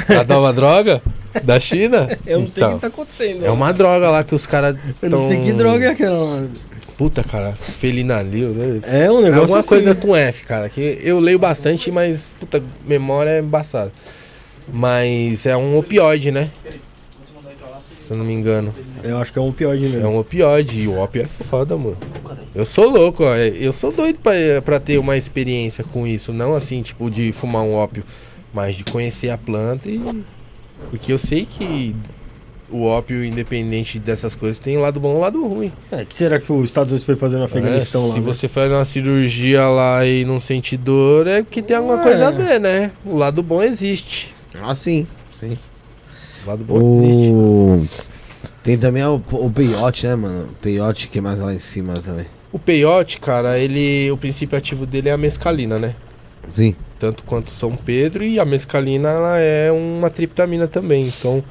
[SPEAKER 2] É,
[SPEAKER 4] a nova droga da China.
[SPEAKER 2] eu não sei o
[SPEAKER 4] Então,
[SPEAKER 2] que tá acontecendo.
[SPEAKER 4] É uma droga lá que os caras.
[SPEAKER 2] Eu não sei que droga é aquela lá.
[SPEAKER 4] Puta, cara, felinalil, né?
[SPEAKER 2] É um
[SPEAKER 4] É
[SPEAKER 2] negócio
[SPEAKER 4] alguma
[SPEAKER 2] assim.
[SPEAKER 4] coisa com F, cara, que eu leio bastante, mas, puta, memória é embaçada. Mas é um opioide, né? Se eu não me engano.
[SPEAKER 2] Eu acho que é um pior de
[SPEAKER 4] É
[SPEAKER 2] mesmo.
[SPEAKER 4] um opioide e o ópio é foda, mano. Eu sou louco, ó. Eu sou doido pra, pra ter uma experiência com isso. Não assim, tipo, de fumar um ópio, mas de conhecer a planta e. Porque eu sei que o ópio, independente dessas coisas, tem um lado bom e um lado ruim.
[SPEAKER 2] É, que será que os Estados Unidos foi fazer no Afeganistão
[SPEAKER 4] É,
[SPEAKER 2] lá?
[SPEAKER 4] se
[SPEAKER 2] né?
[SPEAKER 4] você faz uma cirurgia lá e não sente dor, é porque tem alguma
[SPEAKER 2] É.
[SPEAKER 4] coisa a ver, né? O lado bom existe.
[SPEAKER 3] Ah, sim. Sim.
[SPEAKER 4] O lado bom existe.
[SPEAKER 3] O... Tem também o, o peiote, né, mano? O peiote que é mais lá em cima também.
[SPEAKER 4] O peiote, cara, ele. O princípio ativo dele é a mescalina, né?
[SPEAKER 3] Sim.
[SPEAKER 4] Tanto quanto São Pedro e a mescalina ela é uma triptamina também. Então,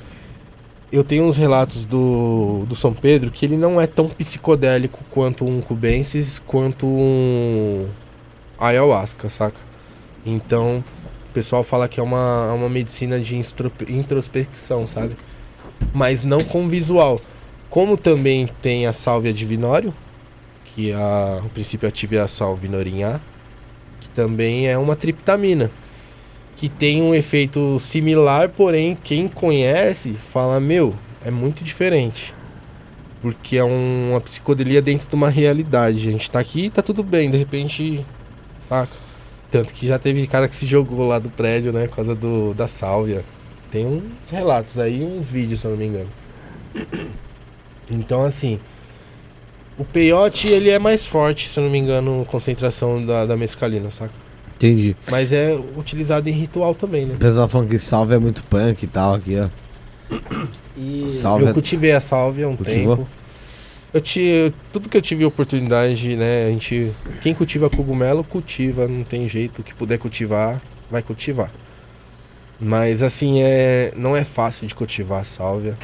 [SPEAKER 4] eu tenho uns relatos do, do São Pedro que ele não é tão psicodélico quanto um cubensis, quanto um ayahuasca, saca? Então, o pessoal fala que é uma, uma medicina de introspecção, sabe? Mas não com visual. Como também tem a sálvia divinório, que a, o princípio ativo é a salvinorin A, que também é uma triptamina, que tem um efeito similar, porém quem conhece fala, meu, é muito diferente. Porque é um- uma psicodelia dentro de uma realidade. A gente tá aqui e tá tudo bem, de repente, saca? Tanto que já teve cara que se jogou lá do prédio, né, por causa do, da sálvia. Tem uns relatos aí, uns vídeos, se eu não me engano. Então, assim, o peiote, ele é mais forte, se eu não me engano, concentração da, da mescalina, saca?
[SPEAKER 3] Entendi.
[SPEAKER 4] Mas é utilizado em ritual também, né?
[SPEAKER 3] O pessoal falando que salve é muito punk e tal aqui, ó.
[SPEAKER 2] E
[SPEAKER 3] Salve.
[SPEAKER 4] Eu cultivei a salvia há um
[SPEAKER 3] Cultivou?
[SPEAKER 4] tempo. Eu tive, tudo que eu tive oportunidade, né? A gente, quem cultiva cogumelo, cultiva, não tem jeito. Que puder cultivar, vai cultivar. Mas assim, é, não é fácil de cultivar a sálvia.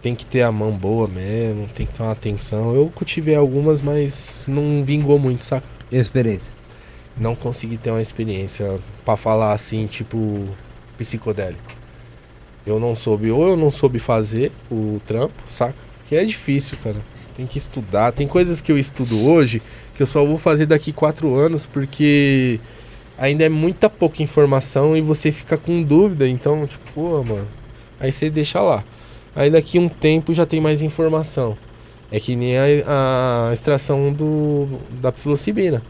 [SPEAKER 4] Tem que ter a mão boa mesmo, tem que ter uma atenção. Eu cultivei algumas, mas não vingou muito, saca?
[SPEAKER 3] E a experiência?
[SPEAKER 4] Não consegui ter uma experiência pra falar assim, tipo, psicodélico. Eu não soube, ou eu não soube fazer o trampo, saca? Que é difícil, cara. Tem que estudar. Tem coisas que eu estudo hoje que eu só vou fazer daqui quatro anos porque ainda é muita pouca informação e você fica com dúvida. Então, tipo, pô, mano. Aí você deixa lá. Aí daqui um tempo já tem mais informação. É que nem a, a extração do, da psilocibina.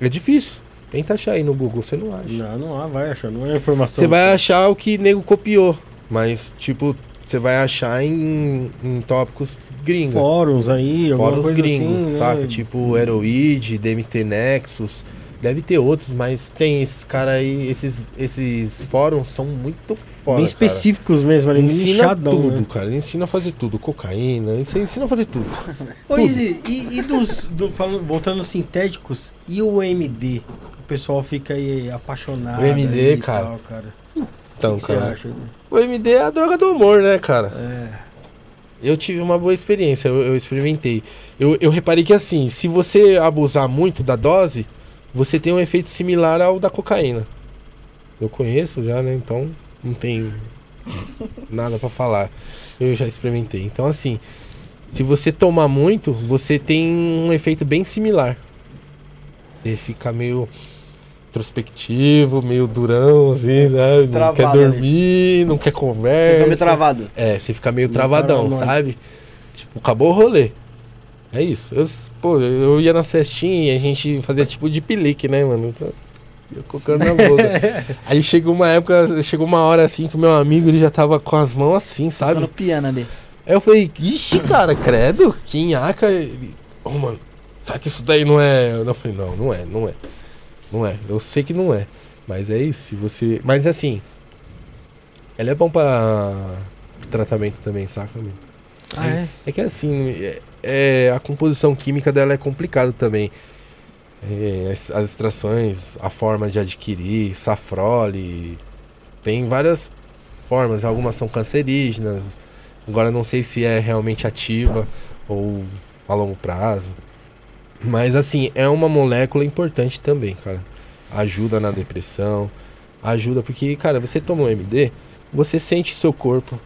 [SPEAKER 4] É difícil. Tenta achar aí no Google, você não acha.
[SPEAKER 2] Não, não há, vai achar, não é informação.
[SPEAKER 4] Você vai achar o que nego copiou, mas tipo, você vai achar em, em tópicos gringas.
[SPEAKER 2] Fóruns aí, coisa
[SPEAKER 4] gringos,
[SPEAKER 2] assim, né?
[SPEAKER 4] saca? Tipo Heroid, DMT Nexus. Deve ter outros, mas tem esses caras aí, esses, esses fóruns são muito foda.
[SPEAKER 2] Bem
[SPEAKER 4] cara.
[SPEAKER 2] específicos mesmo, ali,
[SPEAKER 4] Ensina
[SPEAKER 2] nichadão,
[SPEAKER 4] tudo,
[SPEAKER 2] né?
[SPEAKER 4] cara. Ele ensina a fazer tudo. Cocaína, isso aí ensina a fazer tudo.
[SPEAKER 2] Ô, Izzy, e, e dos, do, falando, voltando aos sintéticos, e o MD? O pessoal fica aí apaixonado.
[SPEAKER 4] O MD, cara.
[SPEAKER 2] tal, cara.
[SPEAKER 4] Então,
[SPEAKER 2] O que você
[SPEAKER 4] cara.
[SPEAKER 2] acha?
[SPEAKER 4] O MD é a droga do amor, né, cara?
[SPEAKER 2] É.
[SPEAKER 4] Eu tive uma boa experiência, eu, eu experimentei. Eu, eu reparei que assim, se você abusar muito da dose, você tem um efeito similar ao da cocaína. Eu conheço já, né? Então não tem nada pra falar. Eu já experimentei. Então assim, se você tomar muito, você tem um efeito bem similar. Você fica meio introspectivo, meio durão, assim, sabe? Não
[SPEAKER 1] Travado
[SPEAKER 4] quer
[SPEAKER 1] ali.
[SPEAKER 4] dormir, não quer conversa.
[SPEAKER 1] Fica meio travado.
[SPEAKER 4] É, você fica meio travadão,
[SPEAKER 2] paranoico.
[SPEAKER 4] sabe? Tipo, acabou o rolê. É isso. Eu, pô, eu ia nas festinhas e a gente fazia tipo de pelique, né, mano? Então, ia colocando na boca. Aí chegou uma época, chegou uma hora assim que o meu amigo ele já tava com as mãos assim,
[SPEAKER 1] Fica no
[SPEAKER 4] sabe?
[SPEAKER 1] piano ali.
[SPEAKER 4] Aí eu falei, ixi, cara, credo, que nhaca. Ele, ô, mano, sabe que isso daí não é. Eu falei, não, não é, não é. Não é. Eu sei que não é. Mas é isso, se você. Mas assim. Ela é bom pra tratamento também, saca, amigo?
[SPEAKER 2] Ah, é?
[SPEAKER 4] É que assim, é, é, a composição química dela é complicada também. É, as, as extrações, a forma de adquirir, safrole, tem várias formas. Algumas são cancerígenas. Agora não sei se é realmente ativa ou a longo prazo. Mas assim, é uma molécula importante também, cara. Ajuda na depressão, ajuda porque, cara, você toma um MD, você sente seu corpo,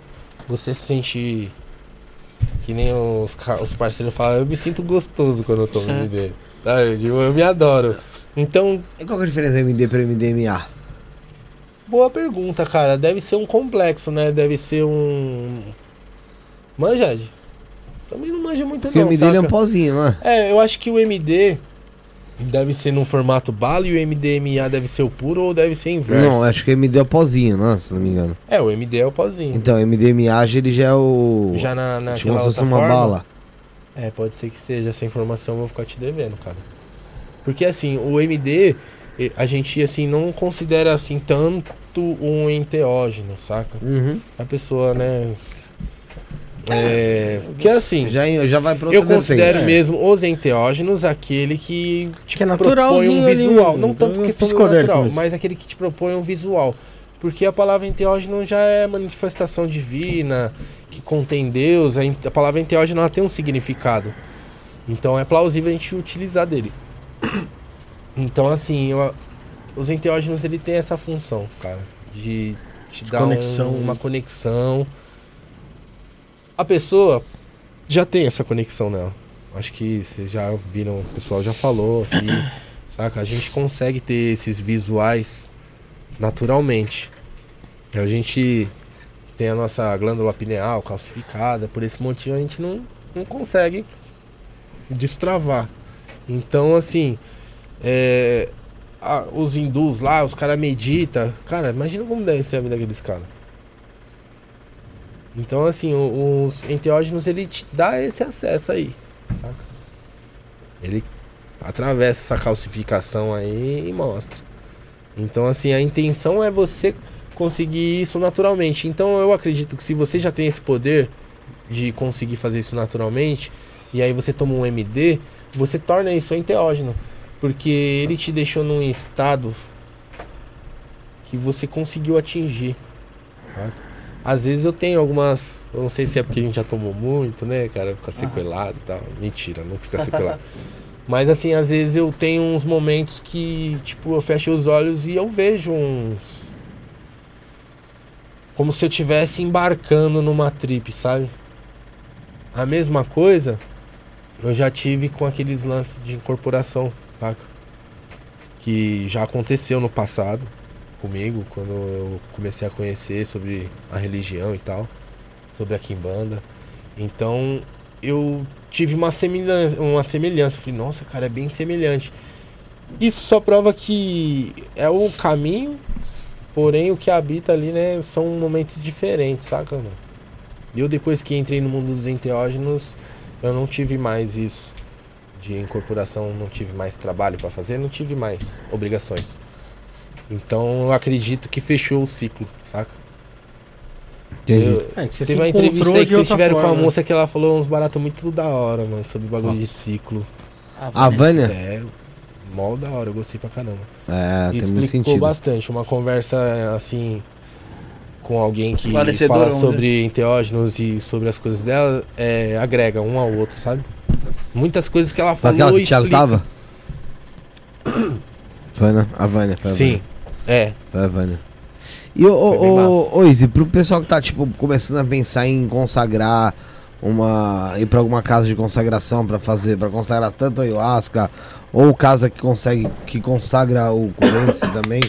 [SPEAKER 4] você sente que nem os, os parceiros falam, eu me sinto gostoso quando eu tomo
[SPEAKER 1] Certo.
[SPEAKER 4] MD. Sabe? Eu, eu me adoro. Então,
[SPEAKER 3] E qual que é a diferença MD para MDMA?
[SPEAKER 4] boa pergunta, cara. Deve ser um complexo, né? Deve ser um. Manja, Ed? Também não manja muito
[SPEAKER 3] Porque
[SPEAKER 4] não,
[SPEAKER 3] o MD ele é um pozinho, não é?
[SPEAKER 4] É, eu acho que o MD deve ser no formato bala e o MDMA deve ser o puro ou deve ser inverso.
[SPEAKER 3] Não, acho que MD é o pozinho, não é? Se não me engano.
[SPEAKER 4] É, o MD é o pozinho.
[SPEAKER 3] Então, MDMA ele já é o.
[SPEAKER 4] Já na, naquela
[SPEAKER 3] tipo como se fosse
[SPEAKER 4] outra
[SPEAKER 3] uma
[SPEAKER 4] forma,
[SPEAKER 3] bala.
[SPEAKER 4] É, pode ser que seja. Essa informação eu vou ficar te devendo, cara. Porque assim, o MD, a gente assim não considera assim tanto um enteógeno, saca?
[SPEAKER 3] Uhum.
[SPEAKER 4] A pessoa, né? É. Porque assim.
[SPEAKER 3] Já, já vai pro
[SPEAKER 4] Eu considero
[SPEAKER 3] vertente.
[SPEAKER 4] mesmo os enteógenos aquele que te
[SPEAKER 2] Que é
[SPEAKER 4] propõe um
[SPEAKER 2] naturalzinho ali,
[SPEAKER 4] visual.
[SPEAKER 2] um-
[SPEAKER 4] não tanto do
[SPEAKER 2] psicodélico
[SPEAKER 4] natural, mas aquele que te propõe um visual. Porque a palavra enteógeno já é manifestação divina, que contém Deus. A, a palavra enteógeno ela tem um significado. Então é plausível a gente utilizar dele. Então assim, eu- os enteógenos ele tem essa função, cara, de te dar um-
[SPEAKER 2] conexão.
[SPEAKER 4] uma conexão. A pessoa já tem essa conexão nela. Acho que vocês já viram, o pessoal já falou aqui, saca? A gente consegue ter esses visuais naturalmente. A gente tem a nossa glândula pineal calcificada, por esse motivo a gente não, não consegue destravar. Então, assim, é, a- os hindus lá, os caras meditam. Cara, imagina como deve ser a vida daqueles caras. Então, assim, os enteógenos, ele te dá esse acesso aí, saca? Ele atravessa essa calcificação aí e mostra. Então, assim, a intenção é você conseguir isso naturalmente. Então, eu acredito que se você já tem esse poder de conseguir fazer isso naturalmente, e aí você toma um MD, você torna isso enteógeno. Porque ele te deixou num estado que você conseguiu atingir. saca? Às vezes eu tenho algumas. Eu não sei se é porque a gente já tomou muito, né, cara? Fica sequelado e tal. Mentira, não fica sequelado. Mas assim, às vezes eu tenho uns momentos que, tipo, eu fecho os olhos e eu vejo uns. Como se eu estivesse embarcando numa trip, sabe? A mesma coisa eu já tive com aqueles lances de incorporação, saca? Que já aconteceu no passado comigo, quando eu comecei a conhecer sobre a religião e tal, sobre a Kimbanda. Então eu tive uma semelhança, uma semelhança. Falei, nossa, cara, é bem semelhante. Isso só prova que é o caminho, porém o que habita ali, né, são momentos diferentes, saca, mano? Eu depois que entrei no mundo dos enteógenos, eu não tive mais isso de incorporação, não tive mais trabalho para fazer, não tive mais obrigações. Então eu acredito que fechou o ciclo, saca? Eu,
[SPEAKER 2] É, que você
[SPEAKER 4] teve uma entrevista aí que vocês tiveram com a
[SPEAKER 2] forma.
[SPEAKER 4] moça que ela falou uns baratos muito da hora, mano, sobre bagulho de ciclo.
[SPEAKER 3] A Vânia?
[SPEAKER 4] É, mó da hora, eu gostei pra caramba.
[SPEAKER 3] É,
[SPEAKER 4] E
[SPEAKER 3] tem muito
[SPEAKER 4] explicou
[SPEAKER 3] sentido.
[SPEAKER 4] bastante, uma conversa assim com alguém que fala sobre enteógenos e sobre as coisas dela, é, agrega um ao outro, sabe? Muitas coisas que ela falou
[SPEAKER 3] aquela que o Thiago
[SPEAKER 4] explica.
[SPEAKER 3] tava? Foi, né? A Vânia. Foi a
[SPEAKER 4] Sim, é.
[SPEAKER 3] Vânia. Foi a Vânia. E
[SPEAKER 4] massa.
[SPEAKER 3] ô, ô, Izzy, pro pessoal que tá, tipo, começando a pensar em consagrar uma. ir pra alguma casa de consagração pra fazer, pra consagrar tanto a ayahuasca, ou casa que consegue, que consagra o Corense também,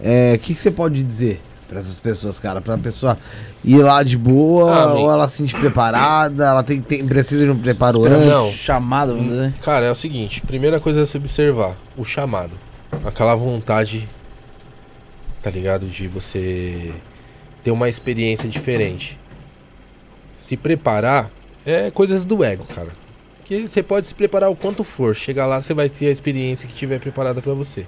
[SPEAKER 3] é, o que, que você pode dizer pra essas pessoas, cara? Pra pessoa ir lá de boa,
[SPEAKER 4] Ah,
[SPEAKER 3] ou ela se sente preparada, ela tem, tem- precisa de um preparo
[SPEAKER 4] Espera,
[SPEAKER 3] antes?
[SPEAKER 4] não.
[SPEAKER 1] Chamado, vamos dizer.
[SPEAKER 4] Cara, é o seguinte, primeira coisa a se observar, o chamado. Aquela vontade, tá ligado? De você ter uma experiência diferente. Se preparar é coisas do ego, cara. Que você pode se preparar o quanto for. Chegar lá, você vai ter a experiência que tiver preparada pra você.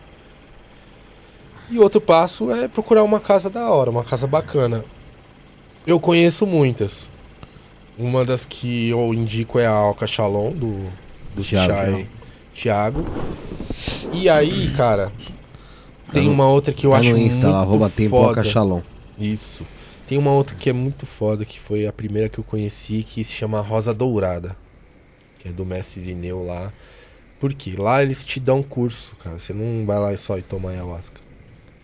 [SPEAKER 4] E outro passo é procurar uma casa da hora, uma casa bacana. Eu conheço muitas. Uma das que eu indico é a Alca Shalom, do, do
[SPEAKER 3] Thiago,
[SPEAKER 4] Chai
[SPEAKER 3] não.
[SPEAKER 4] Thiago. E aí, cara, tem
[SPEAKER 3] no-
[SPEAKER 4] uma outra que eu
[SPEAKER 3] tá
[SPEAKER 4] acho
[SPEAKER 3] no Insta
[SPEAKER 4] muito
[SPEAKER 3] lá, arroba tempo
[SPEAKER 4] foda.
[SPEAKER 3] Cachalon.
[SPEAKER 4] Isso. Tem uma outra que é muito foda, que foi a primeira que eu conheci, que se chama Rosa Dourada. Que é do mestre Irineu lá. Porque lá eles te dão curso, cara. Você não vai lá só e toma ayahuasca.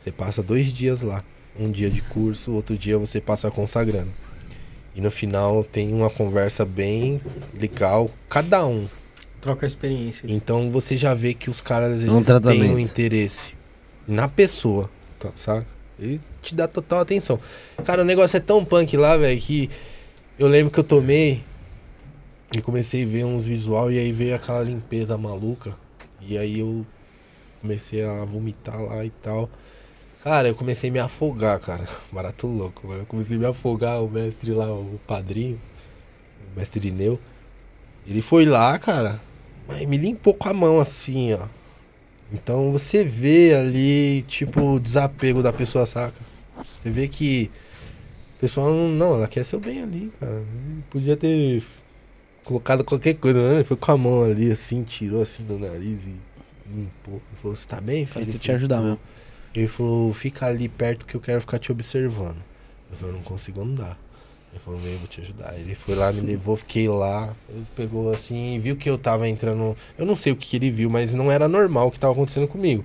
[SPEAKER 4] Você passa dois dias lá. Um dia de curso, outro dia você passa consagrando. E no final tem uma conversa bem legal, cada um.
[SPEAKER 2] Troca a experiência.
[SPEAKER 4] Então você já vê que os caras
[SPEAKER 3] um
[SPEAKER 4] eles têm
[SPEAKER 3] tratamento.
[SPEAKER 4] um interesse na pessoa, tá, sabe? E te dá total atenção. Cara, o negócio é tão punk lá, velho, que eu lembro que eu tomei e comecei a ver uns visual e aí veio aquela limpeza maluca. E aí eu comecei a vomitar lá e tal. Cara, eu comecei a me afogar, cara. Barato louco, mano. Eu comecei a me afogar, o mestre lá, o padrinho, o mestre Ineu. Ele foi lá, cara, mas me limpou com a mão assim, ó. Então você vê ali, tipo, o desapego da pessoa, saca? Você vê que a pessoa não, não, ela quer seu bem ali, cara. Podia ter colocado qualquer coisa, né? Ele foi com a mão ali, assim, tirou assim do nariz e limpou. Ele falou, você tá bem, filho?
[SPEAKER 1] que
[SPEAKER 4] Eu
[SPEAKER 1] te ajudar mesmo.
[SPEAKER 4] Ele falou, fica ali perto que eu quero ficar te observando. Eu falei, não consigo andar. Ele falou, vem, vou te ajudar. Ele foi lá, me levou, fiquei lá. Ele pegou assim, viu que eu tava entrando. Eu não sei o que, que ele viu, mas não era normal o que tava acontecendo comigo.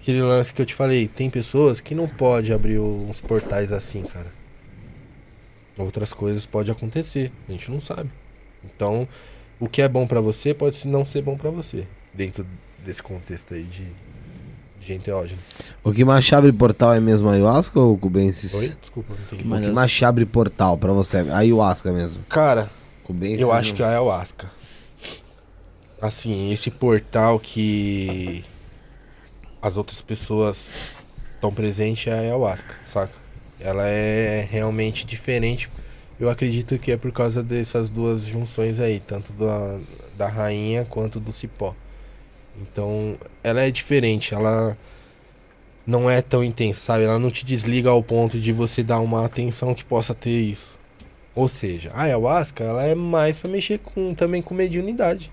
[SPEAKER 4] Aquele lance que eu te falei, tem pessoas que não pode abrir uns portais assim, cara. Outras coisas pode acontecer, a gente não sabe. Então, o que é bom pra você pode não ser bom pra você, dentro desse contexto aí de enteógeno.
[SPEAKER 3] O que mais abre portal é mesmo a ayahuasca ou o Cubensis?
[SPEAKER 4] Oi? Desculpa, não entendi.
[SPEAKER 3] O que
[SPEAKER 1] as-
[SPEAKER 3] mais abre portal pra você? A ayahuasca mesmo.
[SPEAKER 4] Cara,
[SPEAKER 3] Cubensis
[SPEAKER 4] eu acho
[SPEAKER 3] não-
[SPEAKER 4] que é a ayahuasca. Assim, esse portal que as outras pessoas estão presentes é a ayahuasca, saca? Ela é realmente diferente. Eu acredito que é por causa dessas duas junções aí, tanto da, da rainha quanto do cipó. Então, ela é diferente, ela não é tão intensa, sabe? Ela não te desliga ao ponto de você dar uma atenção que possa ter isso. Ou seja, a ayahuasca, ela é mais pra mexer com também com mediunidade.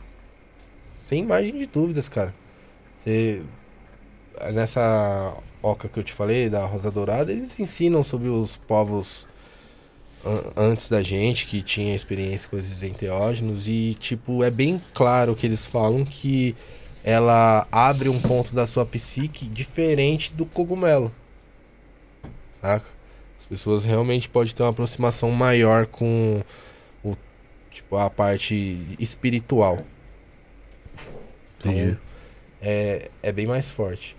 [SPEAKER 4] Sem margem de dúvidas, cara. Você nessa oca que eu te falei da Rosa Dourada, eles ensinam sobre os povos an- antes da gente que tinha experiência com esses enteógenos e tipo é bem claro que eles falam que ela abre um ponto da sua psique diferente do cogumelo. Saca? As pessoas realmente podem ter uma aproximação maior com o tipo a parte espiritual. Então,
[SPEAKER 3] Entendi.
[SPEAKER 4] é, é bem mais forte.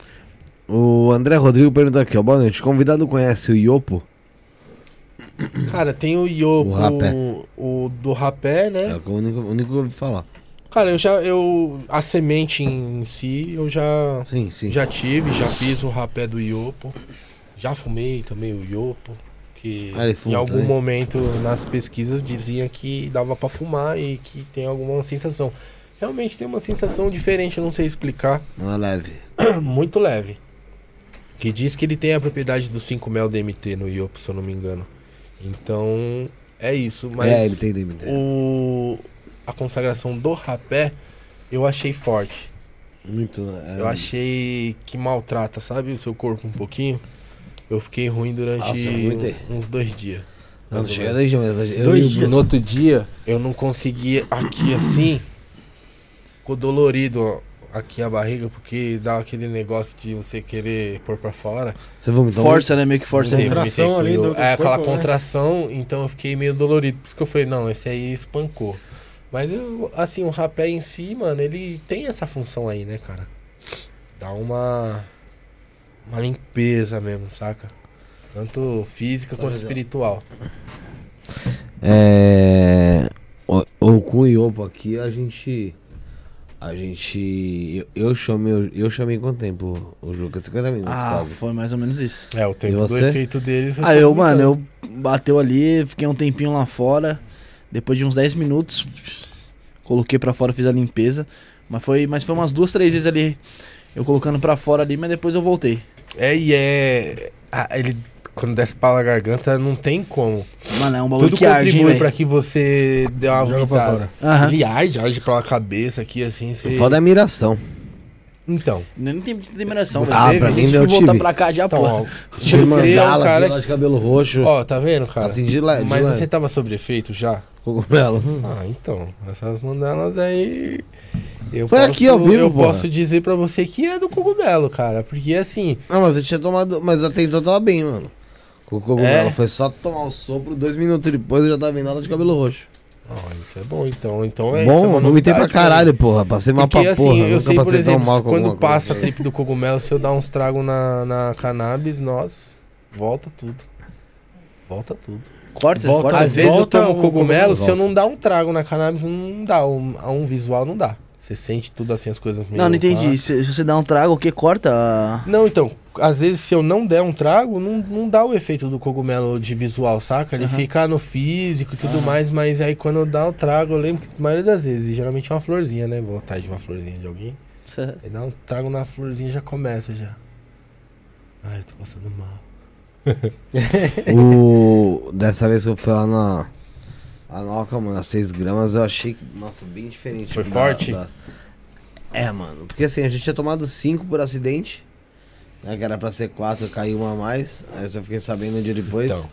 [SPEAKER 3] O André Rodrigo perguntou aqui, ó. Boa noite. Convidado conhece o Iopo?
[SPEAKER 4] Cara, tem o Iopo,
[SPEAKER 3] O rapé.
[SPEAKER 4] o, do rapé,
[SPEAKER 3] É
[SPEAKER 4] né?
[SPEAKER 3] o único, o único que eu ouvi falar.
[SPEAKER 4] Cara, eu já eu a semente em si, eu já
[SPEAKER 3] Sim, sim.
[SPEAKER 4] já tive, já fiz o rapé do Iopo. Já fumei também o Iopo. Que
[SPEAKER 3] Ah,
[SPEAKER 4] em algum
[SPEAKER 3] também?
[SPEAKER 4] momento nas pesquisas dizia que dava pra fumar e que tem alguma sensação. Realmente tem uma sensação diferente, eu não sei explicar.
[SPEAKER 3] Não é leve.
[SPEAKER 4] muito leve. Que diz que ele tem a propriedade do 5 mel DMT no Iopo, se eu não me engano. Então, é isso. Mas
[SPEAKER 3] é, ele tem DMT.
[SPEAKER 4] o, a consagração do rapé eu achei forte.
[SPEAKER 3] Muito. é,
[SPEAKER 4] Eu achei que maltrata, sabe, o seu corpo um pouquinho. Eu fiquei ruim durante
[SPEAKER 3] Nossa, muito.
[SPEAKER 4] um- uns dois dias.
[SPEAKER 3] Não, não chega dois dias, mas eu
[SPEAKER 2] Dois dias.
[SPEAKER 4] No outro dia, eu não conseguia aqui assim. Ficou dolorido ó, aqui a barriga, porque dá aquele negócio de você querer pôr pra fora.
[SPEAKER 3] Você vomitou?
[SPEAKER 1] Força, né? Meio que força.
[SPEAKER 2] Contração
[SPEAKER 4] vomitei
[SPEAKER 2] ali do- do
[SPEAKER 4] É aquela
[SPEAKER 2] corpo, né?
[SPEAKER 4] contração, então eu fiquei meio dolorido. Por isso que eu falei, não, esse aí espancou. Mas eu, assim, o rapé em si, mano, ele tem essa função aí, né, cara? Dá uma. Uma limpeza mesmo, saca? Tanto física quanto
[SPEAKER 3] Mas, ó.
[SPEAKER 4] espiritual.
[SPEAKER 3] É. O, o com o Iopo aqui, a gente. A gente. Eu, eu chamei. Eu chamei quanto tempo o Juca? 50 minutos
[SPEAKER 1] Ah,
[SPEAKER 3] quase.
[SPEAKER 1] foi mais ou menos isso.
[SPEAKER 4] É, o tempo do efeito dele.
[SPEAKER 1] Ah,
[SPEAKER 4] tá
[SPEAKER 1] eu, mano, eu bateu ali, fiquei um tempinho lá fora. Depois de uns 10 minutos, coloquei pra fora, fiz a limpeza. Mas foi, mas foi umas duas, três vezes ali, eu colocando pra fora ali, mas depois eu voltei.
[SPEAKER 4] É, e é. ah, ele. Quando desce pela garganta, não tem como.
[SPEAKER 1] Mano, é um bagulho
[SPEAKER 4] Tudo
[SPEAKER 1] que arde,
[SPEAKER 4] contribui
[SPEAKER 1] velho.
[SPEAKER 4] pra que você dê uma vomitada.
[SPEAKER 1] Aham.
[SPEAKER 4] Ele arde, arde pela cabeça aqui, assim. Você...
[SPEAKER 3] Foda é a miração.
[SPEAKER 4] Então.
[SPEAKER 1] Nem tem velho.
[SPEAKER 3] Ah,
[SPEAKER 4] teve?
[SPEAKER 3] pra
[SPEAKER 1] A
[SPEAKER 3] mim
[SPEAKER 1] gente
[SPEAKER 3] eu
[SPEAKER 1] que voltar pra cá já,
[SPEAKER 4] Então,
[SPEAKER 1] pô.
[SPEAKER 4] você é um
[SPEAKER 3] mandala,
[SPEAKER 4] cara.
[SPEAKER 3] de cabelo roxo.
[SPEAKER 4] Ó, tá vendo, cara?
[SPEAKER 3] assim de lá.
[SPEAKER 4] Mas você tava sobre efeito já?
[SPEAKER 3] Cogumelo.
[SPEAKER 4] Ah, então. Essas mandalas aí. Eu
[SPEAKER 3] Foi
[SPEAKER 4] posso,
[SPEAKER 3] aqui ao vivo,
[SPEAKER 4] Eu
[SPEAKER 3] porra.
[SPEAKER 4] posso dizer pra você que é do cogumelo, cara. Porque assim.
[SPEAKER 3] Não, mas eu tinha tomado. Mas até então tava bem, mano. Com o cogumelo.
[SPEAKER 4] É?
[SPEAKER 3] Foi só tomar o sopro, dois minutos depois eu já tava vendo nada de cabelo roxo.
[SPEAKER 4] Ó, isso é bom, então. Então é isso. é
[SPEAKER 3] Bom, eu vomitei pra caralho, porra. Passei mal
[SPEAKER 4] Porque
[SPEAKER 3] pra
[SPEAKER 4] assim,
[SPEAKER 3] porra.
[SPEAKER 4] eu sei, por
[SPEAKER 3] passei tão
[SPEAKER 4] exemplo,
[SPEAKER 3] mal com
[SPEAKER 4] quando passa a
[SPEAKER 3] coisa.
[SPEAKER 4] trip do cogumelo, se eu dar uns tragos na, na cannabis, nós, volta tudo. Volta tudo.
[SPEAKER 1] Corta,
[SPEAKER 2] Volta,
[SPEAKER 1] corta.
[SPEAKER 4] Às vezes eu
[SPEAKER 2] volta
[SPEAKER 4] tomo
[SPEAKER 2] o
[SPEAKER 4] cogumelo,
[SPEAKER 2] cogumelo,
[SPEAKER 4] se eu não dar um trago na cannabis, não dá. Um, a um visual não dá. Você sente tudo assim, as coisas meio
[SPEAKER 1] Não, não entendi. Se, se você dá um trago, o que corta? a-
[SPEAKER 4] Não, então, às vezes se eu não der um trago, não, não dá o efeito do cogumelo de visual, saca? Ele
[SPEAKER 1] Aham.
[SPEAKER 4] fica no físico e tudo mais, mas aí quando eu dar o trago, eu lembro que a maioria das vezes, e geralmente é uma florzinha, né? Vou atrás de uma florzinha de alguém. Aí dá um trago na florzinha já começa já. Ai, tô passando mal.
[SPEAKER 3] O... Dessa vez que eu fui lá na. A Noca, mano, a 6 gramas, eu achei que. Nossa, bem diferente.
[SPEAKER 4] Foi
[SPEAKER 3] da-
[SPEAKER 4] forte?
[SPEAKER 3] da- É, mano. Porque assim, a gente tinha tomado 5 por acidente. Né, que era pra ser 4, caiu uma a mais. Aí eu só fiquei sabendo um dia depois.
[SPEAKER 4] Então,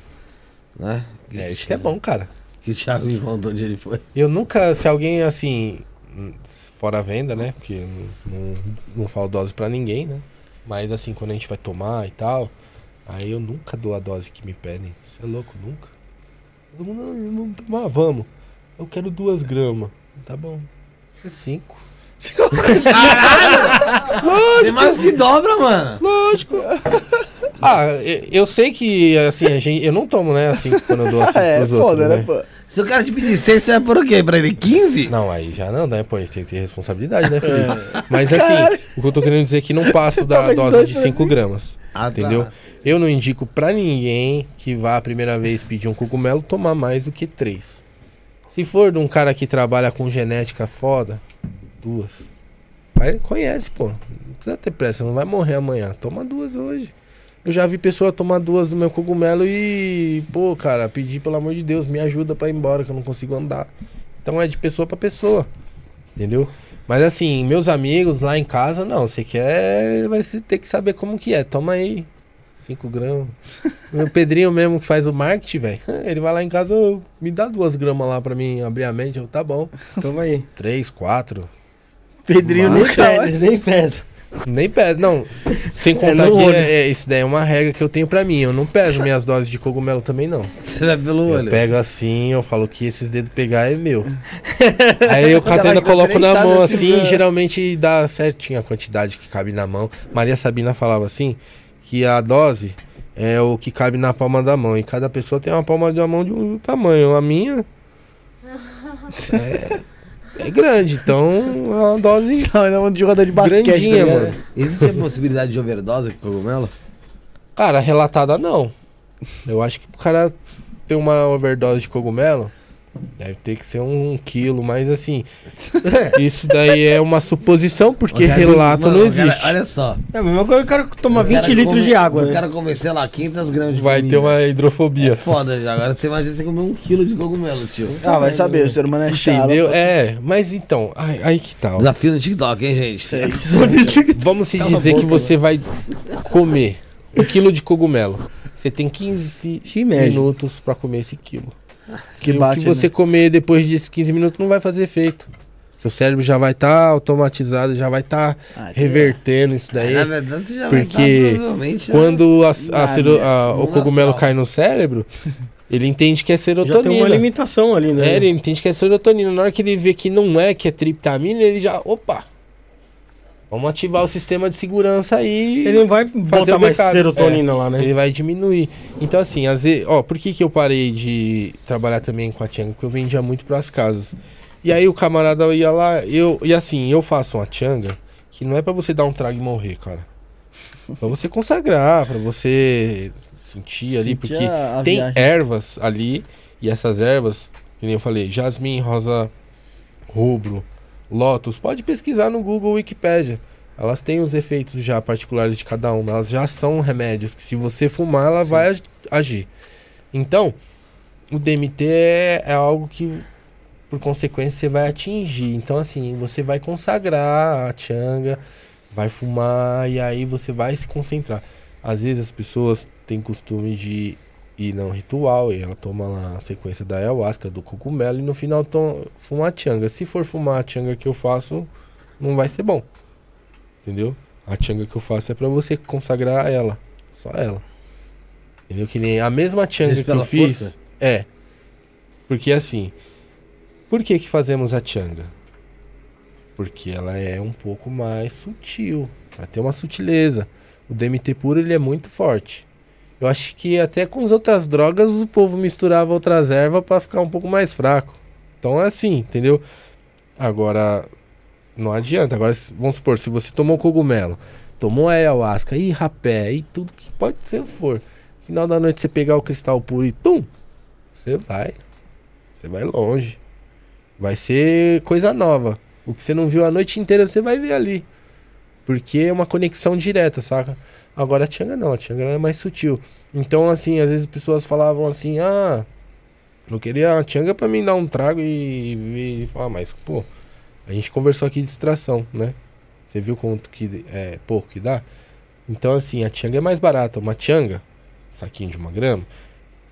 [SPEAKER 3] Né?
[SPEAKER 4] é isso que é bom, cara.
[SPEAKER 3] Que o Thiago me contou um dia depois.
[SPEAKER 4] Eu nunca, se alguém assim, fora a venda, né? Porque não, não, não falo dose pra ninguém, né? Mas assim, quando a gente vai tomar e tal, aí eu nunca dou a dose que me pedem. Você é louco, nunca? Todo mundo, "Não, vamos tomar, vamos. Eu quero duas gramas. Tá bom. É cinco.
[SPEAKER 3] Tem mais que dobra, mano.
[SPEAKER 4] Lógico. Ah, eu, eu sei que, assim, a gente, eu não tomo, né, assim, quando eu dou assim
[SPEAKER 1] É,
[SPEAKER 4] pros
[SPEAKER 1] foda,
[SPEAKER 4] outros,
[SPEAKER 1] né,
[SPEAKER 4] né?
[SPEAKER 1] pô?
[SPEAKER 3] Se o cara te pedir 6, você vai por o quê? Pra ele 15?
[SPEAKER 4] Não, aí já não, né? Pô, a gente tem que ter responsabilidade, né, Felipe? Mas assim, o que eu tô querendo dizer é que não passo da
[SPEAKER 1] de
[SPEAKER 4] dose de
[SPEAKER 1] pra
[SPEAKER 4] 5 gramas.
[SPEAKER 3] Ah, tá.
[SPEAKER 4] Entendeu? Eu não indico pra ninguém que vá a primeira vez pedir um cogumelo tomar mais do que 3. Se for de um cara que trabalha com genética foda, duas. Vai, conhece, pô. Não precisa ter pressa, não vai morrer amanhã. Toma duas hoje. Eu já vi pessoa tomar duas do meu cogumelo e, pô, cara, pedir pelo amor de Deus, me ajuda pra ir embora, que eu não consigo andar. Então é de pessoa pra pessoa. Entendeu? Mas assim, meus amigos lá em casa, não. Você quer, vai ter que saber como que é. Toma aí. 5 gramas. Meu Pedrinho mesmo que faz o marketing, velho. Ele vai lá em casa, "Ô, me dá duas gramas lá pra mim abrir a mente. Eu, tá bom.
[SPEAKER 2] Toma aí.
[SPEAKER 4] Três, quatro.
[SPEAKER 1] Pedrinho nem
[SPEAKER 2] Nunca,
[SPEAKER 1] pede.
[SPEAKER 2] nem pesa.
[SPEAKER 4] Nem pesa, não. Sem contar
[SPEAKER 2] no
[SPEAKER 4] que é, é, isso daí é uma regra que eu tenho pra mim. Eu não peso minhas doses de cogumelo também, não.
[SPEAKER 3] Você vai pelo
[SPEAKER 4] Eu
[SPEAKER 3] olho.
[SPEAKER 4] pego assim, eu falo que esses dedos pegar é meu. Aí eu
[SPEAKER 1] você
[SPEAKER 4] coloco na mão assim, geralmente dá certinho a quantidade que cabe na mão. Maria Sabina falava assim, que a dose é o que cabe na palma da mão. E cada pessoa tem uma palma da mão de um tamanho. A minha é, é grande, então é uma dose
[SPEAKER 1] Não, é um jogador de basquete.
[SPEAKER 4] grandinha,
[SPEAKER 1] tá ligado?
[SPEAKER 4] mano.
[SPEAKER 3] Existe a possibilidade de overdose com cogumelo?
[SPEAKER 4] Cara, relatada não. Eu acho que o cara ter uma overdose de cogumelo, deve ter que ser um quilo, mas assim, isso daí é uma suposição, porque
[SPEAKER 3] cara-
[SPEAKER 4] relato
[SPEAKER 3] Mano,
[SPEAKER 4] não
[SPEAKER 3] o cara-
[SPEAKER 4] existe.
[SPEAKER 3] olha só.
[SPEAKER 2] É a mesma coisa que o cara toma
[SPEAKER 3] O
[SPEAKER 2] 20
[SPEAKER 3] cara
[SPEAKER 2] litros
[SPEAKER 3] come-
[SPEAKER 2] de água,
[SPEAKER 3] O
[SPEAKER 2] né?
[SPEAKER 3] cara comer, sei lá, 500 gramas de
[SPEAKER 4] Vai
[SPEAKER 3] formiga.
[SPEAKER 4] ter uma
[SPEAKER 3] É
[SPEAKER 4] hidrofobia.
[SPEAKER 3] foda, já. agora você imagina você comer um quilo de cogumelo, tio.
[SPEAKER 1] Ah, vai saber, o ser humano é chato.
[SPEAKER 4] Entendeu? É, mas então, aí, aí que tal?
[SPEAKER 3] Desafio no TikTok, hein, gente?
[SPEAKER 1] Sei.
[SPEAKER 4] Vamos se
[SPEAKER 1] Cala a
[SPEAKER 4] dizer
[SPEAKER 1] boca,
[SPEAKER 4] que você vai comer um quilo de cogumelo. Você tem 15
[SPEAKER 2] Que média.
[SPEAKER 4] minutos pra comer esse quilo.
[SPEAKER 1] Que
[SPEAKER 4] E o
[SPEAKER 1] bate,
[SPEAKER 4] que você
[SPEAKER 1] né?
[SPEAKER 4] comer depois desses 15 minutos não vai fazer efeito. Seu cérebro já vai estar automatizado, já vai estar
[SPEAKER 1] Ah, que-
[SPEAKER 4] revertendo isso daí.
[SPEAKER 3] Na verdade, você já vai
[SPEAKER 4] Porque
[SPEAKER 3] estar, provavelmente, né?
[SPEAKER 4] Quando a- a
[SPEAKER 1] Ah,
[SPEAKER 4] a- o cogumelo
[SPEAKER 3] astral.
[SPEAKER 4] cai no cérebro, ele entende que é
[SPEAKER 2] Já tem uma
[SPEAKER 4] serotonina.
[SPEAKER 2] limitação ali, né?
[SPEAKER 4] É, ele entende que é serotonina. Na hora que ele vê que não é, que é triptamina, ele já. Opa! Vamos ativar o sistema de segurança aí.
[SPEAKER 2] Ele não vai botar
[SPEAKER 4] o
[SPEAKER 2] mais serotonina lá, né?
[SPEAKER 4] Ele vai diminuir. Então, assim, às vezes. Ó, por que, que eu parei de trabalhar também com a Tianga? Porque eu vendia muito pras casas. E aí o camarada ia lá, eu. E assim, eu faço uma Tianga que não é pra você dar um trago e morrer, cara. Pra você consagrar, pra você sentir ali,
[SPEAKER 1] Sentir
[SPEAKER 4] porque
[SPEAKER 1] a- a
[SPEAKER 4] tem
[SPEAKER 1] viagem.
[SPEAKER 4] ervas ali, e essas ervas, que nem eu falei, jasmim, rosa rubro, lótus, pode pesquisar no Google Wikipedia. Elas têm os efeitos já particulares de cada uma, elas já são remédios que se você fumar, ela vai ag- agir. Então, o DMT é, é algo que, por consequência, você vai atingir. Então, assim, você vai consagrar a changa, vai fumar e aí você vai se concentrar. Às vezes as pessoas têm costume de ir num ritual e ela toma lá a sequência da ayahuasca, do cogumelo e no final tom, fuma a changa. Se for fumar a changa que eu faço, não vai ser bom. Entendeu? A changa que eu faço é pra você consagrar ela, só ela. Entendeu? Que nem a mesma
[SPEAKER 3] Diz
[SPEAKER 4] que eu fiz.
[SPEAKER 3] força?
[SPEAKER 4] É. Porque assim, por que que fazemos a changa? Porque ela é um pouco mais sutil, para ter uma sutileza. O DMT puro ele é muito forte. Eu acho que até com as outras drogas o povo misturava outras ervas para ficar um pouco mais fraco. Então é assim, entendeu? Agora não adianta. Agora vamos supor, se você tomou cogumelo, tomou ayahuasca e rapé e tudo que pode ser for. Final da noite você pegar o cristal puro e tum, você vai. Você vai longe. Vai ser coisa nova. O que você não viu a noite inteira, você vai ver ali. Porque é uma conexão direta, saca? Agora a Tianga não, a Tianga é mais sutil. Então, assim, às vezes as pessoas falavam assim, ah, eu queria a Tianga pra mim dar um trago e, e falar, mas, pô, a gente conversou aqui de distração, né? Você viu quanto que é pouco que dá? Então, assim, a Tianga é mais barata. Uma Tianga, saquinho de uma grama,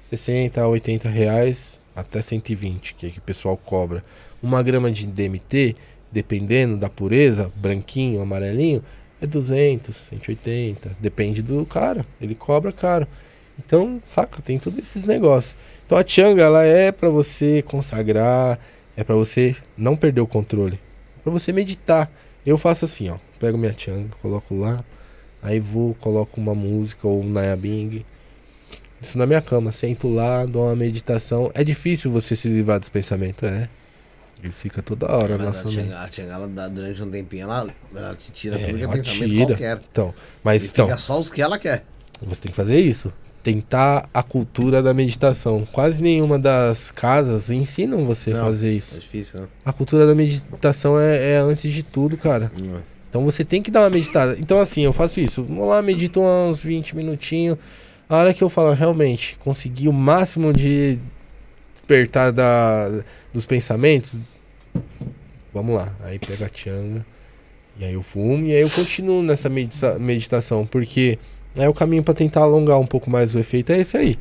[SPEAKER 4] 60 a 80 reais até 120, que é que o pessoal cobra. Uma grama de DMT, dependendo da pureza, branquinho, amarelinho, é 200, 180, depende do cara, ele cobra caro. Então, saca, tem todos esses negócios. Então a Tianga, ela é pra você consagrar, é pra você não perder o controle, é pra você meditar. Eu faço assim, ó, pego minha Tianga, coloco lá, aí vou, coloco uma música ou um Nayabing, isso na minha cama, sento lá, dou uma meditação. É difícil você se livrar dos pensamentos, é. Ele fica toda hora na
[SPEAKER 3] Mas
[SPEAKER 4] sua
[SPEAKER 3] a
[SPEAKER 4] mente.
[SPEAKER 3] Tianga, a Tianga, ela dá, durante um tempinho, ela, ela te tira
[SPEAKER 4] É,
[SPEAKER 3] tudo que é
[SPEAKER 4] ela
[SPEAKER 3] pensamento
[SPEAKER 4] tira.
[SPEAKER 3] qualquer.
[SPEAKER 4] Então, mas
[SPEAKER 3] E
[SPEAKER 4] então,
[SPEAKER 3] fica só os que ela quer.
[SPEAKER 4] você tem que fazer isso. Tentar a cultura da meditação. Quase nenhuma das casas ensinam você a fazer
[SPEAKER 3] É
[SPEAKER 4] isso.
[SPEAKER 3] difícil, né?
[SPEAKER 4] A cultura da meditação é, é antes de tudo, cara. Então você tem que dar uma meditada. Então assim, eu faço isso. Vou lá, medito uns 20 minutinhos. A hora que eu falo, realmente, consegui o máximo de despertar da, dos pensamentos. Vamos lá. Aí pega a Tianga. E aí eu fumo. E aí eu continuo nessa medita- meditação. Porque é o caminho pra tentar alongar um pouco mais o efeito. É esse aí.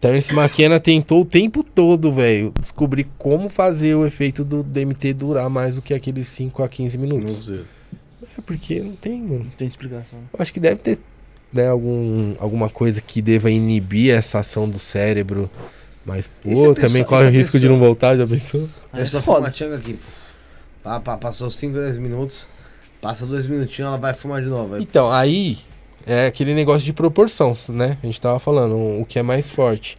[SPEAKER 4] Terence McKenna tentou o tempo todo, velho, descobrir como fazer o efeito do DMT durar mais do que aqueles 5 a 15 minutos. É porque não tem, mano.
[SPEAKER 1] Não tem explicação.
[SPEAKER 4] Eu acho que deve ter né, algum, alguma coisa que deva inibir essa ação do cérebro. Mas, pô,
[SPEAKER 3] pessoa-
[SPEAKER 4] também
[SPEAKER 3] e
[SPEAKER 4] corre o risco de
[SPEAKER 3] pessoa-
[SPEAKER 4] não voltar, já pensou?
[SPEAKER 3] A
[SPEAKER 1] Aí é
[SPEAKER 3] pessoa
[SPEAKER 1] foda.
[SPEAKER 3] fuma a Tianga aqui. Pá, pá, passou 5, 10 minutos. Passa dois minutinhos, ela vai fumar de novo. Aí,
[SPEAKER 4] Então, aí é aquele negócio de proporção, né? A gente tava falando, o que é mais forte.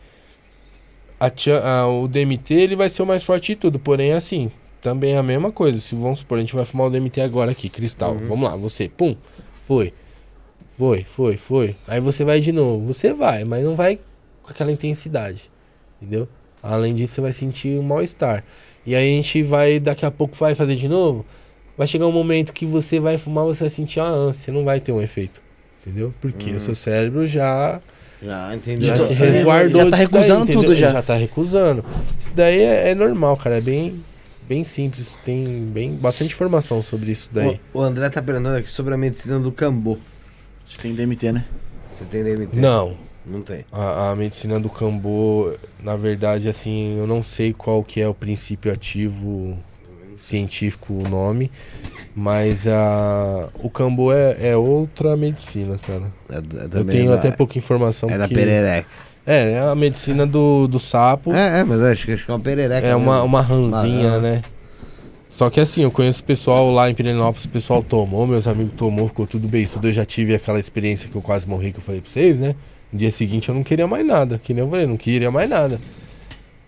[SPEAKER 4] A tia- a- o DMT ele vai ser o mais forte de tudo, porém assim, também é a mesma coisa. Se vamos supor, a gente vai fumar o DMT agora aqui, cristal.
[SPEAKER 3] Uhum.
[SPEAKER 4] Vamos lá, você, pum, foi. Foi, foi, foi. Aí você vai de novo. Você vai, mas não vai com aquela intensidade, entendeu? Além disso, você vai sentir um mal-estar. E aí a gente vai, daqui a pouco, vai fazer de novo. Vai chegar um momento que você vai fumar, você vai sentir uma ânsia, não vai ter um efeito. Entendeu? Porque o seu cérebro já,
[SPEAKER 3] Já entendeu?
[SPEAKER 4] já se
[SPEAKER 1] tá-
[SPEAKER 4] resguardou
[SPEAKER 1] já tá
[SPEAKER 4] daí,
[SPEAKER 1] recusando
[SPEAKER 4] entendeu?
[SPEAKER 1] tudo
[SPEAKER 4] Ele
[SPEAKER 1] já.
[SPEAKER 4] já tá recusando. Isso daí é, é normal, cara. É bem, bem simples. Tem bem, bastante informação sobre isso daí.
[SPEAKER 3] O, o André tá perguntando aqui sobre a medicina do Cambô.
[SPEAKER 1] Você tem DMT, né?
[SPEAKER 3] Você tem DMT?
[SPEAKER 4] Não,
[SPEAKER 3] Não tem.
[SPEAKER 4] A, a medicina do Cambô, na verdade, assim, eu não sei qual que é o princípio ativo científico, o nome, mas a, o Cambô é, é outra medicina, cara.
[SPEAKER 3] É, é
[SPEAKER 4] Eu tenho
[SPEAKER 3] da-
[SPEAKER 4] até pouca informação.
[SPEAKER 3] É da perereca.
[SPEAKER 4] É, é a medicina do, do sapo.
[SPEAKER 3] É, é, mas acho que acho que é uma perereca.
[SPEAKER 4] É uma,
[SPEAKER 3] mesmo.
[SPEAKER 4] uma ranzinha, né? Só que assim, eu conheço pessoal lá em Pirenópolis, o pessoal tomou, meus amigos tomou, ficou tudo bem. Tudo eu já tive aquela experiência que eu quase morri, que eu falei pra vocês, né? No dia seguinte eu não queria mais nada, que nem eu falei, não queria mais nada.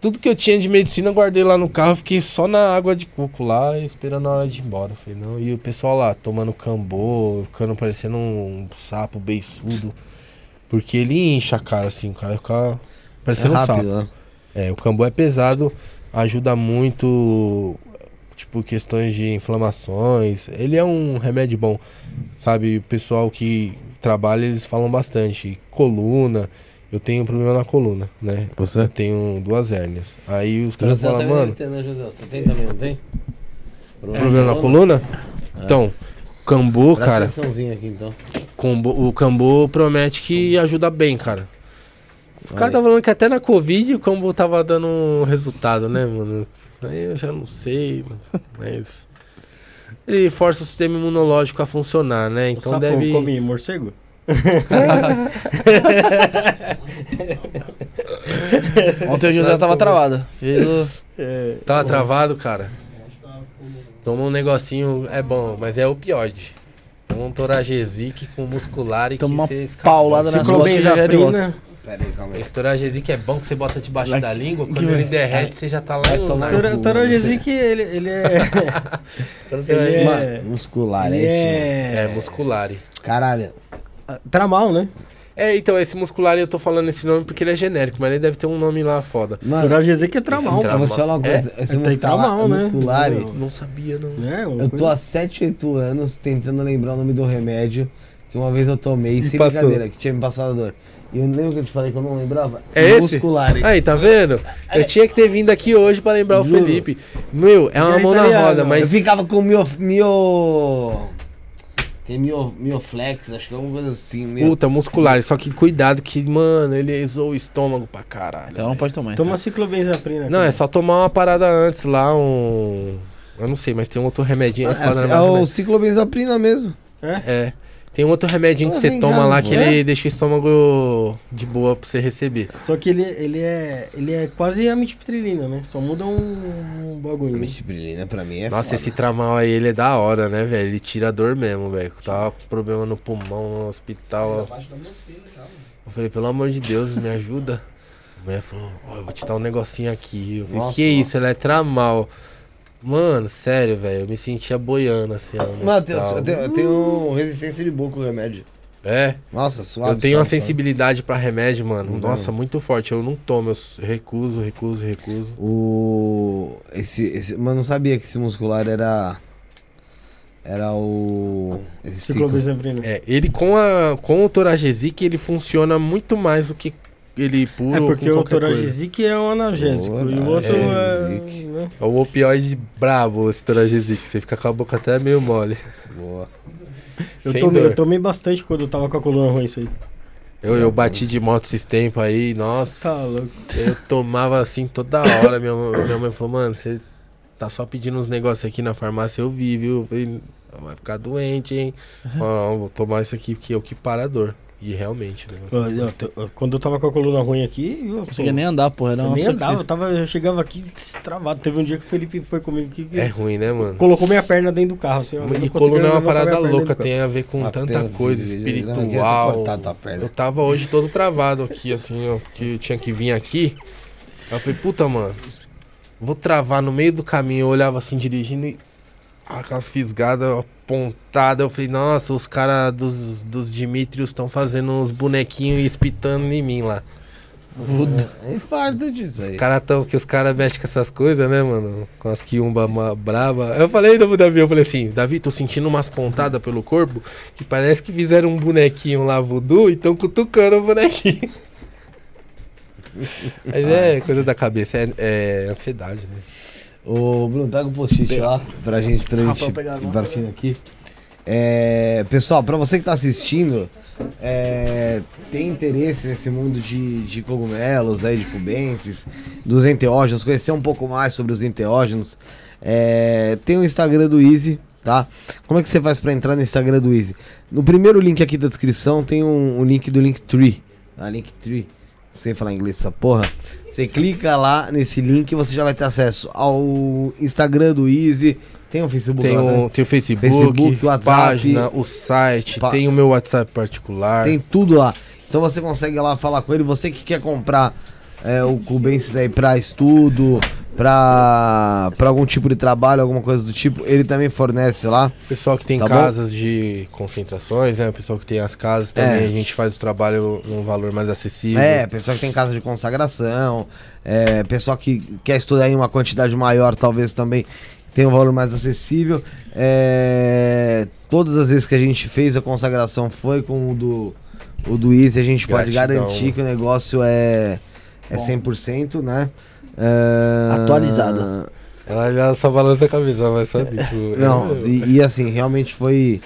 [SPEAKER 4] Tudo que eu tinha de medicina eu guardei lá no carro, fiquei só na água de coco lá, esperando a hora de ir embora. Eu Falei, não, e o pessoal lá tomando cambô, ficando parecendo um sapo beiçudo. Porque ele incha a cara, assim, o cara fica
[SPEAKER 3] É
[SPEAKER 4] parecendo um sapo.
[SPEAKER 3] rápido, né?
[SPEAKER 4] É, o cambu é pesado, ajuda muito, tipo, questões de inflamações. Ele é um remédio bom, sabe? O pessoal que trabalha, eles falam bastante. Coluna, eu tenho problema na coluna, né?
[SPEAKER 3] Você?
[SPEAKER 4] Eu tenho duas hérnias. Aí os caras
[SPEAKER 3] José
[SPEAKER 4] falam,
[SPEAKER 3] também
[SPEAKER 4] mano,
[SPEAKER 3] ter, né, José? Você tem também, não tem?
[SPEAKER 4] problema na coluna? Então, cambu,
[SPEAKER 3] Presta
[SPEAKER 4] cara,
[SPEAKER 3] aqui, então.
[SPEAKER 4] combo- o cambu promete que ajuda bem, cara. Os caras tá falando que até na Covid o combo tava dando um resultado, né, mano? Aí eu já não sei, mano, mas. Ele força o sistema imunológico a funcionar, né?
[SPEAKER 2] O
[SPEAKER 4] Então
[SPEAKER 2] sapo
[SPEAKER 4] deve.
[SPEAKER 2] come morcego?
[SPEAKER 1] Ontem o José tava travado. Fez o-
[SPEAKER 2] É,
[SPEAKER 4] Tava travado, cara. Toma um negocinho, é bom, mas é opioide. Toma um toragesic com muscular e
[SPEAKER 1] Toma
[SPEAKER 4] que
[SPEAKER 1] uma
[SPEAKER 4] você fica
[SPEAKER 1] paulada
[SPEAKER 4] bom.
[SPEAKER 1] nas e é.
[SPEAKER 3] Pera aí, calma aí.
[SPEAKER 4] Esse é bom que você bota debaixo da língua, quando
[SPEAKER 1] que
[SPEAKER 4] ele derrete, você já tá lá
[SPEAKER 3] vai
[SPEAKER 4] no
[SPEAKER 3] tomar
[SPEAKER 4] narco.
[SPEAKER 3] no
[SPEAKER 2] Tora-
[SPEAKER 3] cu,
[SPEAKER 2] Toragesic, ele, ele é. Ele é-
[SPEAKER 3] Mano, muscular,
[SPEAKER 2] ele
[SPEAKER 3] é esse.
[SPEAKER 4] É,
[SPEAKER 2] é.
[SPEAKER 4] muscular.
[SPEAKER 3] Caralho.
[SPEAKER 2] Tramal, né?
[SPEAKER 4] É, então, esse muscular eu tô falando esse nome porque ele é genérico, mas ele deve ter um nome lá foda.
[SPEAKER 3] Mano,
[SPEAKER 2] Toragesic é tramal.
[SPEAKER 4] Esse
[SPEAKER 3] eu vou te falar uma
[SPEAKER 4] É?
[SPEAKER 3] coisa. Esse
[SPEAKER 2] Tem
[SPEAKER 3] muscular,
[SPEAKER 2] tramal, né?
[SPEAKER 3] muscular
[SPEAKER 2] Não.
[SPEAKER 4] Não sabia, não.
[SPEAKER 2] É,
[SPEAKER 3] eu tô
[SPEAKER 2] coisa-
[SPEAKER 3] há 7, 8 anos tentando lembrar o nome do remédio que uma vez eu tomei, sem
[SPEAKER 4] passou.
[SPEAKER 3] brincadeira, que tinha me passado dor. E eu lembro que eu te falei que eu não lembrava?
[SPEAKER 4] É esse?
[SPEAKER 3] Muscular.
[SPEAKER 4] Aí, tá vendo? Eu tinha que ter vindo aqui hoje pra lembrar o
[SPEAKER 3] Juro.
[SPEAKER 4] Felipe. Meu, é uma
[SPEAKER 2] é
[SPEAKER 4] mão na
[SPEAKER 2] italiano.
[SPEAKER 4] roda,
[SPEAKER 3] Eu
[SPEAKER 4] mas.
[SPEAKER 3] ficava com mio... mio... Tem mio... mioflex, acho que é alguma coisa assim. Mio...
[SPEAKER 4] Puta, muscular. Só que cuidado que, mano, ele zoa o estômago pra caralho.
[SPEAKER 1] Então não pode tomar.
[SPEAKER 2] Toma
[SPEAKER 1] então.
[SPEAKER 2] ciclobenzaprina.
[SPEAKER 4] Não,
[SPEAKER 2] cara.
[SPEAKER 4] é só tomar uma parada antes lá, um. Eu não sei, mas tem um outro remedinho.
[SPEAKER 3] Ah,
[SPEAKER 4] é
[SPEAKER 3] é, é o ciclobenzaprina mesmo.
[SPEAKER 4] É. Tem um outro remedinho que você toma
[SPEAKER 3] casa,
[SPEAKER 4] lá que
[SPEAKER 3] É?
[SPEAKER 4] ele deixa o estômago de boa pra você receber.
[SPEAKER 2] Só que ele, ele, é, ele é quase a mitiptrilina, né? Só muda um, um bagulho. né?
[SPEAKER 3] Mitiprilina pra mim é
[SPEAKER 4] Nossa,
[SPEAKER 3] foda.
[SPEAKER 4] esse tramal aí, ele é da hora, né, velho? Ele tira a dor mesmo, velho. Tava com problema no pulmão, no hospital. Eu falei, pelo amor de Deus, me ajuda. A mulher falou, ó, eu vou te dar um negocinho aqui. Eu falei,
[SPEAKER 3] Nossa,
[SPEAKER 4] que
[SPEAKER 3] ó.
[SPEAKER 4] isso? Ele é tramal. Mano, sério, velho, eu me sentia boiando assim. no
[SPEAKER 3] Mano, eu tenho, eu tenho resistência de boca com o remédio.
[SPEAKER 4] É,
[SPEAKER 3] Nossa, suave.
[SPEAKER 4] eu tenho uma
[SPEAKER 3] suave, suave.
[SPEAKER 4] sensibilidade pra remédio, mano.
[SPEAKER 3] Não
[SPEAKER 4] Nossa,
[SPEAKER 3] dá.
[SPEAKER 4] muito forte. Eu não tomo, eu recuso, recuso, recuso.
[SPEAKER 3] O. Esse, esse. Mano, não sabia que esse muscular era. Era o. Esse ciclo.
[SPEAKER 4] É, ele com, a, com o Toragesic, ele funciona muito mais do que ele puro
[SPEAKER 2] É
[SPEAKER 4] ou
[SPEAKER 2] porque
[SPEAKER 4] com
[SPEAKER 2] o
[SPEAKER 4] coisa.
[SPEAKER 2] Toragesic é um analgésico e o outro é.
[SPEAKER 3] Toragesic.
[SPEAKER 2] né?
[SPEAKER 4] É o opioide brabo, esse Toragesic. Você fica com a boca até meio mole.
[SPEAKER 3] Boa.
[SPEAKER 2] Eu
[SPEAKER 4] Sem
[SPEAKER 2] tomei,
[SPEAKER 4] dor.
[SPEAKER 2] eu tomei bastante quando eu tava com a coluna ruim isso aí.
[SPEAKER 4] Eu, eu bati de moto esses tempos aí, nossa.
[SPEAKER 2] Tá louco.
[SPEAKER 4] Eu tomava assim toda hora. Minha, mãe- minha mãe falou, mano, você tá só pedindo uns negócios aqui na farmácia, eu vi, viu? Eu falei, vai ficar doente, hein? Ó, vou tomar isso aqui porque é o que para a dor. E realmente, né?
[SPEAKER 2] Eu- eu- eu- quando eu tava com a coluna ruim aqui, eu,
[SPEAKER 1] Não conseguia nem andar, porra. Era
[SPEAKER 2] eu nem andava, eu, tava, eu chegava aqui travado. Teve um dia que o Felipe foi comigo que, que
[SPEAKER 4] É ruim, né, mano?
[SPEAKER 2] colocou minha perna dentro do carro. Assim, não
[SPEAKER 4] E coluna é uma parada
[SPEAKER 2] perna
[SPEAKER 4] louca, tem a ver com
[SPEAKER 3] Uma
[SPEAKER 4] tanta
[SPEAKER 3] pena,
[SPEAKER 4] coisa
[SPEAKER 3] não
[SPEAKER 4] espiritual.
[SPEAKER 3] perna.
[SPEAKER 4] Eu tava hoje todo travado aqui, assim, ó, que eu tinha que vir aqui. Aí eu falei, puta, mano, vou travar no meio do caminho. Eu olhava assim, dirigindo e. Aquelas fisgadas apontadas. Eu falei, nossa, os caras dos, dos Dimitrios estão fazendo uns bonequinhos e espitando em mim lá.
[SPEAKER 3] É infarto disso
[SPEAKER 4] Os
[SPEAKER 3] aí.
[SPEAKER 4] caras tão, que os caras mexem com essas coisas, né, mano? Com as quiumba braba. Eu falei pro Davi, eu falei assim, Davi, tô sentindo umas pontadas pelo corpo que parece que fizeram um bonequinho lá voodoo e tão cutucando o bonequinho. Mas é coisa da cabeça, é, é ansiedade, né?
[SPEAKER 3] Ô, Bruno, pega o post-it lá pra gente, pra gente partindo aqui. É, pessoal, pra você que tá assistindo, é, tem interesse nesse mundo de, de cogumelos aí, de cubenses, dos enteógenos, conhecer um pouco mais sobre os enteógenos, é, tem o Instagram do Easy, tá? Como é que você faz pra entrar no Instagram do Easy? No primeiro link aqui da descrição tem um, um link do Linktree, a Linktree, sei falar inglês essa porra. Você clica lá nesse link e você já vai ter acesso ao Instagram do Easy, tem o Facebook
[SPEAKER 4] Tem
[SPEAKER 3] lá, né?
[SPEAKER 4] o, tem o Facebook,
[SPEAKER 3] Facebook, WhatsApp,
[SPEAKER 4] página, o site, tem o meu WhatsApp particular.
[SPEAKER 3] Tem tudo lá. Então você consegue lá falar com ele. Você que quer comprar é, o Cubensis aí pra estudo, pra algum tipo de trabalho, alguma coisa do tipo, ele também fornece lá.
[SPEAKER 4] Pessoal que tem
[SPEAKER 3] Tá bom?
[SPEAKER 4] casas de concentrações, né? O pessoal que tem as casas também,
[SPEAKER 3] É.
[SPEAKER 4] a gente faz o trabalho num valor mais acessível.
[SPEAKER 3] É, pessoal que tem casa de consagração, é, pessoal que quer estudar em uma quantidade maior, talvez também tem um valor mais acessível. É, todas as vezes que a gente fez a consagração foi com o do, o do Easy, a gente pode
[SPEAKER 4] Gratidão.
[SPEAKER 3] garantir que o negócio é, é 100%, né? É,
[SPEAKER 1] Atualizado.
[SPEAKER 4] Ela já só balança a cabeça, mas sabe? Tipo,
[SPEAKER 3] Não,
[SPEAKER 4] é-
[SPEAKER 3] e, e assim, realmente foi,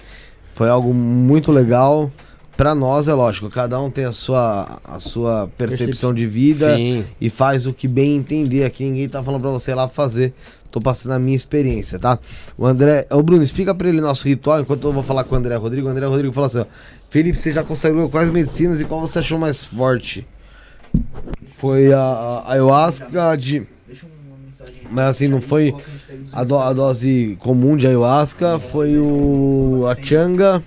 [SPEAKER 3] foi algo muito legal. Pra nós, é lógico, cada um tem a sua, a sua percepção de vida
[SPEAKER 4] Sim.
[SPEAKER 3] e faz o que bem entender aqui. Ninguém tá falando pra você ir lá fazer. Tô passando a minha experiência, tá? O André. Ô, Bruno, explica pra ele nosso ritual enquanto eu vou falar com o André Rodrigo. O André Rodrigo fala assim: ó, Felipe, você já conseguiu quais medicinas e qual você achou mais forte? Foi a, a ayahuasca de. Mas assim, não foi a, do- a dose comum de ayahuasca, foi o. a changa.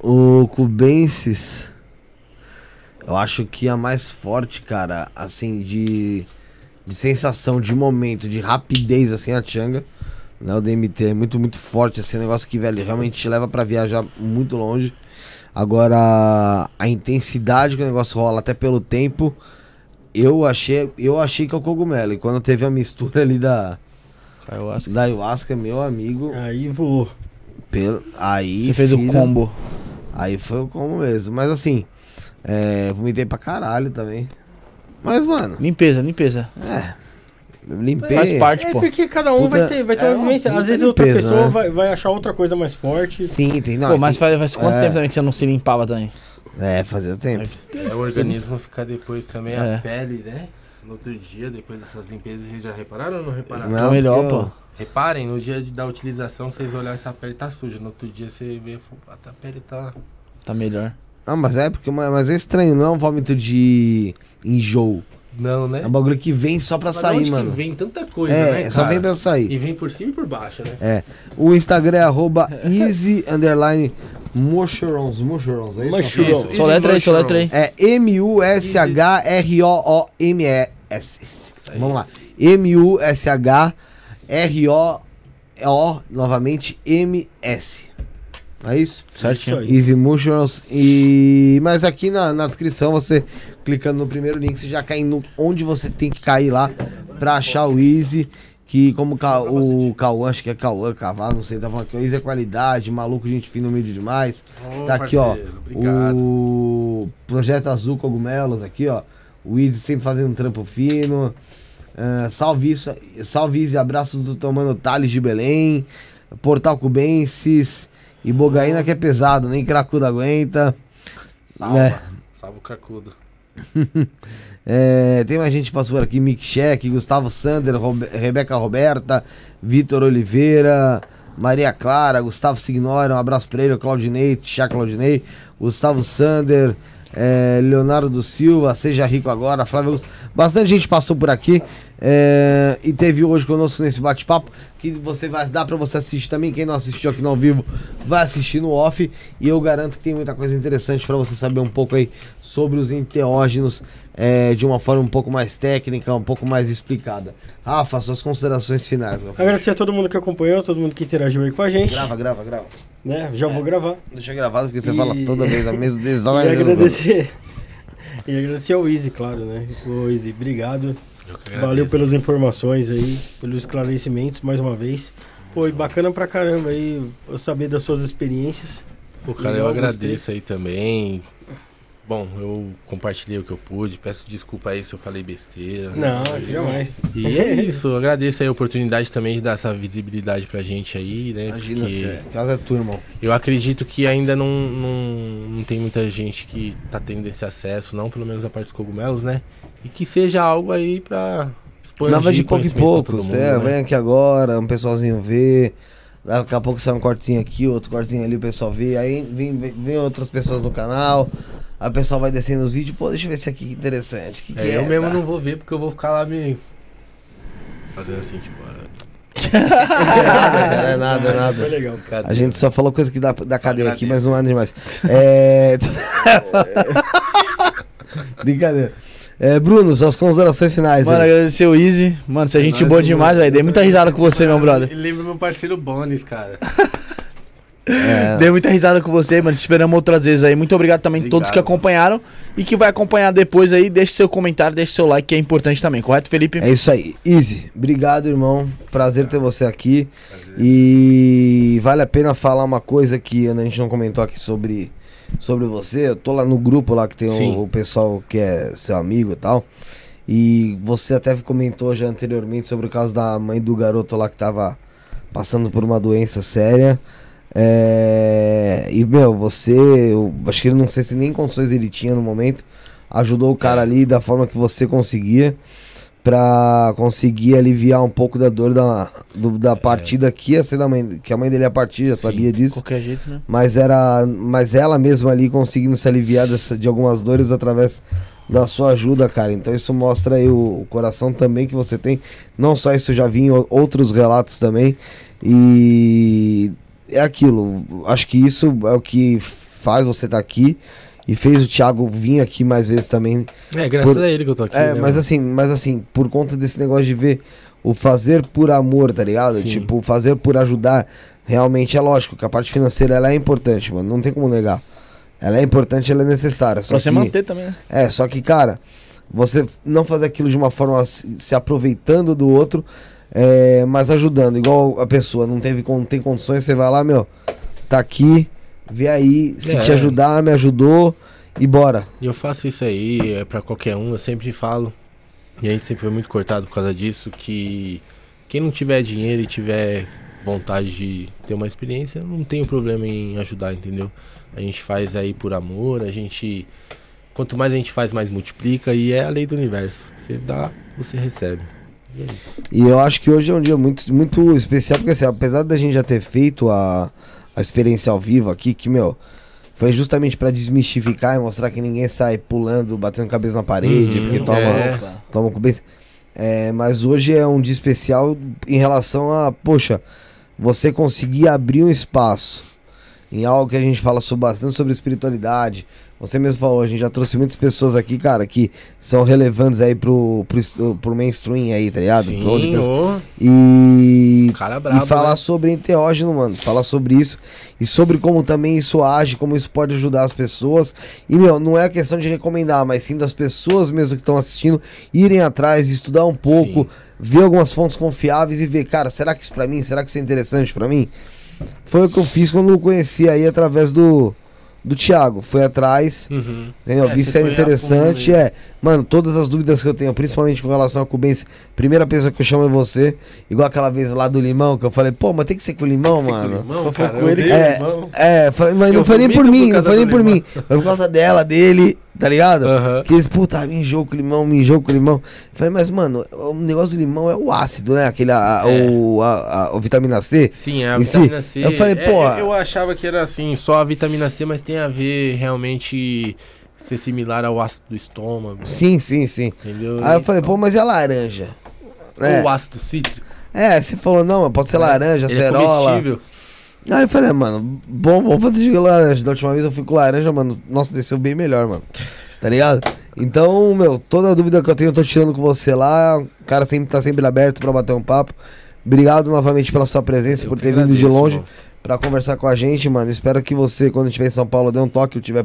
[SPEAKER 3] O cubensis. Eu acho que a mais forte, cara, assim, de, de sensação, de momento, de rapidez, assim, a Changa. Né, o DMT é muito, muito forte, assim, um negócio que, velho, realmente te leva pra viajar muito longe. Agora, a intensidade que o negócio rola, até pelo tempo, eu achei, eu achei que é o cogumelo. E quando teve a mistura ali da,
[SPEAKER 1] Ayahuasca.
[SPEAKER 3] da ayahuasca, meu amigo,
[SPEAKER 2] Aí voou.
[SPEAKER 3] pelo, aí...
[SPEAKER 1] Você fez o
[SPEAKER 3] filho,
[SPEAKER 1] combo.
[SPEAKER 3] Aí foi o como mesmo. Mas assim, é, vomitei pra caralho também. Mas, mano,
[SPEAKER 1] Limpeza, limpeza.
[SPEAKER 3] é. Limpei.
[SPEAKER 1] Faz parte,
[SPEAKER 2] É
[SPEAKER 1] pô.
[SPEAKER 2] porque cada um
[SPEAKER 3] Puta-
[SPEAKER 2] vai ter, vai ter
[SPEAKER 3] é
[SPEAKER 2] uma vivência. Às vezes outra
[SPEAKER 3] limpeza,
[SPEAKER 2] pessoa
[SPEAKER 3] né?
[SPEAKER 2] vai, vai achar outra coisa mais forte.
[SPEAKER 3] Sim, tem. Não,
[SPEAKER 1] Pô, mas
[SPEAKER 3] tem-
[SPEAKER 1] faz, faz quanto
[SPEAKER 3] é.
[SPEAKER 1] tempo também que você não se limpava também?
[SPEAKER 3] É, fazia tempo.
[SPEAKER 4] É, o organismo fica depois também,
[SPEAKER 1] É.
[SPEAKER 4] a pele, né? No outro dia, depois dessas limpezas, vocês já repararam ou não repararam?
[SPEAKER 3] Não,
[SPEAKER 1] melhor,
[SPEAKER 3] eu-
[SPEAKER 1] pô.
[SPEAKER 4] Reparem, no dia de- da utilização, vocês olharem essa pele tá suja. No outro dia você vê, "Pô, a pele tá.
[SPEAKER 1] Tá melhor.
[SPEAKER 3] Ah, mas é porque mas é estranho, não é um vômito de enjoo.
[SPEAKER 4] Não, né?
[SPEAKER 3] É um bagulho que vem só pra
[SPEAKER 4] Mas
[SPEAKER 3] sair,
[SPEAKER 4] onde
[SPEAKER 3] mano.
[SPEAKER 4] Que vem tanta coisa,
[SPEAKER 3] É,
[SPEAKER 4] né?
[SPEAKER 3] só
[SPEAKER 4] cara?
[SPEAKER 3] vem pra sair.
[SPEAKER 4] E vem por cima e por baixo, né?
[SPEAKER 3] É. O Instagram é arroba easy underline mushrooms. Mushrooms, é isso?
[SPEAKER 2] Mushrooms.
[SPEAKER 4] Isso,
[SPEAKER 1] Só letra aí, só letra aí.
[SPEAKER 3] É M-U-S-H-R-O-O-M-S. Vamos lá. M-U-S-H-R-O-O, novamente, M-S. É isso?
[SPEAKER 1] Certinho.
[SPEAKER 3] Easy Mushrooms. E... Mas aqui na, na descrição, você clicando no primeiro link, você já cai no, onde você tem que cair lá pra achar o Easy. Que como o Ca- o Cauã, acho que é Cauã, Cavalo, não sei, tá falando que o Easy é qualidade, maluco, gente fina, humilde demais.
[SPEAKER 4] Ô,
[SPEAKER 3] Tá aqui, ó.
[SPEAKER 4] Obrigado.
[SPEAKER 3] O Projeto Azul Cogumelos aqui, ó. O Easy sempre fazendo um trampo fino. Ah, salve isso, salve Easy, abraços do Tomando Tales de Belém. Portal Cubensis. E Bogaína que é pesado, nem cracudo aguenta.
[SPEAKER 4] Salva.
[SPEAKER 3] É.
[SPEAKER 4] Salva o cracudo.
[SPEAKER 3] É, tem mais gente que passou por aqui: Mick Check, Gustavo Sander, Robe- Rebeca Roberta, Vitor Oliveira, Maria Clara, Gustavo Signora, um abraço pra ele, Claudinei, Tia Claudinei, Gustavo Sander, é, Leonardo do Silva, Seja Rico Agora, Flávio Augusto. Bastante gente passou por aqui é, e teve hoje conosco nesse bate-papo que você vai dar pra você assistir também. Quem não assistiu aqui no ao vivo vai assistir no off e eu garanto que tem muita coisa interessante pra você saber um pouco aí sobre os enteógenos é, de uma forma um pouco mais técnica, um pouco mais explicada. Rafa, suas considerações finais. Rafa.
[SPEAKER 2] Agradecer a todo mundo que acompanhou, todo mundo que interagiu aí com a gente.
[SPEAKER 3] Grava, grava, grava.
[SPEAKER 2] Né? Já vou gravar.
[SPEAKER 3] Deixa gravado porque você
[SPEAKER 2] E-
[SPEAKER 3] fala toda vez a mesma
[SPEAKER 2] E
[SPEAKER 3] design.
[SPEAKER 2] agradecer. E agradecer ao Easy, claro, né? Ô, Easy, obrigado.
[SPEAKER 4] Eu
[SPEAKER 2] Valeu pelas informações aí, pelos esclarecimentos mais uma vez. E bacana pra caramba aí eu saber das suas experiências.
[SPEAKER 4] Pô, cara,
[SPEAKER 2] Legal,
[SPEAKER 4] eu agradeço aí também. Bom, eu compartilhei o que eu pude. Peço desculpa aí se eu falei besteira.
[SPEAKER 2] Não, jamais.
[SPEAKER 4] E é isso, eu agradeço aí a oportunidade também de dar essa visibilidade pra gente aí, né?
[SPEAKER 3] Imagina,
[SPEAKER 4] porque
[SPEAKER 3] você. Casa é tua, irmão.
[SPEAKER 4] eu acredito que ainda não, não, não tem muita gente que tá tendo esse acesso, não pelo menos a parte dos cogumelos, né? E que seja algo aí pra expandir
[SPEAKER 3] Nada de pouco em pouco.
[SPEAKER 4] mundo, né?
[SPEAKER 3] vem aqui agora, um pessoalzinho vê. Daqui a pouco sai um cortezinho aqui, outro cortezinho ali, o pessoal vê. Aí vem, vem, vem outras pessoas no canal. Aí o pessoal vai descendo os vídeos. Pô, deixa eu ver esse aqui que interessante. Que que
[SPEAKER 4] É, eu mesmo
[SPEAKER 3] tá?
[SPEAKER 4] não vou ver porque eu vou ficar lá me. Fazendo assim, tipo. ah,
[SPEAKER 3] É nada, cara, é nada, é
[SPEAKER 2] Foi
[SPEAKER 3] nada.
[SPEAKER 2] legal.
[SPEAKER 4] cadê?
[SPEAKER 3] A gente só falou coisa que dá, da
[SPEAKER 4] Só
[SPEAKER 3] cadeia aqui, mas não há demais. É. Brincadeira. É, Bruno, suas considerações finais.
[SPEAKER 1] Mano,
[SPEAKER 3] aí.
[SPEAKER 1] agradecer o Easy. Mano, você é gente boa demais, velho. Dei muita risada com você, meu brother.
[SPEAKER 4] Ele lembra meu parceiro Bonis, cara.
[SPEAKER 3] É,
[SPEAKER 1] Dei muita risada com você, mano. Te esperamos outras vezes aí. Muito obrigado também a todos que acompanharam e que vai acompanhar depois aí. Deixe seu comentário, deixe seu like, que é importante também, correto, Felipe?
[SPEAKER 3] é isso aí. Easy, obrigado, irmão. Prazer ter você aqui. E vale a pena falar uma coisa que a gente não comentou aqui sobre, sobre você. Eu tô lá no grupo lá que tem o, o pessoal que é seu amigo e tal. E você até comentou já anteriormente sobre o caso da mãe do garoto lá que tava passando por uma doença séria. É, E, meu, você, eu acho que ele não sei se nem condições ele tinha no momento, ajudou o cara ali da forma que você conseguia pra conseguir aliviar um pouco da dor da, do- da partida que ia ser da mãe, que a mãe dele ia partir, já
[SPEAKER 4] Sim,
[SPEAKER 3] sabia disso.
[SPEAKER 1] Qualquer jeito, né?
[SPEAKER 3] Mas era, mas ela mesma ali conseguindo se aliviar dessa- de algumas dores através da sua ajuda, cara. Então isso mostra aí o, o coração também que você tem. Não só isso, eu já vi em outros relatos também. E é aquilo. Acho que isso é o que faz você estar aqui e fez o Thiago vir aqui mais vezes também.
[SPEAKER 4] É, graças
[SPEAKER 3] Por-
[SPEAKER 4] a ele que eu tô aqui.
[SPEAKER 3] É,
[SPEAKER 4] né,
[SPEAKER 3] mas
[SPEAKER 4] mano?
[SPEAKER 3] assim, mas assim, por conta desse negócio de ver o fazer por amor, tá ligado?
[SPEAKER 4] Sim.
[SPEAKER 3] Tipo, fazer por ajudar, realmente é lógico que a parte financeira ela é importante, mano, não tem como negar. Ela é importante, ela é necessária, só
[SPEAKER 1] Pra você
[SPEAKER 3] que
[SPEAKER 1] manter também, né?
[SPEAKER 3] é, só que cara, você não fazer aquilo de uma forma se, se aproveitando do outro, é, mas ajudando, igual a pessoa não teve não tem condições, você vai lá, meu, tá aqui, vê aí, se
[SPEAKER 4] É.
[SPEAKER 3] te ajudar, me ajudou e bora.
[SPEAKER 4] E eu faço isso aí, é pra qualquer um, eu sempre falo. E a gente sempre foi muito cortado por causa disso, que quem não tiver dinheiro e tiver vontade de ter uma experiência, não tem problema em ajudar, entendeu? A gente faz aí por amor, a gente. Quanto mais a gente faz, mais multiplica e é a lei do universo. Você dá, você recebe. E é isso.
[SPEAKER 3] E eu acho que hoje é um dia muito, muito especial, porque assim, apesar da gente já ter feito a, a experiência ao vivo aqui, que, meu, foi justamente pra desmistificar e mostrar que ninguém sai pulando, batendo cabeça na parede,
[SPEAKER 4] Uhum,
[SPEAKER 3] porque toma,
[SPEAKER 4] é.
[SPEAKER 3] toma com bem. É, mas hoje é um dia especial em relação a, poxa, você conseguir abrir um espaço em algo que a gente fala sobre, bastante sobre espiritualidade. Você mesmo falou, a gente já trouxe muitas pessoas aqui, cara, que são relevantes aí pro, pro, pro mainstream aí, tá ligado? Pro
[SPEAKER 4] Sim, ô,
[SPEAKER 3] e,
[SPEAKER 4] cara brabo.
[SPEAKER 3] e falar
[SPEAKER 4] né?
[SPEAKER 3] sobre enteógeno, mano. Falar sobre isso e sobre como também isso age, como isso pode ajudar as pessoas. E, meu, não é a questão de recomendar, mas sim das pessoas mesmo que estão assistindo irem atrás, estudar um pouco,
[SPEAKER 4] Sim.
[SPEAKER 3] ver algumas fontes confiáveis e ver, cara, será que isso pra mim? Será que isso é interessante pra mim? Foi o que eu fiz quando eu conheci aí através do, do Thiago. Foi atrás.
[SPEAKER 4] Uhum.
[SPEAKER 3] Entendeu?
[SPEAKER 4] É,
[SPEAKER 3] Vi interessante. É, mano, todas as dúvidas que eu tenho, principalmente com relação a Cubense, primeira pessoa que eu chamo é você. Igual aquela vez lá do limão, que eu falei, pô, mas tem que ser com limão,
[SPEAKER 4] com
[SPEAKER 3] mano.
[SPEAKER 4] limão,
[SPEAKER 1] Só
[SPEAKER 4] cara,
[SPEAKER 1] com ele
[SPEAKER 3] É,
[SPEAKER 4] limão.
[SPEAKER 3] É, foi- mas não
[SPEAKER 4] Eu
[SPEAKER 3] foi nem por mim,
[SPEAKER 4] por
[SPEAKER 3] não foi nem por
[SPEAKER 4] limão.
[SPEAKER 3] mim. Foi por causa dela, dele, tá ligado?
[SPEAKER 4] Aham.
[SPEAKER 3] Que eles, puta, me enjoo com limão, me enjoo com limão. Eu falei, mas, mano, o negócio do limão é o ácido, né? Aquele, a, a-
[SPEAKER 4] É.
[SPEAKER 3] o, a, a- o vitamina C.
[SPEAKER 4] Sim, é a
[SPEAKER 3] Em si,
[SPEAKER 4] vitamina C.
[SPEAKER 3] eu falei,
[SPEAKER 4] é,
[SPEAKER 3] pô,
[SPEAKER 4] Eu achava que era assim, só a vitamina C, mas tem a ver realmente ser similar ao ácido do estômago.
[SPEAKER 3] Sim, sim, sim.
[SPEAKER 4] Entendeu?
[SPEAKER 3] Aí eu falei, pô, mas e a laranja? É,
[SPEAKER 4] Ou o ácido cítrico.
[SPEAKER 3] é, você falou, não, pode ser laranja,
[SPEAKER 4] Ele é
[SPEAKER 3] cerola.
[SPEAKER 4] comestível.
[SPEAKER 3] Aí eu falei, mano, bom, vamos fazer de laranja. Da última vez eu fui com laranja, mano. Nossa, desceu bem melhor, mano. Tá ligado? Então, meu, toda dúvida que eu tenho, eu tô tirando com você lá. O cara sempre tá sempre aberto pra bater um papo. Obrigado novamente pela sua presença,
[SPEAKER 4] Eu
[SPEAKER 3] por ter vindo de
[SPEAKER 4] agradeço,
[SPEAKER 3] longe
[SPEAKER 4] irmão.
[SPEAKER 3] pra conversar com a gente, mano. Espero que você, quando estiver em São Paulo, dê um toque, eu tiver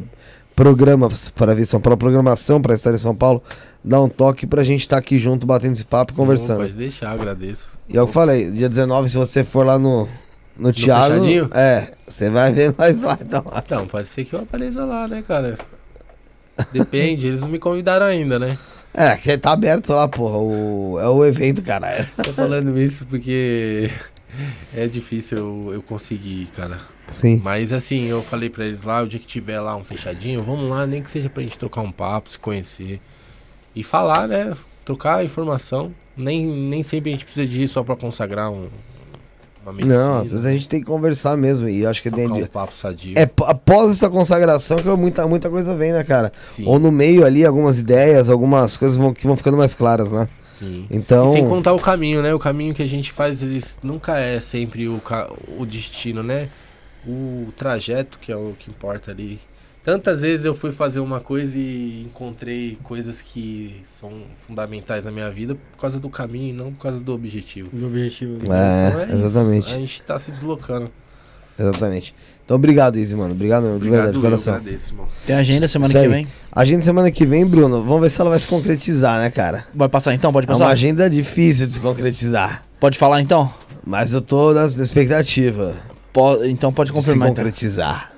[SPEAKER 3] programas para vir em São Paulo, programação para estar em São Paulo, dá um toque pra gente estar aqui junto, batendo esse papo e conversando.
[SPEAKER 4] Pode deixar, agradeço.
[SPEAKER 3] E eu falei, dia 19, se você for lá no, no Thiago,
[SPEAKER 4] fechadinho?
[SPEAKER 3] é, você vai ver nós lá, então.
[SPEAKER 4] Então, pode ser que eu apareça lá, né, cara? Depende, eles não me convidaram ainda, né?
[SPEAKER 3] É, que tá aberto lá, porra, o, é o evento, caralho.
[SPEAKER 4] Tô falando isso porque é difícil eu, eu conseguir, cara.
[SPEAKER 3] Sim.
[SPEAKER 4] Mas assim, eu falei pra eles lá, o dia que tiver lá um fechadinho, vamos lá, nem que seja pra gente trocar um papo, se conhecer. E falar, né? Trocar informação. Nem, nem sempre a gente precisa disso só pra consagrar um, uma medicina.
[SPEAKER 3] Não, às vezes a gente tem que conversar mesmo, e eu acho que tem,
[SPEAKER 4] um papo sadio.
[SPEAKER 3] é após essa consagração que muita, muita coisa vem, né, cara?
[SPEAKER 4] Sim,
[SPEAKER 3] Ou no meio ali, algumas ideias, algumas coisas vão, que vão ficando mais claras, né?
[SPEAKER 4] sim.
[SPEAKER 3] Então,
[SPEAKER 4] E sem contar o caminho, né? O caminho que a gente faz, eles nunca é sempre o, ca- o destino, né? O trajeto que é o que importa ali. Tantas vezes eu fui fazer uma coisa e encontrei coisas que são fundamentais na minha vida por causa do caminho e não por causa do objetivo.
[SPEAKER 2] O objetivo.
[SPEAKER 3] É,
[SPEAKER 4] Então isso.
[SPEAKER 3] exatamente.
[SPEAKER 4] A gente tá se deslocando.
[SPEAKER 3] exatamente. Então, obrigado, Izzy, mano. Obrigado, de
[SPEAKER 4] Obrigado,
[SPEAKER 3] verdade, de
[SPEAKER 4] eu
[SPEAKER 3] coração.
[SPEAKER 4] agradeço.
[SPEAKER 1] Tem agenda semana
[SPEAKER 3] Isso
[SPEAKER 1] que vem?
[SPEAKER 3] Agenda semana que vem, Bruno, vamos ver se ela vai se concretizar, né, cara?
[SPEAKER 1] Vai passar então? Pode
[SPEAKER 3] É uma
[SPEAKER 1] passar?
[SPEAKER 3] agenda difícil de se concretizar.
[SPEAKER 1] Pode falar então?
[SPEAKER 3] Mas eu tô na expectativa
[SPEAKER 1] Po- então pode
[SPEAKER 3] de se
[SPEAKER 1] confirmar. Então.
[SPEAKER 3] concretizar.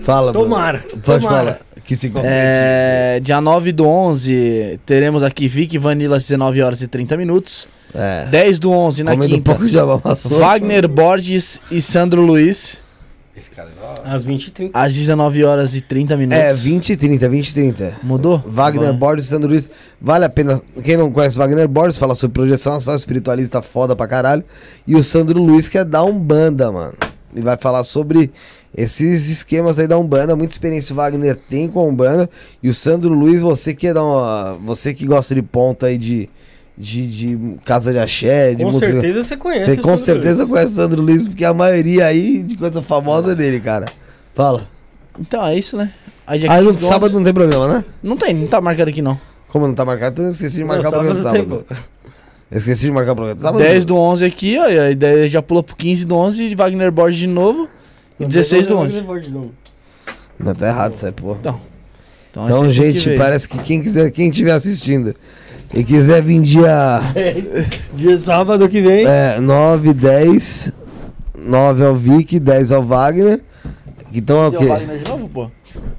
[SPEAKER 3] Fala, Bruno.
[SPEAKER 2] Tomara,
[SPEAKER 3] Pode
[SPEAKER 2] tomara.
[SPEAKER 3] falar. Que se concretize.
[SPEAKER 1] É, dia 9 do 11, teremos aqui Vic Vanilla às 19 horas e 30 minutos.
[SPEAKER 3] É.
[SPEAKER 1] 10 do 11 na
[SPEAKER 3] Comendo um
[SPEAKER 1] quinta,
[SPEAKER 3] pouco de amassou.
[SPEAKER 1] Wagner Borges e Sandro Luiz
[SPEAKER 4] Esse cara é.
[SPEAKER 2] Às 20 e 30.
[SPEAKER 1] às 19 horas e 30 minutos.
[SPEAKER 3] É, 20 e 30, 20 e 30.
[SPEAKER 1] Mudou?
[SPEAKER 3] Wagner
[SPEAKER 1] Bom.
[SPEAKER 3] Borges e Sandro Luiz. Vale a pena. Quem não conhece Wagner Borges, fala sobre projeção astral, espiritualista foda pra caralho. E o Sandro Luiz, que é da Umbanda, mano. Ele vai falar sobre esses esquemas aí da Umbanda. Muita experiência o Wagner tem com a Umbanda. E o Sandro Luiz, você que é da uma, Você que gosta de ponta aí de. De, de casa de axé, de
[SPEAKER 2] Com
[SPEAKER 3] música.
[SPEAKER 2] certeza você conhece.
[SPEAKER 3] Você
[SPEAKER 2] o
[SPEAKER 3] com
[SPEAKER 2] Sandro
[SPEAKER 3] certeza
[SPEAKER 2] Luiz.
[SPEAKER 3] conhece o Sandro Luiz, porque a maioria aí de coisa famosa é dele, cara. Fala.
[SPEAKER 1] Então é isso, né? Aí
[SPEAKER 3] no
[SPEAKER 1] 15 do 11
[SPEAKER 3] sábado não tem programa, né?
[SPEAKER 1] Não tem, não tá marcado aqui não.
[SPEAKER 3] Como não tá marcado, então eu esqueci de
[SPEAKER 2] Não,
[SPEAKER 3] marcar o programa de
[SPEAKER 2] sábado
[SPEAKER 3] esqueci de marcar o programa de sábado.
[SPEAKER 1] 10 do 11 aqui, ó, e a ideia já pula pro 15 do 11, Wagner Borges de novo. E 16 do 11.
[SPEAKER 3] Não, tá errado isso aí, pô.
[SPEAKER 1] Então,
[SPEAKER 3] Então,
[SPEAKER 1] que
[SPEAKER 3] gente,
[SPEAKER 1] vem.
[SPEAKER 3] parece que quem quiser, quem estiver assistindo e quiser vir dia
[SPEAKER 2] Dia sábado que vem.
[SPEAKER 3] é, 9, 10, 9 ao Vic, 10 ao Wagner. Então é o quê?
[SPEAKER 1] Wagner de novo, pô?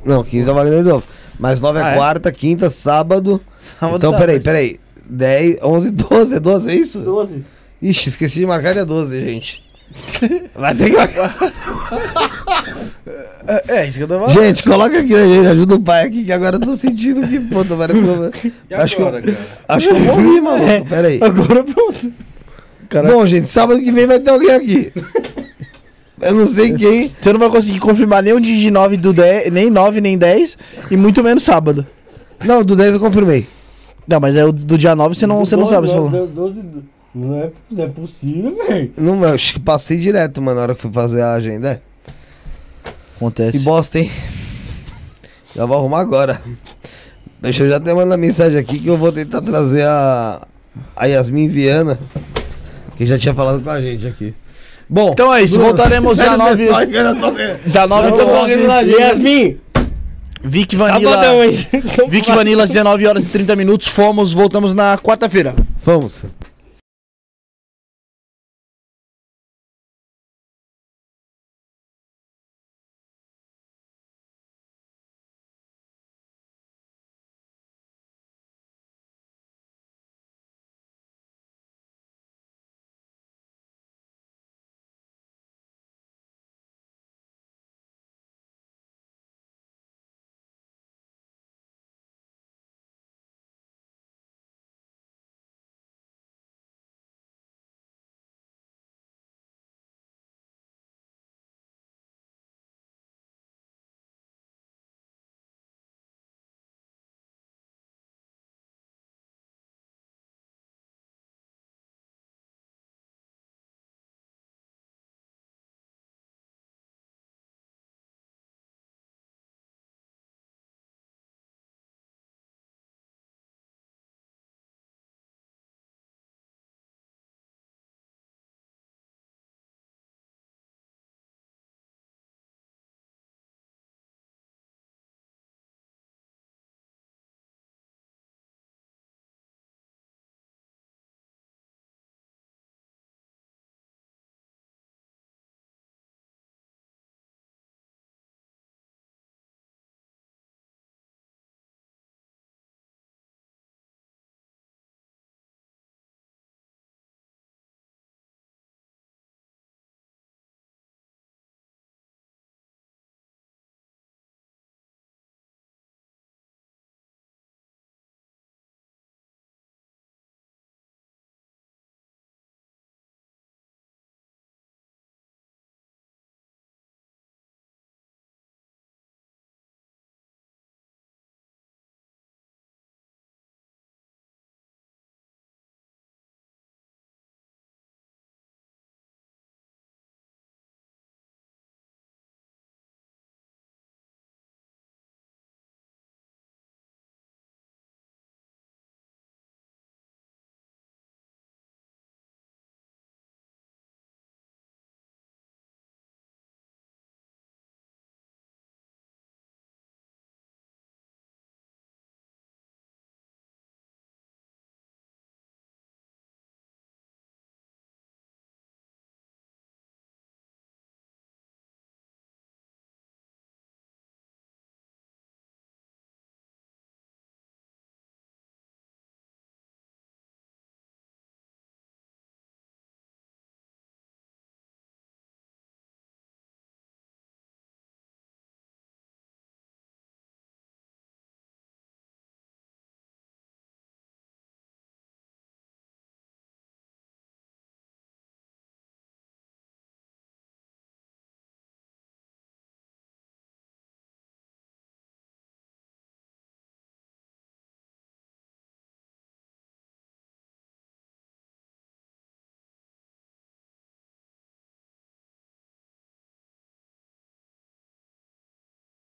[SPEAKER 3] Não, 15 ao Wagner de novo. Mas 9 é
[SPEAKER 1] Ah, é?
[SPEAKER 3] quarta, quinta, sábado.
[SPEAKER 1] Sábado
[SPEAKER 3] então,
[SPEAKER 1] tá
[SPEAKER 3] peraí, peraí. 10, 11, 12, é 12, é isso?
[SPEAKER 2] 12.
[SPEAKER 3] Ixi, esqueci de marcar dia 12, gente. Vai ter que marcar.
[SPEAKER 1] É, é isso que eu tô falando.
[SPEAKER 3] Gente, coloca aqui, né, gente? Ajuda o pai aqui, que agora eu tô sentindo que, puta, parece que eu...
[SPEAKER 4] E
[SPEAKER 3] Acho que eu-
[SPEAKER 4] cara?
[SPEAKER 3] Acho que eu morri, maluco. Pera aí.
[SPEAKER 2] Agora pronto.
[SPEAKER 3] Bom, gente, sábado que vem vai ter alguém aqui. Eu não sei quem.
[SPEAKER 1] Você não vai conseguir confirmar nem o dia de 9 do 10, nem 9, nem 10, e muito menos sábado.
[SPEAKER 3] Não, do 10 eu confirmei.
[SPEAKER 1] Não, mas é o do dia 9 você não, você não sabe, você falou.
[SPEAKER 2] 12, não, é, não é possível, velho.
[SPEAKER 3] Não, eu acho que passei direto, mano, na hora que fui fazer a agenda. É.
[SPEAKER 1] Acontece.
[SPEAKER 3] Que bosta, hein? Já vou arrumar agora. Deixa eu já até mandar mensagem aqui que eu vou tentar trazer a, a Yasmin Viana, que já tinha falado com a gente aqui. Bom,
[SPEAKER 1] Então é isso, voltaremos já 9,
[SPEAKER 3] pessoal, que eu já tô vendo.
[SPEAKER 1] já 9
[SPEAKER 3] Eu
[SPEAKER 1] do
[SPEAKER 3] tô morrendo na
[SPEAKER 1] 11.
[SPEAKER 3] gente.
[SPEAKER 2] Yasmin,
[SPEAKER 1] Vic
[SPEAKER 2] sabadão,
[SPEAKER 1] Vanilla.
[SPEAKER 2] hein? Então
[SPEAKER 1] Vic. Vanilla, 19 horas e 30 minutos. Fomos, voltamos na quarta-feira.
[SPEAKER 3] Vamos.